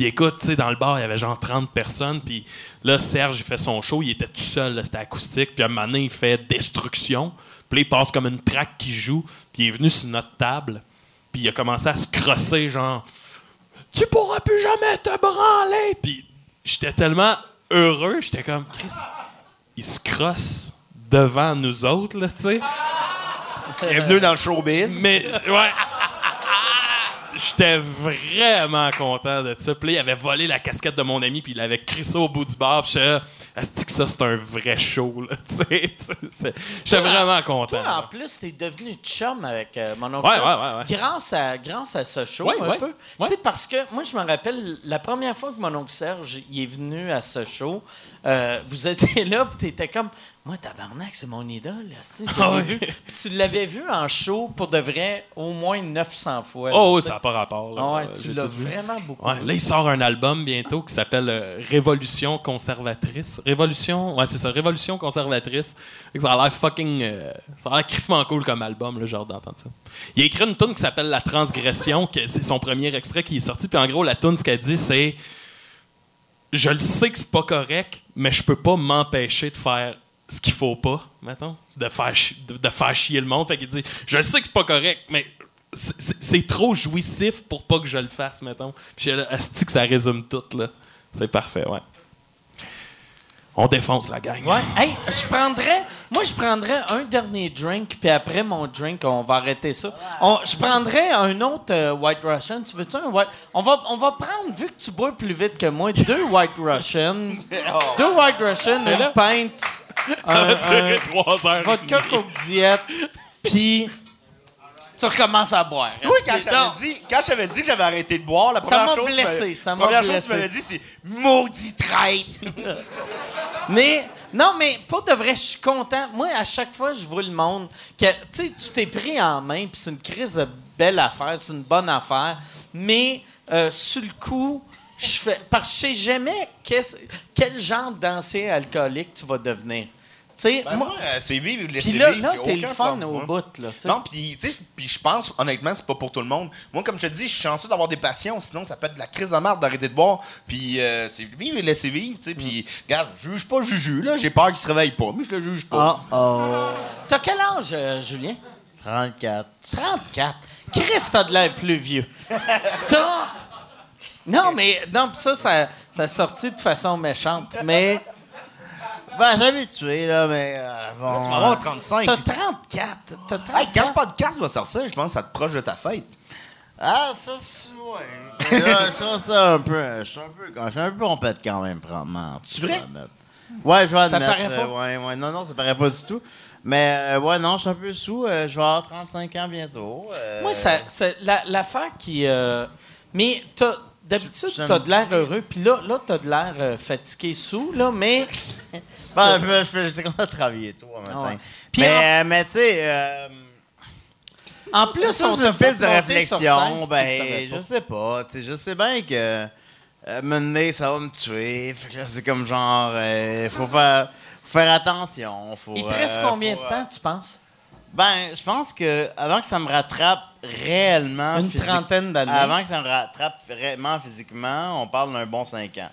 Puis écoute, tu sais, dans le bar, il y avait genre 30 personnes. Puis là, Serge, il fait son show, il était tout seul, c'était acoustique. Puis à un moment donné, il fait Destruction. Puis il passe comme une track qui joue. Puis il est venu sur notre table. Puis il a commencé à se crosser, genre tu pourras plus jamais te branler. Puis j'étais tellement heureux, j'étais comme, Chris, il se crosse devant nous autres, là, tu sais. Bienvenue dans le showbiz. Mais, ouais. J'étais vraiment content de ça. Puis il avait volé la casquette de mon ami, puis il l'avait crissé au bout du bar. Puis Asti que ça, c'est un vrai show, J'étais vraiment content. Toi, en plus, t'es devenu chum avec euh, mon oncle Ouais, Serge ouais. Grâce, à, grâce à ce show, un peu. ouais. Tu sais, parce que moi, je me rappelle, la première fois que mon oncle Serge il est venu à ce show, euh, vous étiez là, puis t'étais comme, moi, tabarnak, c'est mon idole. Ah ouais. vu. Puis tu l'avais vu en show, pour de vrai, au moins 900 fois. Oh, là, oui, ça n'a pas rapport. là. Ah ouais, tu l'as vu. vraiment beaucoup Ouais, là, il sort un album bientôt qui s'appelle euh, Révolution conservatrice. Révolution, ouais, c'est ça, Révolution conservatrice. Ça a l'air fucking. euh, ça a l'air crissement cool comme album, là, hâte d'entendre ça. Il a écrit une tune qui s'appelle La Transgression, que c'est son premier extrait qui est sorti. Puis en gros, la tune, ce qu'elle dit, c'est Je le sais que c'est pas correct, mais je peux pas m'empêcher de faire ce qu'il faut pas, mettons, de faire, chier le monde. Fait qu'il dit Je sais que c'est pas correct, mais c'est- trop jouissif pour pas que je le fasse, mettons. Puis j'ai que ça résume tout, là. C'est parfait, ouais. On défonce la gang. Ouais. Hey, je prendrais. Moi, je prendrais un dernier drink, puis après mon drink, on va arrêter ça. On- je prendrais un autre euh, White Russian. Tu veux-tu un White? On va, on va prendre, vu que tu bois plus vite que moi, deux White Russian. deux White Russian, une pinte. Ça va un- durer un trois heures. vodka Coke Diet, puis tu recommences à boire. Oui, quand t'avais dit, quand dit que j'avais arrêté de boire, la première chose, blessé, ça première chose que tu m'avais dit, c'est maudit traite. Mais, non, mais pour de vrai, je suis content. Moi, à chaque fois, je vois le monde que, tu sais, tu t'es pris en main, puis c'est une crise de belle affaire, c'est une bonne affaire. Mais, euh, sur le coup, je fais. Parce que je sais jamais quel genre d'ancien alcoolique tu vas devenir. Sais, Ben, moi. moi, euh, c'est vivre, laisser Puis là, vivre. là t'es le fun problème, au moi. bout, là. Non, puis tu sais, puis je pense honnêtement, c'est pas pour tout le monde. Moi, comme je te dis, je suis chanceux d'avoir des passions, sinon ça peut être de la crise de merde d'arrêter de boire. Puis euh, c'est vivre et laisser vivre, tu sais. Puis regarde, je juge pas, je juge là. J'ai peur qu'il se réveille pas, mais je le juge pas. Oh oh. T'as quel âge, euh, Julien? 34. 34. Chris, t'as de l'air plus vieux. Ça? Non, mais non, pis ça, ça, ça a sorti de façon méchante. Mais Ben, j'ai habitué, là, mais. euh, bon, Tu vas avoir 35. t'as 34. T'as Hey, 34. quand le podcast va sortir, je pense que ça te proche de ta fête. Ah, ça, c'est. Ouais. Là, je trouve ça un peu. Je suis un peu. Je suis un peu pompette quand même, probablement. C'est vrai? Je vais admettre. Ouais, je vais Ça admettre. paraît pas? euh, ouais, ouais. Non, non, ça paraît pas du tout. Mais, euh, ouais, non, je suis un peu sous. euh, je vais avoir 35 ans bientôt. euh, Moi, ça, ça- la- l'affaire qui. euh, mais t'as- d'habitude, t'as de l'air heureux, puis là, là t'as de l'air euh, fatigué sous, là, mais. Ben, je content de travailler tôt en matin. Puis mais, mais tu sais. euh, En plus, ça, c'est une fait piste de réflexion. Ben, je sais pas. Tu sais, je sais bien que. euh, mener, ça va me tuer. Fait que là, c'est comme genre, euh, faut faire, faut faire attention. Faut, Il te reste euh, combien faut, de temps, tu penses? Ben, je pense que avant que ça me rattrape réellement. Une trentaine d'années. Avant que ça me rattrape vraiment physiquement, on parle d'un bon 5 ans.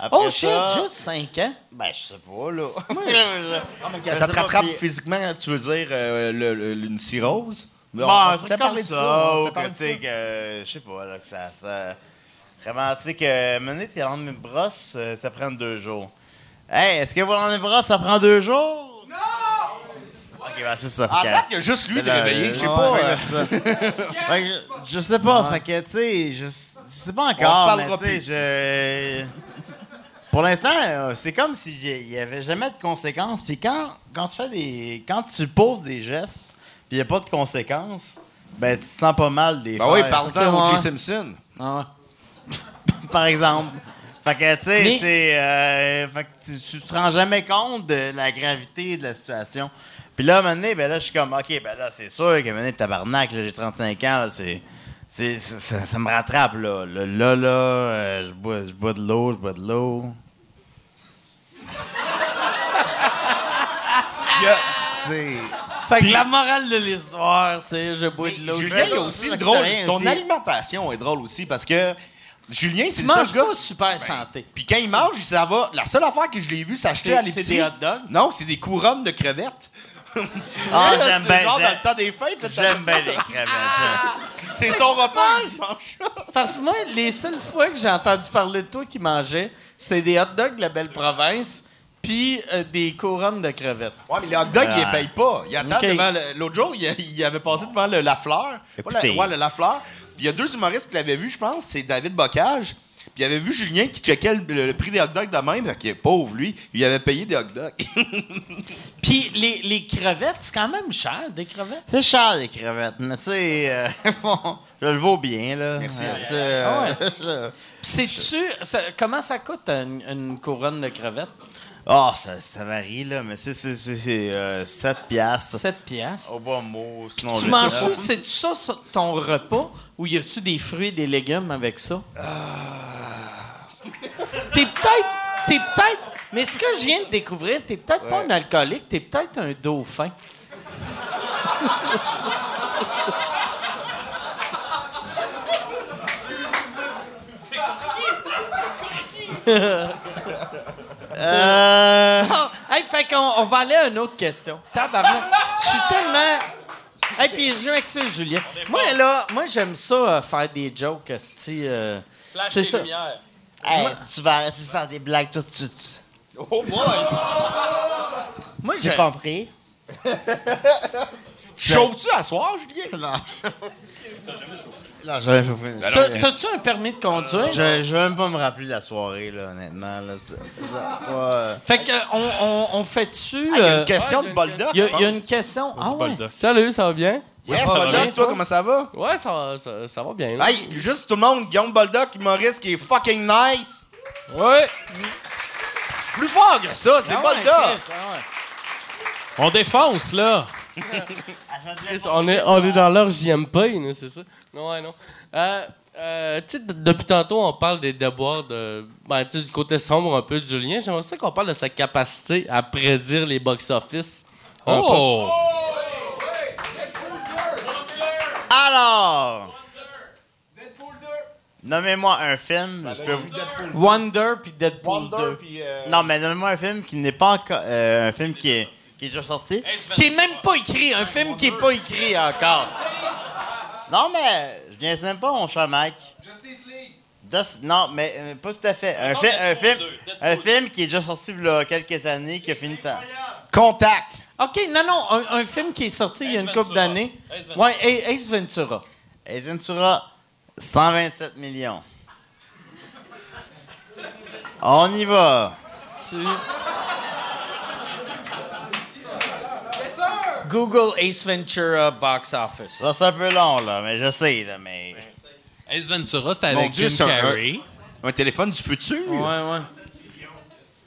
Après Oh shit, ça, juste 5 ans? Ben, je sais pas, là. Je Ça te rattrape puis- physiquement, tu veux dire euh, le- le- une cirrhose? Bon, On c'est s'était parlé de ça, on ou que, tu sais, que, je sais pas, là, que ça, ça... Vraiment, tu sais, que mener tes landes de brosse, euh, ça prend deux jours. Hey, est-ce que vos landes de brosse, ça prend deux jours? Non! OK, ben, c'est ça. En fait il y a juste lui de Là, réveillé, je sais pas. euh, je, je sais pas, fait que, tu sais, je, je sais pas encore, mais parlera tu sais, je... Pour l'instant, euh, c'est comme s'il n'y avait jamais de conséquences. Puis quand, quand tu fais des... Quand tu poses des gestes, puis il n'y a pas de conséquences, ben, tu te sens pas mal des Ben oui, parle-en. O.J. Simpson. Ah ouais. par exemple. Fait que, tu sais, Mais- c'est. euh, fait que tu, tu te rends jamais compte de la gravité de la situation. Puis là, à un moment donné, ben là, je suis comme, OK, ben là, c'est sûr moment donné, tabarnak, j'ai 35 ans, là, c'est. c'est- c'est- ça, ça me rattrape, là. Là, là, là, euh, je, bois, je bois de l'eau, je bois de l'eau. Il y a- C'est. Fait que la morale de l'histoire, c'est je bois de l'eau. Julien, il y a aussi drôle. Ton alimentation est drôle aussi parce que Julien, c'est le seul gars. pas super santé. Puis quand il mange, ça va. La seule affaire que je l'ai vu s'acheter C'est- à c'est l'épicerie. des hot dogs? Non, c'est des couronnes de crevettes. Ah, j'aime c'est bien. genre dans le temps des fêtes. là, J'aime bien les crevettes. C'est son repas, il mange. Parce que moi, les seules fois que j'ai entendu parler de toi qui mangeais, c'était des hot dogs de la belle province, puis euh, des couronnes de crevettes. Ouais, mais les hot dogs, ils les Ouais. payent pas. Il attend Ok. devant le- L'autre jour, il, il avait passé devant le La Fleur. Pas la- Écoutez. ouais, le La Fleur. Puis il y a deux humoristes qui l'avaient vu, je pense. C'est David Bocage. Puis il avait vu Julien qui checkait le, le prix des hot dogs de même. Fait que pauvre, lui, il avait payé des hot dogs. Puis les, les crevettes, c'est quand même cher, des crevettes. C'est cher, les crevettes, mais tu sais, euh, bon, je le vaux bien, là. Merci. Euh, tu sais, euh, Ah je- Puis sais-tu, ça- comment ça coûte une, une couronne de crevettes? Ah, ça, ça varie, là, mais c'est, c'est, c'est, c'est, euh, 7 piastres. 7 piastres? Au bas mot, sinon Tu le- manges-tu, c'est-tu ça sur ton repas ou y a-tu des fruits et des légumes avec ça? T'es peut-être, t'es peut-être, mais ce que je viens de découvrir, t'es peut-être pas un alcoolique, t'es peut-être un dauphin. Euh, Ah, hey, fait qu'on on va aller à une autre question. Tabarnak. Je suis tellement. Hey, puis je m'excuse, Julien. Moi, là, moi, j'aime ça, euh, faire des jokes, euh, C'est ça. hey, tu vas arrêter de faire des blagues tout de suite. oh boy! Moi, J'ai j'ai. compris. Tu chauffes-tu à soir, Julien? Non. Non, j'ai chauffé. T'as- T'as-tu un permis de conduire? Je, je vais même pas me rappeler de la soirée, là, honnêtement. Là. C'est- ça- pas, euh, Fait que, on, on, on fait-tu. Il y a euh, une question Ah, de une Boldoc. Il y, a- je il y a pense. une question. Ah ouais. Salut, ça va bien? Yes, ça va Boldoc, bien, toi, toi? comment ça va? Ouais, ça, va- ça, ça va bien. là. Hey, juste tout le monde, Guillaume Boldoc, humoriste qui est fucking nice. Ouais. Plus fort que ça, c'est Ah ouais, Boldoc. Chris, ah ouais. On défonce, là. Chris, on, est, on est dans leur JMP, c'est ça? Non, ouais, non. Euh, euh, tu sais, d- depuis tantôt, on parle des déboires de. Ben, du côté sombre un peu de Julien. J'aimerais ça qu'on parle de sa capacité à prédire les box-office. Un Oh! Alors! Nommez-moi un film. je peux vous- Wonder puis Deadpool 2. Wonder, puis, euh, Non, mais nommez-moi un film qui n'est pas encore. euh, un film qui est, qui est déjà sorti. Qui est même pas écrit. Un film qui est pas écrit encore. Non, mais je viens même pas, mon cher Mike. Justice League. non, mais euh, pas tout à fait. Un, fi- un film, un film qui est déjà sorti il y a quelques années, qui a fini ça. Contact. OK, non, non. Un, un film qui est sorti il y a une couple d'années. Ace Ventura. Ouais, Ace Ventura. Ace Ventura, 127 millions. On y va. Tu- Google Ace Ventura box office. Ça, c'est un peu long, là, mais je sais, là, mais. Ace Ventura, c'était Mon avec Dieu, Jim c'est un- Carrey. Un téléphone du futur? Ouais, ouais.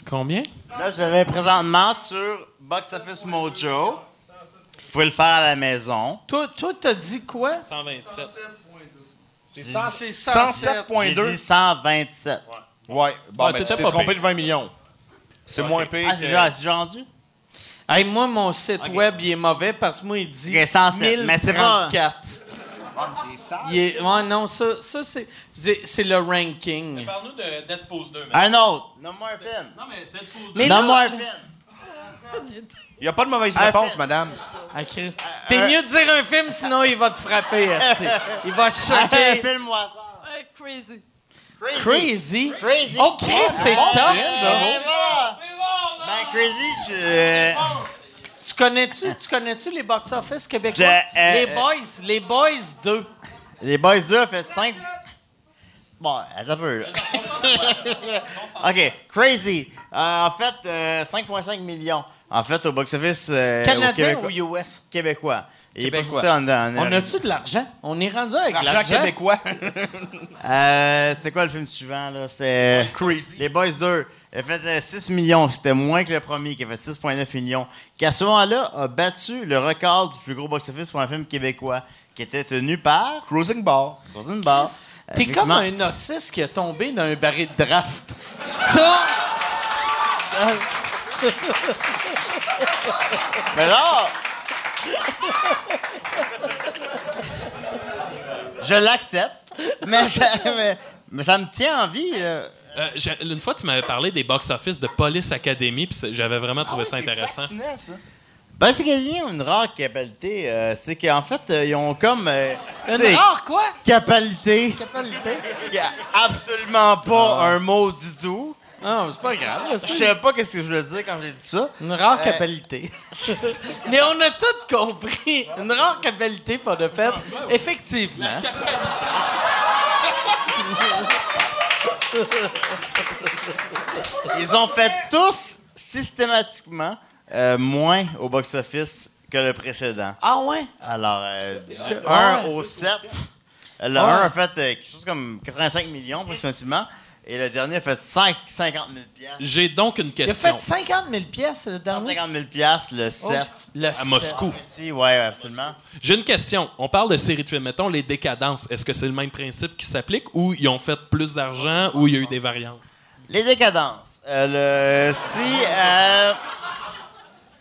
Combien? Là, je vais présentement sur Box Office Mojo. Vous pouvez le faire à la maison. Toi, toi, t'as dit quoi? 127. C'est J'ai 107.2. dit 127. Ouais. Bon, Ouais, mais tu t'étais t'es pas trompé pire. de 20 millions. C'est moins pire Ah, que... c'est déjà, c'est déjà rendu? Hey, moi, mon site web, il est mauvais parce que moi, il dit Ok, 107, mais c'est pas- 1034. Il est- Ouais, non, ça, ça c'est, c'est le ranking. Parle-nous de Deadpool 2. Un autre. Nomme-moi un film. Non, mais Deadpool 2. Mais là- Nomme-moi un film. Il n'y a pas de mauvaise Un réponse, madame. Ah, Chris. T'es mieux de dire un film, sinon il va te frapper. Il va Un choquer. film au hasard. crazy. Crazy. Crazy? Chris, c'est top, ça. Ben, voilà. Ben, Crazy, je... Tu connais-tu, tu connais-tu les box-office québécois? Je- euh, les euh, Boys, les Boys 2. Les Boys 2 ont fait 5... Bon, attends un peu. OK, Crazy. Euh, en fait, euh, 5,5 millions. En fait, au box-office euh, au Canadien Québécois. ou US? Québécois. Il est en, en- On a-tu de l'argent? On est rendu avec L'argent l'argent. québécois. Euh, c'était quoi le film suivant, là? C'était... Crazy. Les Boys 2. Il a fait euh, 6 millions. C'était moins que le premier, qui a fait 6,9 millions. Qui, à ce moment-là, a battu le record du plus gros box-office pour un film québécois, qui était tenu par... Cruising Ball. Dans une barre. T'es comme un autiste qui a tombé dans un baril de draft. Ça! Mais là... Je l'accepte, mais ça, mais, mais ça me tient en vie. Euh, une fois, tu m'avais parlé des box-office de Police Academy, puis j'avais vraiment trouvé ça intéressant. fascinant, ça. Ben, c'est qu'ils ont une rare capacité. euh, c'est qu'en fait, euh, ils ont comme. euh, Une rare quoi? Capacité. Capacité? absolument pas un mot du tout. Non, c'est pas grave. Je sais pas qu'est-ce que je voulais dire quand j'ai dit ça. Une rare Euh, capacité. Mais on a tout compris. Une rare capacité pour de fait. Effectivement. Ils ont fait tous systématiquement euh, moins au box-office que le précédent. Ah ouais? Alors, euh, Je- 1 ouais. au 7. Le Ouais. 1 a fait euh, quelque chose comme 85 millions approximativement. Et le dernier a fait 5, 50 000 piastres. J'ai donc une Il a question. fait 50 000 pièces le dernier. 50 000 piastres, le 7. Le À Moscou. Si, ouais, absolument. J'ai une question. On parle de séries de films. Mettons les décadences. Est-ce que c'est le même principe qui s'applique ou ils ont fait plus d'argent ou il y a eu des variantes? Les décadences. Euh, le, si, euh,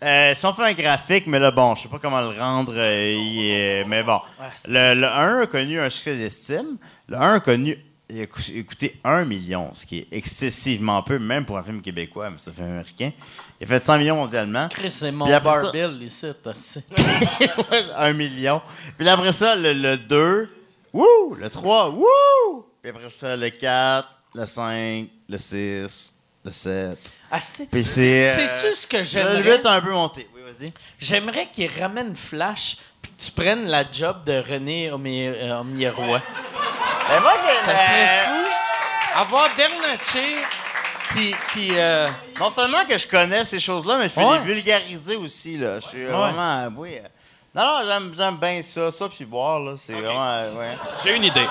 euh, si on fait un graphique, mais là, bon, je sais pas comment le rendre, euh, il est- mais bon. Le, le 1 a connu un succès d'estime. Le 1 a connu, il a coûté 1 million, ce qui est excessivement peu, même pour un film québécois, mais c'est un film américain. Il a fait 100 millions mondialement. Chris, c'est mon après ça- barbill ici. t'as- c'est- 1 million. Puis après ça, le, le 2, wouh! Le 3, wouh! Puis après ça, le 4, le 5, le 6, le 7. Ah, c'est- euh, Sais-tu ce que Le j'aimerais? 8 a un peu monté. Oui, vas-y. J'aimerais qu'il ramène Flash tu prennes la job de René Omi- euh, Omnieroy. Ben, moi, j'ai. Ça serait euh, fou. Avoir Bernatchez qui... qui euh, Non seulement que je connais ces choses-là, mais je fais Ouais. les vulgariser aussi, là. Je suis vraiment. Oui. Non, non, j'aime, j'aime bien ça. Ça, puis boire, là. C'est vraiment. euh, ouais. J'ai une idée.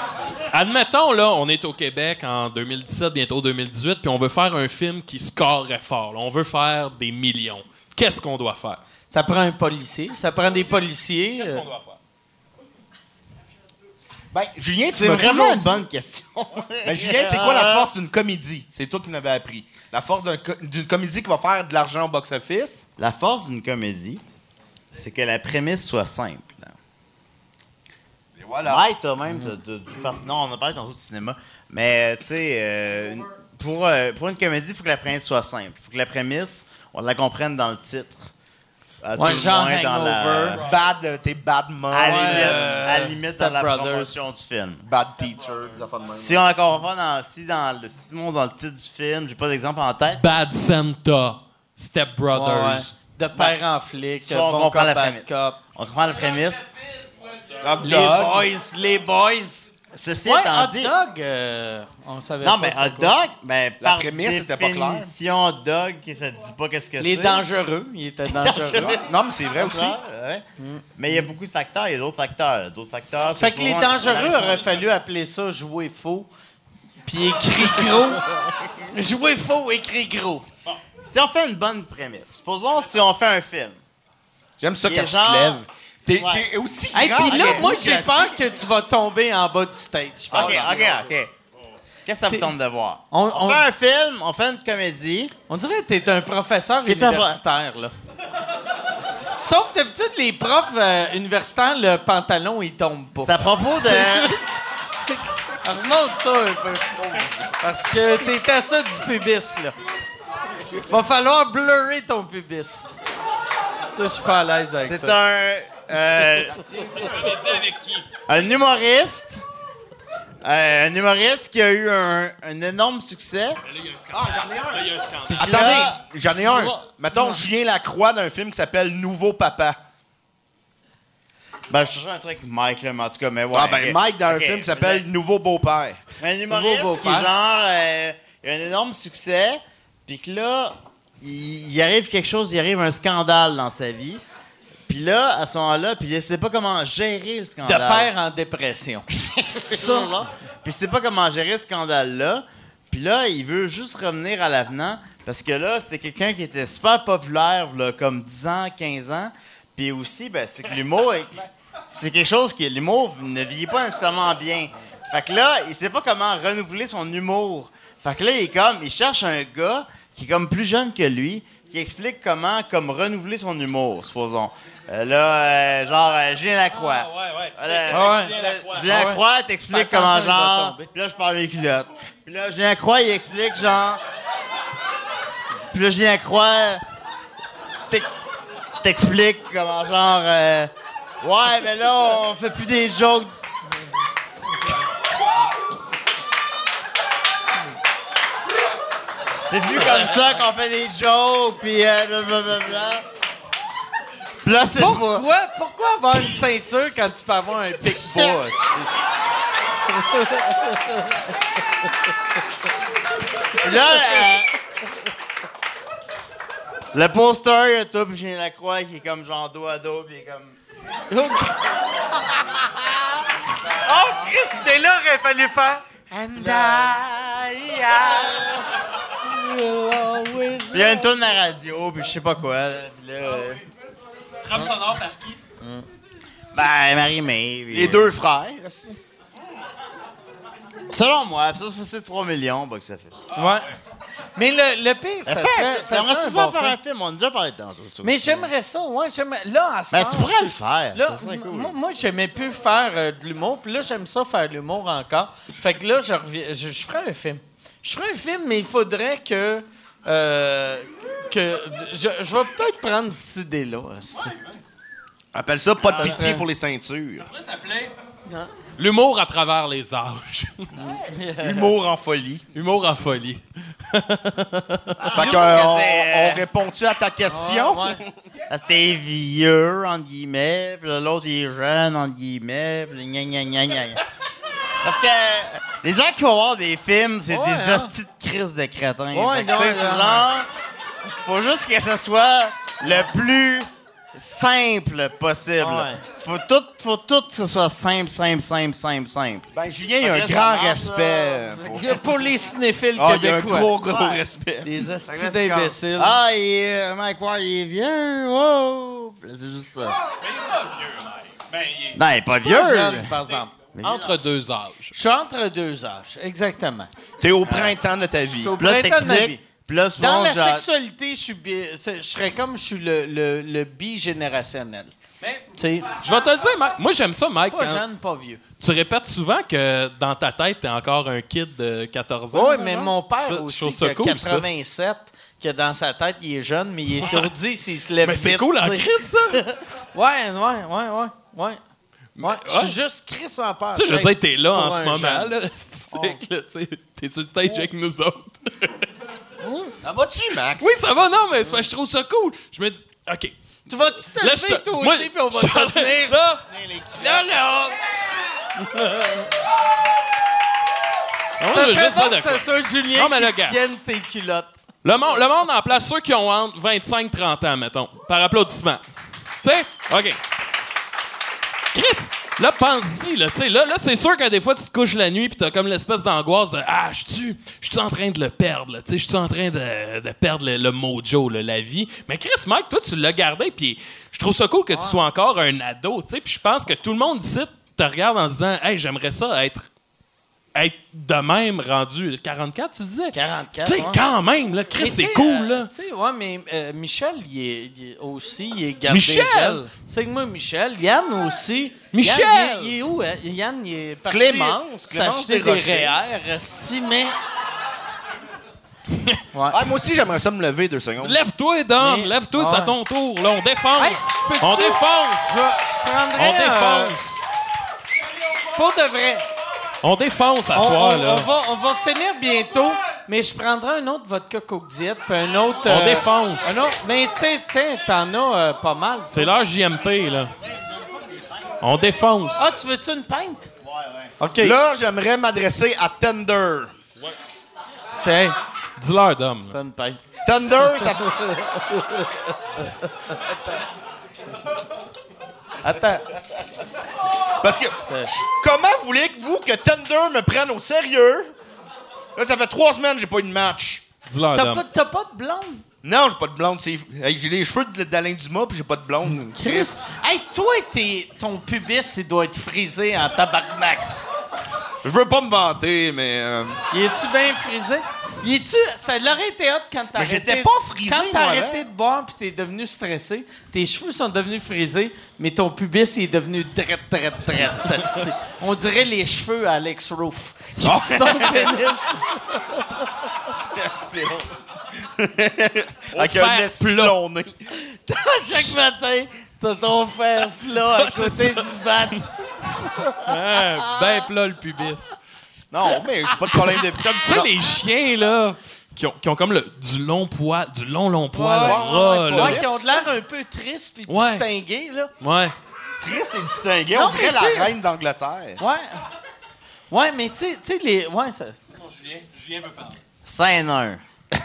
Admettons, là, on est au Québec en 2017, bientôt 2018, puis on veut faire un film qui scorerait fort. là. On veut faire des millions. Qu'est-ce qu'on doit faire? Ça prend un policier. Ça prend des policiers. Qu'est-ce euh, qu'on doit faire? Ben, Julien, C'est vraiment une bonne question. Ben, Julien, c'est quoi la force d'une comédie? C'est toi qui m'avais appris. La force co- d'une comédie qui va faire de l'argent au box-office? La force d'une comédie, c'est que la prémisse soit simple. Et voilà. Ouais, t'as même. t'as- t'as du par- non, on a parlé tantôt de cinéma. Mais, tu sais, euh, pour, euh, pour une comédie, il faut que la prémisse soit simple. Il faut que la prémisse, on la comprenne dans le titre. À Ouais, tout le genre moins dans la. Hangover. Bad, euh, t'es bad mom, À la limite, euh, à la limite Step dans la Brothers. promotion du film. bad teacher, des affaires de même. Si on la comprend pas dans, si dans le, si mon- dans le titre du film, j'ai pas d'exemple en tête. Bad Santa, Step Brothers. ouais. De père en flic, Ça, on bon comprend cop, la bad prémisse. cop. On comprend la prémisse. Hot Les dog. boys, les boys. Ceci Ouais, étant hot dit. dog, euh, on savait Non, pas mais hot quoi. dog, ben, La par prémisse était pas claire. définition, hot dog, ça te dit pas qu'est-ce que c'est. Les dangereux, il était dangereux. Non, mais c'est vrai aussi. Ouais, ouais. Mais il y a beaucoup de facteurs, il y a d'autres facteurs. D'autres facteurs. Fait c'est que les dangereux auraient fallu appeler ça jouer faux, puis écrit gros. jouer faux, écrit gros. Si on fait une bonne prémisse, supposons si on fait un film. J'aime ça Il quand tu te lèves. T'es Ouais. aussi Hey, grand puis là, moi, j'ai peur que tu vas tomber en bas du stage. OK, OK, OK. Qu'est-ce que ça vous tente de voir? On- On, on- fait un film, on fait une comédie. On dirait que t'es un professeur T'es un- universitaire, là. Sauf d'habitude, les profs euh, universitaires, le pantalon, il tombe pas. C'est à propos de... Juste- Remonte ça un peu. Parce que t'es à ça du pubis, là. Va falloir blurrer ton pubis. Ça, je suis pas à l'aise avec ça. C'est un... euh, un humoriste. euh, un humoriste qui a eu un, un énorme succès. Ah, j'en ai un. Puis Attendez, là, j'en ai un. Mettons Julien Lacroix d'un film qui s'appelle Nouveau Papa. Ben, je cherchais un truc Mike, là, mais en tout cas, mais ouais. ah, ben ok. Mike dans un Ok. film qui s'appelle Nouveau Beau-Père. Un humoriste Nouveau qui beau-père. genre. euh, il a un énorme succès, puis que là, il, il arrive quelque chose, il arrive un scandale dans sa vie. Puis là, à ce moment-là, puis il sait pas comment gérer le De scandale. père en dépression. C'est ça. Puis il sait pas comment gérer ce scandale-là. Puis là, il veut juste revenir à l'avenant parce que là, c'était quelqu'un qui était super populaire, là, comme 10 ans, 15 ans. Puis aussi, ben, c'est que l'humour, est- c'est quelque chose que l'humour ne vieillit pas nécessairement bien. Fait que là, il sait pas comment renouveler son humour. Fait que là, il est comme, il cherche un gars qui est comme plus jeune que lui, qui explique comment, comme renouveler son humour, supposons. Euh, là, euh, genre, euh, Julien Lacroix. Ah, ouais, ouais. Voilà. Ah ouais. Julien Ah ouais. Lacroix t'explique Fais comment genre. Puis là, je parle mes culottes. Puis là, Julien Lacroix, il explique genre. Puis là, Julien Lacroix t'ex- t'explique comment genre. euh, ouais, mais là, on fait plus des jokes. C'est plus comme ça qu'on fait des jokes, puis euh, blablabla. Puis là, c'est. Pourquoi, pourquoi avoir une ceinture quand tu peux avoir un pic? Puis là, euh, le poster, il y a toi puis Julien Lacroix qui est comme genre dos à dos, puis il est comme. oh, Chris, mais là, il aurait fallu faire. And I, il y a une tourne à la radio, puis je sais pas quoi. Là, puis là, euh, Trame sonore par qui? ben, Marie-Mé. puis- Les deux frères. Selon moi, ça, ça c'est 3 millions bah, que ça fait. Ouais. Mais le, le pire, ça Ça serait, ça J'aimerais serait ça un bon faire film. un film, on a déjà parlé de tantôt. de ça. Mais j'aimerais ça, ouais. j'aimerais- Là, à ce Ben, temps, tu pourrais je- le faire, Là, ça serait cool. moi, moi, j'aimais plus faire euh, de l'humour, puis là, j'aime ça faire de l'humour encore. Fait que là, je, reviens, je, je ferais un film. Je ferais un film, mais il faudrait que. euh, que je, je vais peut-être prendre cette idée-là. Appelle ça pas de pitié serait- pour les ceintures. Ça s'appelait L'humour à travers les âges. Humour en folie. Humour en folie. Fait que, euh, on, on répond-tu à ta question? Ah, ouais. Parce que t'es vieux, entre guillemets, puis l'autre, il est jeune, entre guillemets, puis gna gna gna gna gna. Parce que les gens qui vont voir des films, c'est Ouais, des hein. hosties de crises de crétins. Ouais, non, genre... Faut juste que ce soit le plus simple possible. Ouais. Faut tout, faut tout que ce soit simple, simple, simple, simple, simple. Ben, Julien, il a Fait un grand marche, respect. pour- Pour les cinéphiles Ah, il y a un gros, gros Ouais. respect. Là, c'est d'imbéciles. Ah, il euh, Mike Ward, il est vieux, là, C'est juste ça. Ben, il est Non, il est pas Pas vieux. jeune, par exemple. Entre deux âges. Je suis entre deux âges, exactement. T'es au printemps de ta vie. Au là, printemps de ma vie. t'expliques. Puis là, souvent, Dans la genre- sexualité, je suis bi- c'est- je serais comme je suis le, le, le bi-générationnel. Mais Tu sais, je vais te le dire, Mike. Moi, j'aime ça, Mike. pas quand jeune, pas vieux. Tu répètes souvent que dans ta tête, t'es encore un kid de 14 ans. Oui, mais non? mon père Ça, je aussi, trouve qui ça a cool, ça. 87, que dans sa tête, il est jeune, mais il est étourdi s'il se lève Mais c'est vite, cool en tu sais. crise, ça! Ouais, ouais, ouais, ouais, ouais. Ouais, je suis juste Chris en peur. Tu sais, je veux dire, t'es là en ce moment, là. C'est que, là, tu sais, t'es sur le stage avec nous autres. Ça va-tu, Max? Oui, ça va, non, mais je trouve ça cool. Je me dis, OK. Tu vas-tu te lever te- toi aussi, puis on va te tenir? Là, Là, là! moi, Ça serait de que ce soit Julien Non, mais le qui gars. tienne tes culottes. Le monde, le monde en place, ceux qui ont entre 25 et 30 ans, mettons, par applaudissement. Tu sais? OK. Chris, là, pense-y, là, tu sais, là, là c'est sûr que des fois, tu te couches la nuit puis t'as comme l'espèce d'angoisse de Ah, je suis je en train de le perdre, là, tu sais, je suis en train de, de perdre le, le mojo, là, la vie. Mais Chris, Mike, toi, tu l'as gardé, puis je trouve ça cool que tu sois encore un ado, tu sais, puis je pense que tout le monde ici te regarde en se disant Hey, j'aimerais ça être être de même rendu 44, tu disais? 44. Tu sais, ouais. quand même, là, Chris, c'est cool, euh, là. Tu sais, ouais, mais euh, Michel, il est, il est aussi, il est gardé Michel! C'est que moi, Michel. Yann aussi. Michel! Yann, il, est- il est où? hein? Yann, il est parti Clémence, Clémence des. REER, esti, mais... Ah, moi aussi, j'aimerais ça me lever deux secondes. Lève-toi, Dom, Mais- lève-toi, c'est à Ouais. ton tour, là, on défonce. Hey, on défonce. Je, je prendrais... On euh, défonce. pour de vrai. On défonce à On, soir, on- là. on va, on va finir bientôt, mais je prendrai un autre vodka Coke Diet, puis un autre... On euh, défonce. Un autre, mais tu sais, tu sais, t'en as euh, pas mal. C'est l'heure JMP, là. On défonce. Ah, tu veux-tu une pinte? Ouais, ouais. OK. Là, j'aimerais m'adresser à Thunder. Tiens, Dis-leur, Dom. là. t'as une pinte. Ça fait... Attends. Parce que... Comment voulez-vous que Thunder me prenne au sérieux? Là, ça fait trois semaines que j'ai pas eu de match. Dis-leur, T'as Dom. pas, t'as pas de blonde? Non, j'ai pas de blonde. c'est- Hey, j'ai les cheveux de- d'Alain Dumas, puis j'ai pas de blonde. Chris. Hey, toi, t'es- ton pubis, il doit être frisé en tabarnak. Je veux pas me vanter, mais... euh, Il est-tu bien frisé? Est-tu... Ça l'aurait été hot quand t'as Mais arrêté... j'étais pas frisé, Quand t'as moi, arrêté de boire puis t'es devenu stressé, tes cheveux sont devenus frisés, mais ton pubis, est devenu drette, drette, drette. On dirait les cheveux à Alex Roof. Sur ton pénis. c'est bon. Avec un plat. cloné. Chaque matin, t'as ton fer plat à côté du bat. Ah, ben plat, le pubis. Non, mais j'ai pas de problème de... Comme, tu sais, les chiens, là, qui ont, qui ont comme le, du long poil, du long, long poil Ouais, ras, là. Ouais, qui ont de l'air un peu tristes puis Ouais. distingués, là. Ouais. Triste et distingué. Non, On dirait la reine d'Angleterre. Ouais. Ouais, mais tu sais- tu sais, les. Ouais, ça. Julien veut parler. Scène 1.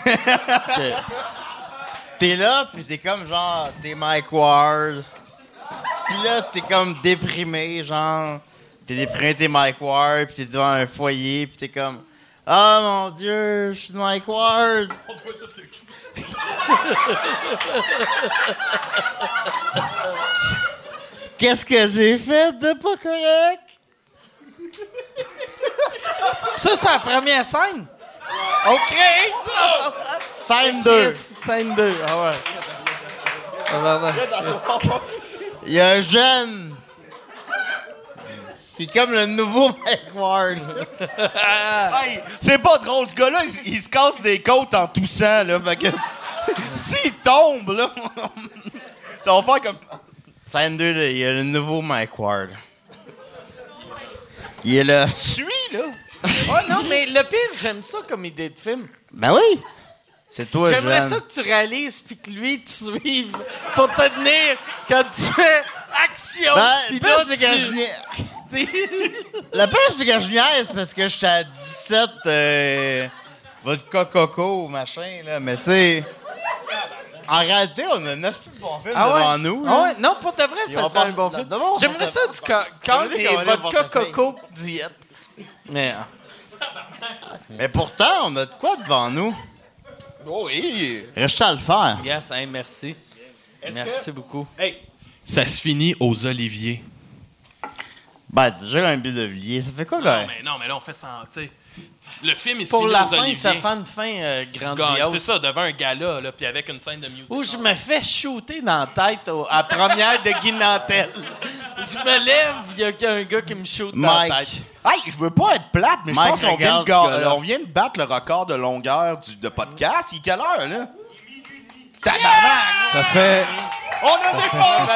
T'es là, puis t'es comme genre, t'es Mike Ward. Puis là, t'es comme déprimé, genre. T'es déprimé, t'es Mike Ward, puis t'es devant un foyer, puis t'es comme, ah mon Dieu, je suis Mike Ward. Qu'est-ce que j'ai fait de pas correct? Ça, c'est la première scène. OK. Scène 2. Scène 2. Ah ouais. Tabarnak. Il y a un jeune est comme le nouveau Mike Ward. Hey, c'est pas drôle, ce gars-là, il, il se casse des côtes en toussant, là. Fait que... S'il tombe, là... ça va faire comme... Scène 2, là, il y a le nouveau Mike Ward. Il est là. Suis, là. Ouais, non, mais le pire, j'aime ça comme idée de film. Ben oui! C'est toi, J'aimerais ça que tu réalises puis que lui te suive pour te tenir quand tu fais action. Ben, puis là, c'est que je Le pire, c'est que je niaise parce que j'étais à 17 euh, vodka coco, machin, là. Mais tu sais, en réalité, on a 9 bons films Ah ouais? devant nous. Ah là. ouais? Non, pour de vrai, ça serait pas- un bon film. J'aimerais ça du va dire vodka coco diète. Mais... ah. Mais pourtant, on a de quoi devant nous? Oh, oui. Reste à le faire. Yes, hein, merci. Merci beaucoup. Hey, ça se finit aux Oliviers. Ben, déjà, un but de Villiers, ça fait quoi, Non, gars? mais, non, mais là, on fait ça. en- tu sais, Le film, il se Pour finit la aux fin, Oliviers. ça fait une fin euh, grandiose. C'est ça, devant un gala, là, puis avec une scène de musique. Où je me fais shooter dans la tête au- à la première de Guy Nantel. Je me lève, il y a un gars qui me shoot dans la Mike. tête. Hey, je veux pas être plate, mais je Mike pense qu'on vient, de regarde ga- ce gars-là. on vient de battre le record de longueur du, de podcast. Il est quelle heure, là? Tabarnak! Ça fait. On a défoncé!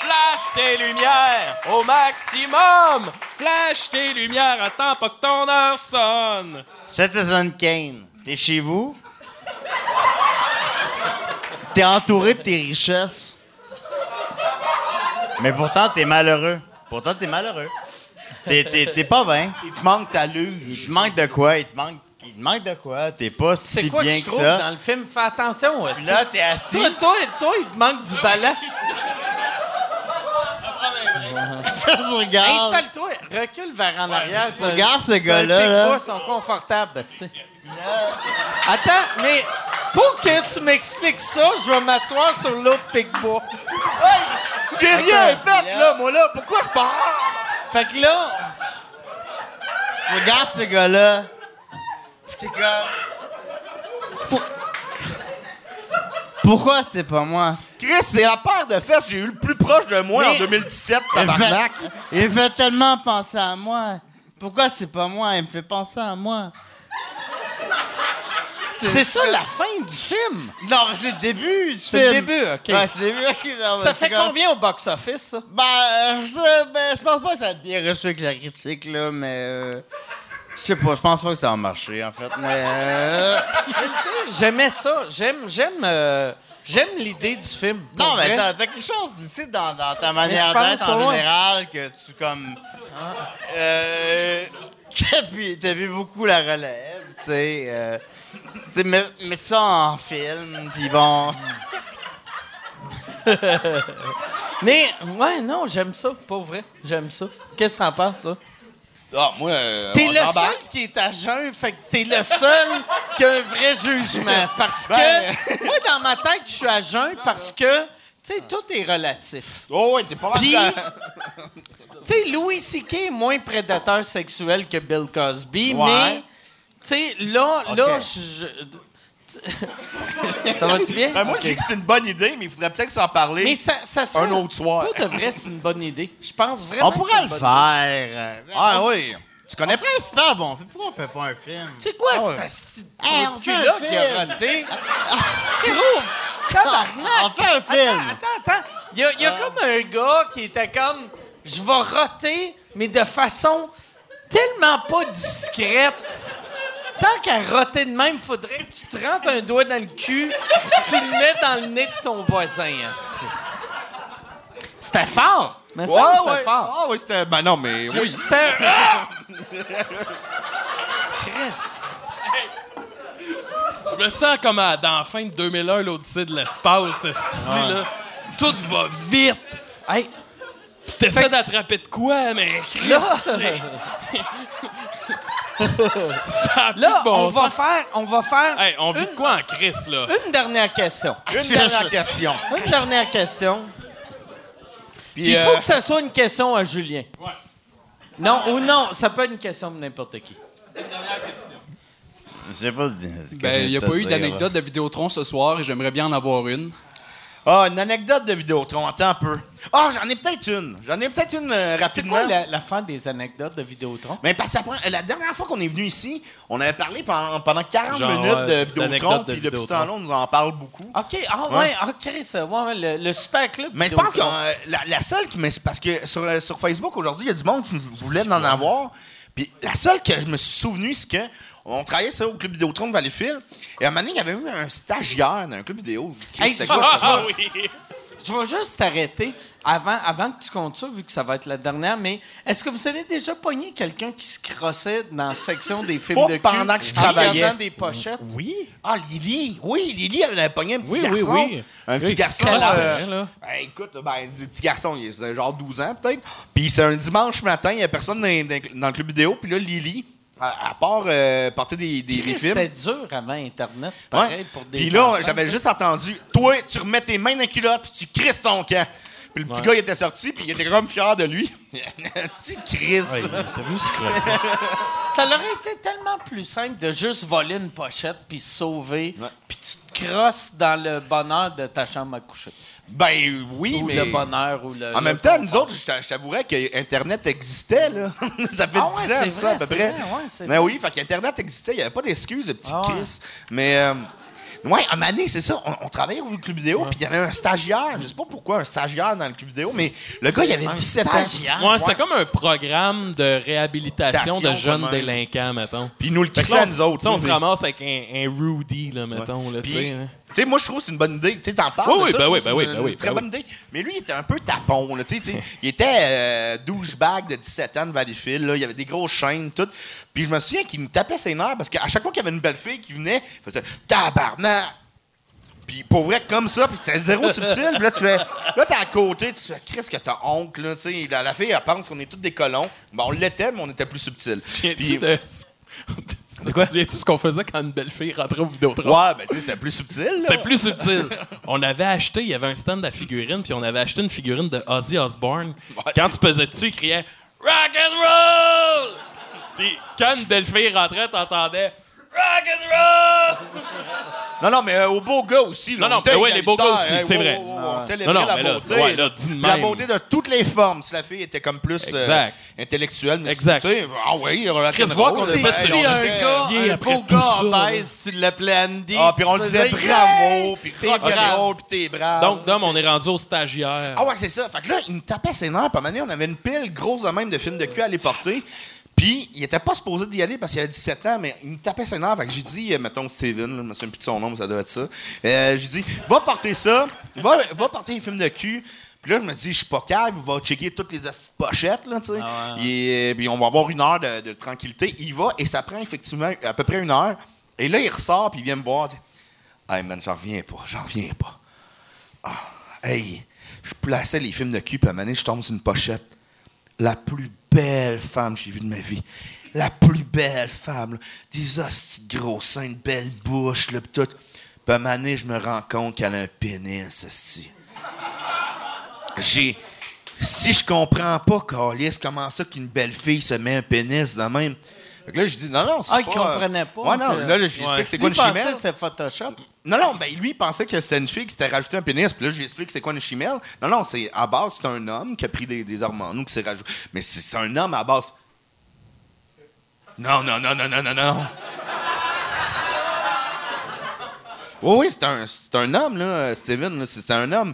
Flash tes lumières au maximum! Flash tes lumières, attends pas que ton heure sonne! Citizen Kane, t'es chez vous? T'es entouré de tes richesses. Mais pourtant, t'es malheureux. Pourtant, t'es malheureux. T'es, t'es- t'es pas bien. Il te manque ta luge. Il te manque de quoi? Il te manque, il te manque de quoi? T'es pas C'est si quoi que bien que trouve ça. dans le film? Fais attention. aussi. Puis là, t'es assis. Toi, toi, toi, il te manque du ballon. Regarde. Installe-toi, recule vers en arrière. Tu regardes ce gars-là, là. bras sont confortables, c'est. Attends, mais pour que tu m'expliques ça, je vais m'asseoir sur l'autre pic-bois. J'ai rien Attends, fait, là. là, moi, là. Pourquoi je pars? Fait que là, Tu regardes ce gars-là. T'es comme. Pourquoi c'est pas moi? Chris, c'est la paire de fesses que j'ai eu le plus proche de moi Mais- en 2017, Il me tabarnak. fait, il me fait tellement penser à moi. Pourquoi c'est pas moi? Il me fait penser à moi. c'est ça la fin du film. Non, mais c'est le début du C'est film. le début, OK. Ouais, c'est le début. ok, non, Ça fait comme- combien au box-office, ça? Ben, euh, je, ben, je pense pas que ça être bien reçu avec la critique, là, mais. euh, je sais pas, je pense pas que ça va marcher, en fait, mais. euh, J'aimais ça. J'aime, j'aime, euh, j'aime l'idée du film. Non, mais t'as, quelque chose, tu sais, dans, dans ta manière d'être en général, que tu, comme. Euh. T'as vu, t'as vu beaucoup la relève, tu sais. euh, tu sais, mettre ça en film, puis bon. Mais, ouais, non, j'aime ça, pas vrai. J'aime ça. Qu'est-ce que t'en penses, ça? Ah, moi, euh, T'es le seul qui est à jeun, fait que t'es le seul qui a un vrai jugement. Parce que, moi, dans ma tête, je suis à jeun parce que, tu sais, tout est relatif. Oh, ouais, t'es pas mal. Puis, tu sais, Louis C.K. est moins prédateur sexuel que Bill Cosby, Ouais. mais, tu sais, là, là, je... Ça va-tu bien? Ben, moi, je dis que c'est une bonne idée, mais il faudrait peut-être s'en parler. Mais ça, ça serait... Un autre soir. Pour de vrai, c'est une bonne idée. Je pense vraiment On que c'est pourrait le idée. faire. euh, Ah, oui. Tu connais un super bon film. Pourquoi on fait pas un film? C'est quoi Ah ouais. cet asti de Hey, trou on de fait un cul-là qui a film. raté? Trouve! Tabarnak! On fait un film. Attends, attends, attends. Il y a, y a comme un gars qui était comme... Je vais roter, mais de façon tellement pas discrète. Tant qu'à roter de même, faudrait que tu te rentres un doigt dans le cul puis tu le mets dans le nez de ton voisin, asti. C'était fort! Mais ça, Ouais, c'était ouais. fort. Ah, oui, c'était. Ben non, mais oui. C'était un... Ah! Chris. Je me sens comme à- dans la fin de 2001, l'Odyssée de l'espace, ce style-là. Tout va vite. Hey, Puis t'essaies d'attraper de quoi, mais Chris, là, c'est- ça a plus là de bon on va sens. faire... On va faire... Hey, on vit de quoi en Chris, là? Une dernière question. Une dernière question. Une dernière question. Puis, Il euh, faut que ça soit une question à Julien. Non, ou non, ça peut être une question de n'importe qui. Je sais pas. Ben, il n'y a pas eu d'anecdote de Vidéotron ce soir et j'aimerais bien en avoir une. Ah, une anecdote de Vidéotron. Attends un peu. Ah, j'en ai peut-être une. J'en ai peut-être une euh, C'est rapidement. quoi la- l'affaire des anecdotes de Vidéotron? Mais parce que ça prend- la dernière fois qu'on est venu ici, on avait parlé pendant, pendant 40 Genre, minutes de Vidéotron, d'anecdotes de puis depuis ce temps-là, on nous en parle beaucoup. OK, ah ouais, Ouais. ah, Chris, ouais, le, le super club. Mais je pense que euh, la, la seule qui me. Parce que sur, euh, sur Facebook aujourd'hui, il y a du monde qui nous voulait en avoir. Puis la seule que je me suis souvenu, c'est que on travaillait ça au club Vidéotron de Valleyfield. Et à un moment donné, il y avait eu un stagiaire dans un club vidéo. Hey, quoi, ça? Ah oui! Je vais juste t'arrêter avant, avant que tu comptes ça, vu que ça va être la dernière. Mais est-ce que vous avez déjà pogné quelqu'un qui se crossait dans la section des films Pas de cul pendant que je en travaillais. regardant des pochettes? Oui. Ah, Lily! Oui, Lily, elle avait pogné un petit Oui, garçon. oui, oui. Un petit Oui, garçon. euh, là. hey, écoute, ben, du petit garçon, il a genre 12 ans peut-être. Puis c'est un dimanche matin, il n'y a personne dans, dans- dans le club vidéo. Puis là, Lily, à, à part euh, porter des, des, des Chris, films. C'était dur avant Internet, Ouais. pour des Puis là, enfants. j'avais juste entendu Toi, tu remets tes mains dans la culotte, puis tu crisses ton camp. Puis le petit gars, il était sorti, puis il était comme fier de lui. T'as vu ce crosser? Ça aurait été tellement plus simple de juste voler une pochette puis se sauver, puis tu te crosses dans le bonheur de ta chambre à coucher. Ben oui, ou mais. le bonheur ou le. En même temps, nous autres, je t'a- je t'avouerais que Internet existait, là. ça fait Ah 10 ouais, ans, ça, à peu près. vrai, ouais, vrai. oui, fait qu'Internet existait, il n'y avait pas d'excuses, le petit Ah ouais. Chris. Mais, euh, ouais, à Mané, c'est ça, on, on travaillait au club vidéo, puis il y avait un stagiaire, je sais pas pourquoi un stagiaire dans le club vidéo, mais le gars, il avait 17 ans. Stagiaire. Ouais, c'était comme un programme de réhabilitation de jeunes délinquants, mettons. Puis nous le crissait à nous autres. on se ramasse avec un, un Rudy, là, mettons. Là, tu Puis, sais, tu sais, moi, je trouve que c'est une bonne idée. Tu sais, t'en parles Oui, de oui, ça, ben oui, ben oui, ben oui, très ben bonne idée. Mais lui, il était un peu tapon, là, tu sais. Il était euh, douchebag de 17 ans de Valleyfield, là. Il avait des grosses chaînes, tout. Puis je me souviens qu'il me tapait ses nerfs parce qu'à chaque fois qu'il y avait une belle fille qui venait, il faisait « Tabarnak! » Puis pour vrai, comme ça, puis c'est zéro subtil. Puis là, tu fais. Là, t'es à côté, tu fais, Chris, que t'as honte, là. Tu sais, la, la fille, elle pense qu'on est tous des colons. Ben, on l'était, mais on était plus subtil. Tiens-tu Puis- de... Tu te souviens-tu ce qu'on faisait quand une belle fille rentrait au Vidéotron? Ouais, ben, tu sais, c'était plus subtil. C'était plus subtil. On avait acheté, il y avait un stand à figurines, puis on avait acheté une figurine de Ozzy Osbourne. Quand tu pesais dessus, il criait Rock and roll! Puis quand une belle fille rentrait, t'entendais Rock and roll! Non, non, mais euh, aux beaux gars aussi. Là, Non, non, mais ouais, les beaux gars aussi, hein, c'est vrai. Ah On ouais. célébrait Non, non, la mais là, beauté. ouais, là, la beauté de toutes les formes. Si la fille était comme plus euh, Exact. intellectuelle, mais Exact. tu sais, ah oui, Chris, voir qu'on a c'est- fait Si on un gars, un beau gars ça, obèse, tu l'appelais Andy. Ah, puis on tu disait bravo, puis T'es rock and brave. roll, puis t'es brave. Donc, Dom, on est rendu au stagiaire. Ah ouais, c'est ça. Fait que là, il me tapait ses nerfs. Puis à un moment donné, on avait une pile grosse de même de films de cul à aller porter. Puis il était pas supposé d'y aller parce qu'il avait 17 ans, mais il me tapait. Fait que j'ai dit, euh, mettons Steven, là, je me souviens plus de son nom, mais ça doit être ça. Euh, j'ai dit, va porter ça, va, va porter les films de cul. Puis là, je me dis, je suis pas calme, va checker toutes les pochettes, là, tu sais. Et, euh, puis on va avoir une heure de, de tranquillité. Il va et ça prend effectivement à peu près une heure. Et là, il ressort, puis il vient me voir. il dit, Hey man, j'en reviens pas, j'en reviens pas. Ah, hey, je plaçais les films de cul, puis à un moment donné, je tombe sur une pochette. La plus belle femme que j'ai vue de ma vie. La plus belle femme. Des de gros seins, une belle bouche, pis tout. Puis à un je me rends compte qu'elle a un pénis, hostie. J'ai... Si je comprends pas, Calis, comment ça qu'une belle fille se met un pénis de même? Là, je dis, non, non, c'est Ah, pas... il comprenait pas. Ouais, non, que- là, là, je lui explique c'est quoi Lui une chimelle. c'est Photoshop. Non, non, ben lui, il pensait que c'était une fille qui s'était rajouté un pénis. Puis là, je lui explique c'est quoi une chimelle. Non, non, c'est à base, c'est un homme qui a pris des, des hormones ou qui s'est rajouté. Mais c'est c'est un homme à base. Non, non, non, non, non, non, non. Oui, oui, c'est un, c'est un homme, là, Steven. là, C'est c'est un homme.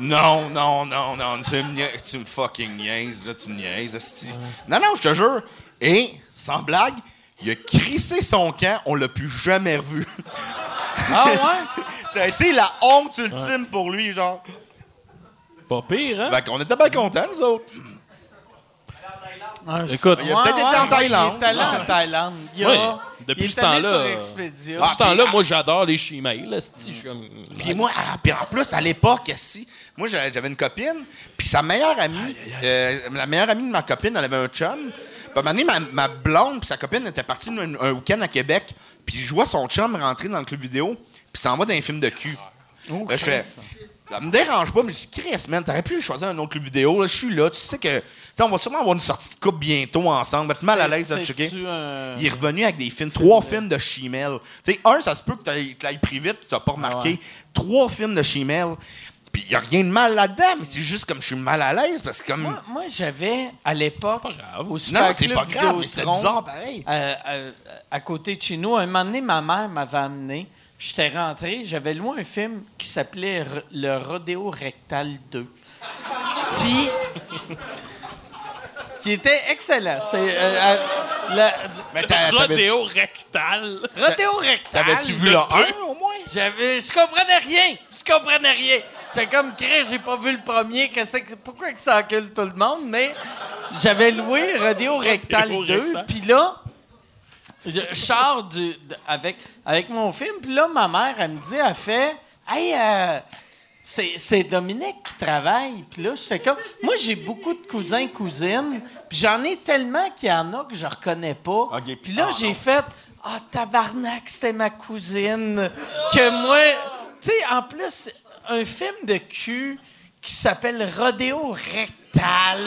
Non, non, non, non, tu me, nia- tu me fucking niaises, là, tu me niaises. Non, non, je te jure. Et, sans blague, il a crissé son camp, on l'a plus jamais revu. Ah ouais? Ça a été la honte ultime pour lui, genre. Pas pire, hein? Fait qu'on était bien contents, nous autres. Écoute, Il a peut-être été en Thaïlande. Il est allé en Thaïlande. Il, a, Oui, il depuis est ce allé temps-là, sur Expedia. Ah, ce temps-là, moi, j'adore les comme- Puis moi, ah, puis en plus, à l'époque, si, moi, j'avais une copine, puis sa meilleure amie, euh, la meilleure amie de ma copine, elle avait un chum. Puis à un moment donné, ma, ma blonde puis sa copine étaient parties un, un week-end à Québec, puis je vois son chum rentrer dans le club vidéo, puis s'en va dans un film de cul. Oh, Là, je fais, ça me dérange pas, mais je dis, Chris, man, t'aurais pu choisir un autre club vidéo, là, je suis là, tu sais que, tu on va sûrement avoir une sortie de coupe bientôt ensemble, va être mal à l'aise de checker. Il est revenu avec des films, trois films de chimelle. Tu sais, un, ça se peut que tu l'ailles pris vite, tu n'as pas remarqué. ouais. Trois films de chimelle. Puis il n'y a rien de mal là-dedans, mais c'est juste comme je suis mal à l'aise parce que comme. Moi, moi, j'avais, à l'époque, au non, Super non, c'est pas grave, mais c'est bizarre pareil. euh, euh, à côté de chez nous, un moment donné, ma mère m'avait amené. J'étais rentré, j'avais loué un film qui s'appelait R- Le Rodéo Rectal 2. Puis. qui était excellent. C'est. euh, euh, la- Mais Rodéo rectal. Rodéo Rectal. T'avais-tu vu le 1 au moins? J'avais, je comprenais rien. Je comprenais rien. J'étais comme Chris, j'ai pas vu le premier. Qu'est-ce que, pourquoi que ça encule tout le monde? Mais j'avais loué Rodéo Rectal Rodéo 2. Rectal. Puis là, je, je sors du, de- avec, avec mon film. Puis là, ma mère, elle me dit, elle fait, hey, euh, c'est, c'est Dominique qui travaille. Puis là, j'étais comme, moi, j'ai beaucoup de cousins, cousines. Puis j'en ai tellement qu'il y en a que je reconnais pas. Puis là, j'ai fait, ah, tabarnak, c'était ma cousine. Que moi, tu sais, en plus, un film de cul qui s'appelle Rodéo Rectal.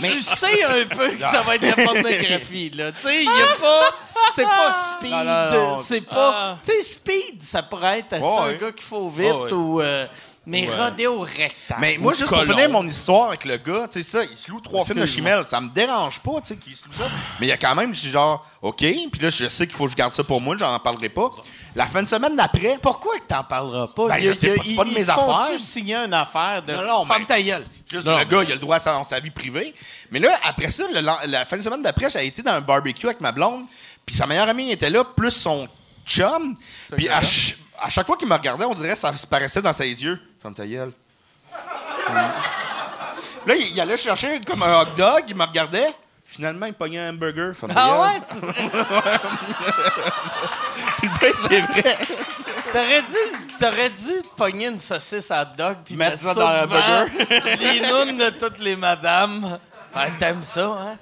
Tu sais un peu que ça va être la pornographie, là. Tu sais, il a pas. C'est pas speed. C'est pas. Tu sais, speed, ça pourrait être un gars qu'il faut vite ou. euh, mais Rodéo Rectal. Mais moi, juste pour finir mon histoire avec le gars, tu sais, ça, il se loue trois films de chimelle. Ça me dérange pas, tu sais, qu'il se loue ça. Mais il y a quand même, je suis genre, OK, puis là, je sais qu'il faut que je garde ça pour moi, j'en parlerai pas. La fin de semaine d'après, Pourquoi que t'en parleras pas? Ben, Il je sais il y a- pas, c'est pas de mes affaires. signer une affaire de. Non, ta gueule? Juste Non, le gars, il a le droit à sa, sa vie privée. Mais là, après ça, le- la, la fin de semaine d'après, j'ai été dans un barbecue avec ma blonde. Puis sa meilleure amie était là, plus son chum. Puis à, ch- à chaque fois qu'il me regardait, on dirait que ça se paraissait dans ses yeux. Ferme ta gueule. là, il, il allait chercher comme un hot dog, il me regardait. Finalement, il pognait un hamburger. Ferme Ah ta gueule. ouais, vrai. Ben, c'est vrai. T'aurais dû, t'aurais dû pogner une saucisse à hot dog puis Mettre mettre, ça ça, dans le devant les nounes de toutes les madames. Ah, T'aimes ça, hein?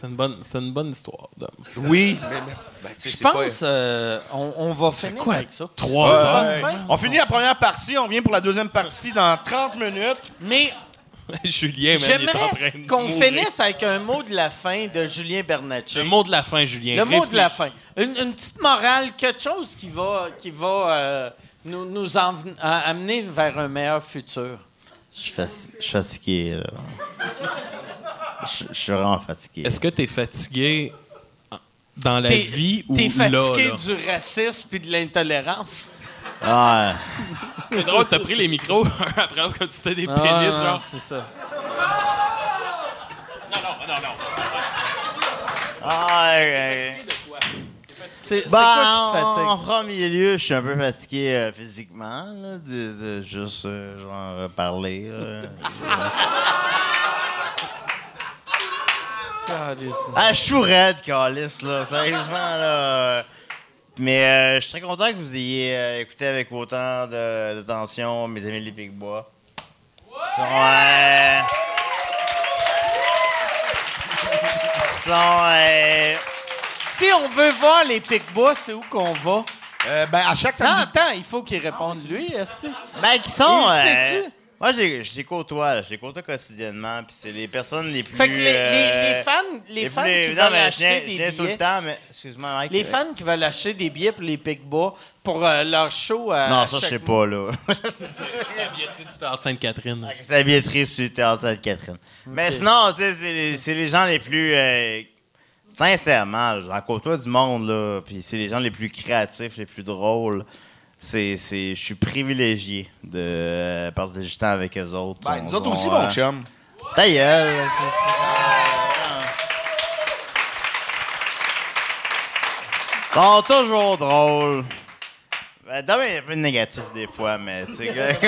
C'est une, bonne, c'est une bonne histoire, d'homme. Oui, mais, mais- ben, tu sais, Je c'est pas- pense euh, on, on va finir quoi, avec ça. trois heures? Ouais. fin? On finit la première partie, on revient pour la deuxième partie dans 30 minutes. Mais Julien, man, il est en train j'aimerais de qu'on mourir. finisse avec un mot de la fin de Julien Bernatchez. Le mot de la fin, Julien. Le mot de la Réfléchis. fin. Une, une petite morale, quelque chose qui va, qui va euh, nous, nous enven- a- amener vers un meilleur futur. Je suis fati- je suis fatigué, là. Je je suis vraiment fatigué. Est-ce que tu es fatigué dans la T'es- vie ou T'es fatigué là? du racisme puis de l'intolérance? Ouais. C'est drôle, t'as pris les micros un après l'autre comme si c'était des Ah, pénis, genre. C'est ça. Non, non, non, non. Ah. C'est Bah, quoi qui te en, en fatigue? premier lieu, je suis un peu fatigué euh, physiquement, là, de, de juste euh, genre euh, parler. là. ah, je suis raide, Calis, là, sérieusement, là. Mais euh, je suis très content que vous ayez euh, écouté avec autant de- d'attention mes amis les Picbois. Ils sont, euh, ils sont, euh, Si on veut voir les Picbois, c'est où qu'on va? Euh, ben, à chaque samedi. attends, il faut qu'il réponde lui, est-ce que- Ben, qui sont. Euh, sait-tu? moi, je les- côtoie, là, je les côtoie quotidiennement, puis c'est les personnes les plus. Fait que les, les- euh, les fans, les fans plus- qui non, veulent acheter des viens tout billets, le temps, mais. Excuse-moi, Mike. les euh, fans qui veulent acheter des billets pour les Picbois pour euh, leur show Non, ça, je sais pas, là. La billetterie du Théâtre Sainte-Catherine. c'est la billetterie le théâtre Sainte-Catherine. Mais sinon, tu c'est les, c'est les gens les plus. euh, sincèrement, j'en côtoie du monde, là, puis c'est les gens les plus créatifs, les plus drôles. C'est, c'est, je suis privilégié de euh, partager du temps avec eux autres. Ben, nous autres aussi, mon euh, chum. Ta gueule. c'est- c'est- sont toujours drôles. Ben, Dom est un peu négatif des fois, mais c'est que.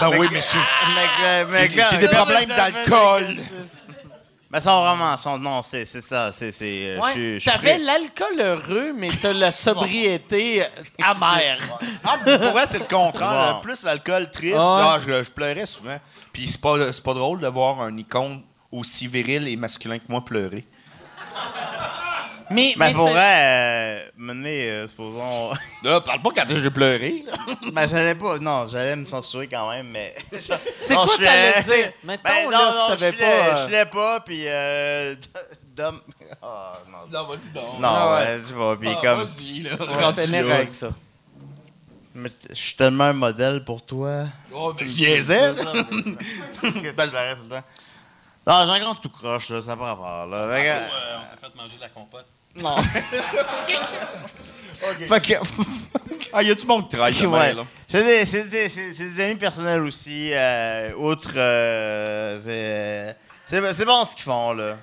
Ben oui, mais je- J'ai j'ai des problèmes d'alcool. Mais ils sont vraiment. Sont, non, c'est c'est ça. C'est. c'est, euh, Ouais, T'avais l'alcool heureux, mais t'as la sobriété amère. Ah, pour vrai, c'est le contraire. Wow. Plus l'alcool triste, ouais? je, je pleurais souvent. Puis c'est pas, c'est pas drôle de voir un icône aussi viril et masculin que moi pleurer. Mais, Ben, mais pour c'est- vrai, euh, mener, euh, supposons. Là, parle pas quand j'ai pleuré. là. ben, j'allais pas. Non, j'allais me censurer quand même, mais. c'est quoi je t'allais dire? Mettons, Ben, là, non, si non, t'avais je pas... l'ai- euh, Je l'ai pas, puis. Euh, Dom. Ah, non. Non, vas-y donc. Non, Ah ouais. je pas. Puis Ah, comme. vas-y, là. on va finir là. avec ça. mais Je suis tellement un modèle pour toi. Oh, mais je niaisais, C'est là. ça, que tu pleurais tout le temps? Non, j'ai un grand tout croche, là, ça n'a pas rapport. Là. Fait que- on t'a fait manger de la compote. Non. Fait que. Ah, y a du monde qui travaille demain, Ouais. là? C'est des, c'est des- c'est- c'est des amis personnels aussi. euh, outre. euh, c'est- c'est c'est bon ce qu'ils font, là.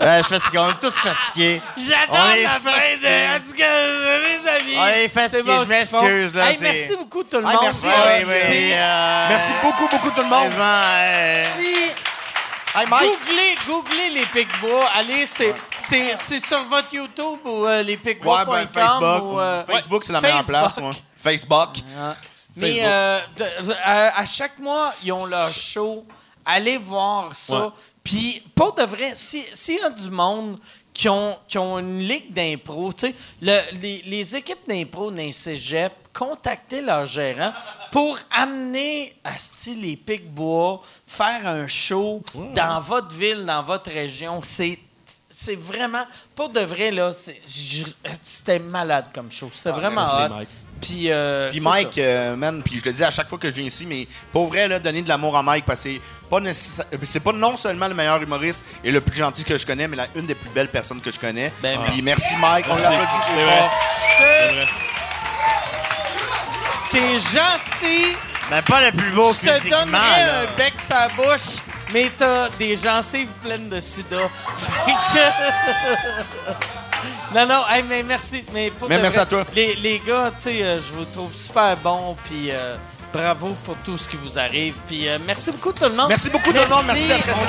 Ouais, je suis fatigué. On est tous fatigués. J'adore On est la fin fatigués. de... En tout cas, les amis, On est fatigués, c'est bon je ce qu'ils font. m'excuse, là, Hey, c'est- merci beaucoup tout le monde. merci, euh, oui, oui. merci. euh, Merci beaucoup, beaucoup tout le monde. euh, Si... Hey, Mike. Googlez, googlez les Picbois. Allez, c'est, c'est, c'est sur votre YouTube ou euh, Ouais, lespicbois.com ben, Facebook. ou, euh, Facebook, c'est la ouais, meilleure Facebook. place, moi. Facebook. Mais Facebook. euh, de- à, à chaque mois, ils ont leur show. Allez voir ça. Ouais. Puis, pour de vrai, si- s'il y a du monde qui ont, qui ont une ligue d'impro, tu sais, le- les, les équipes d'impro les cégep, contactez leur gérant pour amener à style les Picbois, faire un show dans votre ville, dans votre région. C'est c'est vraiment, pour de vrai, là, c'est- c'était malade comme show. C'était vraiment merci, hot. Mike. Puis, euh, Puis c'est Mike, euh, man, puis je le dis à chaque fois que je viens ici, mais pour vrai, là, donner de l'amour à Mike, parce que c'est pas nécessaire- c'est pas non seulement le meilleur humoriste et le plus gentil que je connais, mais la, une des plus belles personnes que je connais. Ben, puis merci Mike, on Merci. l'applaudit T'es gentil. ben, pas le plus beau Je te donnerais là. un bec sa bouche, mais t'as des gencives pleines de sida. Fait que- non, non, hey, mais merci. Mais, pour Mais merci vrai, à toi. Les, les gars, tu sais, euh, je vous trouve super bons, puis... euh, Bravo pour tout ce qui vous arrive. Puis euh, merci beaucoup tout le monde. Merci beaucoup tout le monde. Merci d'être Merci.